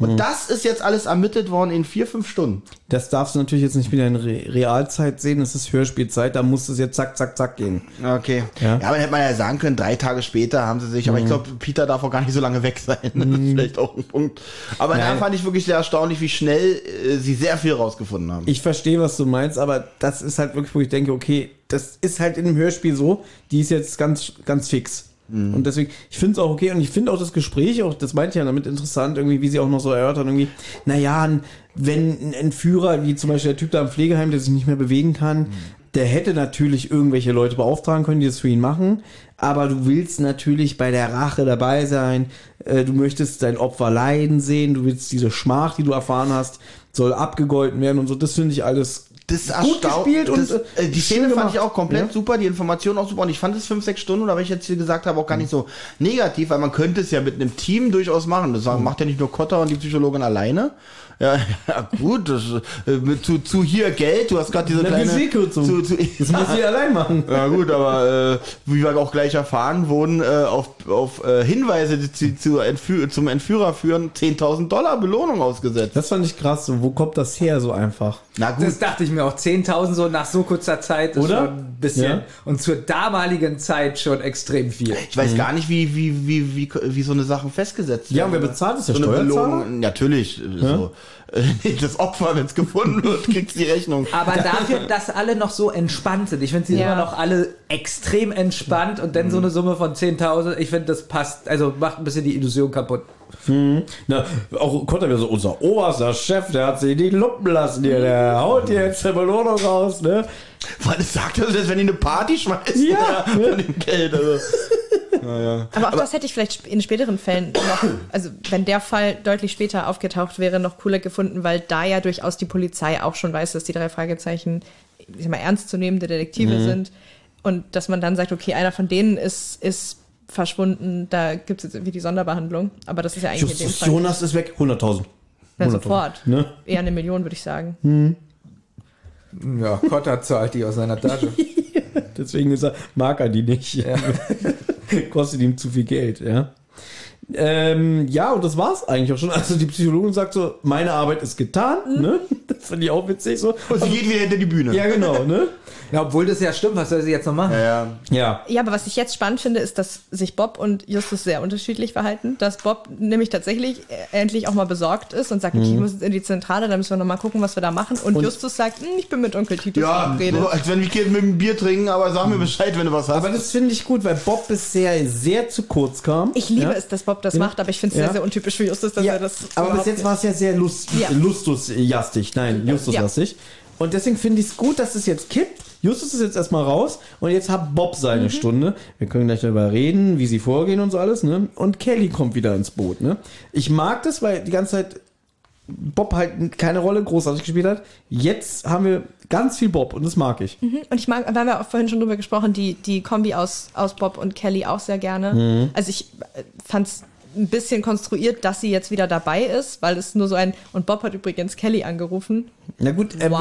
Und das ist jetzt alles ermittelt worden in vier, fünf Stunden. Das darfst du natürlich jetzt nicht wieder in Re Realzeit sehen. Das ist Hörspielzeit. Da muss es jetzt zack, zack, zack gehen. Okay. Ja. Ja, aber dann hätte man ja sagen können, drei Tage später haben sie sich, aber ich glaube, Peter darf auch gar nicht so lange weg sein. *laughs* Das ist vielleicht auch ein Punkt. Aber da Nein. fand ich wirklich sehr erstaunlich, wie schnell äh, sie sehr viel rausgefunden haben. Ich verstehe, was du meinst, aber das ist halt wirklich, wo ich denke, okay, das ist halt in einem Hörspiel so, die ist jetzt ganz, ganz fix. Und deswegen, ich finde es auch okay und ich finde auch das Gespräch, auch das meinte ich ja damit interessant, irgendwie, wie sie auch noch so erörtern, irgendwie, naja, wenn ein Entführer, wie zum Beispiel der Typ da im Pflegeheim, der sich nicht mehr bewegen kann, der hätte natürlich irgendwelche Leute beauftragen können, die das für ihn machen, aber du willst natürlich bei der Rache dabei sein, äh, du möchtest dein Opfer leiden sehen, du willst diese Schmach, die du erfahren hast, soll abgegolten werden und so, das finde ich alles Das ist gut gespielt und das, äh, die Szene fand gemacht. ich auch komplett Ja. super, die Information auch super und ich fand es fünf, sechs Stunden, oder wenn ich jetzt hier gesagt habe, auch gar nicht so negativ, weil man könnte es ja mit einem Team durchaus machen. Das Mhm. macht ja nicht nur Kotter und die Psychologin alleine. Ja, *laughs* ja gut, das, äh, mit, zu, zu hier Geld, du hast gerade diese Eine kleine... Budgetkürzung. Zu, zu, Das muss sie allein machen. *laughs* Ja gut, aber äh, wie wir auch gleich erfahren, wurden äh, auf, auf äh, Hinweise, die zu, zu Entfü zum Entführer führen, 10.000 Dollar Belohnung ausgesetzt. Das fand ich krass. So, wo kommt das her so einfach? Na gut, Das dachte ich mir auch. 10.000 so nach so kurzer Zeit ist Oder? schon ein bisschen. Ja. Und zur damaligen Zeit schon extrem viel. ich weiß gar nicht, wie, wie, wie, wie, wie so eine Sache festgesetzt Ja, und wer bezahlt es? Der so eine Steuerzahler? Belohnung, natürlich. äh, So. Äh, *laughs* nee, Das Opfer, wenn es gefunden wird, kriegt die Rechnung. Aber dafür, dass alle noch so entspannt sind. Ich finde, sie sind Ja. immer noch alle extrem entspannt und dann so eine Summe von 10.000. Ich finde, das passt. Also macht ein bisschen die Illusion kaputt. Na, auch Kotter wäre so, unser oberster Chef, der hat sich die Lumpen lassen hier, der haut jetzt eine Belohnung raus, ne? Weil es sagt also, als wenn die eine Party schmeißen Ja. von dem Geld. Also. *laughs* Aber auch das hätte ich vielleicht in späteren Fällen noch, also wenn der Fall deutlich später aufgetaucht wäre, noch cooler gefunden, weil da ja durchaus die Polizei auch schon weiß, dass die drei Fragezeichen, ich sag mal, ernstzunehmende Detektive sind. Und dass man dann sagt, okay, einer von denen ist, ist verschwunden, da gibt es jetzt irgendwie die Sonderbehandlung. Aber das ist ja eigentlich in dem Justus Fall Jonas ist weg, 100.000. na, 100.000, sofort. Ne? Eher eine Million, würde ich sagen. Ja, Kotter zahlt die aus seiner Tasche. *laughs* Deswegen ist er, mag er die nicht. *laughs* *laughs* Kostet ihm zu viel Geld, ja. Ähm, ja, und das war's eigentlich auch schon. Also die Psychologin sagt so, meine Arbeit ist getan, ne? Das Finde ich auch witzig so. Und sie geht wieder hinter die Bühne. Ja, genau, ne? Ja, obwohl das ja stimmt, was soll sie jetzt noch machen? Ja, ja. Ja. Ja, aber was ich jetzt spannend finde, ist, dass sich Bob und Justus sehr unterschiedlich verhalten. Dass Bob nämlich tatsächlich äh, endlich auch mal besorgt ist und sagt, okay, ich muss jetzt in die Zentrale, da müssen wir noch mal gucken, was wir da machen. Und, Justus sagt, "Hm, ich bin mit Onkel Titus Ja, verabredet. so, als wenn wir mit dem Bier trinken, aber sag mir Bescheid, wenn du was hast. Aber das finde ich gut, weil Bob bisher sehr zu kurz kam. Ich liebe ja? es, dass Bob das Ja. macht, aber ich finde es Ja. sehr, sehr untypisch für Justus, dass Ja, er das. aber bis jetzt war es ja sehr lust, Ja. lustuslastig. Nein, justuslastig. Und deswegen finde ich es gut, dass es jetzt kippt. Justus ist jetzt erstmal raus und jetzt hat Bob seine Stunde. Wir können gleich darüber reden, wie sie vorgehen und so alles, ne? Und Kelly kommt wieder ins Boot, ne? Ich mag das, weil die ganze Zeit Bob halt keine Rolle großartig gespielt hat. Jetzt haben wir ganz viel Bob und das mag ich. Mhm. Und ich mag, da haben wir auch vorhin schon drüber gesprochen, die, die Kombi aus, aus Bob und Kelly auch sehr gerne. Mhm. Also ich fand es ein bisschen konstruiert, dass sie jetzt wieder dabei ist, weil es nur so ein, und Bob hat übrigens Kelly angerufen. Na gut, er will-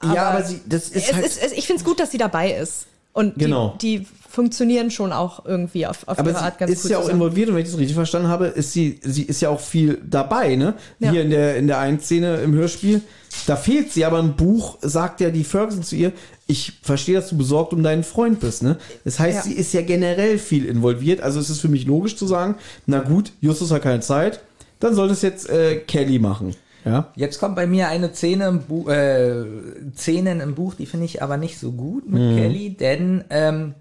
Why? Ja, aber sie, das ist es halt. ist, ich finde es gut, dass sie dabei ist. Und Genau. die, die funktionieren schon auch irgendwie auf, auf Aber ihre sie Art ganz ist gut ja auch zusammen. involviert und wenn ich das richtig verstanden habe, ist sie, sie ist ja auch viel dabei, ne? Ja. Hier in der, in der einen Szene im Hörspiel, da fehlt sie, aber im Buch sagt ja die Ferguson zu ihr, ich verstehe, dass du besorgt um deinen Freund bist, ne? Das heißt, Ja. sie ist ja generell viel involviert, also es ist für mich logisch zu sagen, na gut, Justus hat keine Zeit, dann soll das jetzt äh, Kelly machen, ja? Jetzt kommt bei mir eine Szene im Buch, äh, Szenen im Buch, die finde ich aber nicht so gut mit Mhm. Kelly, denn ähm,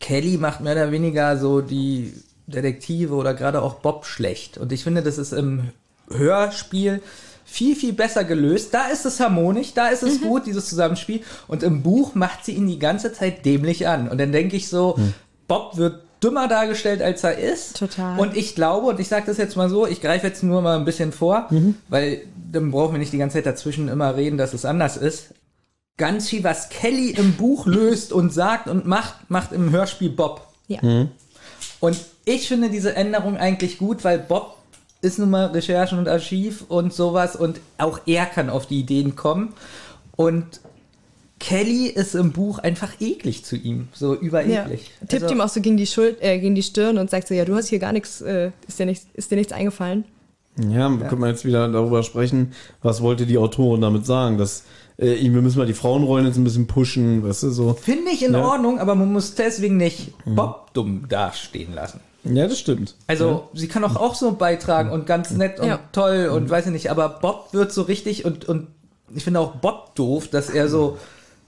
Kelly macht mehr oder weniger so die Detektive oder gerade auch Bob schlecht. Und ich finde, das ist im Hörspiel viel, viel besser gelöst. Da ist es harmonisch, da ist es gut, dieses Zusammenspiel. Und im Buch macht sie ihn die ganze Zeit dämlich an. Und dann denke ich so, Bob wird dümmer dargestellt, als er ist. Total. Und ich glaube, und ich sage das jetzt mal so, ich greife jetzt nur mal ein bisschen vor, weil dann brauchen wir nicht die ganze Zeit dazwischen immer reden, dass es anders ist. Ganz viel, was Kelly im Buch löst und sagt und macht, macht im Hörspiel Bob. Ja. Und ich finde diese Änderung eigentlich gut, weil Bob ist nun mal Recherchen und Archiv und sowas und auch er kann auf die Ideen kommen. Und Kelly ist im Buch einfach eklig zu ihm, so Ja. übereklig. Tippt Also- ihm auch so gegen die, Schuld, äh, gegen die Stirn und sagt so, ja, du hast hier gar nichts, äh, ist, dir nichts ist dir nichts eingefallen? Ja, können wir jetzt wieder darüber sprechen, was wollte die Autorin damit sagen, dass äh, wir müssen mal die Frauenrollen jetzt ein bisschen pushen, weißt du, so. Finde ich in Ja. Ordnung, aber man muss deswegen nicht Bob dumm dastehen lassen. Ja, das stimmt. Also, sie kann auch, auch so beitragen und ganz nett und Ja. toll und weiß ich nicht, aber Bob wird so richtig und, und ich finde auch Bob doof, dass er so,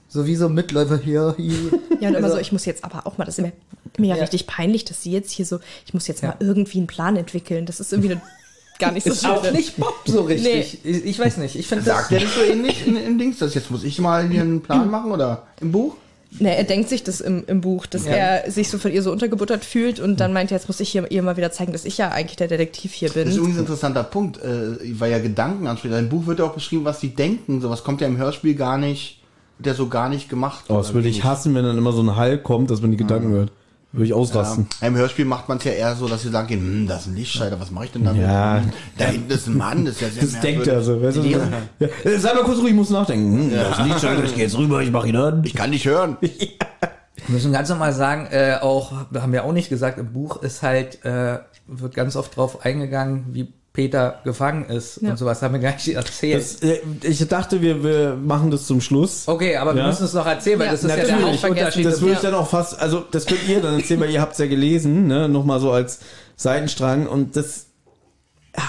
so wie so Mitläufer hier, hier. Ja, und immer Also- so, ich muss jetzt aber auch mal, das ist mir, mir ja. Ja. richtig peinlich, dass sie jetzt hier so, ich muss jetzt Ja. mal irgendwie einen Plan entwickeln. Das ist irgendwie eine, *laughs* gar nicht so Ist auch schön. nicht Bob so richtig. Ich, ich weiß nicht. Ich finde das. Sagt der das so ähnlich in, in Dings? Das jetzt muss ich mal hier einen Plan machen oder im Buch? Ne, er denkt sich das im, im Buch, dass Ja. er sich so von ihr so untergebuttert fühlt und dann meint er, jetzt muss ich hier, ihr mal wieder zeigen, dass ich ja eigentlich der Detektiv hier Das ist bin. übrigens ein interessanter Punkt, äh, weil ja Gedanken anspricht. Im Buch wird ja auch beschrieben, was sie denken. Sowas kommt ja im Hörspiel gar nicht, ja so gar nicht gemacht. Oh, das würde ich hassen, wenn dann immer so ein Hall kommt, dass man die Gedanken hört. Würde ich Ja. ausrasten. Im Hörspiel macht man es ja eher so, dass sie sagen, hm, das ist ein Lichtschalter, was mache ich denn damit? Ja. Hm, Da hinten ist ein Mann, das ist ja sehr Das denkt er so, weißt du? Die- Ja. Äh, Sei mal kurz ruhig, ich muss nachdenken. Hm, Das Licht schon, ich geh jetzt rüber, ich mach ihn an. Ich kann nicht hören. *laughs* Wir müssen ganz normal sagen, äh, auch, da haben wir auch nicht gesagt, im Buch ist halt, äh, wird ganz oft drauf eingegangen, wie Peter gefangen ist Ja. und sowas haben wir gar nicht erzählt. Das, äh, ich dachte, wir, wir machen das zum Schluss. okay, aber wir Ja. müssen es noch erzählen, weil Ja, das ist ja der natürlich. Hauptunterschied. Das würde ich Ja. dann auch fast, also das könnt ihr dann erzählen, weil ihr habt es ja gelesen, ne? Nochmal so als Seitenstrang und das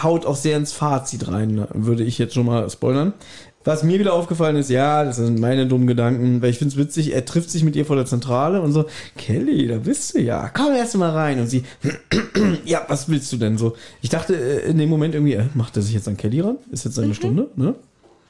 haut auch sehr ins Fazit rein, ne? würde ich jetzt schon mal spoilern. Was mir wieder aufgefallen ist, ja, das sind meine dummen Gedanken, weil ich finde es witzig, er trifft sich mit ihr vor der Zentrale und so, Kelly, da bist du ja, komm erst mal rein. Und sie, *clears throat* ja, was willst du denn so? Ich dachte äh, in dem Moment irgendwie, äh, macht er sich jetzt an Kelly ran? Ist jetzt seine Stunde, ne?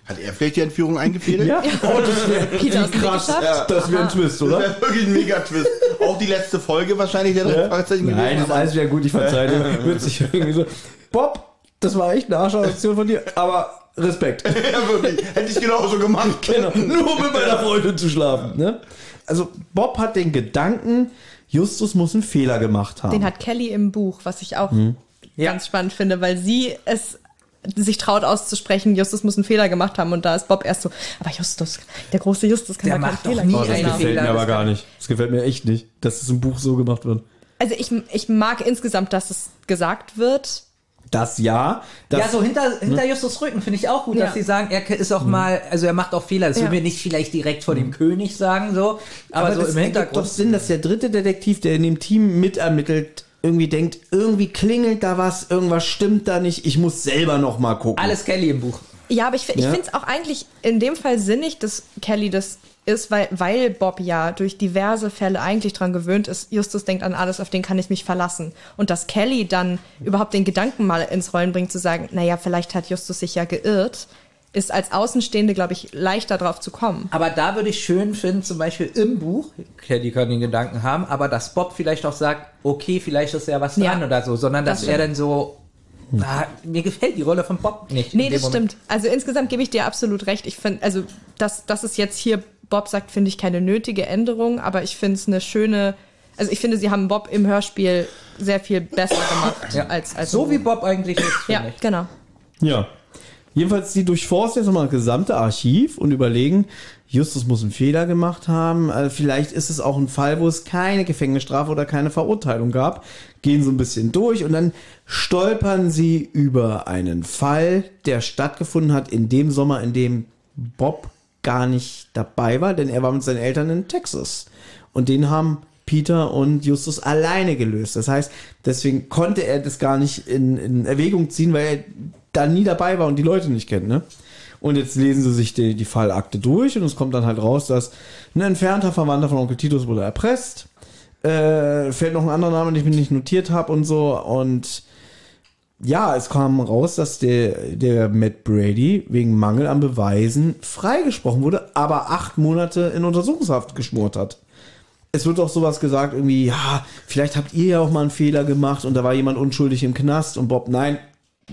Hat er vielleicht die Entführung eingefädelt? Ja, oh, das wäre *laughs* Weg geschafft? das wäre ein Twist, Das oder? wäre wirklich ein Mega-Twist. Auch die letzte Folge wahrscheinlich der drei Fragezeichen Nein, gewesen, das ist aber- alles wieder gut, ich verzeihe dir. *laughs* Witzig irgendwie so. Bob, das war echt eine Arschaktion von dir, aber Respekt. *laughs* Ja, wirklich. Hätte ich genauso gemacht. *laughs* Genau, nur mit meiner Freundin zu schlafen. Ne? Also Bob hat den Gedanken, Justus muss einen Fehler gemacht haben. Den hat Kelly im Buch, was ich auch Hm. Ja. ganz spannend finde, weil sie es sich traut auszusprechen, Justus muss einen Fehler gemacht haben und da ist Bob erst so, aber Justus, der große Justus kann Der da keinen macht doch Fehler nie gemacht das gefällt Fehler, mir aber gar nicht. Das gefällt mir echt nicht, dass es im Buch so gemacht wird. Also ich, ich mag insgesamt, dass es gesagt wird, Das ja. Das, ja, so hinter, hinter Justus Rücken finde ich auch gut, Ja. dass sie sagen, er ist auch mal, also er macht auch Fehler. Das Ja. will wir nicht vielleicht direkt vor dem König sagen, so, aber, so das im ergibt doch Hintergrund. Sinn, dass der dritte Detektiv, der in dem Team mitermittelt, irgendwie denkt, irgendwie klingelt da was, irgendwas stimmt da nicht, ich muss selber noch mal gucken. Alles Kelly im Buch. Ja, aber ich, ich Ja. finde es auch eigentlich in dem Fall sinnig, dass Kelly das ist, weil, weil Bob ja durch diverse Fälle eigentlich dran gewöhnt ist, Justus denkt an alles, auf den kann ich mich verlassen. Und dass Kelly dann überhaupt den Gedanken mal ins Rollen bringt, zu sagen, naja, vielleicht hat Justus sich ja geirrt, ist als Außenstehende, glaube ich, leichter drauf zu kommen. Aber da würde ich schön finden, zum Beispiel im Buch, Kelly kann den Gedanken haben, aber dass Bob vielleicht auch sagt, okay, vielleicht ist ja was Ja. dran oder so, sondern dass Das er dann so, ah, mir gefällt die Rolle von Bob nicht. Nee, das Moment. stimmt. Also insgesamt gebe ich dir absolut recht. Ich finde, also, dass, dass es jetzt hier Bob sagt, finde ich keine nötige Änderung, aber ich finde es eine schöne, also ich finde, sie haben Bob im Hörspiel sehr viel besser gemacht Ja. als, als So wie. Bob eigentlich ist, Ja, ich. genau. Ja. Jedenfalls, die durchforsten jetzt nochmal das gesamte Archiv und überlegen, Justus muss einen Fehler gemacht haben. Also vielleicht ist es auch ein Fall, wo es keine Gefängnisstrafe oder keine Verurteilung gab. Gehen so ein bisschen durch und dann stolpern sie über einen Fall, der stattgefunden hat in dem Sommer, in dem Bob gar nicht dabei war, denn er war mit seinen Eltern in Texas. Und den haben Peter und Justus alleine gelöst. Das heißt, deswegen konnte er das gar nicht in, in Erwägung ziehen, weil er da nie dabei war und die Leute nicht kennt, ne? Und jetzt lesen sie sich die, die Fallakte durch und es kommt dann halt raus, dass ein entfernter Verwandter von Onkel Titus wurde erpresst. Äh, fällt noch ein anderer Name, den ich mir nicht notiert habe und so. Und ja, es kam raus, dass der, der Matt Brady wegen Mangel an Beweisen freigesprochen wurde, aber acht Monate in Untersuchungshaft geschmort hat. Es wird auch sowas gesagt, irgendwie, ja, vielleicht habt ihr ja auch mal einen Fehler gemacht und da war jemand unschuldig im Knast und Bob, nein,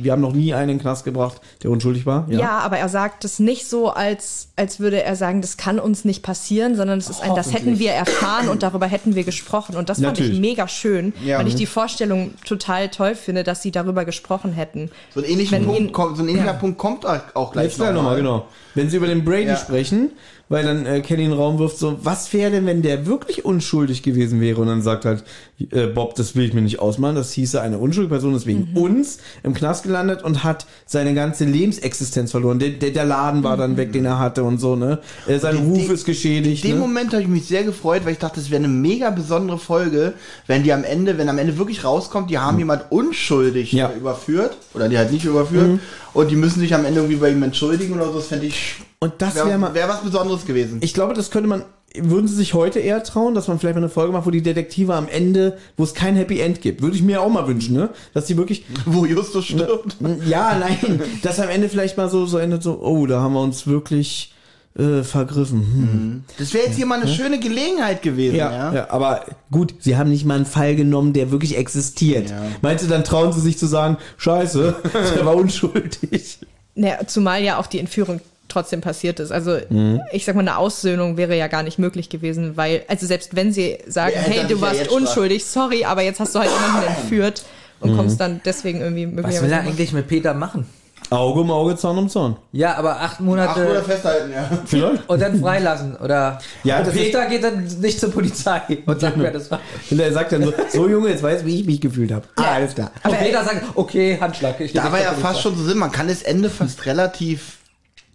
wir haben noch nie einen in den Knast gebracht, der unschuldig war. Ja. aber er sagt es nicht so, als, als würde er sagen, das kann uns nicht passieren, sondern es ist ein, das hätten wir erfahren und darüber hätten wir gesprochen. Und das fand Natürlich. ich mega schön, Ja. weil ich die Vorstellung total toll finde, dass sie darüber gesprochen hätten. So ein ähnlicher, Punkt, ihn- kommt, so ein ähnlicher Ja. Punkt kommt auch gleich Jetzt nochmal, genau. Wenn sie über den Brady Ja. sprechen, weil dann äh, Kenny in den Raum wirft, so, was wäre denn, wenn der wirklich unschuldig gewesen wäre? Und dann sagt halt äh, Bob, das will ich mir nicht ausmalen. Das hieße, eine unschuldige Person ist wegen Mhm. uns im Knast gelandet und hat seine ganze Lebensexistenz verloren. Der, der, der Laden war dann weg, den er hatte und so, ne? Äh, sein Die- Ruf die- ist geschädigt. In dem ne? Moment habe ich mich sehr gefreut, weil ich dachte, es wäre eine mega besondere Folge, wenn die am Ende, wenn am Ende wirklich rauskommt, die haben jemand unschuldig Ja. überführt oder die halt nicht überführt und die müssen sich am Ende irgendwie bei ihm entschuldigen oder so. Das fände ich Und das wäre wäre mal. wär was Besonderes gewesen. Ich glaube, das könnte man. Würden sie sich heute eher trauen, dass man vielleicht mal eine Folge macht, wo die Detektive am Ende, wo es kein Happy End gibt? Würde ich mir auch mal wünschen, ne? Dass die wirklich *laughs* Wo Justus stirbt. Ja, nein, *laughs* dass am Ende vielleicht mal so, so endet so, oh, da haben wir uns wirklich äh, vergriffen. Hm. Das wäre jetzt hier mal eine schöne Gelegenheit gewesen, ja. Ja, ja, aber gut, sie haben nicht mal einen Fall genommen, der wirklich existiert. Ja. Meinst du, dann trauen sie sich zu sagen, scheiße, *laughs* der war unschuldig. Naja, zumal ja auch die Entführung trotzdem passiert ist. Also Mhm. ich sag mal, eine Aussöhnung wäre ja gar nicht möglich gewesen, weil, also selbst wenn sie sagen, Ja, hey, du ja warst jetzt unschuldig, sorry, aber jetzt hast du halt jemanden entführt und Mhm. kommst dann deswegen irgendwie Was möglicherweise. will er eigentlich mit Peter machen? Auge um Auge, Zahn um Zahn. Ja, aber acht Monate Ach, oder festhalten, ja. Vielleicht. und dann freilassen, oder? Ja, und Peter geht dann nicht zur Polizei und sagt, wer das war. *laughs* Und er sagt dann so, so Junge, jetzt weißt du, wie ich mich gefühlt habe. Ah, alles klar. Und Peter sagt, okay, Handschlag. Ich Da war ja Polizei. fast schon so Sinn, man kann das Ende fast relativ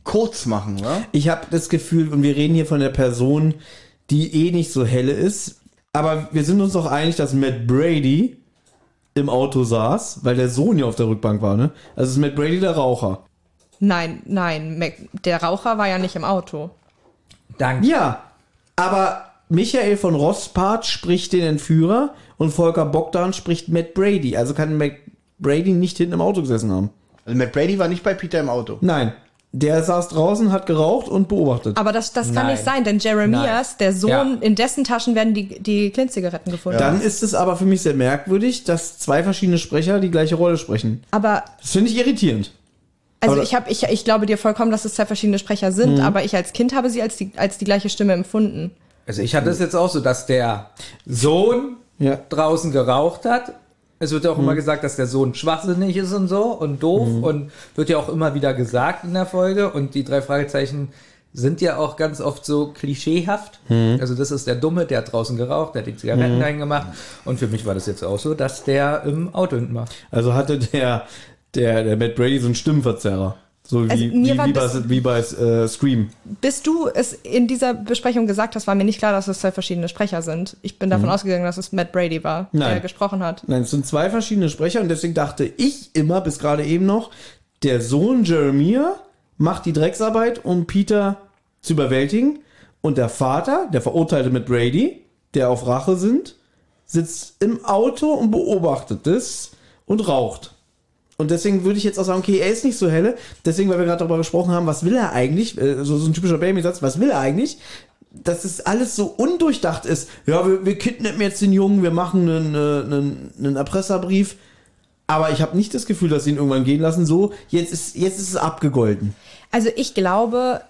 kurz machen, oder? Ich habe das Gefühl, und wir reden hier von der Person, die eh nicht so helle ist, aber wir sind uns doch einig, dass Matt Brady im Auto saß, weil der Sohn ja auf der Rückbank war, ne? Also ist Matt Brady der Raucher. Nein, nein, Mac- der Raucher war ja nicht im Auto. Danke. Ja, aber Michael von Rosspart spricht den Entführer und Volker Bogdan spricht Matt Brady. Also kann Matt Brady nicht hinten im Auto gesessen haben. Also Matt Brady war nicht bei Peter im Auto. Nein, der saß draußen, hat geraucht und beobachtet. Aber das, das kann Nein. nicht sein, denn Jeremias, der Sohn, Ja. in dessen Taschen werden die, die Clint-Zigaretten gefunden. Dann ist es aber für mich sehr merkwürdig, dass zwei verschiedene Sprecher die gleiche Rolle sprechen. Aber Das finde ich irritierend. Also Aber- ich habe, ich, ich glaube dir vollkommen, dass es zwei verschiedene Sprecher sind, Mhm. aber ich als Kind habe sie als die, als die gleiche Stimme empfunden. Also ich hatte es jetzt auch so, dass der Sohn Ja. draußen geraucht hat. Es wird ja auch immer gesagt, dass der Sohn schwachsinnig ist und so und doof und wird ja auch immer wieder gesagt in der Folge. Und die drei Fragezeichen sind ja auch ganz oft so klischeehaft. Also das ist der Dumme, der hat draußen geraucht, der hat die Zigaretten reingemacht. Und für mich war das jetzt auch so, dass der im Auto hinten war. Also hatte der, der, der Matt Brady so einen Stimmenverzerrer. So wie, Also wie, wie, bei, das- wie bei äh, Scream. Bis du es in dieser Besprechung gesagt hast, war mir nicht klar, dass es zwei verschiedene Sprecher sind. Ich bin davon ausgegangen, dass es Matt Brady war, Mhm. Nein. der gesprochen hat. Nein, es sind zwei verschiedene Sprecher und deswegen dachte ich immer, bis gerade eben noch, der Sohn Jeremiah macht die Drecksarbeit, um Peter zu überwältigen. Und der Vater, der Verurteilte mit Brady, der auf Rache sind, sitzt im Auto und beobachtet das und raucht. Und deswegen würde ich jetzt auch sagen, okay, er ist nicht so helle. Deswegen, weil wir gerade darüber gesprochen haben, was will er eigentlich? Äh, So, so ein typischer Baby-Satz, was will er eigentlich? Dass es alles so undurchdacht ist. Ja, wir, wir kidnappen jetzt den Jungen, wir machen einen, äh, einen, einen Erpresserbrief. Aber ich habe nicht das Gefühl, dass sie ihn irgendwann gehen lassen. So, jetzt ist, jetzt ist es abgegolten. Also ich glaube,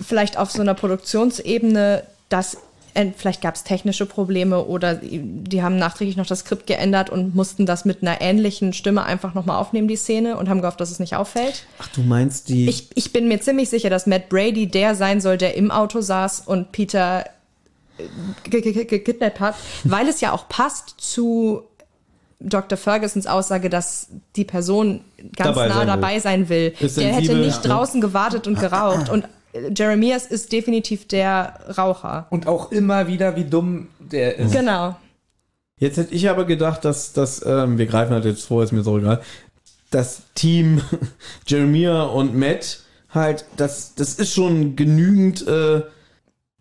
vielleicht auf so einer Produktionsebene, dass vielleicht gab es technische Probleme oder die haben nachträglich noch das Skript geändert und mussten das mit einer ähnlichen Stimme einfach nochmal aufnehmen, die Szene, und haben gehofft, dass es nicht auffällt. Ach, du meinst die. Ich, ich bin mir ziemlich sicher, dass Matt Brady der sein soll, der im Auto saß und Peter äh, ge- ge- ge- gekidnappt hat, *laughs* weil es ja auch passt zu Dr. Fergusons Aussage, dass die Person ganz Dabei nah sein will. dabei sein will. Ist Der hätte nicht ja. draußen gewartet und geraucht. Und äh, Jeremias ist definitiv der Raucher. Und auch immer wieder, wie dumm der ist. Genau. Jetzt hätte ich aber gedacht, dass das, ähm, wir greifen halt jetzt vor, ist mir so egal, das Team *laughs* Jeremiah und Matt halt, das, das ist schon genügend, äh,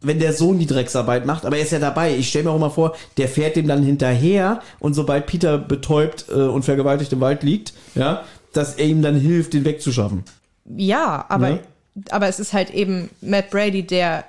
wenn der Sohn die Drecksarbeit macht, aber er ist ja dabei. Ich stelle mir auch immer vor, der fährt dem dann hinterher und sobald Peter betäubt äh, und vergewaltigt im Wald liegt, ja, dass er ihm dann hilft, den wegzuschaffen. Ja, aber, Ne? Aber es ist halt eben Matt Brady, der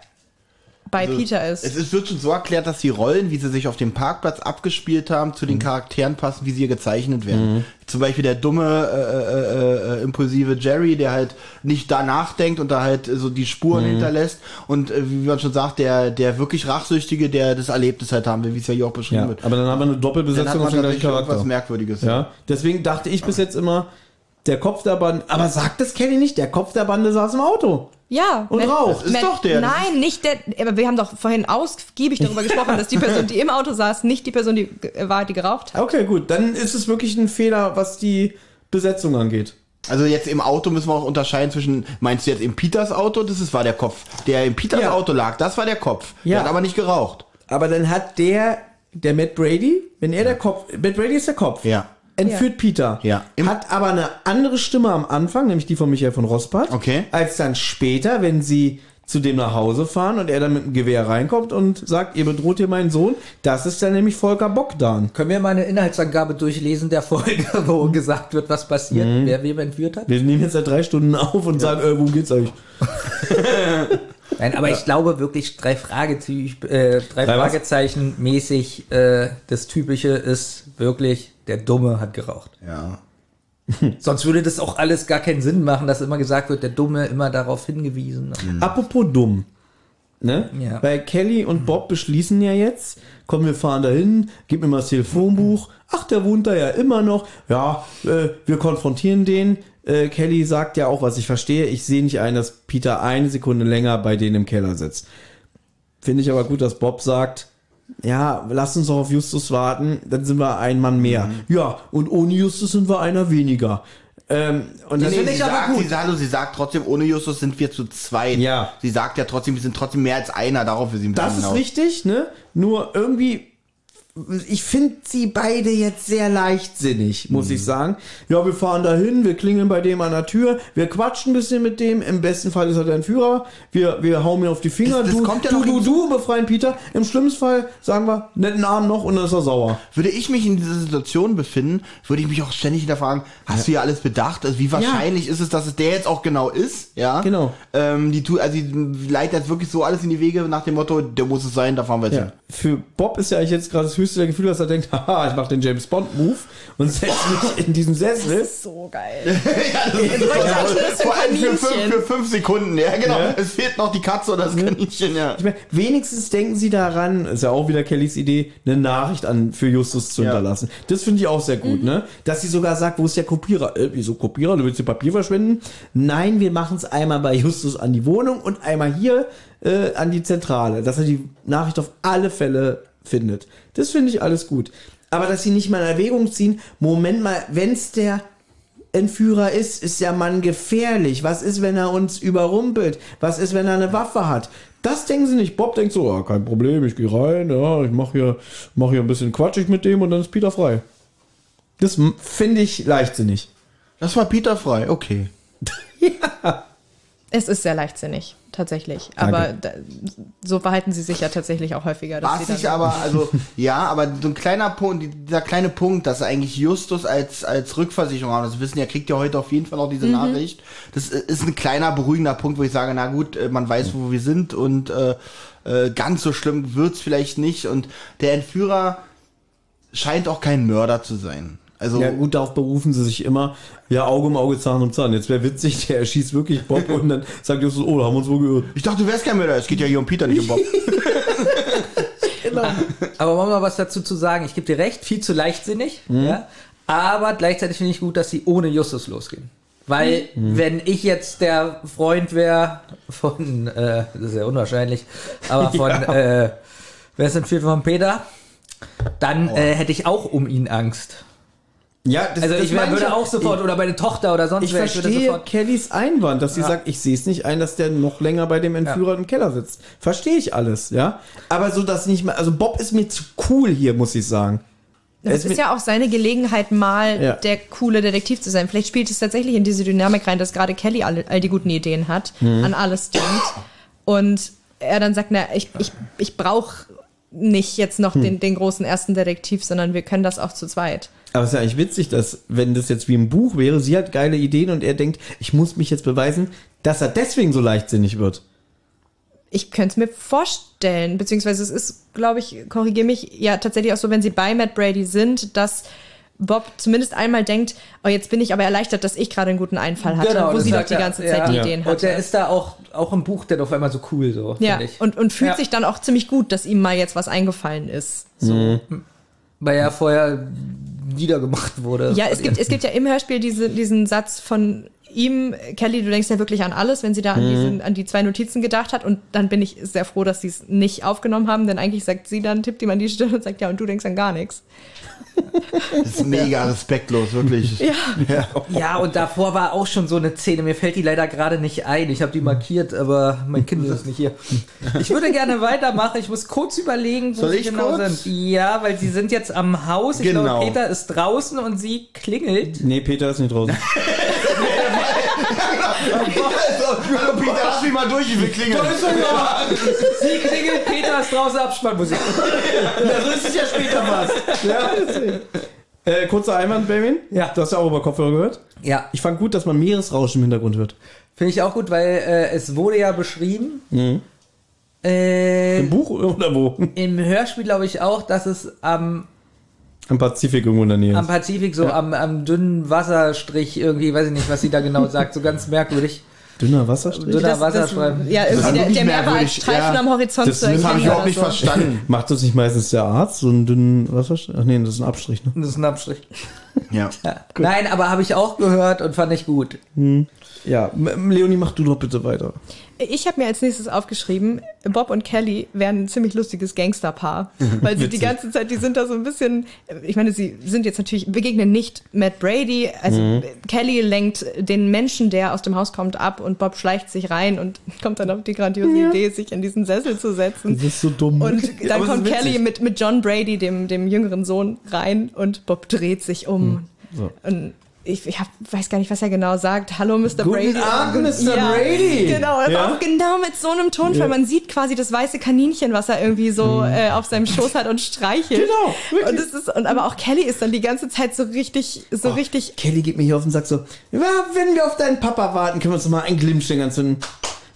bei Peter ist. Es ist, wird schon so erklärt, dass die Rollen, wie sie sich auf dem Parkplatz abgespielt haben, zu den Mhm. Charakteren passen, wie sie hier gezeichnet werden. Zum Beispiel der dumme, äh, äh, äh, impulsive Jerry, der halt nicht da nachdenkt und da halt so die Spuren Mhm. hinterlässt. Und äh, wie man schon sagt, der, der wirklich Rachsüchtige, der das Erlebnis halt haben will, wie es ja hier auch beschrieben Ja, wird. aber dann haben wir eine Dann hat Doppelbesetzung man auf den gleichen tatsächlich irgendwas Charakter. Merkwürdiges. Ja, deswegen dachte ich bis jetzt immer, der Kopf der Bande, aber sagt das Kelly nicht, der Kopf der Bande saß im Auto. Ja. Und raucht. Das ist doch der. Nein, nicht der. Aber wir haben doch vorhin ausgiebig darüber gesprochen, dass die Person, die im Auto saß, nicht die Person, die ge- war, die geraucht hat. Okay, gut, dann ist es wirklich ein Fehler, was die Besetzung angeht. Also jetzt im Auto müssen wir auch unterscheiden zwischen, meinst du jetzt im Peters Auto? Das ist, war der Kopf. Der im Peters Ja. Auto lag, das war der Kopf. Ja. Der hat aber nicht geraucht. Aber dann hat der, der Matt Brady, wenn er der Kopf, Matt Brady ist der Kopf. Ja. Entführt Peter. Ja. Im- Hat aber eine andere Stimme am Anfang, nämlich die von Michael von Rossbart. Okay. Als dann später, wenn sie zu dem nach Hause fahren und er dann mit dem Gewehr reinkommt und sagt, ihr bedroht hier meinen Sohn, das ist dann nämlich Volker Bogdan. Können wir mal eine Inhaltsangabe durchlesen der Folge, *laughs* wo gesagt wird, was passiert, wer wem entführt hat? Wir nehmen jetzt seit drei Stunden auf und sagen, äh, worum geht's euch? *laughs* Nein, aber ich glaube wirklich drei Fragezeichen, äh, drei, Drei was? Fragezeichen mäßig, äh, das Typische ist wirklich, der Dumme hat geraucht. Ja. *laughs* Sonst würde das auch alles gar keinen Sinn machen, dass immer gesagt wird, der Dumme immer darauf hingewiesen. Apropos dumm. Ne? Ja. Weil Kelly und Bob beschließen ja jetzt, komm, wir fahren dahin, gib mir mal das Telefonbuch. Ach, der wohnt da ja immer noch. Ja, äh, wir konfrontieren den. Äh, Kelly sagt ja auch, was ich verstehe. Ich sehe nicht ein, dass Peter eine Sekunde länger bei denen im Keller sitzt. Finde ich aber gut, dass Bob sagt, ja, lass uns doch auf Justus warten, dann sind wir ein Mann mehr. Ja, und ohne Justus sind wir einer weniger. Ähm, und das Nee, finde sie, ich aber sagt, gut. sie, hallo, sie sagt trotzdem, ohne Justus sind wir zu zweit. Ja. Sie sagt ja trotzdem, wir sind trotzdem mehr als einer, darauf will sie ein Das ist hinaus. richtig, ne? Nur irgendwie, ich finde sie beide jetzt sehr leichtsinnig, muss Mhm. ich sagen. Ja, wir fahren dahin, wir klingeln bei dem an der Tür, wir quatschen ein bisschen mit dem. Im besten Fall ist er dein Führer. Wir, wir hauen mir auf die Finger. Das- das du, kommt ja du, du, du, befreien Peter. Im schlimmsten Fall sagen wir, netten Abend noch und dann ist er sauer. Würde ich mich in dieser Situation befinden, würde ich mich auch ständig hinterfragen, hast du ja alles bedacht? Also wie wahrscheinlich ist es, dass es der jetzt auch genau ist? Ja. Genau. Ähm, die tu, also die leitet jetzt wirklich so alles in die Wege nach dem Motto, der muss es sein, da fahren wir jetzt Ja. hin. für Bob ist ja eigentlich jetzt gerade das höchste der Gefühl, dass er denkt, *laughs* haha, ich mache den James Bond Move und setze mich *laughs* in diesen Sessel. So geil. *laughs* ja, das ist das Vor allem für fünf, für fünf Sekunden, ja, genau. Ja. Es fehlt noch die Katze oder das Kaninchen, ja. Ich meine, wenigstens denken sie daran, ist ja auch wieder Kellys Idee, eine Nachricht an für Justus zu Ja. hinterlassen. Das finde ich auch sehr gut, ne? Dass sie sogar sagt, wo ist der Kopierer? Äh, wieso Kopierer? Du willst dir Papier verschwenden? Nein, wir machen es einmal bei Justus an die Wohnung und einmal hier äh, an die Zentrale, dass er die Nachricht auf alle Fälle findet. Das finde ich alles gut. Aber dass sie nicht mal in Erwägung ziehen, Moment mal, wenn's der Entführer ist, ist der Mann gefährlich. Was ist, wenn er uns überrumpelt? Was ist, wenn er eine Waffe hat? Das denken sie nicht. Bob denkt so, ah, kein Problem, ich gehe rein, ja, ich mache hier, mach hier ein bisschen quatschig mit dem und dann ist Peter frei. Das finde ich leichtsinnig. Das war Peter frei, okay. *laughs* *laughs* Es ist sehr leichtsinnig, tatsächlich. Aber da, so verhalten sie sich ja tatsächlich auch häufiger. dass Was ich aber, *laughs* also, ja, aber so ein kleiner Punkt, dieser kleine Punkt, dass eigentlich Justus als, als Rückversicherung haben, das wissen ja, kriegt ja heute auf jeden Fall auch diese Nachricht. Das ist ein kleiner beruhigender Punkt, wo ich sage, na gut, äh, man weiß, wo wir sind und äh, äh, ganz so schlimm wird's vielleicht nicht. Und der Entführer scheint auch kein Mörder zu sein. Also, Ja gut, darauf berufen sie sich immer, ja, Auge um Auge, Zahn um Zahn. Jetzt wäre witzig, der erschießt wirklich Bob *laughs* und dann sagt Justus, oh, da haben wir uns wohl geirrt. ich dachte, du wärst kein Mörder. Es geht ja hier um Peter, nicht um Bob. *laughs* Aber wollen wir mal was dazu zu sagen? Ich gebe dir recht, viel zu leichtsinnig. Ja? Aber gleichzeitig finde ich gut, dass sie ohne Justus losgehen. Weil, wenn ich jetzt der Freund wäre von, äh, das ist ja unwahrscheinlich, aber *laughs* von, äh, wer ist denn viel von Peter? Dann äh, hätte ich auch um ihn Angst. Ja, das, Also das ich wär, würde ja. auch sofort, oder meine Tochter oder sonst Ich wer, ich würde verstehe. Kellys Einwand, dass sie Ja. sagt, ich sehe es nicht ein, dass der noch länger bei dem Entführer im Keller sitzt. Verstehe ich alles, ja. Aber so, dass nicht mehr, also Bob ist mir zu cool hier, muss ich sagen. Es ist ja auch seine Gelegenheit, mal Ja. der coole Detektiv zu sein. Vielleicht spielt es tatsächlich in diese Dynamik rein, dass gerade Kelly all, all die guten Ideen hat, Mhm. an alles denkt. Und er dann sagt, na, ich, ich, ich brauche nicht jetzt noch Hm. den, den großen ersten Detektiv, sondern wir können das auch zu zweit. Aber es ist ja eigentlich witzig, dass, wenn das jetzt wie im Buch wäre, sie hat geile Ideen und er denkt, ich muss mich jetzt beweisen, dass er deswegen so leichtsinnig wird. Ich könnte es mir vorstellen, beziehungsweise es ist, glaube ich, korrigiere mich, ja tatsächlich auch so, wenn sie bei Matt Brady sind, dass Bob zumindest einmal denkt, oh, jetzt bin ich aber erleichtert, dass ich gerade einen guten Einfall hatte, wo Genau, das sie doch die er, ganze ja. Zeit die Ja. Ideen Und hatte. der ist da auch, auch im Buch dann auf einmal so cool, so, Ja, finde ich. und, und fühlt Ja. sich dann auch ziemlich gut, dass ihm mal jetzt was eingefallen ist. Weil er vorher niedergemacht wurde. Ja, es gibt, es gibt ja im Hörspiel diese, diesen Satz von ihm, Kelly, du denkst ja wirklich an alles, wenn sie da an, diesen, an die zwei Notizen gedacht hat. Und dann bin ich sehr froh, dass sie es nicht aufgenommen haben, denn eigentlich sagt sie dann, tippt ihm an die Stirn und sagt, ja, und du denkst an gar nichts. Das ist mega respektlos, wirklich. *laughs* Ja. ja. Ja, und davor war auch schon so eine Szene. Mir fällt die leider gerade nicht ein. Ich habe die markiert, aber mein Kind ist nicht hier. Ich würde gerne weitermachen. Ich muss kurz überlegen, wo Soll sie ich genau kurz? sind. Ja, weil sie sind jetzt am Haus. Ich Genau. glaube, Peter ist draußen und sie klingelt. Nee, Peter ist nicht draußen. *laughs* Hallo Peter, lass mich mal durch, ich will klingeln. Sie klingelt, Peter ist draußen, Abspannmusik. ja, so ist es ja später fast. Ja, äh, kurzer Einwand, Benjamin. Ja. Du hast ja auch über Kopfhörer gehört. Ja, Ich fand gut, dass man Meeresrauschen im Hintergrund hört. finde ich auch gut, weil äh, es wurde ja beschrieben. Äh, Im Buch oder wo? Im Hörspiel glaube ich auch, dass es am Am Pazifik irgendwo in der Nähe. am Pazifik so am, am dünnen Wasserstrich irgendwie, weiß ich nicht, was sie da genau sagt, so ganz merkwürdig. Dünner Wasserstrich? Dünner Das-. Ja, irgendwie ist der, der mehr war als merkwürdig, Streifen ja. am Horizont Das- zu das Das habe ich überhaupt nicht so. verstanden. *laughs* Macht das nicht meistens der Arzt, so einen dünnen Wasserstrich? Ach nee, das ist ein Abstrich, ne? Das ist ein Abstrich. *laughs* Ja. Ja. Nein, aber habe ich auch gehört und fand ich gut. Ja, M- Leonie, mach du doch bitte weiter. Ich habe mir als nächstes aufgeschrieben, Bob und Kelly wären ein ziemlich lustiges Gangsterpaar, *laughs* weil sie die ganze Zeit, die sind da so ein bisschen, ich meine, sie sind jetzt natürlich, begegnen nicht Matt Brady, also Kelly lenkt den Menschen, der aus dem Haus kommt, ab und Bob schleicht sich rein und *laughs* kommt dann auf die grandiose Idee, sich in diesen Sessel zu setzen. Das ist so dumm. Und *laughs* Ja, dann es kommt. Kelly mit, mit John Brady, dem, dem jüngeren Sohn, rein und Bob dreht sich um. so. Und ich, ich hab, weiß gar nicht, was er genau sagt. Hallo, Mr. Guten Brady. Abend, Mr. Ja, Brady. Genau, Ja? auch genau mit so einem Tonfall. Man sieht quasi das weiße Kaninchen, was er irgendwie so äh, auf seinem Schoß hat und streichelt. Genau, wirklich. Und, es ist, und aber auch Kelly ist dann die ganze Zeit so richtig, so richtig. Kelly geht mir hier auf den Sack so, ja, wenn wir auf deinen Papa warten, können wir uns noch mal einen Glimmstängel anzünden.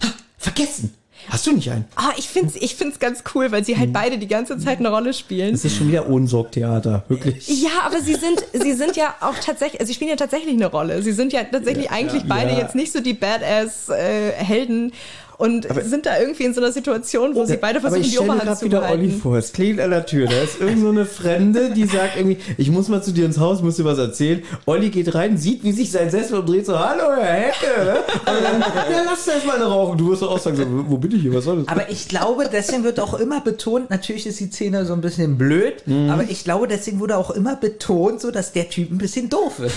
Ha, vergessen. Hast du nicht einen? Ah, ich find's, ich find's ganz cool, weil sie halt beide die ganze Zeit eine Rolle spielen. Das ist schon wieder Ohnsorgtheater, wirklich. Ja, aber sie sind, sie sind ja auch tatsächlich, also sie spielen ja tatsächlich eine Rolle. Sie sind ja tatsächlich eigentlich beide Ja. jetzt nicht so die Badass-Helden und sind da irgendwie in so einer Situation, wo sie beide Aber versuchen, ich die stelle mir Oberhand zu wieder Olli vor. Es klingelt an der Tür. Da ist irgend so eine Fremde, die sagt irgendwie, ich muss mal zu dir ins Haus, muss dir was erzählen. Olli geht rein, sieht, wie sich sein Sessel umdreht, so, hallo, Herr Hecke. Und dann, ja, lass erst mal eine rauchen. Du wirst doch auch sagen, so, wo bin ich hier, was soll das? Aber ich glaube, deswegen wird auch immer betont, natürlich ist die Szene so ein bisschen blöd, Mhm. aber ich glaube, deswegen wurde auch immer betont, so dass der Typ ein bisschen doof ist.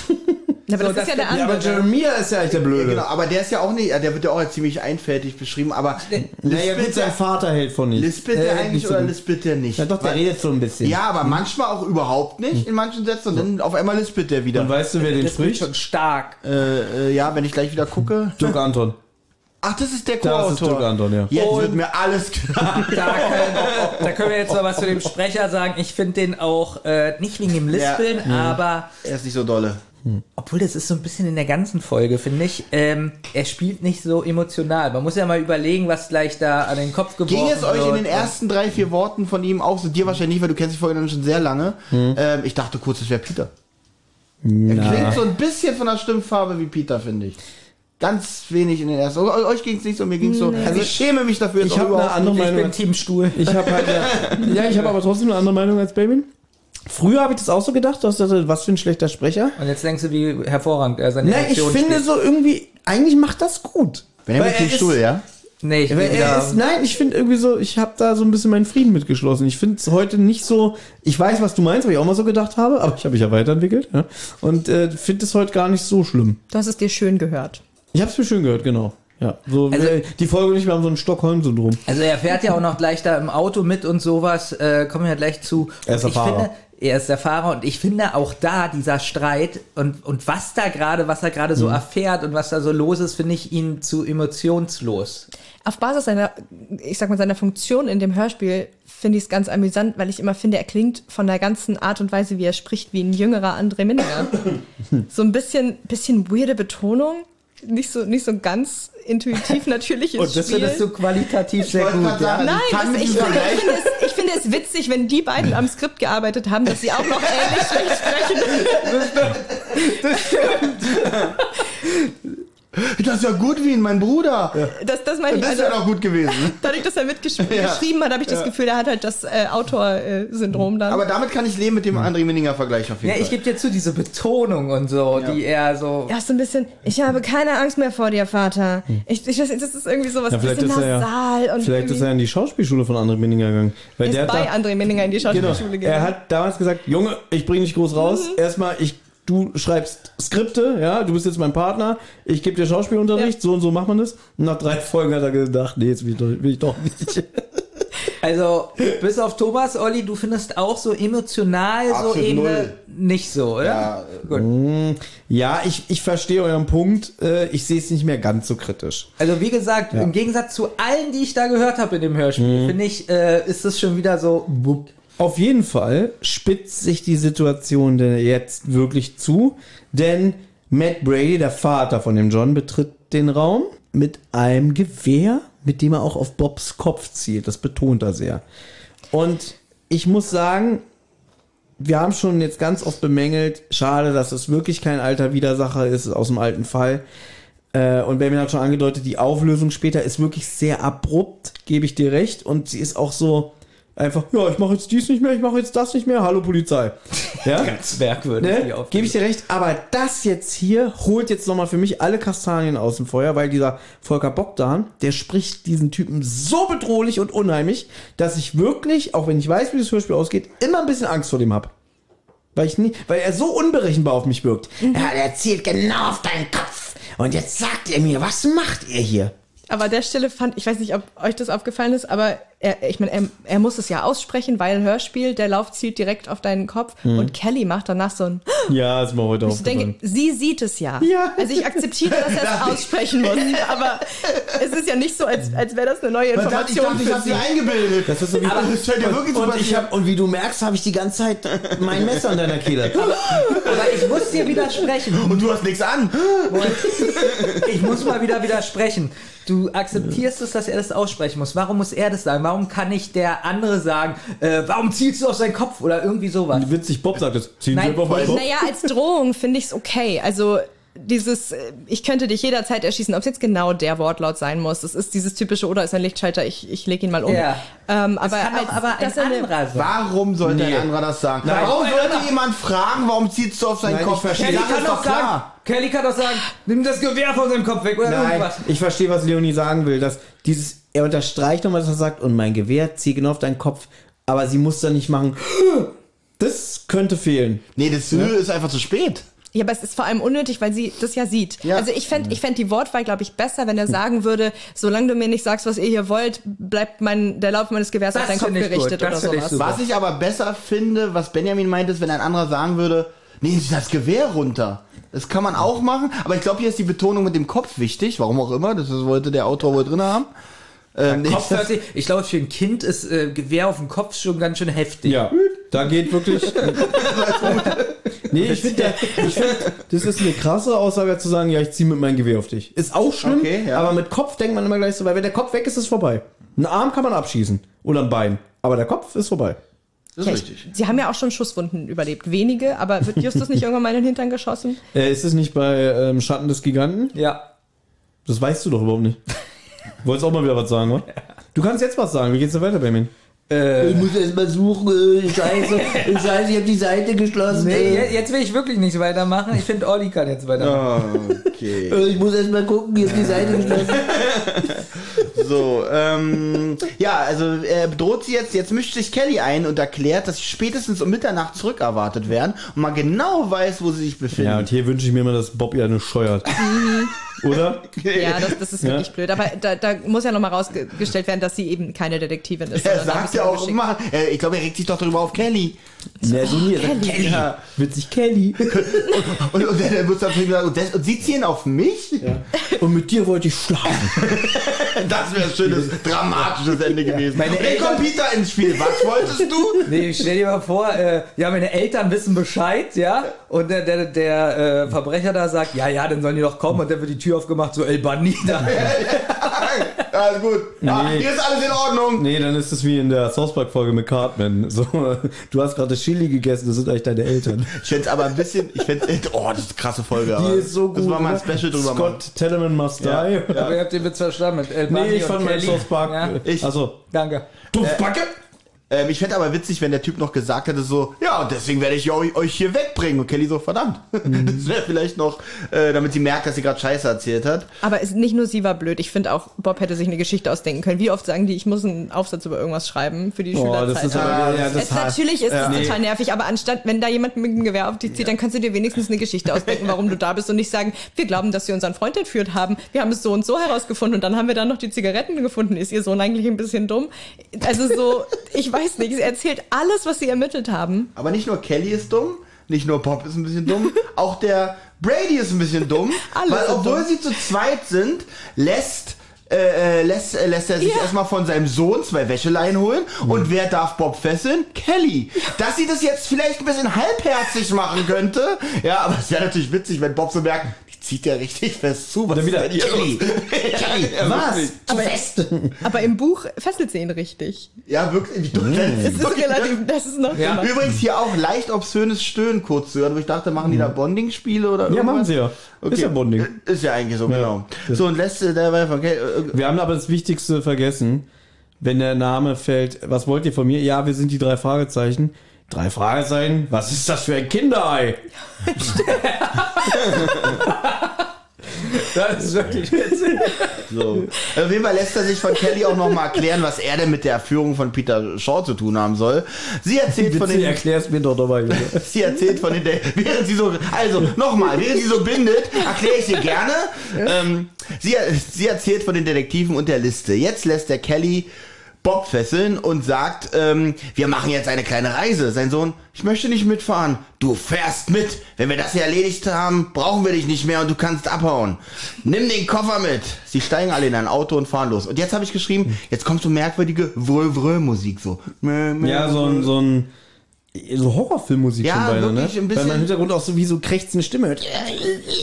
Aber So, das ist ja das- der ja, aber andere. Jeremia ist ja eigentlich der Blöde. Genau, aber der ist ja auch nicht, der wird ja auch ziemlich einfältig beschrieben, aber *laughs* Naja, gut, Lisbeth, sein der, Vater hält von nicht. Lisbeth Äh, der nicht eigentlich so oder. Lisbeth der nicht? Ja, doch, der Weil- redet so ein bisschen. Ja, aber manchmal auch überhaupt nicht in manchen Sätzen und dann auf einmal Lisbeth der wieder. Und weißt du, wer den spricht? schon stark. Äh, äh, ja, wenn ich gleich wieder gucke. Dirk Anton. *laughs* Ach, das ist der Das ist Dirk Co-Autor. Anton, ja. Jetzt Und- wird mir alles *laughs* klar. Da können, da können wir jetzt noch was zu dem Sprecher sagen. Ich finde den auch, äh, nicht wegen dem Lispeln, aber Er ist nicht so dolle. obwohl das ist so ein bisschen in der ganzen Folge, finde ich, ähm, er spielt nicht so emotional. Man muss ja mal überlegen, was gleich da an den Kopf geworfen Ging es euch in den ersten drei, vier Worten von ihm auch so? Dir wahrscheinlich nicht, weil du kennst die Folge dann schon sehr lange. Ähm, ich dachte kurz, es wäre Peter. Er klingt so ein bisschen von der Stimmfarbe wie Peter, finde ich. Ganz wenig in den ersten. Eu- Euch ging es nicht so, mir ging es so. Also ich schäme mich dafür. Ich habe eine andere nicht. Ich Meinung. bin Teamstuhl. *laughs* Ich habe halt, ja, ja, ich habe aber trotzdem eine andere Meinung als Baby. Früher habe ich das auch so gedacht, dass das, was für ein schlechter Sprecher. Und jetzt denkst du, wie hervorragend er seine Nein, ich Emotionen finde spielt. so irgendwie, eigentlich macht das gut. Weil er Team Stuhl, ist- ja? Nee, ich Weil will er ist, nein, ich finde irgendwie so, ich habe da so ein bisschen meinen Frieden mitgeschlossen. Ich finde es heute nicht so, ich weiß, was du meinst, weil ich auch mal so gedacht habe, aber ich habe mich ja weiterentwickelt. Ja? Und äh, finde es heute gar nicht so schlimm. Du hast es dir schön gehört. Ich habe es mir schön gehört, genau. Ja, so Also- die Folge nicht, wir haben so ein Stockholm-Syndrom. Also er fährt ja auch noch gleich da im Auto mit und sowas, äh, kommen wir ja gleich zu. Er ist der ich Fahrer. Finde, er ist der Fahrer und ich finde auch da dieser Streit und, und was da gerade, was er gerade Mhm. so erfährt und was da so los ist, finde ich ihn zu emotionslos. Auf Basis seiner, ich sag mal, seiner Funktion in dem Hörspiel finde ich es ganz amüsant, weil ich immer finde, er klingt von der ganzen Art und Weise, wie er spricht, wie ein jüngerer André Minninger. *coughs* so ein bisschen, bisschen weirde Betonung. Nicht so, nicht so ganz intuitiv *laughs* natürliches Und das Spiel. findest du qualitativ sehr wollte gut. gerade Ja? sagen, Nein, Ich kann das, ich, finde, ich, finde es, ich finde es witzig, wenn die beiden am Skript gearbeitet haben, dass sie auch noch ähnlich schlecht sprechen. Das *laughs* ist ja gut wie in mein Bruder. Das, das meine ich. Das ist Also, ja noch gut gewesen. *laughs* dadurch, dass er mitgeschrieben *laughs* Ja. hat, habe ich das Gefühl, er hat halt das äh, Autor-Syndrom dann. Aber damit kann ich leben mit dem André Minninger Vergleich auf jeden Ja, Fall. ich gebe dir zu, diese Betonung und so, die er so. Ja, so ein bisschen, ich habe keine Angst mehr vor dir, Vater. Ich, ich, das ist irgendwie sowas Ja, vielleicht ist er ja- nasal und Vielleicht ist er in die Schauspielschule von André Minninger gegangen. Weil er der ist hat bei da, André Minninger in die genau, Schauspielschule gegangen. er hat damals gesagt, Junge, ich bringe dich groß raus. Mhm. Erstmal, ich, du schreibst Skripte, ja, du bist jetzt mein Partner, ich gebe dir Schauspielunterricht, so und so macht man das. Und nach drei Folgen hat er gedacht, nee, jetzt will ich doch, will ich doch nicht. *laughs* Also, bis auf Thomas, Olli, du findest auch so emotional so Absolut Ebene null. nicht so, oder? Ja, Gut. Ja, ich, ich verstehe euren Punkt. Äh, ich sehe es nicht mehr ganz so kritisch. Also wie gesagt, im Gegensatz zu allen, die ich da gehört habe in dem Hörspiel, finde ich, äh, ist das schon wieder so. wupp. Auf jeden Fall spitzt sich die Situation denn jetzt wirklich zu, denn Matt Brady, der Vater von dem John, betritt den Raum mit einem Gewehr, mit dem er auch auf Bobs Kopf zielt. Das betont er sehr. Und ich muss sagen, wir haben schon jetzt ganz oft bemängelt, schade, dass es wirklich kein alter Widersacher ist aus dem alten Fall. Äh, und Benjamin hat schon angedeutet, die Auflösung später ist wirklich sehr abrupt, gebe ich dir recht. Und sie ist auch so einfach, ja, ich mache jetzt dies nicht mehr, ich mache jetzt das nicht mehr, hallo Polizei. Ja? *laughs* Ganz merkwürdig. Ne? Gebe ich dir recht, aber das jetzt hier holt jetzt nochmal für mich alle Kastanien aus dem Feuer, weil dieser Volker Bogdan, der spricht diesen Typen so bedrohlich und unheimlich, dass ich wirklich, auch wenn ich weiß, wie das Hörspiel ausgeht, immer ein bisschen Angst vor dem hab. Weil ich nie, weil er so unberechenbar auf mich wirkt. Ja, er zielt genau auf deinen Kopf. Und jetzt sagt er mir, was macht ihr hier? Aber an der Stelle fand, ich weiß nicht, ob euch das aufgefallen ist, aber er, ich meine, er, er muss es ja aussprechen, weil Hörspiel, der Lauf zielt direkt auf deinen Kopf und Kelly macht danach so ein, *gasps* Ja, ist mir heute ich denke, sie sieht es ja. Ja. Also ich akzeptiere, dass er es *laughs* aussprechen muss, aber es ist ja nicht so, als, als wäre das eine neue Ich Information dachte, ich für hab sie sie. eingebildet. Das ist so wie Aber das ja wirklich zu und, ich hab, und wie du merkst, habe ich die ganze Zeit mein Messer an deiner Kehle. *laughs* Aber ich muss dir widersprechen. Und du hast nichts an. Ich muss mal wieder widersprechen. Du akzeptierst es, dass er das aussprechen muss. Warum muss er das sagen? Warum kann nicht der andere sagen, äh, warum zielst du auf seinen Kopf oder irgendwie sowas? Witzig, Bob sagt es. Ziehen Nein, Sie einfach auf meinen Kopf. Naja, als Drohung finde ich es okay. Also dieses, äh, ich könnte dich jederzeit erschießen, ob es jetzt genau der Wortlaut sein muss. Das ist dieses typische, oder ist ein Lichtschalter, ich, ich leg ihn mal um. Ja. Ähm, aber kann als, aber ein er anderer sein. Warum sollte Nee. ein anderer das sagen? Nein. Warum Nein, sollte jemand fragen, warum ziehst du auf seinen Nein, Kopf? ich verstehe. Kann ist doch sagen. Kelly kann doch sagen, nimm das Gewehr von seinem Kopf weg oder Nein, irgendwas. ich verstehe, was Leonie sagen will. Dass dieses, er unterstreicht nochmal, dass er sagt, und mein Gewehr zieh genau auf deinen Kopf. Aber sie muss dann nicht machen. *gasps* Das könnte fehlen. Nee, das ist einfach zu spät. Ja, aber es ist vor allem unnötig, weil sie das ja sieht. Ja. Also ich fände ich fänd die Wortwahl, glaube ich, besser, wenn er sagen würde, solange du mir nicht sagst, was ihr hier wollt, bleibt mein, der Lauf meines Gewehrs Das auf deinen Kopf ich gerichtet das oder ich sowas. super. Was ich aber besser finde, was Benjamin meint, ist, wenn ein anderer sagen würde, nehmen Sie das Gewehr runter. Das kann man auch machen, aber ich glaube, hier ist die Betonung mit dem Kopf wichtig, warum auch immer, das wollte der Autor wohl drin haben. Ähm, Kopf hört sich, ich glaube, für ein Kind ist äh, Gewehr auf dem Kopf schon ganz schön heftig. Ja, da geht wirklich. *laughs* nee, ich finde, find, das ist eine krasse Aussage zu sagen, ja, ich ziehe mit meinem Gewehr auf dich. Ist auch schlimm, Okay, ja. aber mit Kopf denkt man immer gleich so, weil wenn der Kopf weg ist, ist es vorbei. Ein Arm kann man abschießen oder ein Bein, aber der Kopf ist vorbei. das ist ich, richtig. sie haben ja auch schon Schusswunden überlebt. Wenige, aber wird Justus nicht irgendwann mal in den Hintern geschossen? Äh, ist es nicht bei ähm, Schatten des Giganten? Ja. Das weißt du doch überhaupt nicht. Wolltest auch mal wieder was sagen, oder? Du kannst jetzt was sagen. Wie geht's dir weiter, Benjamin? Äh, Ich muss erst mal suchen. äh, Scheiße, scheiße, ich habe die Seite geschlossen. nee, äh. je- jetzt will ich wirklich nicht weitermachen. Ich finde, Olli kann jetzt weitermachen. Okay. *laughs* Äh, Ich muss erst mal gucken, ich habe die Seite geschlossen. *laughs* So, ähm, ja, also er bedroht sie jetzt, jetzt mischt sich Kelly ein und erklärt, dass sie spätestens um Mitternacht zurückerwartet werden und man genau weiß, wo sie sich befinden. Ja, und hier wünsche ich mir immer, dass Bob ihr eine scheuert. *laughs* oder? *laughs* Ja, das, das ist Ja. wirklich blöd. Aber da, da muss ja nochmal rausgestellt werden, dass sie eben keine Detektivin ist. er sagt ja auch immer, äh, ich glaube, er regt sich doch darüber auf Kelly. Nee, so nie. Kelly. Kelly. Witzig, Kelly. *laughs* Und, und dann wird dann gesagt, und, das, und sie ziehen auf mich? Und mit dir wollte ich schlafen. *laughs* Das wäre ein schönes, dramatisches Ende gewesen. Meine und kommt Peter ins Spiel. Was wolltest du? *laughs* Nee, stell dir mal vor, äh, ja, meine Eltern wissen Bescheid, ja, und der, der, der äh, Verbrecher da sagt, ja, ja, dann sollen die doch kommen, und dann wird die Tür aufgemacht, so El Banida. Alles gut. Ah, Nee. hier ist alles in Ordnung. Nee, dann ist es wie in der South Park Folge mit Cartman. So, du hast gerade Chili gegessen, das sind eigentlich deine Eltern. Ich find's aber ein bisschen, ich find's, oh, das ist eine krasse Folge. aber Die ist so gut. Das war mal ein? Special drüber. machen. Scott Telemann must die. Aber ihr habt den Witz verstanden mit El Nee, ich fand mein. South Park. Ja, Ich- Achso. danke. Du Backe? Ähm, ich fände aber witzig, wenn der Typ noch gesagt hätte so, ja, und deswegen werde ich euch, euch hier wegbringen. Und Kelly so, verdammt. *laughs* Das wäre vielleicht noch, äh, damit sie merkt, dass sie gerade Scheiße erzählt hat. Aber es, nicht nur sie war blöd. Ich finde auch, Bob hätte sich eine Geschichte ausdenken können. Wie oft sagen die, ich muss einen Aufsatz über irgendwas schreiben für die Oh, Schülerzeit. das ist aber, ja, das es, natürlich ist das nee. total nervig, aber anstatt, wenn da jemand mit einem Gewehr auf dich zieht, dann kannst du dir wenigstens eine Geschichte ausdenken, warum du da bist und nicht sagen, wir glauben, dass wir unseren Freund entführt haben. Wir haben es so und so herausgefunden und dann haben wir dann noch die Zigaretten gefunden. Ist ihr Sohn eigentlich ein bisschen dumm? Also so, ich weiß nicht, sie erzählt alles, was sie ermittelt haben. Aber nicht nur Kelly ist dumm, nicht nur Bob ist ein bisschen dumm, *laughs* auch der Brady ist ein bisschen dumm. *laughs* Alle weil obwohl dumm. sie zu zweit sind, lässt äh, äh, lässt, äh, lässt er sich Ja. erstmal von seinem Sohn zwei Wäscheleien holen. Und wer darf Bob fesseln? Kelly. Dass sie das jetzt vielleicht ein bisschen halbherzig machen könnte. Ja, aber es wäre natürlich witzig, wenn Bob so merkt, zieht ja richtig fest zu. Was Dann wieder Kelly. Kelly. *laughs* Ja, Was? Aber, aber im Buch fesselt sie ihn richtig. Ja, wirklich. Wie *laughs* dumm Es ist relativ, das ist noch Ja. Übrigens hier auch leicht obszönes Stöhnen kurz zu hören, wo ich dachte, machen die da Bonding-Spiele oder Ja, irgendwas? machen sie ja. Ist ja Bonding. Ist ja eigentlich so, genau. So, und lässt äh, dabei von Kel- äh, Wir haben aber das Wichtigste vergessen. Wenn der Name fällt, was wollt ihr von mir? Ja, wir sind die drei Fragezeichen. Drei Fragezeichen? Was ist das für ein Kinderei? *laughs* Das ist wirklich witzig. so. Also auf jeden Fall lässt er sich von Kelly auch nochmal erklären, was er denn mit der Führung von Peter Shaw zu tun haben soll. Sie erzählt von Bitte den erklär's mir doch nochmal. *laughs* Sie erzählt von den, während sie so, also nochmal, während sie so bindet, erkläre ich dir gerne. Ähm, sie, sie erzählt von den Detektiven und der Liste. Jetzt lässt der Kelly Bob fesseln und sagt, ähm, wir machen jetzt eine kleine Reise. Sein Sohn, ich möchte nicht mitfahren. Du fährst mit. Wenn wir das hier erledigt haben, brauchen wir dich nicht mehr und du kannst abhauen. Nimm den Koffer mit. Sie steigen alle in ein Auto und fahren los. Und jetzt habe ich geschrieben, jetzt kommt so merkwürdige Vrö-Vrö-Musik so. Ja, so ein, so ein so Horrorfilmmusik Ja, schon beinahe, ne? wirklich ein Weil man im bisschen- Hintergrund auch so wie so krächzende Stimme hört.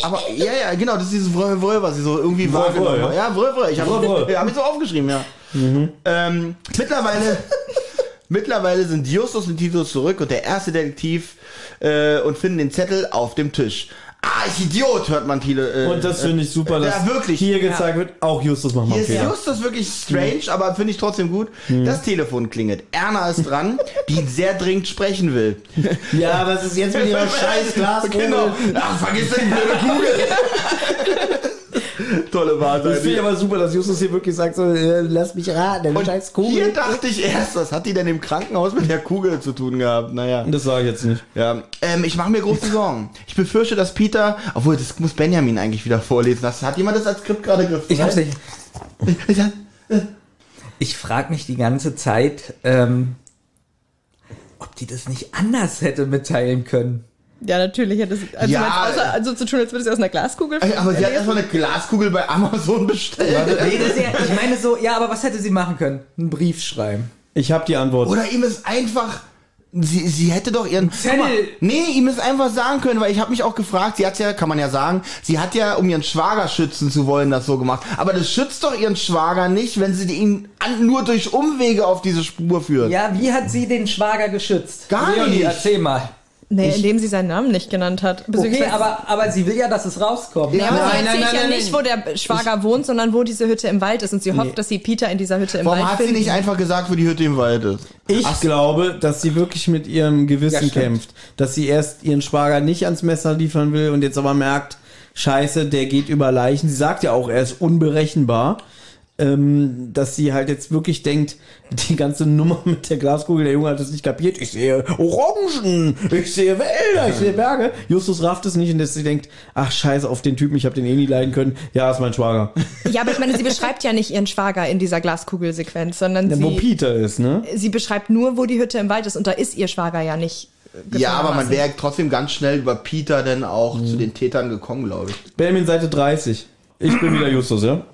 Aber ja, ja, genau, das ist dieses Vrö, Vrö, was ich so irgendwie wahrgenommen. Ja, Vrö, Vrö. Ich habe *laughs* hab ich so aufgeschrieben, ja. Ähm, mittlerweile, *laughs* mittlerweile sind Justus und Titus zurück und der erste Detektiv äh, und finden den Zettel auf dem Tisch. Ah, ich Idiot, hört man Tile. Äh, Und das finde ich super, dass ja, wirklich. hier gezeigt wird, auch Justus macht mal Hier ist. Justus wirklich strange, aber finde ich trotzdem gut. Mhm. Das Telefon klingelt. Erna ist dran, die sehr dringend sprechen will. *laughs* Ja, was ist jetzt mit ihrer *laughs* scheiß Glaskugel? Genau. Ach, vergiss die blöde Kugel. Tolle Wahrheit. Das finde ich aber super, dass Justus hier wirklich sagt, so, äh, lass mich raten, Und scheiß hier Kugel. dachte ich erst, was hat die denn im Krankenhaus mit der Kugel zu tun gehabt? Naja. Das sage ich jetzt nicht. Ja, ähm, ich mache mir große Sorgen. Ich befürchte, dass Peter, obwohl das muss Benjamin eigentlich wieder vorlesen. Das, hat jemand das als Skript gerade griffen? Ich hab's nicht. Ich frage mich die ganze Zeit, ähm, ob die das nicht anders hätte mitteilen können. Ja, natürlich hätte es also, Ja. außer, also zu tun, als würde sie aus einer Glaskugel Aber sie hat erstmal eine Glaskugel bei Amazon bestellt. Nee, das ist ja, ich meine so, ja, aber was hätte sie machen können? Einen Brief schreiben. Ich habe die Antwort. Oder ihm ist einfach. Sie, sie hätte doch ihren. Zettel. Mal, Nee, ihm ist einfach sagen können, weil ich habe mich auch gefragt, sie hat ja, kann man ja sagen, sie hat ja, um ihren Schwager schützen zu wollen, das so gemacht. Aber das schützt doch ihren Schwager nicht, wenn sie ihn an, nur durch Umwege auf diese Spur führt. Ja, wie hat sie den Schwager geschützt? Gar Leonie, nicht. erzähl mal. Nee, indem sie seinen Namen nicht genannt hat. Okay, aber, aber sie will ja, dass es rauskommt. Ja, aber Nein, sie nein, ja nein, nicht, wo der Schwager wohnt, sondern wo diese Hütte im Wald ist. Und sie hofft, dass sie Peter in dieser Hütte im Warum Wald hat sie nicht einfach gesagt, wo die Hütte im Wald ist? Ich glaube, dass sie wirklich mit ihrem Ja, Gewissen stimmt. kämpft. Dass sie erst ihren Schwager nicht ans Messer liefern will und jetzt aber merkt, scheiße, der geht über Leichen. Sie sagt ja auch, er ist unberechenbar. Ähm, dass sie halt jetzt wirklich denkt, die ganze Nummer mit der Glaskugel, der Junge hat es nicht kapiert. Ich sehe Orangen, ich sehe Wälder, ich sehe Berge. Justus rafft es nicht und dass sie denkt, ach scheiße, auf den Typen, ich habe den eh nie leiden können. Ja, ist mein Schwager. Ja, aber ich meine, sie beschreibt ja nicht ihren Schwager in dieser Glaskugelsequenz, sondern Wo sie, Peter ist, ne? sie beschreibt nur, wo die Hütte im Wald ist. Und da ist ihr Schwager ja nicht. Ja, aber man wäre trotzdem ganz schnell über Peter dann auch zu den Tätern gekommen, glaube ich. Benjamin, Seite 30. Ich bin wieder Justus, ja?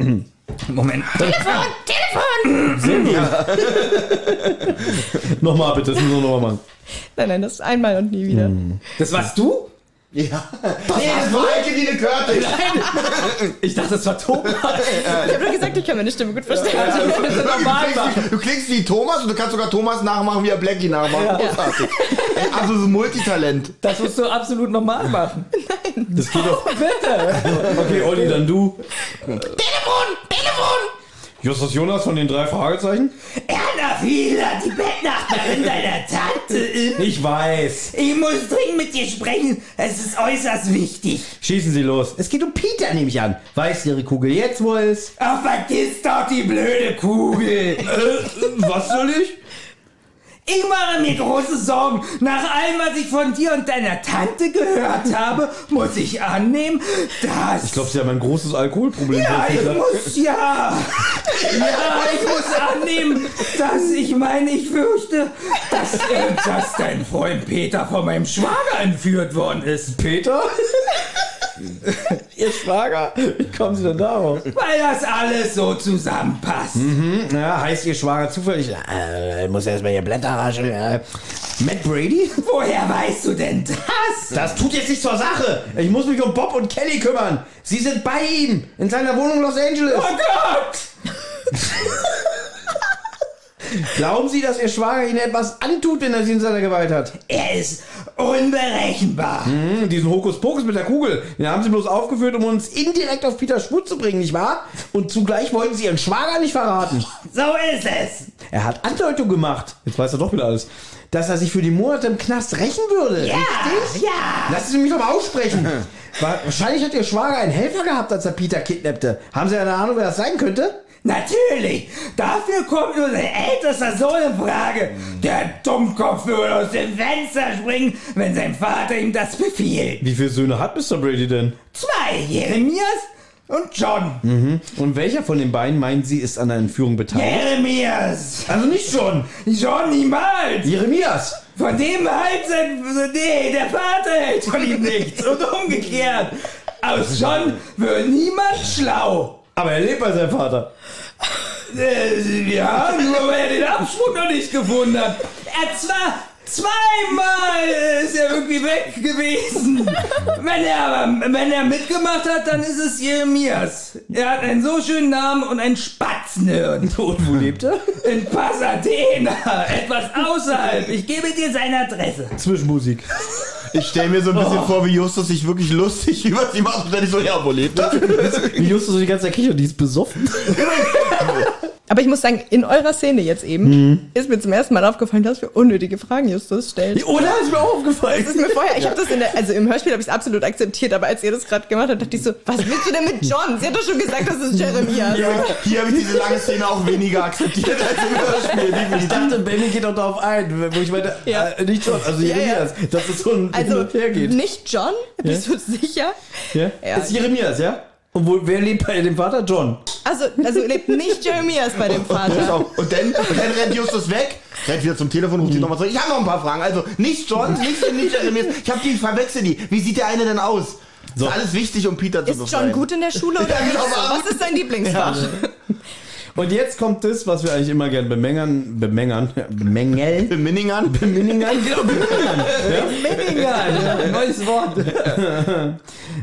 Moment. *laughs* Nochmal bitte, das müssen wir nochmal machen. Nein, nein, das ist einmal und nie wieder. Das warst du? Ja. Nee, das war Heike Dine Körting. Ich dachte, das war Thomas. *laughs* Ich habe doch gesagt, ich kann meine Stimme gut verstehen. Das ist normal. Du klingst, wie, du klingst wie Thomas und du kannst sogar Thomas nachmachen, wie er Blackie nachmacht. Großartig. *laughs* Also so ein Multitalent. Das musst du absolut normal machen. Das geht doch. *laughs* Bitte. Okay, Olli, dann du. Telefon! Telefon! Justus Jonas von den drei Fragezeichen? Erna Fieler, die Bettnachbarin deiner Tante. Ich weiß. Ich muss dringend mit dir sprechen. Es ist äußerst wichtig. Schießen Sie los. Es geht um Peter, nehme ich an. Weiß Ihre Kugel jetzt, wo er ist? Ach, vergiss doch die blöde Kugel. Äh, was soll ich? Ich mache mir große Sorgen. Nach allem, was ich von dir und deiner Tante gehört habe, muss ich annehmen, dass... Ich glaube, Sie haben ein großes Alkoholproblem. Ja, ich muss ja. Ja, ich muss annehmen, dass ich meine, ich fürchte, dass, äh, dass dein Freund Peter von meinem Schwager entführt worden ist. Peter? *laughs* Ihr Schwager? Wie kommen Sie denn darauf? Weil das alles so zusammenpasst. Ja, heißt Ihr Schwager zufällig? Äh, muss erst mal Ihr Blätter rascheln. Äh, Matt Brady? Woher weißt du denn das? Das tut jetzt nichts zur Sache. Ich muss mich um Bob und Kelly kümmern. Sie sind bei ihm in seiner Wohnung in Los Angeles. Oh Gott! *laughs* Glauben Sie, dass Ihr Schwager Ihnen etwas antut, wenn er Sie in seiner Gewalt hat? Er ist unberechenbar. Hm, diesen Hokuspokus mit der Kugel, den haben Sie bloß aufgeführt, um uns indirekt auf Peters Spur zu bringen, nicht wahr? Und zugleich wollten Sie Ihren Schwager nicht verraten. So ist es. Er hat Andeutung gemacht, jetzt weiß er doch wieder alles, dass er sich für die Monate im Knast rächen würde. Ja, Richtig? ja. Lassen Sie mich doch mal aussprechen. *laughs* Wa- Wahrscheinlich hat Ihr Schwager einen Helfer gehabt, als er Peter kidnappte. Haben Sie eine Ahnung, wer das sein könnte? Natürlich. Dafür kommt nur sein ältester Sohn in Frage. Der Dummkopf würde aus dem Fenster springen, wenn sein Vater ihm das befiehlt. Wie viele Söhne hat Mr. Brady denn? Zwei, Jeremias und John. Und welcher von den beiden meinen Sie ist an der Entführung beteiligt? Jeremias. Also nicht John. John niemals. Jeremias. Von dem halt sein, nee, der Vater hält von ihm nichts und umgekehrt. Aus John wird niemand schlau. Aber er lebt bei seinem Vater. Äh, ja, nur weil er den Absprung noch nicht gefunden hat. Er zwar zweimal ist er irgendwie weg gewesen. Wenn er aber, wenn er mitgemacht hat, dann ist es Jeremias. Er hat einen so schönen Namen und ein Spatzenhirn. Und wo lebt er? In Pasadena, etwas außerhalb. Ich gebe dir seine Adresse. Zwischenmusik. Ich stelle mir so ein Oh. bisschen vor, wie Justus sich wirklich lustig *laughs* über sie macht und dann so, ja, wo lebt er? Wie Justus so die ganze Zeit kichert, die ist besoffen. *laughs* Aber ich muss sagen, in eurer Szene jetzt eben Mhm. ist mir zum ersten Mal aufgefallen, dass wir unnötige Fragen Justus stellen. Oder ist mir auch aufgefallen. Das ist mir vorher, ich habe das in der, also im Hörspiel habe ich es absolut akzeptiert, aber als ihr das gerade gemacht habt, dachte ich so, was willst du denn mit John? Sie hat doch schon gesagt, das ist Jeremiah. Ja, hier habe ich diese lange Szene auch weniger akzeptiert als im Hörspiel. Ich dachte, Benny geht doch darauf ein, wo ich meinte, Ja. äh, nicht John, also Ja, Jeremias, dass es so ein hin Also und her geht. nicht John? Bist du sicher? Ja? Ja. Ist Jeremias, ja? Und wo, wer lebt bei dem Vater? John. Also, also lebt nicht Jeremias bei dem *laughs* Vater. So, und dann, und dann rennt Justus weg, rennt wieder zum Telefon, ruft sie nochmal zurück. Ich habe noch ein paar Fragen. Also nicht John, *laughs* nicht, nicht Jeremias. Ich habe die, verwechsel die. Wie sieht der eine denn aus? So. Ist alles wichtig, um Peter zu Ist befreien. John gut in der Schule oder *laughs* Ja, nicht genau. Was ist sein Lieblingsfach? Und jetzt kommt das, was wir eigentlich immer gern bemängern, bemängern, bemängeln. Minningern? Bemingern, genau, bemingern. *laughs* Miniger, neues Wort.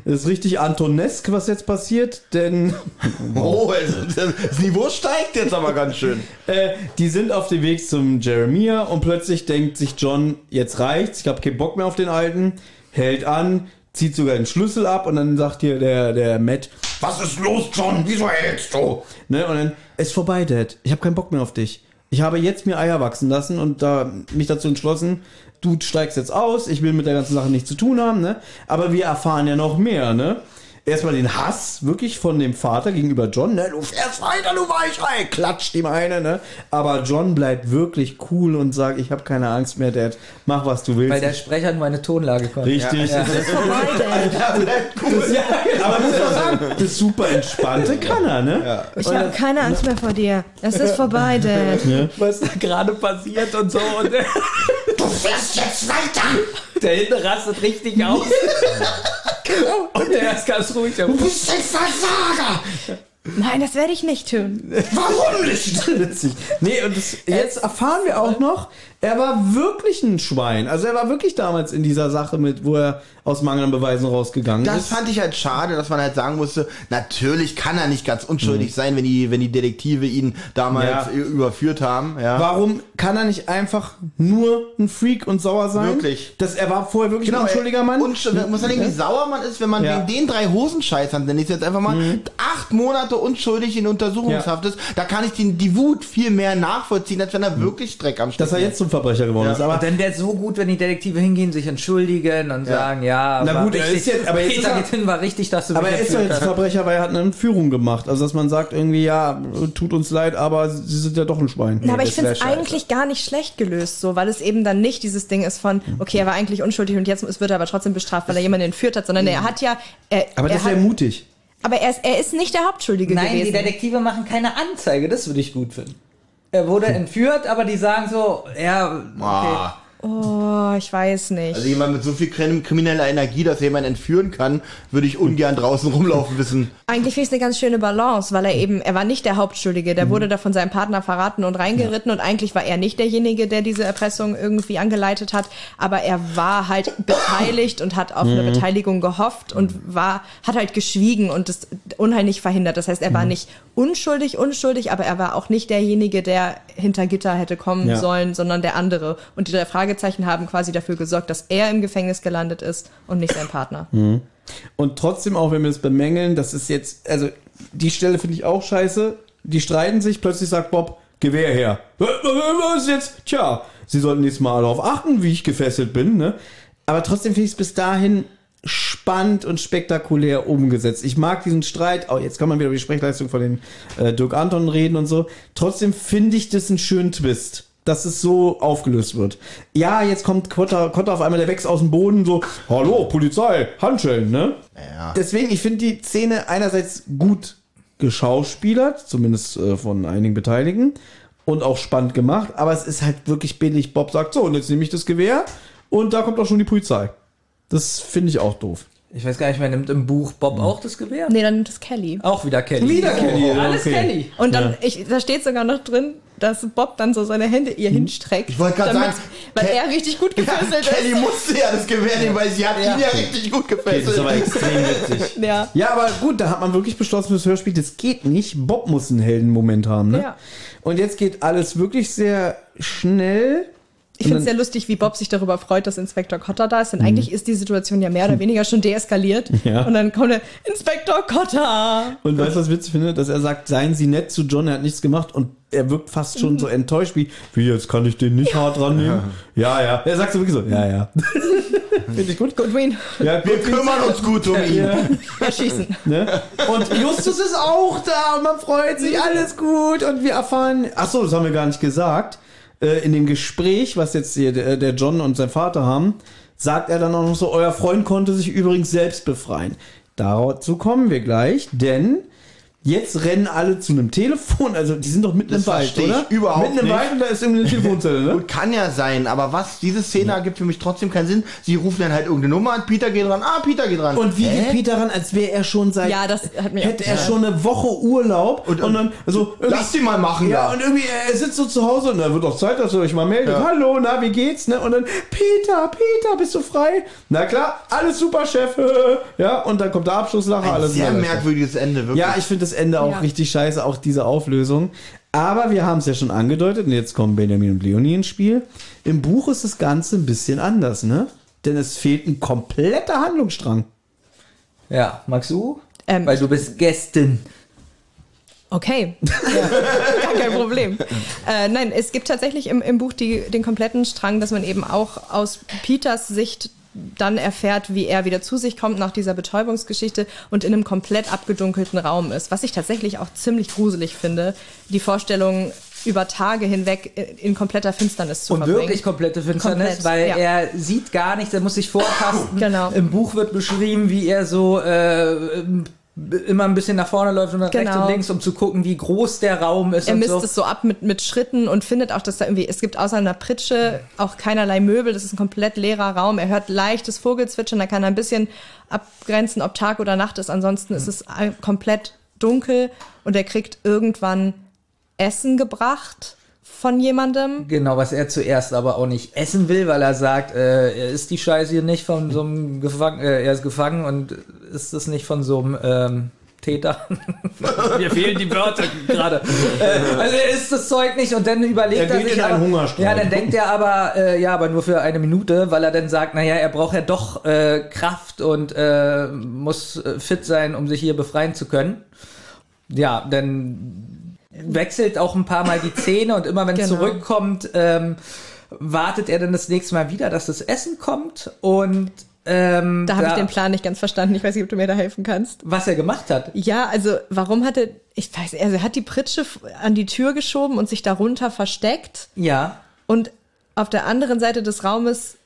Das ist richtig Antonesk, was jetzt passiert, denn *laughs* Oh, also, das Niveau steigt jetzt aber ganz schön. äh, die sind auf dem Weg zum Jeremiah und plötzlich denkt sich John, jetzt reicht's, ich habe keinen Bock mehr auf den Alten, hält an, zieht sogar den Schlüssel ab und dann sagt hier der, der Matt, was ist los, John? Wieso hältst du? Ne, und dann, ist vorbei, Dad. Ich habe keinen Bock mehr auf dich. Ich habe jetzt mir Eier wachsen lassen und da mich dazu entschlossen, du steigst jetzt aus, ich will mit der ganzen Sache nichts zu tun haben, ne? Aber wir erfahren ja noch mehr, ne? Erstmal den Hass wirklich von dem Vater gegenüber John, ne? Du fährst weiter, du Weichei, klatscht ihm eine, ne? Aber John bleibt wirklich cool und sagt, ich habe keine Angst mehr, Dad, mach was du willst. Weil der Sprecher nur eine Tonlage konnte. Richtig. Ja. Ja, aber muss man sagen, das super entspannte kann er, ne? Ich habe keine Angst mehr vor dir. Es ist vorbei, *laughs* Dad. Was da gerade passiert und so. Und Du fährst jetzt weiter. Der hinten rastet richtig *laughs* aus. Und der ist ganz ruhig. Du bist ein Versager. Nein, das werde ich nicht tun. Warum nicht? *laughs* Witzig. Nee, und das, jetzt erfahren wir auch noch, er war wirklich ein Schwein. Also er war wirklich damals in dieser Sache mit, wo er aus Mangel an Beweisen rausgegangen Das ist. fand ich halt schade, dass man halt sagen musste, natürlich kann er nicht ganz unschuldig sein, wenn die, wenn die Detektive ihn damals Ja. überführt haben. Ja. Warum kann er nicht einfach nur ein Freak und sauer sein? Wirklich. Das, er war vorher wirklich ein unschuldiger Mann. Unsch muss man denken, wie sauer man ist, wenn man Ja. Mhm. wegen den drei Hosenscheißern, nenne ich jetzt einfach mal, acht Monate unschuldig in Untersuchungshaft ist. Da kann ich den, die Wut viel mehr nachvollziehen, als wenn er wirklich Dreck am Mhm. dass er Stecken jetzt zum Verbrecher geworden ist. Aber Aber dann wäre es so gut, wenn die Detektive hingehen, sich entschuldigen und sagen, ja, Na gut, er richtig, ist jetzt- aber jetzt *laughs* ist Peter er- geht hin, war richtig, dass du Aber er ist ja entführt jetzt hast. Verbrecher, weil er hat eine Entführung gemacht. Also dass man sagt irgendwie, ja, tut uns leid, aber sie sind ja doch ein Schwein. Na, aber ich finde es eigentlich gar nicht schlecht gelöst, so, weil es eben dann nicht dieses Ding ist von, okay, er war eigentlich unschuldig und jetzt wird er aber trotzdem bestraft, weil er jemanden entführt hat, sondern er hat ja, er, Aber er das wäre mutig. aber er ist, er ist nicht der Hauptschuldige Nein, die gewesen. Detektive machen keine Anzeige, das würde ich gut finden. Er wurde entführt, aber die sagen so, ja, okay. Oh, ich weiß nicht. Also jemand mit so viel krim- krimineller Energie, dass er jemanden entführen kann, würde ich ungern draußen rumlaufen wissen. Eigentlich finde ich es eine ganz schöne Balance, weil er eben, er war nicht der Hauptschuldige, der wurde da von seinem Partner verraten und reingeritten und eigentlich war er nicht derjenige, der diese Erpressung irgendwie angeleitet hat, aber er war halt *coughs* beteiligt und hat auf eine Beteiligung gehofft und war, hat halt geschwiegen und das unheimlich verhindert. Das heißt, er war nicht unschuldig, unschuldig, aber er war auch nicht derjenige, der hinter Gitter hätte kommen Ja. sollen, sondern der andere. Und die drei Fragezeichen haben quasi dafür gesorgt, dass er im Gefängnis gelandet ist und nicht sein Partner. Und trotzdem auch, wenn wir es bemängeln, das ist jetzt, also die Stelle finde ich auch scheiße. Die streiten sich, plötzlich sagt Bob, Gewehr her. Was ist jetzt? Tja, sie sollten nächstes Mal darauf achten, wie ich gefesselt bin, ne? Aber trotzdem finde ich es bis dahin spannend und spektakulär umgesetzt. Ich mag diesen Streit, oh, jetzt kann man wieder über die Sprechleistung von den äh, Dirk Anton reden und so. Trotzdem finde ich das einen schönen Twist. Dass es so aufgelöst wird. Ja, jetzt kommt Kotter, Kotter auf einmal, der wächst aus dem Boden so, hallo, Polizei, Handschellen, ne? Ja. Deswegen, ich finde die Szene einerseits gut geschauspielert, zumindest äh, von einigen Beteiligten, und auch spannend gemacht, aber es ist halt wirklich billig. Bob sagt so, und jetzt nehme ich das Gewehr und da kommt auch schon die Polizei. Das finde ich auch doof. Ich weiß gar nicht mehr, nimmt im Buch Bob auch das Gewehr? Nee, dann nimmt es Kelly. Auch wieder Kelly. Wieder Kelly, ja, Alles okay. Kelly. Und dann, ich, da steht sogar noch drin, dass Bob dann so seine Hände ihr hinstreckt. Ich wollte gerade sagen, Weil Ke- er richtig gut Ja, gefesselt Kelly ist. musste ja das Gewehr nehmen, weil sie hat ihn ja richtig gut gefesselt. extrem witzig. *laughs* Ja. Ja, aber gut, da hat man wirklich beschlossen fürs Hörspiel, das geht nicht. Bob muss einen Heldenmoment haben, ne? Ja. Und jetzt geht alles wirklich sehr schnell. Ich finde es sehr lustig, wie Bob sich darüber freut, dass Inspektor Cotter da ist. Denn Mhm. eigentlich ist die Situation ja mehr oder *laughs* weniger schon deeskaliert. Ja. Und dann kommt der Inspektor Cotter. Und weißt du, was ich witzig finde? Dass er sagt, seien Sie nett zu John, er hat nichts gemacht und er wirkt fast schon so enttäuscht wie, wie jetzt kann ich den nicht hart rannehmen? Ja, ja. Er sagt so wirklich so, ja, ja. *laughs* finde ich gut. Goodwin, Ja, Wir kümmern uns gut um ihn. erschießen. *laughs* Ne? Und Justus ist auch da und man freut sich, alles gut. Und wir erfahren, ach so, das haben wir gar nicht gesagt. Äh, in dem Gespräch, was jetzt hier der, der John und sein Vater haben, sagt er dann auch noch so, euer Freund konnte sich übrigens selbst befreien. Dazu kommen wir gleich, denn jetzt rennen alle zu einem Telefon. Also die sind doch mitten Das im Wald, verstehe ich oder? überhaupt mitten im nicht. Wald und da ist irgendwie eine *laughs* Telefonzelle, ne? Gut, kann ja sein, aber was, diese Szene ergibt für mich trotzdem keinen Sinn. Sie rufen dann halt irgendeine Nummer an, Peter geht ran, ah, Peter geht ran. Und wie Hä? geht Peter ran, als wäre er schon seit. Ja, das hat mich Hätte er schon eine Woche Urlaub und, Und- dann. Also, Lass sie mal machen, Ja, da. und irgendwie, er sitzt so zu Hause und da wird auch Zeit, dass ihr euch mal meldet. Ja. Hallo, na, wie geht's, ne? Und dann, Peter, Peter, bist du frei? Na klar, alles super, Chef. *laughs* Ja, und dann kommt der Abschlusslacher, Ein alles sehr merkwürdiges Ende, wirklich. Ja, ich finde das Ende auch Ja. richtig scheiße, auch diese Auflösung. Aber wir haben es ja schon angedeutet und jetzt kommen Benjamin und Leonie ins Spiel. Im Buch ist das Ganze ein bisschen anders, ne? Denn es fehlt ein kompletter Handlungsstrang. Ja, magst du? Ähm, Weil du bist Gästin. Okay, gar kein Problem. Äh, nein, es gibt tatsächlich im, im Buch die, den kompletten Strang, dass man eben auch aus Peters Sicht dann erfährt, wie er wieder zu sich kommt nach dieser Betäubungsgeschichte und in einem komplett abgedunkelten Raum ist. Was ich tatsächlich auch ziemlich gruselig finde, die Vorstellung über Tage hinweg in, kompletter Finsternis zu Und verbringen. wirklich komplette Finsternis, Komplett, weil ja. er sieht gar nichts, er muss sich vortasten. Genau. Im Buch wird beschrieben, wie er so äh, immer ein bisschen nach vorne läuft und nach rechts Genau. und links, um zu gucken, wie groß der Raum ist Er misst so. es so ab mit, mit Schritten und findet auch, dass da irgendwie, es gibt außer einer Pritsche auch keinerlei Möbel, das ist ein komplett leerer Raum. Er hört leichtes Vogelzwitschern, da kann er ein bisschen abgrenzen, ob Tag oder Nacht ist. Ansonsten ist es komplett dunkel und er kriegt irgendwann Essen gebracht von jemandem. Genau, was er zuerst aber auch nicht essen will, weil er sagt, äh, er ist die Scheiße hier nicht von so einem Gefangen, äh, er ist gefangen und ist es nicht von so einem ähm, Täter. *laughs* Mir fehlen die Wörter gerade. Äh, also er isst das Zeug nicht und dann überlegt Er er, sich einen aber. Ja, dann denkt er aber, äh, ja, aber nur für eine Minute, weil er dann sagt, naja, er braucht ja doch äh, Kraft und äh, muss äh, fit sein, um sich hier befreien zu können. Ja, dann wechselt auch ein paar Mal die Zähne und immer wenn es Genau. zurückkommt, ähm, wartet er dann das nächste Mal wieder, dass das Essen kommt und ähm, Da habe ich den Plan nicht ganz verstanden. Ich weiß nicht, ob du mir da helfen kannst. was er gemacht hat. Ja, also warum hat er, ich weiß, also er hat die Pritsche an die Tür geschoben und sich darunter versteckt. Ja, und auf der anderen Seite des Raumes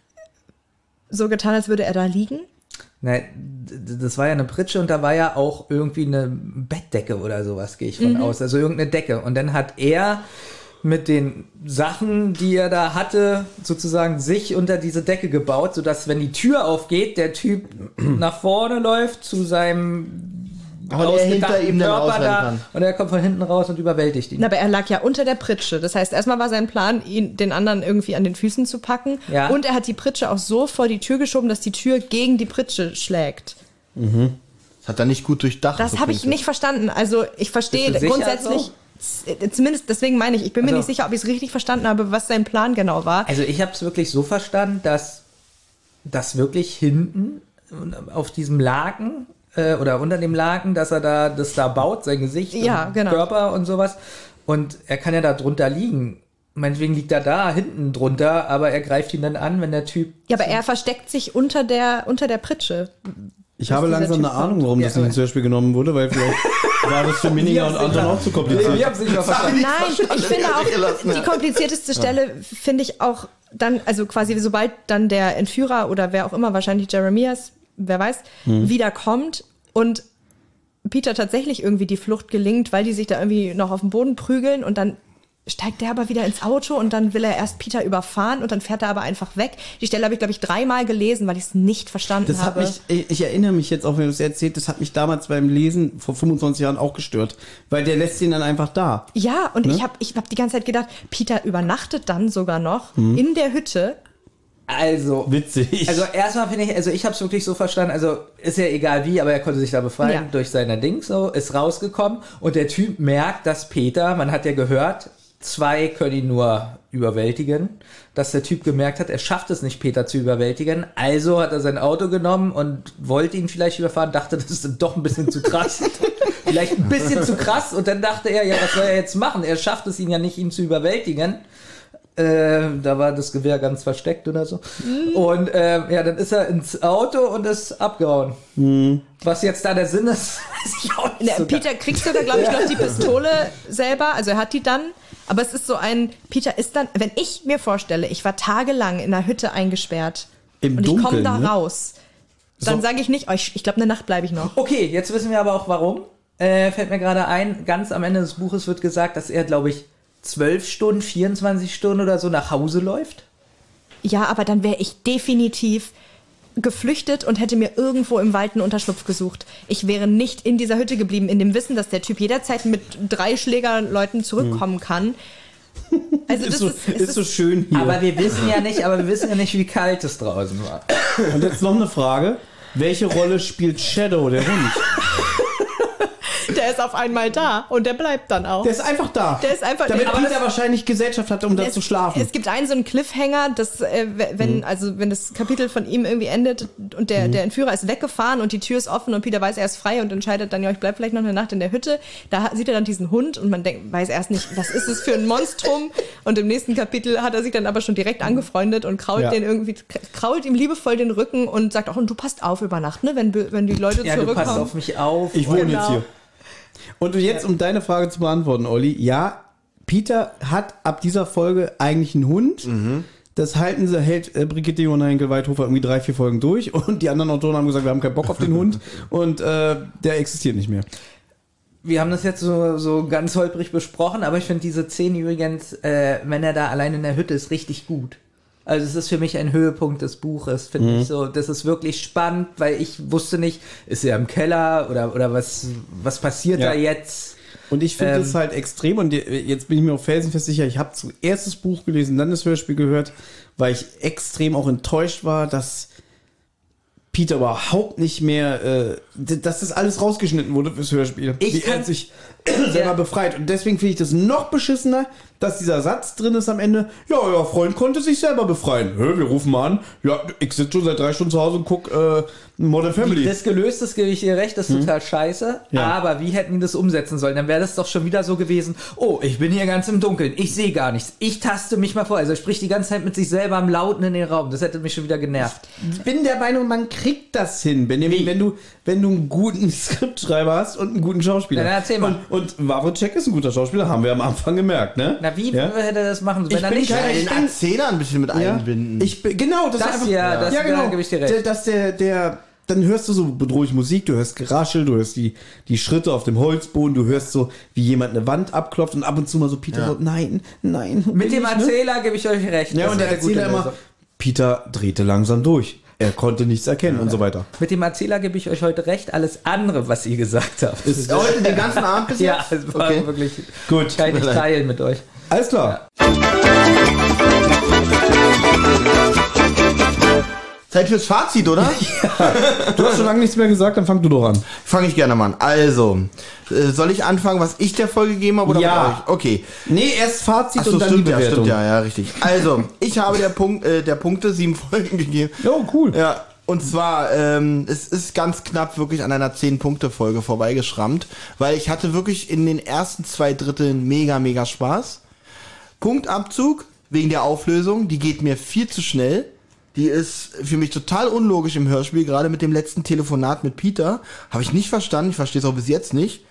so getan, als würde er da liegen. Ne, d- das war ja eine Pritsche und da war ja auch irgendwie eine Bettdecke oder sowas, gehe ich von Mhm. aus. Also irgendeine Decke. Und dann hat er mit den Sachen, die er da hatte, sozusagen sich unter diese Decke gebaut, sodass, wenn die Tür aufgeht, der Typ *clears throat* nach vorne läuft zu seinem Aber der hinter ihm dann Körper rausrennen da kann. und er kommt von hinten raus und überwältigt ihn. Na, aber er lag ja unter der Pritsche. Das heißt, erstmal war sein Plan, ihn den anderen irgendwie an den Füßen zu packen. Ja. Und er hat die Pritsche auch so vor die Tür geschoben, dass die Tür gegen die Pritsche schlägt. Das hat er nicht gut durchdacht. Das so habe ich nicht verstanden. Also ich verstehe grundsätzlich, z- zumindest deswegen meine ich, ich bin mir Also- nicht sicher, ob ich es richtig verstanden habe, was sein Plan genau war. Also ich habe es wirklich so verstanden, dass das wirklich hinten auf diesem Laken äh, oder unter dem Laken, dass er da das da baut, sein Gesicht, Ja, und genau. Körper und sowas. Und er kann ja da drunter liegen. Meinetwegen liegt er da hinten drunter, aber er greift ihn dann an, wenn der Typ. Ja, aber er versteckt sich unter der, unter der Pritsche. Ich habe langsam eine Ahnung, warum das Ja, nicht ins Hörspiel genommen wurde, weil vielleicht *laughs* war das für Minninger und Anton auch zu kompliziert. Wir haben es nicht mal verstanden. Nein, ich finde auch, die komplizierteste Stelle finde ich auch dann, also quasi sobald dann der Entführer oder wer auch immer, wahrscheinlich Jeremias, wer weiß, wiederkommt und Peter tatsächlich irgendwie die Flucht gelingt, weil die sich da irgendwie noch auf dem Boden prügeln und dann steigt der aber wieder ins Auto und dann will er erst Peter überfahren und dann fährt er aber einfach weg. Die Stelle habe ich, glaube ich, dreimal gelesen, weil ich es nicht verstanden Das hat habe. mich, ich, ich erinnere mich jetzt auch, wenn du es erzählt, das hat mich damals beim Lesen vor 25 Jahren auch gestört, weil der lässt ihn dann einfach da. Ja, und Ne? ich habe ich hab die ganze Zeit gedacht, Peter übernachtet dann sogar noch Mhm. in der Hütte. Also, Witzig. Also erstmal finde ich, also ich habe es wirklich so verstanden, also ist ja egal wie, aber er konnte sich da befreien Ja. durch seine Dings so, ist rausgekommen und der Typ merkt, dass Peter, man hat ja gehört, zwei können ihn nur überwältigen, dass der Typ gemerkt hat, er schafft es nicht, Peter zu überwältigen, also hat er sein Auto genommen und wollte ihn vielleicht überfahren, dachte, das ist doch ein bisschen zu krass. *laughs* vielleicht ein bisschen zu krass und dann dachte er, ja, was soll er jetzt machen? Er schafft es ihn ja nicht, ihn zu überwältigen. Äh, da war das Gewehr ganz versteckt oder so. Und ähm, ja, dann ist er ins Auto und ist abgehauen. Was jetzt da der Sinn ist, *laughs* weiß ich auch nicht. Der so Peter kriegt sogar, glaube ich, noch die Pistole selber. Also er hat die dann. Aber es ist so ein, Peter ist dann, wenn ich mir vorstelle, ich war tagelang in einer Hütte eingesperrt Im und ich komme Dunkeln, da ne? raus, dann sage ich nicht, oh, ich, ich glaube, eine Nacht bleibe ich noch. Okay, jetzt wissen wir aber auch warum. Äh, fällt mir gerade ein, ganz am Ende des Buches wird gesagt, dass er, glaube ich, 12 Stunden, 24 Stunden oder so nach Hause läuft. Ja, aber dann wäre ich definitiv geflüchtet und hätte mir irgendwo im Wald einen Unterschlupf gesucht. Ich wäre nicht in dieser Hütte geblieben, in dem Wissen, dass der Typ jederzeit mit drei Schlägerleuten zurückkommen kann. *laughs* Also das ist, so, ist, es ist so schön hier. Aber wir wissen ja nicht, aber wir wissen ja nicht, wie kalt es draußen war. und jetzt noch eine Frage. Welche Rolle spielt Shadow, der Hund? *laughs* der ist auf einmal da und der bleibt dann auch. Der ist einfach da. Der ist einfach- Damit Peter wahrscheinlich Gesellschaft hatte, um da zu schlafen. Es gibt einen so einen Cliffhanger, dass äh, wenn Mhm. also wenn das Kapitel von ihm irgendwie endet und der der Entführer ist weggefahren und die Tür ist offen und Peter weiß er ist frei und entscheidet dann ja ich bleib vielleicht noch eine Nacht in der Hütte. Da sieht er dann diesen Hund und man denkt weiß erst nicht was ist es für ein Monstrum und im nächsten Kapitel hat er sich dann aber schon direkt angefreundet und krault Ja. den irgendwie krault ihm liebevoll den Rücken und sagt auch und du passt auf über Nacht ne wenn wenn die Leute Ja, du zurückkommen. passt auf mich auf. Ich wohne Genau. jetzt hier. Und jetzt, um deine Frage zu beantworten, Olli, ja, Peter hat ab dieser Folge eigentlich einen Hund. Das halten sie, hält äh, Brigitte Johanna Henkel-Weithofer irgendwie drei, vier Folgen durch *laughs* und die anderen Autoren haben gesagt, wir haben keinen Bock auf den Hund *laughs* und äh, der existiert nicht mehr. wir haben das jetzt so, so ganz holprig besprochen, aber ich finde diese Szene übrigens, äh, wenn er da allein in der Hütte ist, richtig gut. Also es ist für mich ein Höhepunkt des Buches, finde ich so. Das ist wirklich spannend, weil ich wusste nicht, ist er im Keller oder, oder was, was passiert Ja. da jetzt? Und ich finde Ähm. es halt extrem und jetzt bin ich mir auch felsenfest sicher, ich habe zuerst das Buch gelesen, dann das Hörspiel gehört, weil ich extrem auch enttäuscht war, dass Peter überhaupt nicht mehr, äh, dass das alles rausgeschnitten wurde fürs Hörspiel. Ich Wie er sich *clears throat* selber befreit. Und deswegen finde ich das noch beschissener, dass dieser Satz drin ist am Ende, ja, euer Freund konnte sich selber befreien. Hä, wir rufen mal an, ja, ich sitze schon seit drei Stunden zu Hause und guck äh, Modern Wie Family. das gelöst ist, gebe ich dir recht, das ist total scheiße. Ja. Aber wie hätten die das umsetzen sollen? Dann wäre das doch schon wieder so gewesen, oh, ich bin hier ganz im Dunkeln, ich sehe gar nichts, ich taste mich mal vor. Also er spricht die ganze Zeit mit sich selber am Lauten in den Raum. Das hätte mich schon wieder genervt. Ich bin der Meinung, man kriegt das hin, Benjamin, Wie? wenn du, wenn du einen guten *laughs* Skriptschreiber hast und einen guten Schauspieler. Na, dann erzähl mal. Und, und Wawrczyk ist ein guter Schauspieler, haben wir am Anfang gemerkt, ne? Na, wie Ja? hätte er das machen sollen? Ich Wenn er bin nicht kein- Den ich bin- Erzähler ein bisschen mit Ja, einbinden. ich bin, genau, das, Das ist einfach, ja, das- ja, genau. gebe ich dir recht. Der, dass der, der, dann hörst du so bedrohliche Musik, du hörst Geraschel, du hörst die, die Schritte auf dem Holzboden, du hörst so, wie jemand eine Wand abklopft und ab und zu mal so Peter Ja. so, nein, nein. Mit dem ich, ne? Erzähler gebe ich euch recht. Ja, und der Erzähler immer, Lösung. Peter drehte langsam durch. Er konnte nichts erkennen und so weiter. Mit dem Erzähler gebe ich euch heute recht. Alles andere, was ihr gesagt habt. Ist Heute den ganzen Abend bis *laughs* ja, jetzt? es war Okay. wirklich. Gut. Kann ich teilen mit euch. Alles klar. Zeit fürs Fazit, oder? *laughs* Du hast schon lange nichts mehr gesagt, dann fang du doch an. Fange ich gerne mal an. Also, äh, soll ich anfangen, was ich der Folge gegeben habe oder Ja. euch? Okay. Nee, erst Fazit Ach so, und dann stimmt, die ja, Bewertung. stimmt, ja, ja, richtig. Also, ich habe der Punkt, äh, der Punkte sieben *laughs* Folgen gegeben. Oh, cool. Ja, und zwar, ähm, es ist ganz knapp wirklich an einer 10-Punkte-Folge vorbeigeschrammt, weil ich hatte wirklich in den ersten zwei Dritteln mega, mega Spaß. Punktabzug wegen der Auflösung, die geht mir viel zu schnell. Die ist für mich total unlogisch im Hörspiel, gerade mit dem letzten Telefonat mit Peter. Habe ich nicht verstanden, ich verstehe es auch bis jetzt nicht.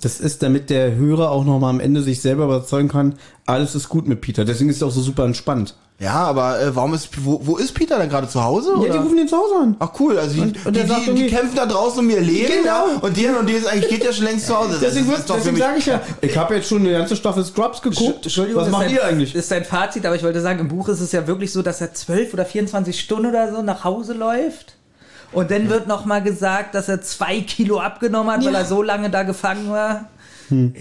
Das ist, damit der Hörer auch noch mal am Ende sich selber überzeugen kann, alles ist gut mit Peter. Deswegen ist es auch so super entspannt. Ja, aber äh, warum ist wo, wo ist Peter denn gerade zu Hause? Ja, die oder? rufen den zu Hause an. Ach cool, also die, Und- und die, die, die kämpfen da draußen um ihr Leben Genau. ja, und der und der ist eigentlich geht ja schon längst zu Hause. Das Deswegen, ist wird- deswegen sage ich ja, *laughs* ich habe jetzt schon eine ganze Staffel Scrubs geguckt. Entschuldigung, Was macht ihr eigentlich? Ist dein Fazit, aber ich wollte sagen, im Buch ist es ja wirklich so, dass er 12 oder 24 Stunden oder so nach Hause läuft. Und dann wird noch mal gesagt, dass er zwei Kilo abgenommen hat, weil er so lange da gefangen war.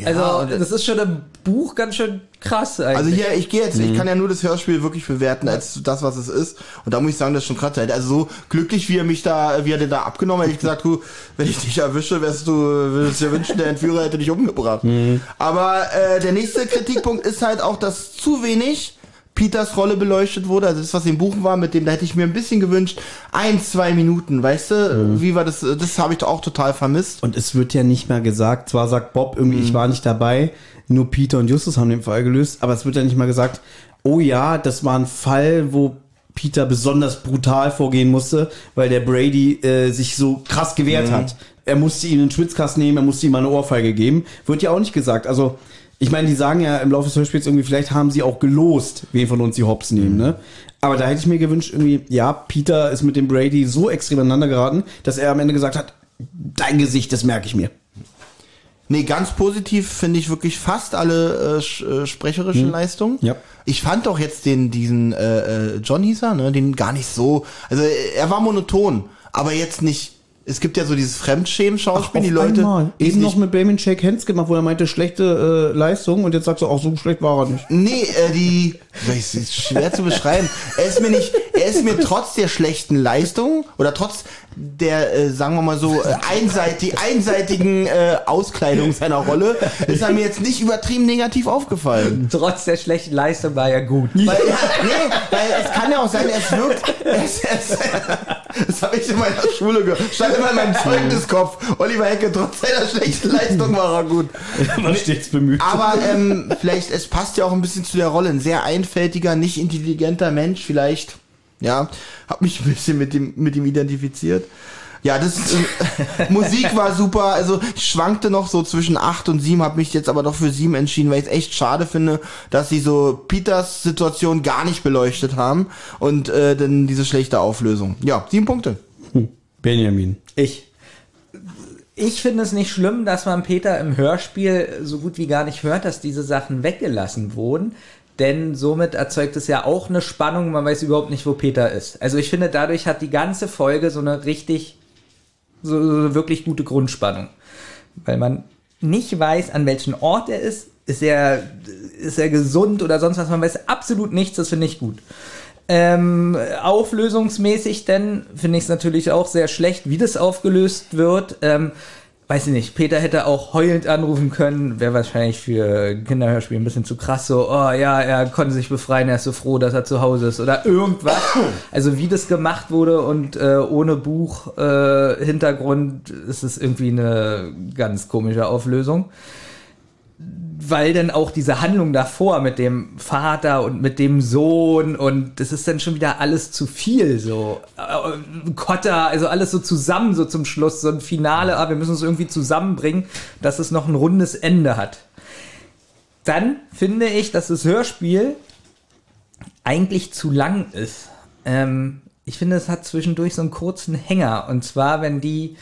Also, das ist schon im Buch ganz schön krass eigentlich. Also hier, ich gehe jetzt, Mhm. ich kann ja nur das Hörspiel wirklich bewerten als das, was es ist. Und da muss ich sagen, das ist schon krass. Also so glücklich, wie er mich da, wie er den da abgenommen hat, hätte ich gesagt, du, wenn ich dich erwische, wärst du, würdest dir wünschen, der Entführer hätte dich umgebracht. Mhm. Aber äh, der nächste Kritikpunkt ist halt auch, dass zu wenig Peters Rolle beleuchtet wurde, also das, was im Buch war, mit dem, da hätte ich mir ein bisschen gewünscht, ein, zwei Minuten, weißt du, Mhm. wie war das, das habe ich auch total vermisst. Und es wird ja nicht mehr gesagt, zwar sagt Bob irgendwie, ich war nicht dabei, nur Peter und Justus haben den Fall gelöst, aber es wird ja nicht mal gesagt, oh ja, das war ein Fall, wo Peter besonders brutal vorgehen musste, weil der Brady äh, sich so krass gewehrt hat. Er musste ihm einen Schwitzkasten nehmen, er musste ihm eine Ohrfeige geben. Wird ja auch nicht gesagt. Also, ich meine, die sagen ja im Laufe des Hörspiels irgendwie, vielleicht haben sie auch gelost, wen von uns sie hops nehmen, ne? Aber da hätte ich mir gewünscht, irgendwie, ja, Peter ist mit dem Brady so extrem aneinander geraten, dass er am Ende gesagt hat, dein Gesicht, das merke ich mir. Nee, ganz positiv finde ich wirklich fast alle äh, äh, sprecherischen Leistungen. Ja. Ich fand doch jetzt den, diesen äh, äh, John hieß er, ne, den gar nicht so. Also er war monoton, aber jetzt nicht. Es gibt ja so dieses Fremdschämen-Schauspiel, die Leute. einmal. Eben noch mit Damien Shake Hands gemacht, wo er meinte, schlechte äh, Leistung und jetzt sagst du auch, so schlecht war er nicht. Nee, äh, die. Das ist schwer zu beschreiben. Er ist mir nicht. Er ist mir trotz der schlechten Leistung oder trotz der, äh, sagen wir mal so, äh, einseitig, einseitigen äh, Auskleidung seiner Rolle, ist er mir jetzt nicht übertrieben negativ aufgefallen. Trotz der schlechten Leistung war er gut. Weil, ja, nee, weil es kann ja auch sein, es wirkt. Es, es, das habe ich in meiner Schule gehört. Stand immer in meinem Zeugniskopf. Oliver Hecke, trotz seiner schlechten Leistung war er gut. Man stets bemüht. Aber ähm, vielleicht, es passt ja auch ein bisschen zu der Rolle. Ein sehr einfältiger, nicht intelligenter Mensch, vielleicht. Ja, hab mich ein bisschen mit dem, mit ihm identifiziert. Ja, das äh, Musik war super. Also ich schwankte noch so zwischen 8 und 7, habe mich jetzt aber doch für 7 entschieden, weil ich es echt schade finde, dass sie so Peters Situation gar nicht beleuchtet haben und äh, dann diese schlechte Auflösung. Ja, 7 Punkte. Benjamin. Ich. Ich finde es nicht schlimm, dass man Peter im Hörspiel so gut wie gar nicht hört, dass diese Sachen weggelassen wurden. Denn somit erzeugt es ja auch eine Spannung, man weiß überhaupt nicht, wo Peter ist. Also ich finde, dadurch hat die ganze Folge so eine richtig, so, so wirklich gute Grundspannung. Weil man nicht weiß, an welchem Ort er ist. Ist er, ist er gesund oder sonst was? Man weiß absolut nichts, das finde ich gut. Ähm, auflösungsmäßig denn finde ich es natürlich auch sehr schlecht, wie das aufgelöst wird. Ähm, weiß ich nicht, Peter hätte auch heulend anrufen können, wäre wahrscheinlich für Kinderhörspiel ein bisschen zu krass, so, oh ja, er konnte sich befreien, er ist so froh, dass er zu Hause ist oder irgendwas. *coughs* Also wie das gemacht wurde und äh, ohne Buch äh, Hintergrund ist es irgendwie eine ganz komische Auflösung weil dann auch diese Handlung davor mit dem Vater und mit dem Sohn und das ist dann schon wieder alles zu viel so. Äh, Kotter, also alles so zusammen so zum Schluss, so ein Finale, ah, wir müssen es irgendwie zusammenbringen, dass es noch ein rundes Ende hat. Dann finde ich, dass das Hörspiel eigentlich zu lang ist. Ähm, ich finde, es hat zwischendurch so einen kurzen Hänger. Und zwar, wenn die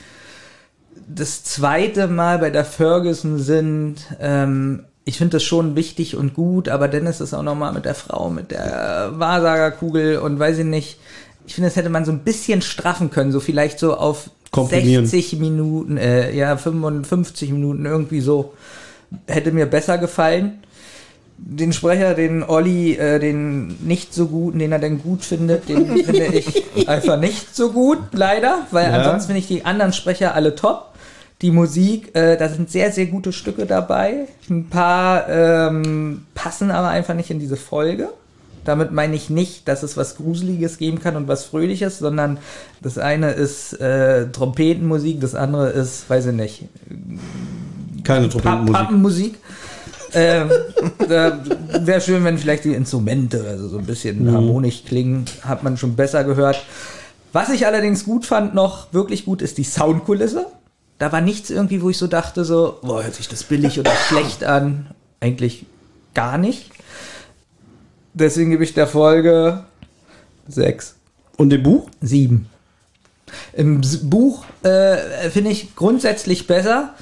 das zweite Mal bei der Ferguson sind, ähm, ich finde das schon wichtig und gut, aber dann ist auch nochmal mit der Frau, mit der Wahrsagerkugel und weiß ich nicht. Ich finde, das hätte man so ein bisschen straffen können, so vielleicht so auf Komprimieren. 60 Minuten, äh, ja, 55 Minuten, irgendwie so. Hätte mir besser gefallen. Den Sprecher, den Olli, äh, den nicht so guten, den er denn gut findet, den finde ich *laughs* einfach nicht so gut, leider, weil Ja. ansonsten finde ich die anderen Sprecher alle top. Die Musik, äh, da sind sehr, sehr gute Stücke dabei. Ein paar ähm, passen aber einfach nicht in diese Folge. Damit meine ich nicht, dass es was Gruseliges geben kann und was Fröhliches, sondern das eine ist äh, Trompetenmusik, das andere ist, weiß ich nicht, Keine Trompetenmusik. Pappenmusik. ähm, *laughs* wäre schön, wenn vielleicht die Instrumente also so ein bisschen harmonisch klingen, hat man schon besser gehört. Was ich allerdings gut fand noch, wirklich gut, ist die Soundkulisse. Da war nichts irgendwie, wo ich so dachte, so, boah, hört sich das billig oder schlecht an. Eigentlich gar nicht. Deswegen gebe ich der Folge sechs. Und im Buch? Sieben. Im Buch äh, finde ich grundsätzlich besser.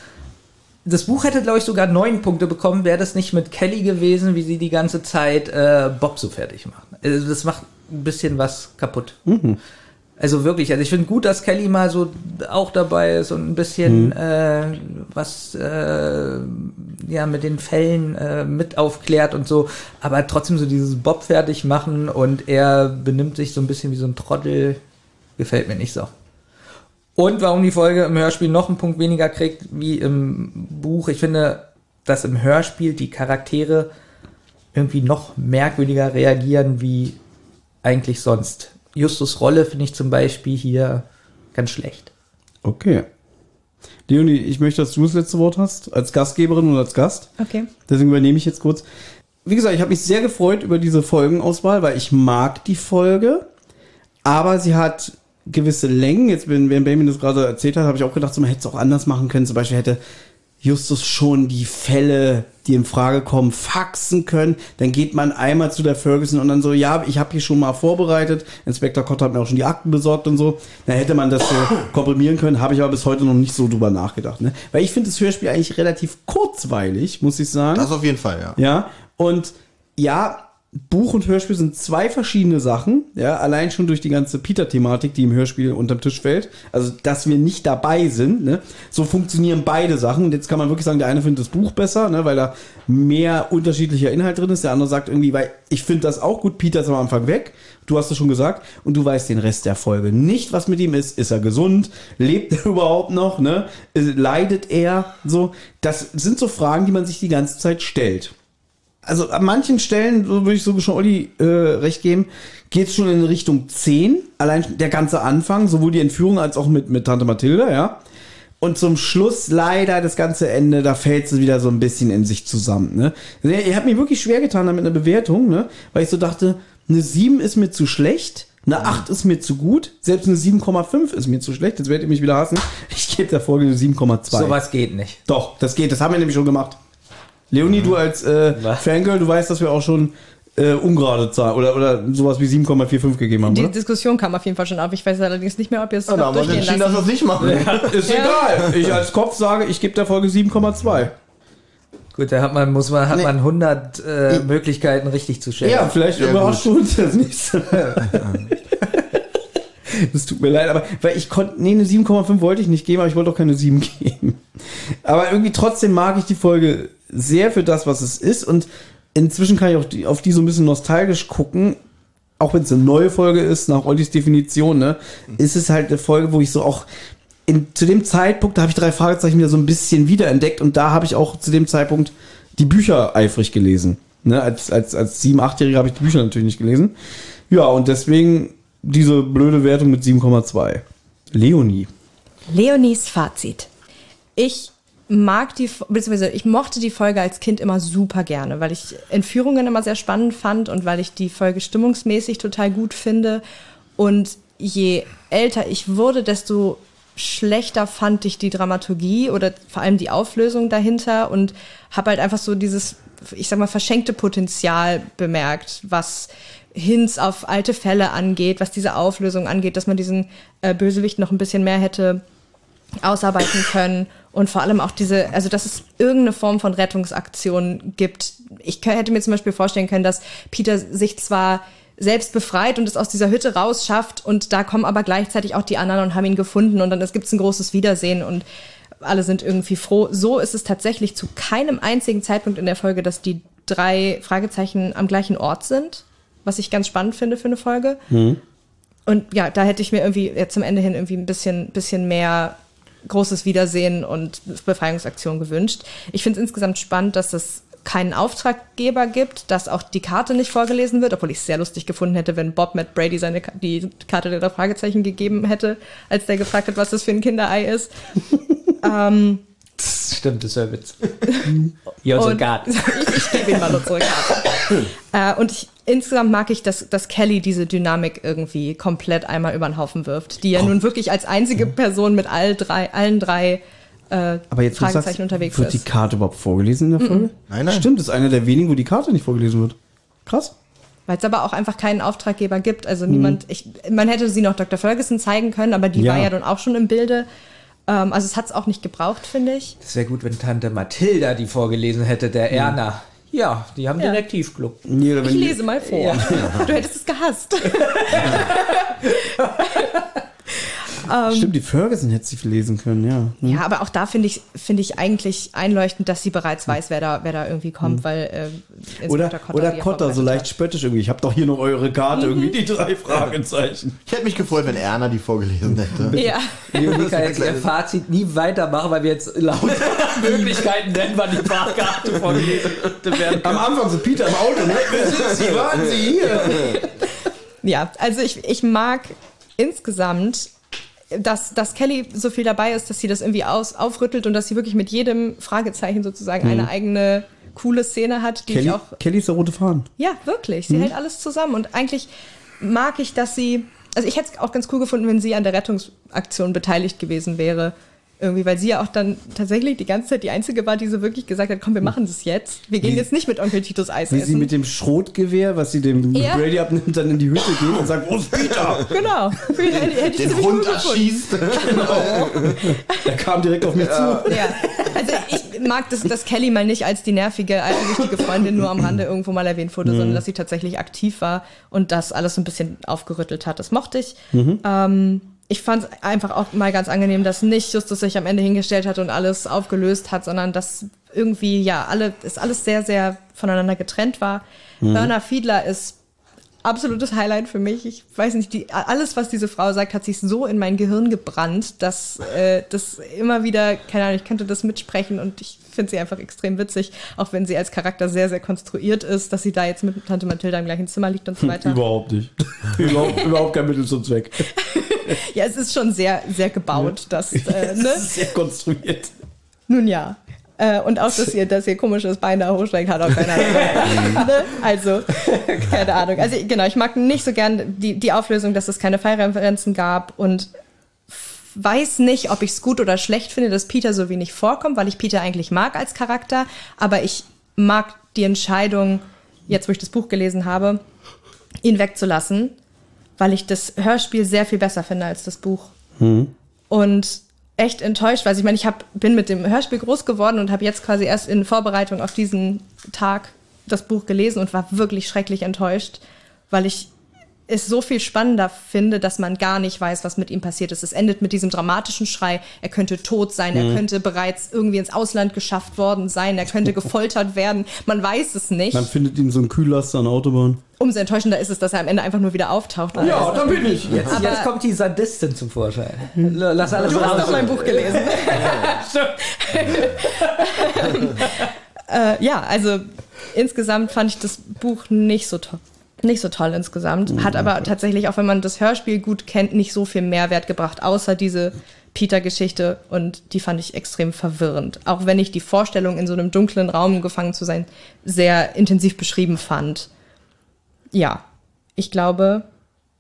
Das Buch hätte, glaube ich, sogar neun Punkte bekommen, wäre das nicht mit Kelly gewesen, wie sie die ganze Zeit äh, Bob so fertig macht. Also das macht ein bisschen was kaputt. Also wirklich, also ich finde gut, dass Kelly mal so auch dabei ist und ein bisschen äh, was äh, ja mit den Fällen äh, mit aufklärt und so, aber trotzdem so dieses Bob fertig machen und er benimmt sich so ein bisschen wie so ein Trottel, gefällt mir nicht so. Und warum die Folge im Hörspiel noch einen Punkt weniger kriegt wie im Buch, ich finde, dass im Hörspiel die Charaktere irgendwie noch merkwürdiger reagieren wie eigentlich sonst. Justus Rolle finde ich zum Beispiel hier ganz schlecht. Okay. Leonie, ich möchte, dass du das letzte Wort hast, als Gastgeberin und als Gast. Okay. Deswegen übernehme ich jetzt kurz. Wie gesagt, ich habe mich sehr gefreut über diese Folgenauswahl, weil ich mag die Folge, aber sie hat gewisse Längen. Jetzt, wenn, wenn Benjamin das gerade erzählt hat, habe ich auch gedacht, so, man hätte es auch anders machen können. Zum Beispiel hätte Justus schon die Fälle, die in Frage kommen, faxen können. Dann geht man einmal zu der Ferguson und dann so, ja, ich habe hier schon mal vorbereitet. Inspektor Cotter hat mir auch schon die Akten besorgt und so. Dann hätte man das so *coughs* komprimieren können, habe ich aber bis heute noch nicht so drüber nachgedacht. Ne? Weil ich finde das Hörspiel eigentlich relativ kurzweilig, muss ich sagen. Das auf jeden Fall, ja. Ja, und ja, Buch und Hörspiel sind zwei verschiedene Sachen. Ja, allein schon durch die ganze Peter-Thematik, die im Hörspiel unterm Tisch fällt. Also, dass wir nicht dabei sind. Ne? So funktionieren beide Sachen. Und jetzt kann man wirklich sagen, der eine findet das Buch besser, ne, weil da mehr unterschiedlicher Inhalt drin ist. Der andere sagt irgendwie, weil ich finde das auch gut. Peter ist am Anfang weg. Du hast es schon gesagt. Und du weißt den Rest der Folge nicht, was mit ihm ist. Ist er gesund? Lebt er *laughs* überhaupt noch? Ne? Leidet er? So, das sind so Fragen, die man sich die ganze Zeit stellt also an manchen Stellen, so würde ich so schon Olli äh, recht geben, geht es schon in Richtung 10. Allein der ganze Anfang, sowohl die Entführung als auch mit, mit Tante Mathilda, ja. Und zum Schluss leider das ganze Ende, da fällt sie wieder so ein bisschen in sich zusammen. Ne? Ihr habt mir wirklich schwer getan damit eine Bewertung, ne? weil ich so dachte, eine 7 ist mir zu schlecht, eine 8 ist mir zu gut, selbst eine 7,5 ist mir zu schlecht. Jetzt werdet ihr mich wieder hassen. Ich gebe der Folge eine 7,2. Sowas geht nicht. Doch, das geht, das haben wir nämlich schon gemacht. Leonie, du als äh? Fangirl, du weißt, dass wir auch schon äh, ungerade Zahlen oder, oder sowas wie 7,45 gegeben haben, Die oder? Diskussion kam auf jeden Fall schon auf. Ich weiß allerdings nicht mehr, ob ihr es Ja, da haben wir entschieden, dass wir es nicht machen. *laughs* Ist egal. Ich als Kopf sage, ich gebe der Folge 7,2. Gut, da hat man, muss man, hat man 100 äh, Möglichkeiten richtig zu stellen. Ja, vielleicht Ja, überrascht du uns das nächste. *laughs* Das tut mir leid, aber weil ich konnte, nee, eine 7,5 wollte ich nicht geben, aber ich wollte auch keine 7 geben. Aber irgendwie trotzdem mag ich die Folge sehr für das, was es ist und inzwischen kann ich auch die, auf die so ein bisschen nostalgisch gucken. Auch wenn es eine neue Folge ist, nach Ollis Definition, ne, ist es halt eine Folge, wo ich so auch in, zu dem Zeitpunkt, da habe ich drei Fragezeichen wieder so ein bisschen wiederentdeckt und da habe ich auch zu dem Zeitpunkt die Bücher eifrig gelesen. Ne, als, als, als 7-, 8-Jähriger habe ich die Bücher natürlich nicht gelesen. Ja, und deswegen diese blöde Wertung mit 7,2. Leonie. Leonies Fazit. Ich mag die, beziehungsweise ich mochte die Folge als Kind immer super gerne, weil ich Entführungen immer sehr spannend fand und weil ich die Folge stimmungsmäßig total gut finde. Und je älter ich wurde, desto schlechter fand ich die Dramaturgie oder vor allem die Auflösung dahinter und habe halt einfach so dieses, ich sag mal, verschenkte Potenzial bemerkt, was Hints auf alte Fälle angeht, was diese Auflösung angeht, dass man diesen äh, Bösewicht noch ein bisschen mehr hätte ausarbeiten können und vor allem auch diese, also dass es irgendeine Form von Rettungsaktion gibt. Ich hätte mir zum Beispiel vorstellen können, dass Peter sich zwar selbst befreit und es aus dieser Hütte rausschafft und da kommen aber gleichzeitig auch die anderen und haben ihn gefunden und dann gibt es ein großes Wiedersehen und alle sind irgendwie froh. So ist es tatsächlich zu keinem einzigen Zeitpunkt in der Folge, dass die drei Fragezeichen am gleichen Ort sind, was ich ganz spannend finde für eine Folge. Und ja, da hätte ich mir irgendwie jetzt zum Ende hin irgendwie ein bisschen, bisschen mehr großes Wiedersehen und Befreiungsaktion gewünscht. Ich finde es insgesamt spannend, dass es keinen Auftraggeber gibt, dass auch die Karte nicht vorgelesen wird, obwohl ich es sehr lustig gefunden hätte, wenn Bob Matt Brady seine Ka- die Karte der Fragezeichen gegeben hätte, als der gefragt hat, was das für ein Kinderei ist. *laughs* ähm, Stimmt, das ist der Witz. *laughs* Hier unser Und Garten. *laughs* ich, ich gebe ihm mal unsere Karte. äh, und ich, insgesamt mag ich, dass, dass Kelly diese Dynamik irgendwie komplett einmal über den Haufen wirft, die ja nun wirklich als einzige Person mit all drei, allen drei äh, Aber jetzt Fragezeichen sagst, unterwegs wird die ist. Karte überhaupt vorgelesen in der Folge? Nein, nein. Stimmt, das ist einer der wenigen, wo die Karte nicht vorgelesen wird. Krass. Weil es aber auch einfach keinen Auftraggeber gibt. Also niemand, ich, man hätte sie noch Dr. Ferguson zeigen können, aber die Ja. war ja dann auch schon im Bilde. Ähm, also es hat es auch nicht gebraucht, finde ich. Das wäre gut, wenn Tante Mathilda die vorgelesen hätte, der Erna. Ja, die haben Ja. Direktivclub. Nee, oder Ich lese mal vor. Du hättest es gehasst. *laughs* *laughs* Stimmt, die Ferguson hätte sie lesen können, ja. Hm. Ja, aber auch da finde ich, finde ich eigentlich einleuchtend, dass sie bereits weiß, wer da, wer da irgendwie kommt, weil äh, Oder, Inspektor oder Kotter, so leicht spöttisch irgendwie. Ich habe doch hier noch eure Karte, irgendwie die drei Fragezeichen. Ich hätte mich gefreut, wenn Erna die vorgelesen hätte. Ja, Leonie kann jetzt ihr Fazit nie weitermachen, weil wir jetzt laut *laughs* Möglichkeiten nennen, wann die Fahrkarte vorgelesen werden Am Anfang so Peter im Auto, ne? *laughs* Wer sind Sie? Warten Sie hier? ja, also ich, ich mag insgesamt, dass, dass Kelly so viel dabei ist, dass sie das irgendwie aus, aufrüttelt und dass sie wirklich mit jedem Fragezeichen sozusagen eine eigene coole Szene hat, die Kelly, ich auch Kelly ist der rote Faden. Ja, wirklich. Sie hält alles zusammen. Und eigentlich mag ich, dass sie. Also ich hätte es auch ganz cool gefunden, wenn sie an der Rettungsaktion beteiligt gewesen wäre. Irgendwie, weil sie ja auch dann tatsächlich die ganze Zeit die Einzige war, die so wirklich gesagt hat, komm, wir machen das jetzt. Wir gehen Wie- jetzt nicht mit Onkel Titus Eis Wie sie essen. mit dem Schrotgewehr, was sie dem Ja. Brady abnimmt, dann in die Hütte geht und sagt, wo ist Peter? *laughs* genau. Hätte Den Hund erschießt. *laughs* Der kam direkt auf mich zu. Ja, also ich mag das, dass Kelly mal nicht als die nervige, eifersüchtige Freundin nur am Rande irgendwo mal erwähnt wurde, sondern dass sie tatsächlich aktiv war und das alles so ein bisschen aufgerüttelt hat. Das mochte ich. Ähm, ich fand es einfach auch mal ganz angenehm, dass nicht Justus sich am Ende hingestellt hat und alles aufgelöst hat, sondern dass irgendwie, ja, alle, es alles sehr, sehr voneinander getrennt war. Erna Fiedler ist absolutes Highlight für mich. Ich weiß nicht, die, alles, was diese Frau sagt, hat sich so in mein Gehirn gebrannt, dass äh, das immer wieder, keine Ahnung, ich könnte das mitsprechen und ich finde sie einfach extrem witzig, auch wenn sie als Charakter sehr, sehr konstruiert ist, dass sie da jetzt mit Tante Mathilda im gleichen Zimmer liegt und so weiter. *laughs* Überhaupt nicht. *laughs* überhaupt, überhaupt kein Mittel zum Zweck. Ja, es ist schon sehr, sehr gebaut, dass, äh, *laughs* ne? Das sehr konstruiert. Nun ja. Äh, und auch, dass *laughs* ihr, dass ihr komisches Bein da hochsteigt, hat auch keiner. *laughs* ne? Also, keine Ahnung. Also, genau, ich mag nicht so gern die, die Auflösung, dass es keine Fallreferenzen gab und weiß nicht, ob ich es gut oder schlecht finde, dass Peter so wenig vorkommt, weil ich Peter eigentlich mag als Charakter, aber ich mag die Entscheidung, jetzt wo ich das Buch gelesen habe, ihn wegzulassen, weil ich das Hörspiel sehr viel besser finde als das Buch. Und echt enttäuscht, weil ich meine, ich hab, bin mit dem Hörspiel groß geworden und habe jetzt quasi erst in Vorbereitung auf diesen Tag das Buch gelesen und war wirklich schrecklich enttäuscht, weil ich es so viel spannender finde, dass man gar nicht weiß, was mit ihm passiert ist. Es endet mit diesem dramatischen Schrei, er könnte tot sein, er könnte bereits irgendwie ins Ausland geschafft worden sein, er könnte *laughs* gefoltert werden, man weiß es nicht. Man findet ihn so ein Kühllaster an der Autobahn. Umso enttäuschender ist es, dass er am Ende einfach nur wieder auftaucht. und alles- da bin ich. Jetzt, Aber- jetzt kommt die Sadistin zum Vorschein. Lass alles Du hast doch mein Buch gelesen. *laughs* *laughs* äh, ja, also insgesamt fand ich das Buch nicht so toll. Nicht so toll insgesamt. Hat aber tatsächlich, auch wenn man das Hörspiel gut kennt, nicht so viel Mehrwert gebracht, außer diese Peter-Geschichte. Und die fand ich extrem verwirrend. Auch wenn ich die Vorstellung, in so einem dunklen Raum gefangen zu sein, sehr intensiv beschrieben fand. Ja, ich glaube,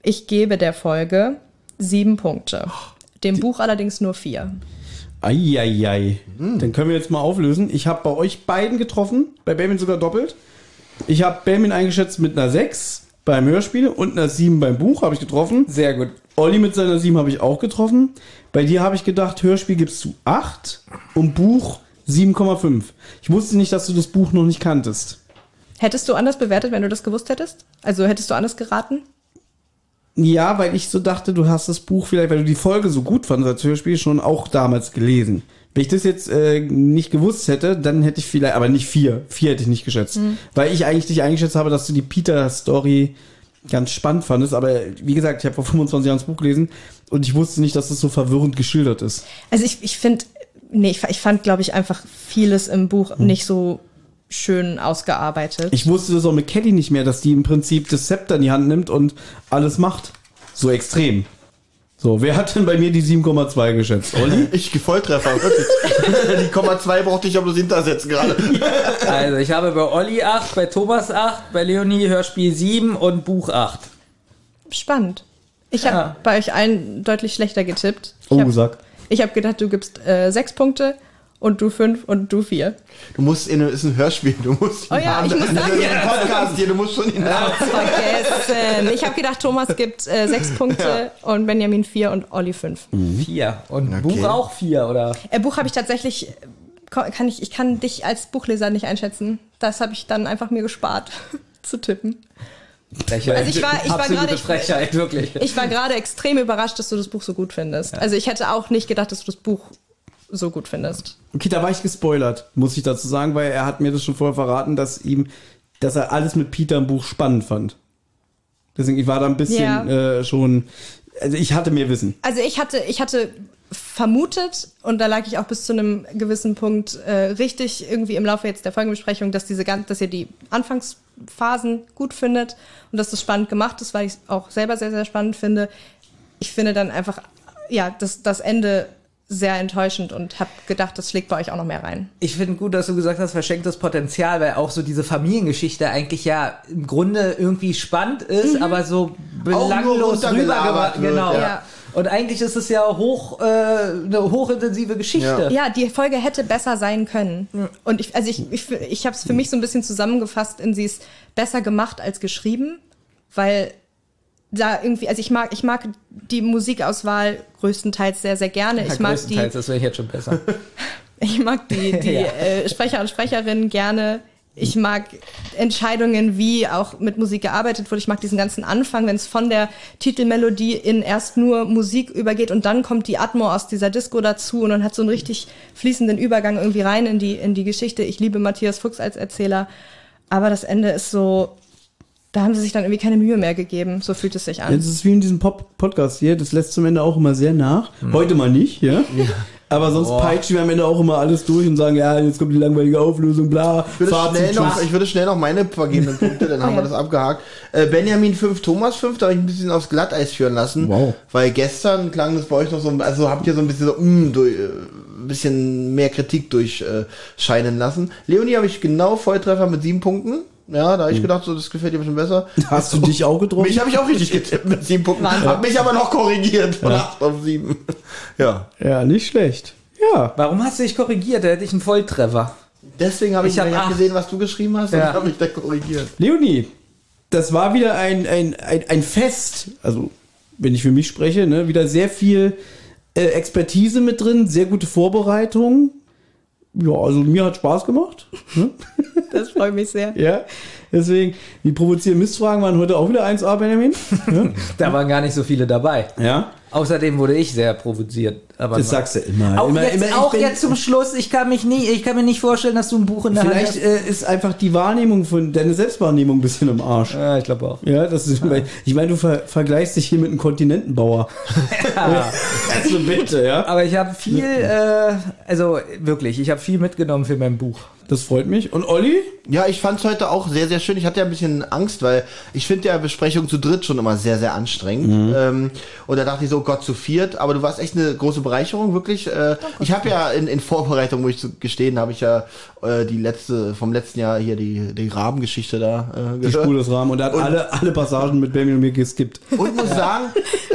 ich gebe der Folge sieben Punkte. Dem Buch allerdings nur vier. Eieiei. Dann können wir jetzt mal auflösen. Ich habe bei euch beiden getroffen, bei Belmin sogar doppelt. Ich habe Belmin eingeschätzt mit einer 6 beim Hörspiel und einer 7 beim Buch, habe ich getroffen. Sehr gut. Olli mit seiner 7 habe ich auch getroffen. Bei dir habe ich gedacht, Hörspiel gibst du 8 und Buch 7,5. Ich wusste nicht, dass du das Buch noch nicht kanntest. Hättest du anders bewertet, wenn du das gewusst hättest? Also hättest du anders geraten? Ja, weil ich so dachte, du hast das Buch vielleicht, weil du die Folge so gut fandest als Hörspiel, schon auch damals gelesen. Wenn ich das jetzt äh, nicht gewusst hätte, dann hätte ich vielleicht, aber nicht vier. Vier hätte ich nicht geschätzt. Weil ich eigentlich dich eingeschätzt habe, dass du die Peter-Story ganz spannend fandest. Aber wie gesagt, ich habe vor 25 Jahren das Buch gelesen und ich wusste nicht, dass es so verwirrend geschildert ist. Also ich, ich finde, nee, ich, ich fand, glaube ich, einfach vieles im Buch nicht so schön ausgearbeitet. Ich wusste das auch mit Kelly nicht mehr, dass die im Prinzip das Zepter in die Hand nimmt und alles macht. So extrem. So, wer hat denn bei mir die 7,2 geschätzt? Olli? *laughs* Ich Volltreffer, wirklich. *laughs* die Komma 2 brauchte ich ja bloß hintersetzen gerade. *laughs* Also ich habe bei Olli 8, bei Thomas 8, bei Leonie Hörspiel 7 und Buch 8. Spannend. Ich habe Ja. bei euch allen deutlich schlechter getippt. Ich Oh, habe sag. hab gedacht, du gibst äh, sechs Punkte und du fünf und du vier. Du musst in ist ein Hörspiel, du musst Oh ja, ich muss sagen, ein Podcast hier, du musst schon ihn Vergessen. Ich habe gedacht, Thomas gibt äh, sechs Punkte und Benjamin vier und Olli fünf. 4. Und Okay. Buch auch 4, oder? Äh, Buch habe ich tatsächlich, kann ich, ich kann dich als Buchleser nicht einschätzen. Das habe ich dann einfach mir gespart *laughs* zu tippen. Frechheit. Also ich war- ich war Absolute gerade- Frechheit, wirklich. Ich war gerade extrem überrascht, dass du das Buch so gut findest. Also ich hätte auch nicht gedacht, dass du das Buch so gut findest. Okay, da war ich gespoilert, muss ich dazu sagen, weil er hat mir das schon vorher verraten, dass ihm, dass er alles mit Peter im Buch spannend fand. Deswegen, ich war da ein bisschen Ja. äh, schon, also ich hatte mehr Wissen. Also ich hatte, ich hatte vermutet, und da lag ich auch bis zu einem gewissen Punkt äh, richtig irgendwie im Laufe jetzt der Folgenbesprechung, dass diese gan- dass ihr die Anfangsphasen gut findet und dass das spannend gemacht ist, weil ich es auch selber sehr, sehr spannend finde. Ich finde dann einfach, ja, das, das Ende sehr enttäuschend und habe gedacht, das schlägt bei euch auch noch mehr rein. Ich finde gut, dass du gesagt hast, verschenktes Potenzial, weil auch so diese Familiengeschichte eigentlich ja im Grunde irgendwie spannend ist, aber so belanglos rübergebracht. Genau. ja. Und eigentlich ist es ja hoch, äh, eine hochintensive Geschichte. Ja, die Folge hätte besser sein können. Und ich, also ich, ich, ich habe es für mich so ein bisschen zusammengefasst in sie ist besser gemacht als geschrieben, weil da irgendwie, also ich mag, ich mag die Musikauswahl größtenteils sehr, sehr gerne. Ich mag die, das wäre jetzt schon besser. *laughs* ich mag die, *laughs* die Ja. äh, Sprecher und Sprecherinnen gerne. Ich mag Entscheidungen, wie auch mit Musik gearbeitet wurde. Ich mag diesen ganzen Anfang, wenn es von der Titelmelodie in erst nur Musik übergeht und dann kommt die Atmo aus dieser Disco dazu und man hat so einen richtig fließenden Übergang irgendwie rein in die, in die Geschichte. Ich liebe Matthias Fuchs als Erzähler. Aber das Ende ist so, da haben sie sich dann irgendwie keine Mühe mehr gegeben. So fühlt es sich an. Jetzt ist es wie in diesem Pop Podcast hier, das lässt zum Ende auch immer sehr nach. Heute mal nicht, ja. Aber sonst peitschen wir am Ende auch immer alles durch und sagen, ja, jetzt kommt die langweilige Auflösung, bla, Ich würde, schnell Fazit, noch, tschüss. ich würde schnell noch meine vergebenen Punkte, dann haben wir *laughs* das abgehakt. Äh, Benjamin 5, Thomas 5, da habe ich ein bisschen aufs Glatteis führen lassen. Wow. Weil gestern klang das bei euch noch so, also habt ihr so ein bisschen so, mm, durch, äh, ein bisschen mehr Kritik durchscheinen lassen. Leonie habe ich genau Volltreffer mit sieben Punkten. Ja, da habe ich gedacht, so, das gefällt dir ein bisschen besser. *laughs* Hast du dich auch getroffen? Mich habe ich auch richtig getippt mit sieben Punkten. Hab mich aber noch korrigiert von acht auf sieben. *laughs* Ja. Ja, nicht schlecht. Ja. Warum hast du dich korrigiert? Da hätte ich einen Volltreffer. Deswegen habe ich, Ich hab acht. gesehen, was du geschrieben hast Ja. und habe mich da korrigiert. Leonie, das war wieder ein, ein, ein, ein Fest. Also, wenn ich für mich spreche, ne, wieder sehr viel äh, Expertise mit drin, sehr gute Vorbereitung. Ja, also mir hat Spaß gemacht. Ne? *laughs* Das freut mich sehr. Ja. Deswegen, die provozierenden Mistfragen waren heute auch wieder 1A, Benjamin. Ja. *laughs* Da waren gar nicht so viele dabei. ja. Außerdem wurde ich sehr provoziert. Aber Das sagst du immer. auch immer, jetzt, immer, ich auch bin- jetzt zum Schluss, ich kann mich nie, ich kann mir nicht vorstellen, dass du ein Buch in der Vielleicht Hand äh, ist einfach die Wahrnehmung von, deine Selbstwahrnehmung ein bisschen im Arsch. hast. Ja, ich glaube auch. Ja, das ist, weil- ich meine, du ver vergleichst dich hier mit einem Kontinentenbauer. *laughs* Also bitte, ja. Aber ich habe viel, äh, also wirklich, ich habe viel mitgenommen für mein Buch. Das freut mich. Und Olli? Ja, ich fand's heute auch sehr, sehr schön. Ich hatte ja ein bisschen Angst, weil ich finde ja Besprechungen zu dritt schon immer sehr, sehr anstrengend. Ähm, und da dachte ich so, Gott, zu viert. Aber du warst echt eine große Bereicherung, wirklich. Äh, ich habe ja in, in Vorbereitung, muss ich zu gestehen, habe ich ja äh, die letzte, vom letzten Jahr hier die, die Rabengeschichte da äh, Die Spur des Rahmen. Und er hat alle, alle Passagen mit Benjamin und mir geskippt. Und muss sagen,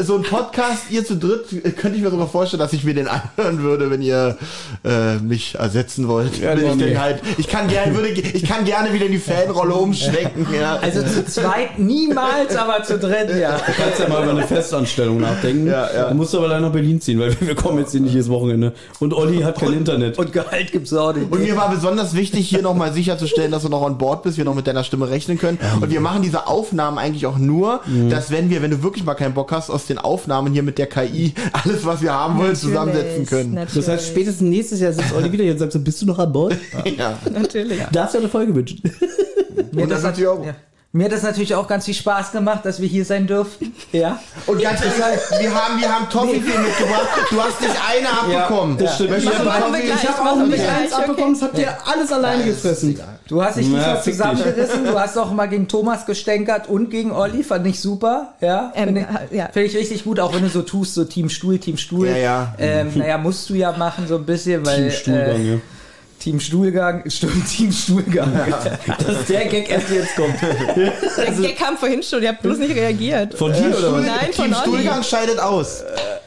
so ein Podcast, ihr zu dritt, könnte ich mir sogar vorstellen, dass ich mir den anhören würde, wenn ihr äh, mich ersetzen wollt. Ja, Wenn ich, nee. den halt, ich kann gerne, würde, ich kann gerne wieder in die Fanrolle umschwenken. Ja. Also zu zweit niemals, aber zu dritt, ja. Du kannst ja mal über eine Festanstellung nachdenken. Ja, ja. Du musst aber leider nach Berlin ziehen, weil *laughs* wir kommen jetzt hier nicht jedes Wochenende. Und Olli hat kein Internet. Und Gehalt gibt's auch nicht. Und mir war besonders wichtig, hier nochmal sicherzustellen, dass du noch an Bord bist, wir noch mit deiner Stimme rechnen können. Und wir machen diese Aufnahmen eigentlich auch nur, dass wenn wir, wenn du wirklich mal keinen Bock hast, aus den Aufnahmen hier mit der KI alles, was wir haben wollen, zusammensetzen können. Natürlich. das heißt, spätestens nächstes Jahr sitzt Olli wieder hier und sagt so, bist du noch an Bord? *laughs* Ja. Natürlich. Darfst du eine Folge wünschen? Und das natürlich auch. Ja. Mir hat es natürlich auch ganz viel Spaß gemacht, dass wir hier sein dürfen. Ja. Und ganz ehrlich, wir haben, wir haben Toffifee mitgebracht. Du hast nicht eine abbekommen. Das stimmt. Gleich, ich habe auch nicht eins abbekommen, das habt ihr alles alleine gefressen. Du hast dich nicht Na, zusammengerissen. Du hast auch mal gegen Thomas gestänkert und gegen Olli. Fand ich super. Ja. Ähm, Finde ich, ja. find ich richtig gut, auch wenn du so tust, so Team Stuhl, Team Stuhl. Ja, ja. Ähm, naja, musst du ja machen, so ein bisschen, weil. Team Stuhlgang, äh, ja. Team Stuhlgang, stimmt, Team Stuhlgang. Dass der Gag erst jetzt kommt. Der Gag kam vorhin schon, ihr habt bloß nicht reagiert. Von dir oder was? Nein, von Team Olli. Stuhlgang scheidet aus.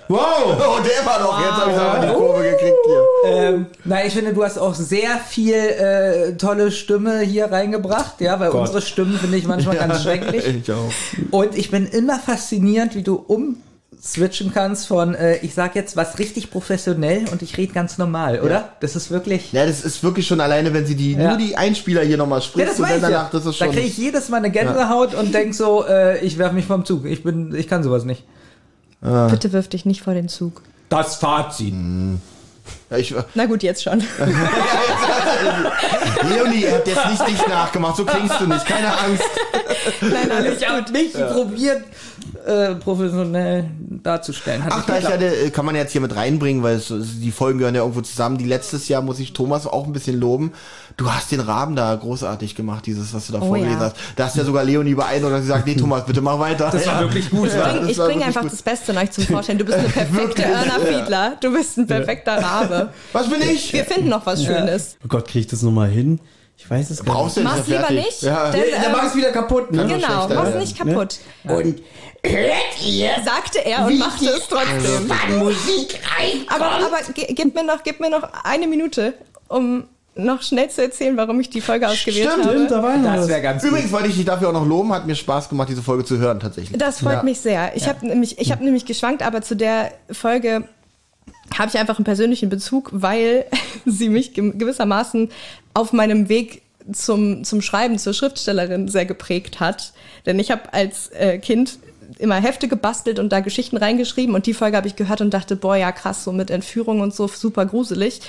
Wow! Oh, der war doch. Jetzt habe ich aber die Kurve gekriegt hier. Ähm, nein, ich finde, du hast auch sehr viel äh, tolle Stimme hier reingebracht, ja, weil Gott. unsere Stimmen finde ich manchmal *laughs* ganz schrecklich. Ich auch. Und ich bin immer fasziniert, wie du umswitchen kannst von, äh, ich sag jetzt was richtig professionell und ich rede ganz normal, oder? Das ist wirklich. Ja, das ist wirklich schon alleine, wenn sie die, Ja. nur die Einspieler hier nochmal Ja, spricht das und ja. danach, das ist Da schon. kriege ich jedes Mal eine Gänsehaut und denk so, äh, ich werf mich vom Zug. Ich bin, ich kann sowas nicht. Bitte wirf dich nicht vor den Zug. Das Fazit. Ja, ich, Na gut, jetzt schon. *laughs* Leonie, er hat jetzt nicht dich nachgemacht, so klingst du nicht, keine Angst. Nein, alles Ich habe mich probiert, äh, professionell darzustellen. Hat Ach, da ich äh, kann man jetzt hier mit reinbringen, weil es, die Folgen gehören ja irgendwo zusammen. Die letztes Jahr muss ich Thomas auch ein bisschen loben. Du hast den Raben da großartig gemacht, dieses, was du da Oh, vorgelesen ja. hast. Da hast ja sogar Leonie beeindruckt, dass sie sagt, nee, Thomas, bitte mach weiter. Das war wirklich gut. Ja, bring, das ich bringe wirklich einfach gut. das Beste in euch zum Vorstellen. Du bist eine *laughs* perfekte Erna Fiedler. Du bist ein perfekter Rabe. Was bin ich? Wir finden noch was Schönes. Oh Gott, krieg ich das nochmal hin? Ich weiß es gar Brauchst du Mach's nicht lieber fertig. nicht. Ja. Denn, Der ähm, macht es wieder kaputt, ne? genau, mach's nicht kaputt. Und hört ihr, Sagte er und machte es trotzdem. wann Musik rein? Aber, aber gib mir noch, gib mir noch eine Minute, um noch schnell zu erzählen, warum ich die Folge ausgewählt Stimmt, habe. Stimmt, da war Das wäre ganz gut. Übrigens wollte ich dich dafür auch noch loben, hat mir Spaß gemacht, diese Folge zu hören, tatsächlich. Das freut Ja. mich sehr. Ich habe nämlich, ich habe nämlich geschwankt, aber zu der Folge habe ich einfach einen persönlichen Bezug, weil *laughs* sie mich gewissermaßen auf meinem Weg zum, zum Schreiben, zur Schriftstellerin sehr geprägt hat. Denn ich habe als äh, Kind immer Hefte gebastelt und da Geschichten reingeschrieben und die Folge habe ich gehört und dachte, boah, ja krass, so mit Entführung und so, super gruselig.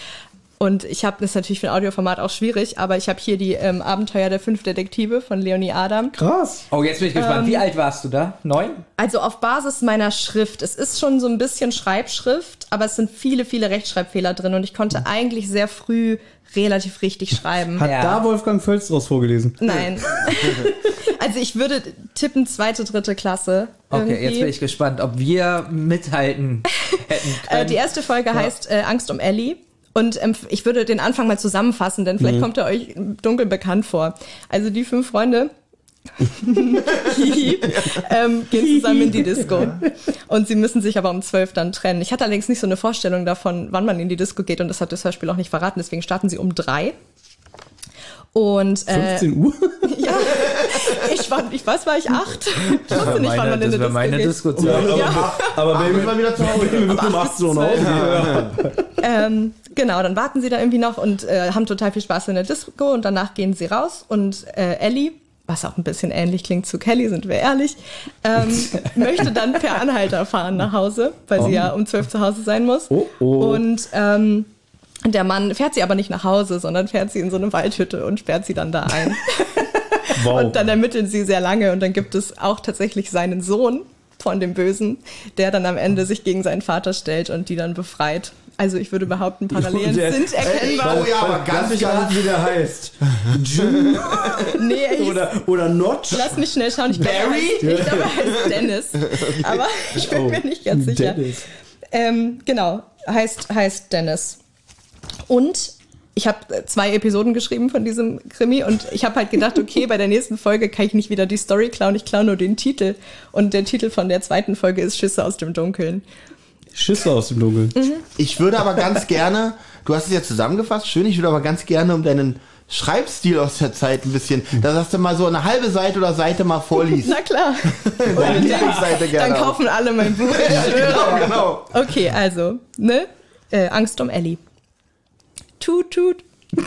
Und ich habe, das ist natürlich für ein Audioformat auch schwierig, aber ich habe hier die ähm, Abenteuer der fünf Detektive von Leonie Adam. Krass. Oh, jetzt bin ich gespannt. Wie alt warst du da? Neun? Also auf Basis meiner Schrift. Es ist schon so ein bisschen Schreibschrift, aber es sind viele, viele Rechtschreibfehler drin und ich konnte eigentlich sehr früh relativ richtig schreiben. Hat Ja. da Wolfgang Völz draus vorgelesen? Nein. *laughs* also ich würde tippen zweite, dritte Klasse. Okay, irgendwie. jetzt bin ich gespannt, ob wir mithalten *laughs* hätten Äh, können. die erste Folge heißt äh, Angst um Ellie. Und ähm, ich würde den Anfang mal zusammenfassen, denn vielleicht kommt er euch dunkel bekannt vor. Also die fünf Freunde *laughs* ähm, gehen zusammen in die Disco. Und sie müssen sich aber um zwölf dann trennen. Ich hatte allerdings nicht so eine Vorstellung davon, wann man in die Disco geht und das hat das Hörspiel auch nicht verraten. Deswegen starten sie um drei. Und äh, 15 Uhr? *laughs* ja, ich war, ich was war ich acht? Ich wusste nicht, wann man in eine wäre Disco meine geht. Disco-Zeit. Ja. Aber Ach, müssen wir wieder zu Hause. wir müssen um 18 Uhr nach Hause. Ähm, genau, dann warten sie da irgendwie noch und äh, haben total viel Spaß in der Disco und danach gehen sie raus und äh, Ellie, was auch ein bisschen ähnlich klingt zu Kelly, sind wir ehrlich, ähm, *laughs* möchte dann per Anhalter fahren nach Hause, weil sie ja um zwölf zu Hause sein muss. Oh, oh. Und ähm, der Mann fährt sie aber nicht nach Hause, sondern fährt sie in so eine Waldhütte und sperrt sie dann da ein. *laughs* Wow. Und dann ermitteln sie sehr lange und dann gibt es auch tatsächlich seinen Sohn von dem Bösen, der dann am Ende sich gegen seinen Vater stellt und die dann befreit. Also ich würde behaupten, Parallelen Der- sind erkennbar. Oh ja, aber Lass ganz mich klar. raten, wie der heißt. *laughs* Jim Nee, er hieß, oder, oder Notch? lass mich schnell schauen. Ich glaube, er Barry? heißt, ich glaube, er heißt Dennis. *laughs* Aber ich bin mir nicht ganz sicher. Dennis. Ähm, genau, heißt, heißt Dennis. Und ich habe zwei Episoden geschrieben von diesem Krimi und ich habe halt gedacht, okay, bei der nächsten Folge kann ich nicht wieder die Story klauen, ich klaue nur den Titel. Und der Titel von der zweiten Folge ist Schüsse aus dem Dunkeln. Schüsse aus dem Dunkeln. Mhm. Ich würde aber ganz gerne, du hast es ja zusammengefasst, schön, ich würde aber ganz gerne um deinen Schreibstil aus der Zeit ein bisschen, da sagst du mal so eine halbe Seite oder Seite mal vorliest. *laughs* Na klar. Deine Lieblingsseite gerne. Dann kaufen alle mein Buch. *laughs* Ja, genau, genau. Okay, also, ne? Äh, Angst um Ellie. Tut, tut. Schon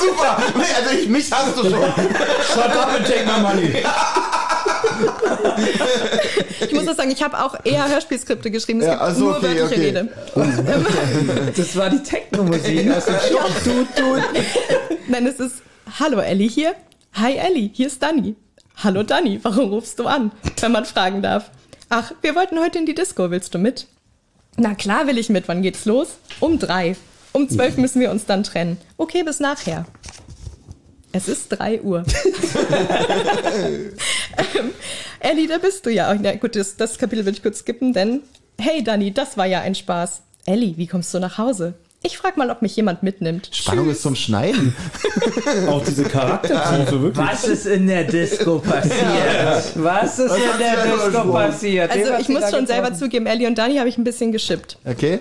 super. Also ich, mich hast du schon. Shut up and take my money. Ich muss auch sagen, ich habe auch eher Hörspielskripte geschrieben. Es Ja, gibt also nur okay, wörtliche okay. Rede. Das war die Techno-Musik aus dem Shop. Tut, tut. Nein, es ist Hallo Ellie hier. Hi Ellie, hier ist Dani. Hallo Dani, warum rufst du an, wenn man fragen darf? Ach, wir wollten heute in die Disco, willst du mit? Na klar will ich mit, wann geht's los? Um drei. Um zwölf müssen wir uns dann trennen. Okay, bis nachher. Es ist drei Uhr. *laughs* ähm, Ellie, da bist du ja. Na gut, das, das Kapitel will ich kurz skippen, denn hey Dani, das war ja ein Spaß. Ellie, wie kommst du nach Hause? Ich frag mal, ob mich jemand mitnimmt. Spannung ist zum Schneiden. *laughs* Auch diese Charaktertiefe, wirklich. Was ist in der Disco passiert? Was ist in der Disco passiert? Also ich muss schon selber getroffen? zugeben, Ellie und Dani habe ich ein bisschen geschippt. Okay?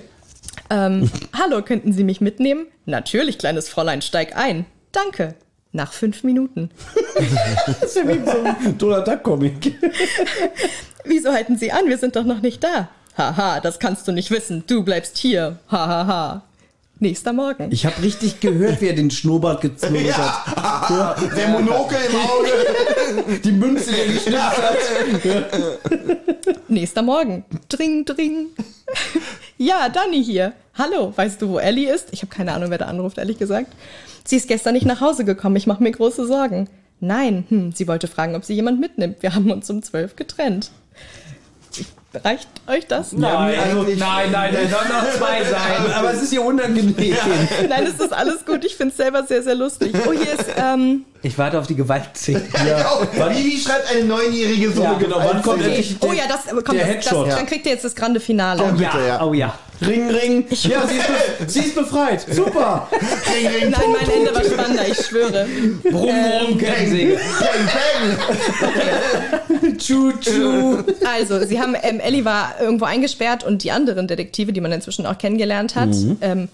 Ähm, *laughs* hallo, könnten Sie mich mitnehmen? Natürlich, kleines Fräulein, steig ein. Danke. Nach fünf Minuten. Das *laughs* ist ja wie so ein Donald Duck Comic. *laughs* Wieso halten Sie an? Wir sind doch noch nicht da. Haha, das kannst du nicht wissen. Du bleibst hier. Hahaha. Ha, ha. Nächster Morgen. Ich habe richtig gehört, wie er den Schnurrbart gezwirbelt hat. Der Monokel im Auge. Die Münze, die er geschnipst hat. Nächster Morgen. Dring, dring. Ja, Dani hier. Hallo, weißt du, wo Ellie ist? Ich habe keine Ahnung, wer da anruft, ehrlich gesagt. Sie ist gestern nicht nach Hause gekommen. Ich mache mir große Sorgen. Nein, hm, sie wollte fragen, ob sie jemand mitnimmt. Wir haben uns um zwölf getrennt. Reicht euch das? Nein, also, eigentlich- nein, nein, da sollen noch zwei *laughs* sein. Aber es ist ja unangenehm. Nein, es ist alles gut. Ich finde es selber sehr, sehr lustig. Oh, hier ist, ähm, Ich warte auf die Gewaltszene. *laughs* Ja. Wie schreibt eine Neunjährige so Ja, genau, wann kommt Gewaltszene? endlich oh ja, das, komm, der das, das, Headshot. dann kriegt ihr jetzt das grande Finale. Komm, bitte, ja. Oh ja. Ring, ring. Ja, sie ist, be sie ist befreit. Super. Ring, ring, Nein, mein Ende war spannender, ich schwöre. Brumm, brumm, Kettensäge. Bang, bang. Chu, chu. Also, sie haben, ähm, Ellie war irgendwo eingesperrt und die anderen Detektive, die man inzwischen auch kennengelernt hat, Mhm. ähm,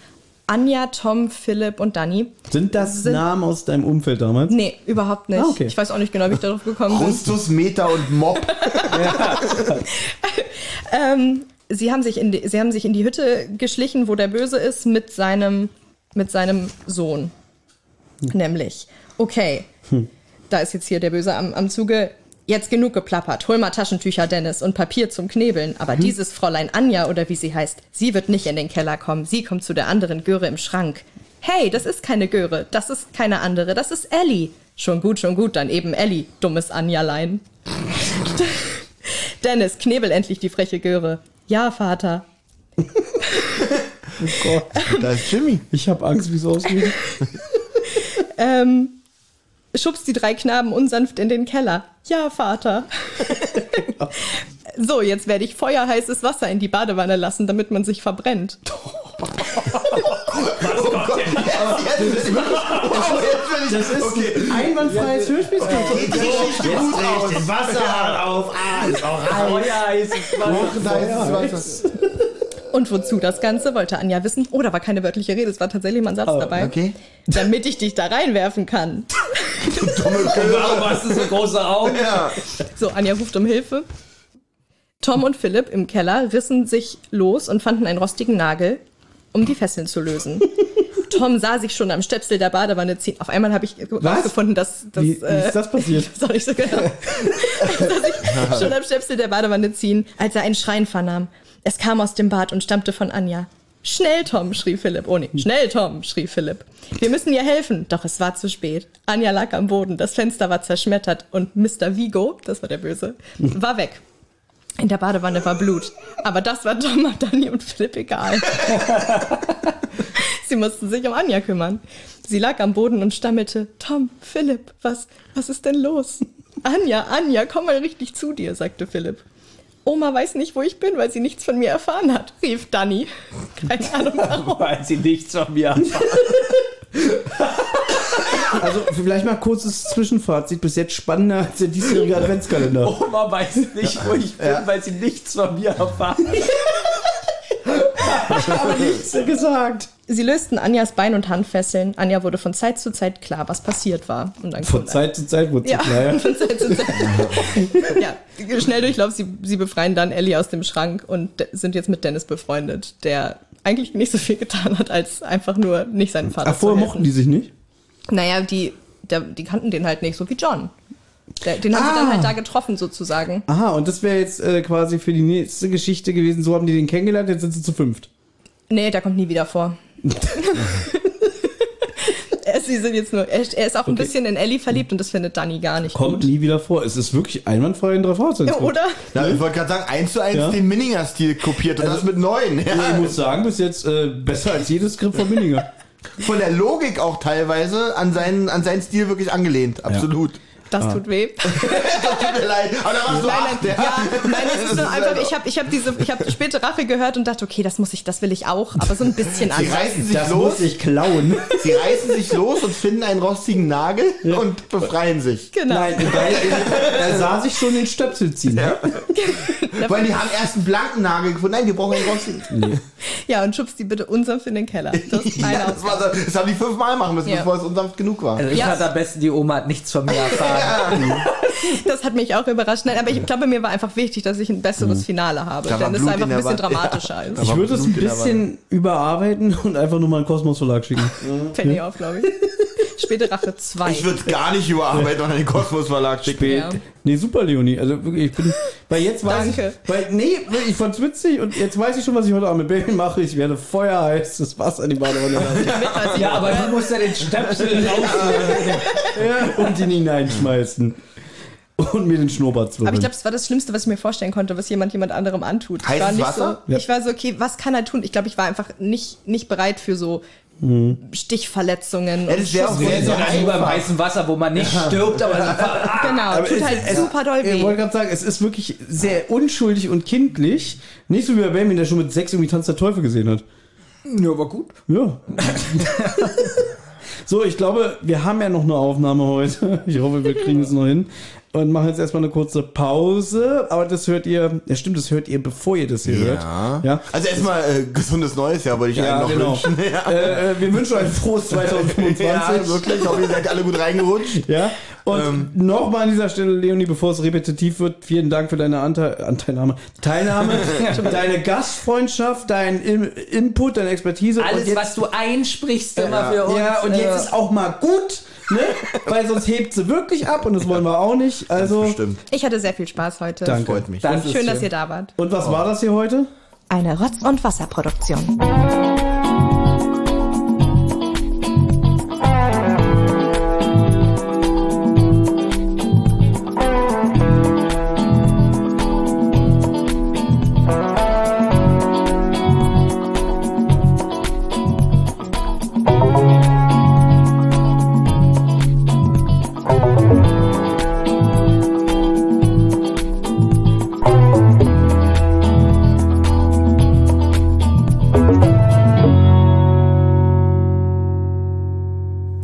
Anja, Tom, Philipp und Danny. Sind das Sind- Namen aus deinem Umfeld damals? Nee, überhaupt nicht. Ah, okay. Ich weiß auch nicht genau, wie ich darauf gekommen bin. Justus, Meter und Mob. *laughs* *laughs* Ähm, sie, haben sich in die, sie haben sich in die Hütte geschlichen, wo der Böse ist, mit seinem, mit seinem Sohn. Nämlich, okay, da ist jetzt hier der Böse am, am Zuge. Jetzt genug geplappert. Hol mal Taschentücher, Dennis, und Papier zum Knebeln. Aber dieses Fräulein Anja oder wie sie heißt, sie wird nicht in den Keller kommen. Sie kommt zu der anderen Göre im Schrank. Hey, das ist keine Göre. Das ist keine andere. Das ist Ellie. Schon gut, schon gut. Dann eben Ellie, dummes Anjalein. *laughs* Dennis, knebel endlich die freche Göre. Ja, Vater. *laughs* Da ist Jimmy. Ich habe Angst, wie es ausgeht. *laughs* Ähm, schubst die drei Knaben unsanft in den Keller. Ja, Vater. *laughs* so, jetzt werde ich feuerheißes Wasser in die Badewanne lassen, damit man sich verbrennt. *laughs* Das ist ein einwandfreies Hörspielskript. Geht richtig gut aus. Den Wasserhahn auf. Ah, ist auch. Oh ja, Wasser. Und wozu das Ganze, wollte Anja wissen. Oh, da war keine wörtliche Rede, es war tatsächlich mal ein Satz dabei. Okay. Damit ich dich da reinwerfen kann. Warum hast du so große Augen? Ja. So, Anja ruft um Hilfe. Tom und Philipp im Keller rissen sich los und fanden einen rostigen Nagel, um die Fesseln zu lösen. *laughs* Tom sah sich schon am Stöpsel der Badewanne ziehen. Auf einmal habe ich herausgefunden, dass, dass Wie, wie äh, ist das passiert? ist auch nicht so genau. *laughs* Er sah sich schon am Stöpsel der Badewanne ziehen, als er einen Schreien vernahm. Es kam aus dem Bad und stammte von Anja. Schnell, Tom, schrie Philipp. Oh nee, schnell, Tom, schrie Philipp. Wir müssen ihr helfen. Doch es war zu spät. Anja lag am Boden, das Fenster war zerschmettert und Mr. Vigo, das war der Böse, war weg. In der Badewanne war Blut. Aber das war Tom, Dani und Philipp egal. *laughs* Sie mussten sich um Anja kümmern. Sie lag am Boden und stammelte, Tom, Philipp, was, was ist denn los? Anja, Anja, komm mal richtig zu dir, sagte Philipp. Oma weiß nicht, wo ich bin, weil sie nichts von mir erfahren hat, rief Dani. Keine Ahnung *laughs* warum. Weil sie nichts von mir haben. Also vielleicht mal kurzes Zwischenfazit. Bis jetzt spannender als der diesjährige Adventskalender. Oma weiß nicht, wo ich bin, weil sie nichts von mir erfahren *laughs* Aber nichts gesagt. Sie lösten Anjas Bein- und Handfesseln. Anja wurde von Zeit zu Zeit klar, was passiert war. Und dann Von Zeit zu Zeit wurde es Ja, klar. Ja. *laughs* von Zeit zu Zeit. ja, Schnelldurchlauf, sie, sie befreien dann Ellie aus dem Schrank und sind jetzt mit Dennis befreundet, der eigentlich nicht so viel getan hat, als einfach nur nicht seinen Vater Ach, vorher mochten die sich nicht? Naja, die, der, die kannten den halt nicht, so wie John. Der, den haben sie dann Ah. halt da getroffen, sozusagen. Aha, und das wäre jetzt äh, quasi für die nächste Geschichte gewesen. So haben die den kennengelernt, jetzt sind sie zu fünft. Nee, der kommt nie wieder vor. *laughs* *laughs* Sie sind jetzt nur, er, er ist auch ein bisschen in Ellie verliebt und das findet Dani gar nicht Kommt gut. nie wieder vor. Es ist wirklich einwandfrei in drei Fahrzeugen. Ja, oder? Ja, ich wollte gerade sagen, eins zu eins Ja. den Minninger-Stil kopiert und das mit neun. Ja. Ich muss sagen, bis jetzt äh, besser als jedes Skript von Minninger. Von der Logik auch teilweise an seinen, an seinen Stil wirklich angelehnt. Absolut. Das tut weh. *laughs* Tut mir leid. Aber da warst du Nein, acht, nein, ja. ja, nein, es ist nur Das einfach, ich habe ich hab diese, ich habe späte Rache gehört und dachte, okay, das muss ich, das will ich auch, aber so ein bisschen Sie anders. reißen sich Das los, muss ich klauen. sie reißen sich los und finden einen rostigen Nagel und befreien sich. Genau. Nein, weil er sah sich schon den Stöpsel ziehen. *laughs* Weil die haben erst einen blanken Nagel gefunden. Nein, wir brauchen einen rostigen. Ja, und schubst die bitte unsanft in den Keller. Das *laughs* ist meine Ja, das, war, das haben die fünfmal machen müssen, Ja. bevor es unsanft genug war. Also ich Ja. fand am besten, die Oma hat nichts von mir erfahren. *laughs* Das hat mich auch überrascht. Nein, aber ich glaube, mir war einfach wichtig, dass ich ein besseres Finale habe. Da Denn es ist einfach in ein bisschen dramatischer Ja. als Ich würde es ein bisschen überarbeiten und einfach nur mal einen Kosmos Verlag schicken. Penny auf, glaube ich. *laughs* Späte Rache 2. Ich würde es gar nicht überarbeiten und an den Kosmos Verlag schicken. Ja. Nee, super, Leonie. Also wirklich, ich bin. Weil jetzt weiß Danke. ich. Weil, nee, wirklich, ich fand's witzig und jetzt weiß ich schon, was ich heute Abend mit Baby mache. Ich werde feuerheiß das Wasser in die Badewanne lassen Ja, aber du musst ja den Stöpsel raus. und ihn hineinschmeißen. Und mir den Schnurrbart zwirbeln. Aber ich glaube, das war das Schlimmste, was ich mir vorstellen konnte, was jemand jemand anderem antut. Ich Heißes war nicht Wasser? so, ich war so, okay, was kann er tun? Ich glaube, ich war einfach nicht, nicht bereit für so Stichverletzungen. Ja, und das wäre auch sehr, sehr wie beim heißen Wasser, wo man nicht stirbt, aber einfach, *laughs* Genau, tut es- halt es- super doll Ich weh. wollte gerade sagen, es ist wirklich sehr unschuldig und kindlich. Nicht so wie bei Benjamin, der schon mit sechs irgendwie Tanz der Teufel gesehen hat. ja, aber gut. Ja. *laughs* so, ich glaube, wir haben ja noch eine Aufnahme heute. Ich hoffe, wir kriegen es noch hin. Und machen jetzt erstmal eine kurze Pause. Aber das hört ihr, ja stimmt, das hört ihr, bevor ihr das hier hört. Ja. Also erstmal äh, gesundes Neues Jahr wollte ich Ja, allen noch genau. wünschen. *laughs* Ja. Äh, äh, wir wünschen euch ein frohes 2025. *laughs* Ja, wirklich. Ich hoffe, ihr seid alle gut reingerutscht. Ja, und Ähm. nochmal an dieser Stelle, Leonie, bevor es repetitiv wird, vielen Dank für deine Ante Anteilnahme, Teilnahme, *laughs* deine Gastfreundschaft, dein In Input, deine Expertise. und Alles, jetzt, was du einsprichst, immer für uns. Ja, und äh, jetzt ist auch mal gut, ne? Weil sonst hebt sie wirklich ab und das wollen wir auch nicht. Also, Bestimmt. Ich hatte sehr viel Spaß heute. danke. Freut mich. das ist Schön, dass ihr da wart. Und was war das hier heute? Eine Rotz- und Wasserproduktion.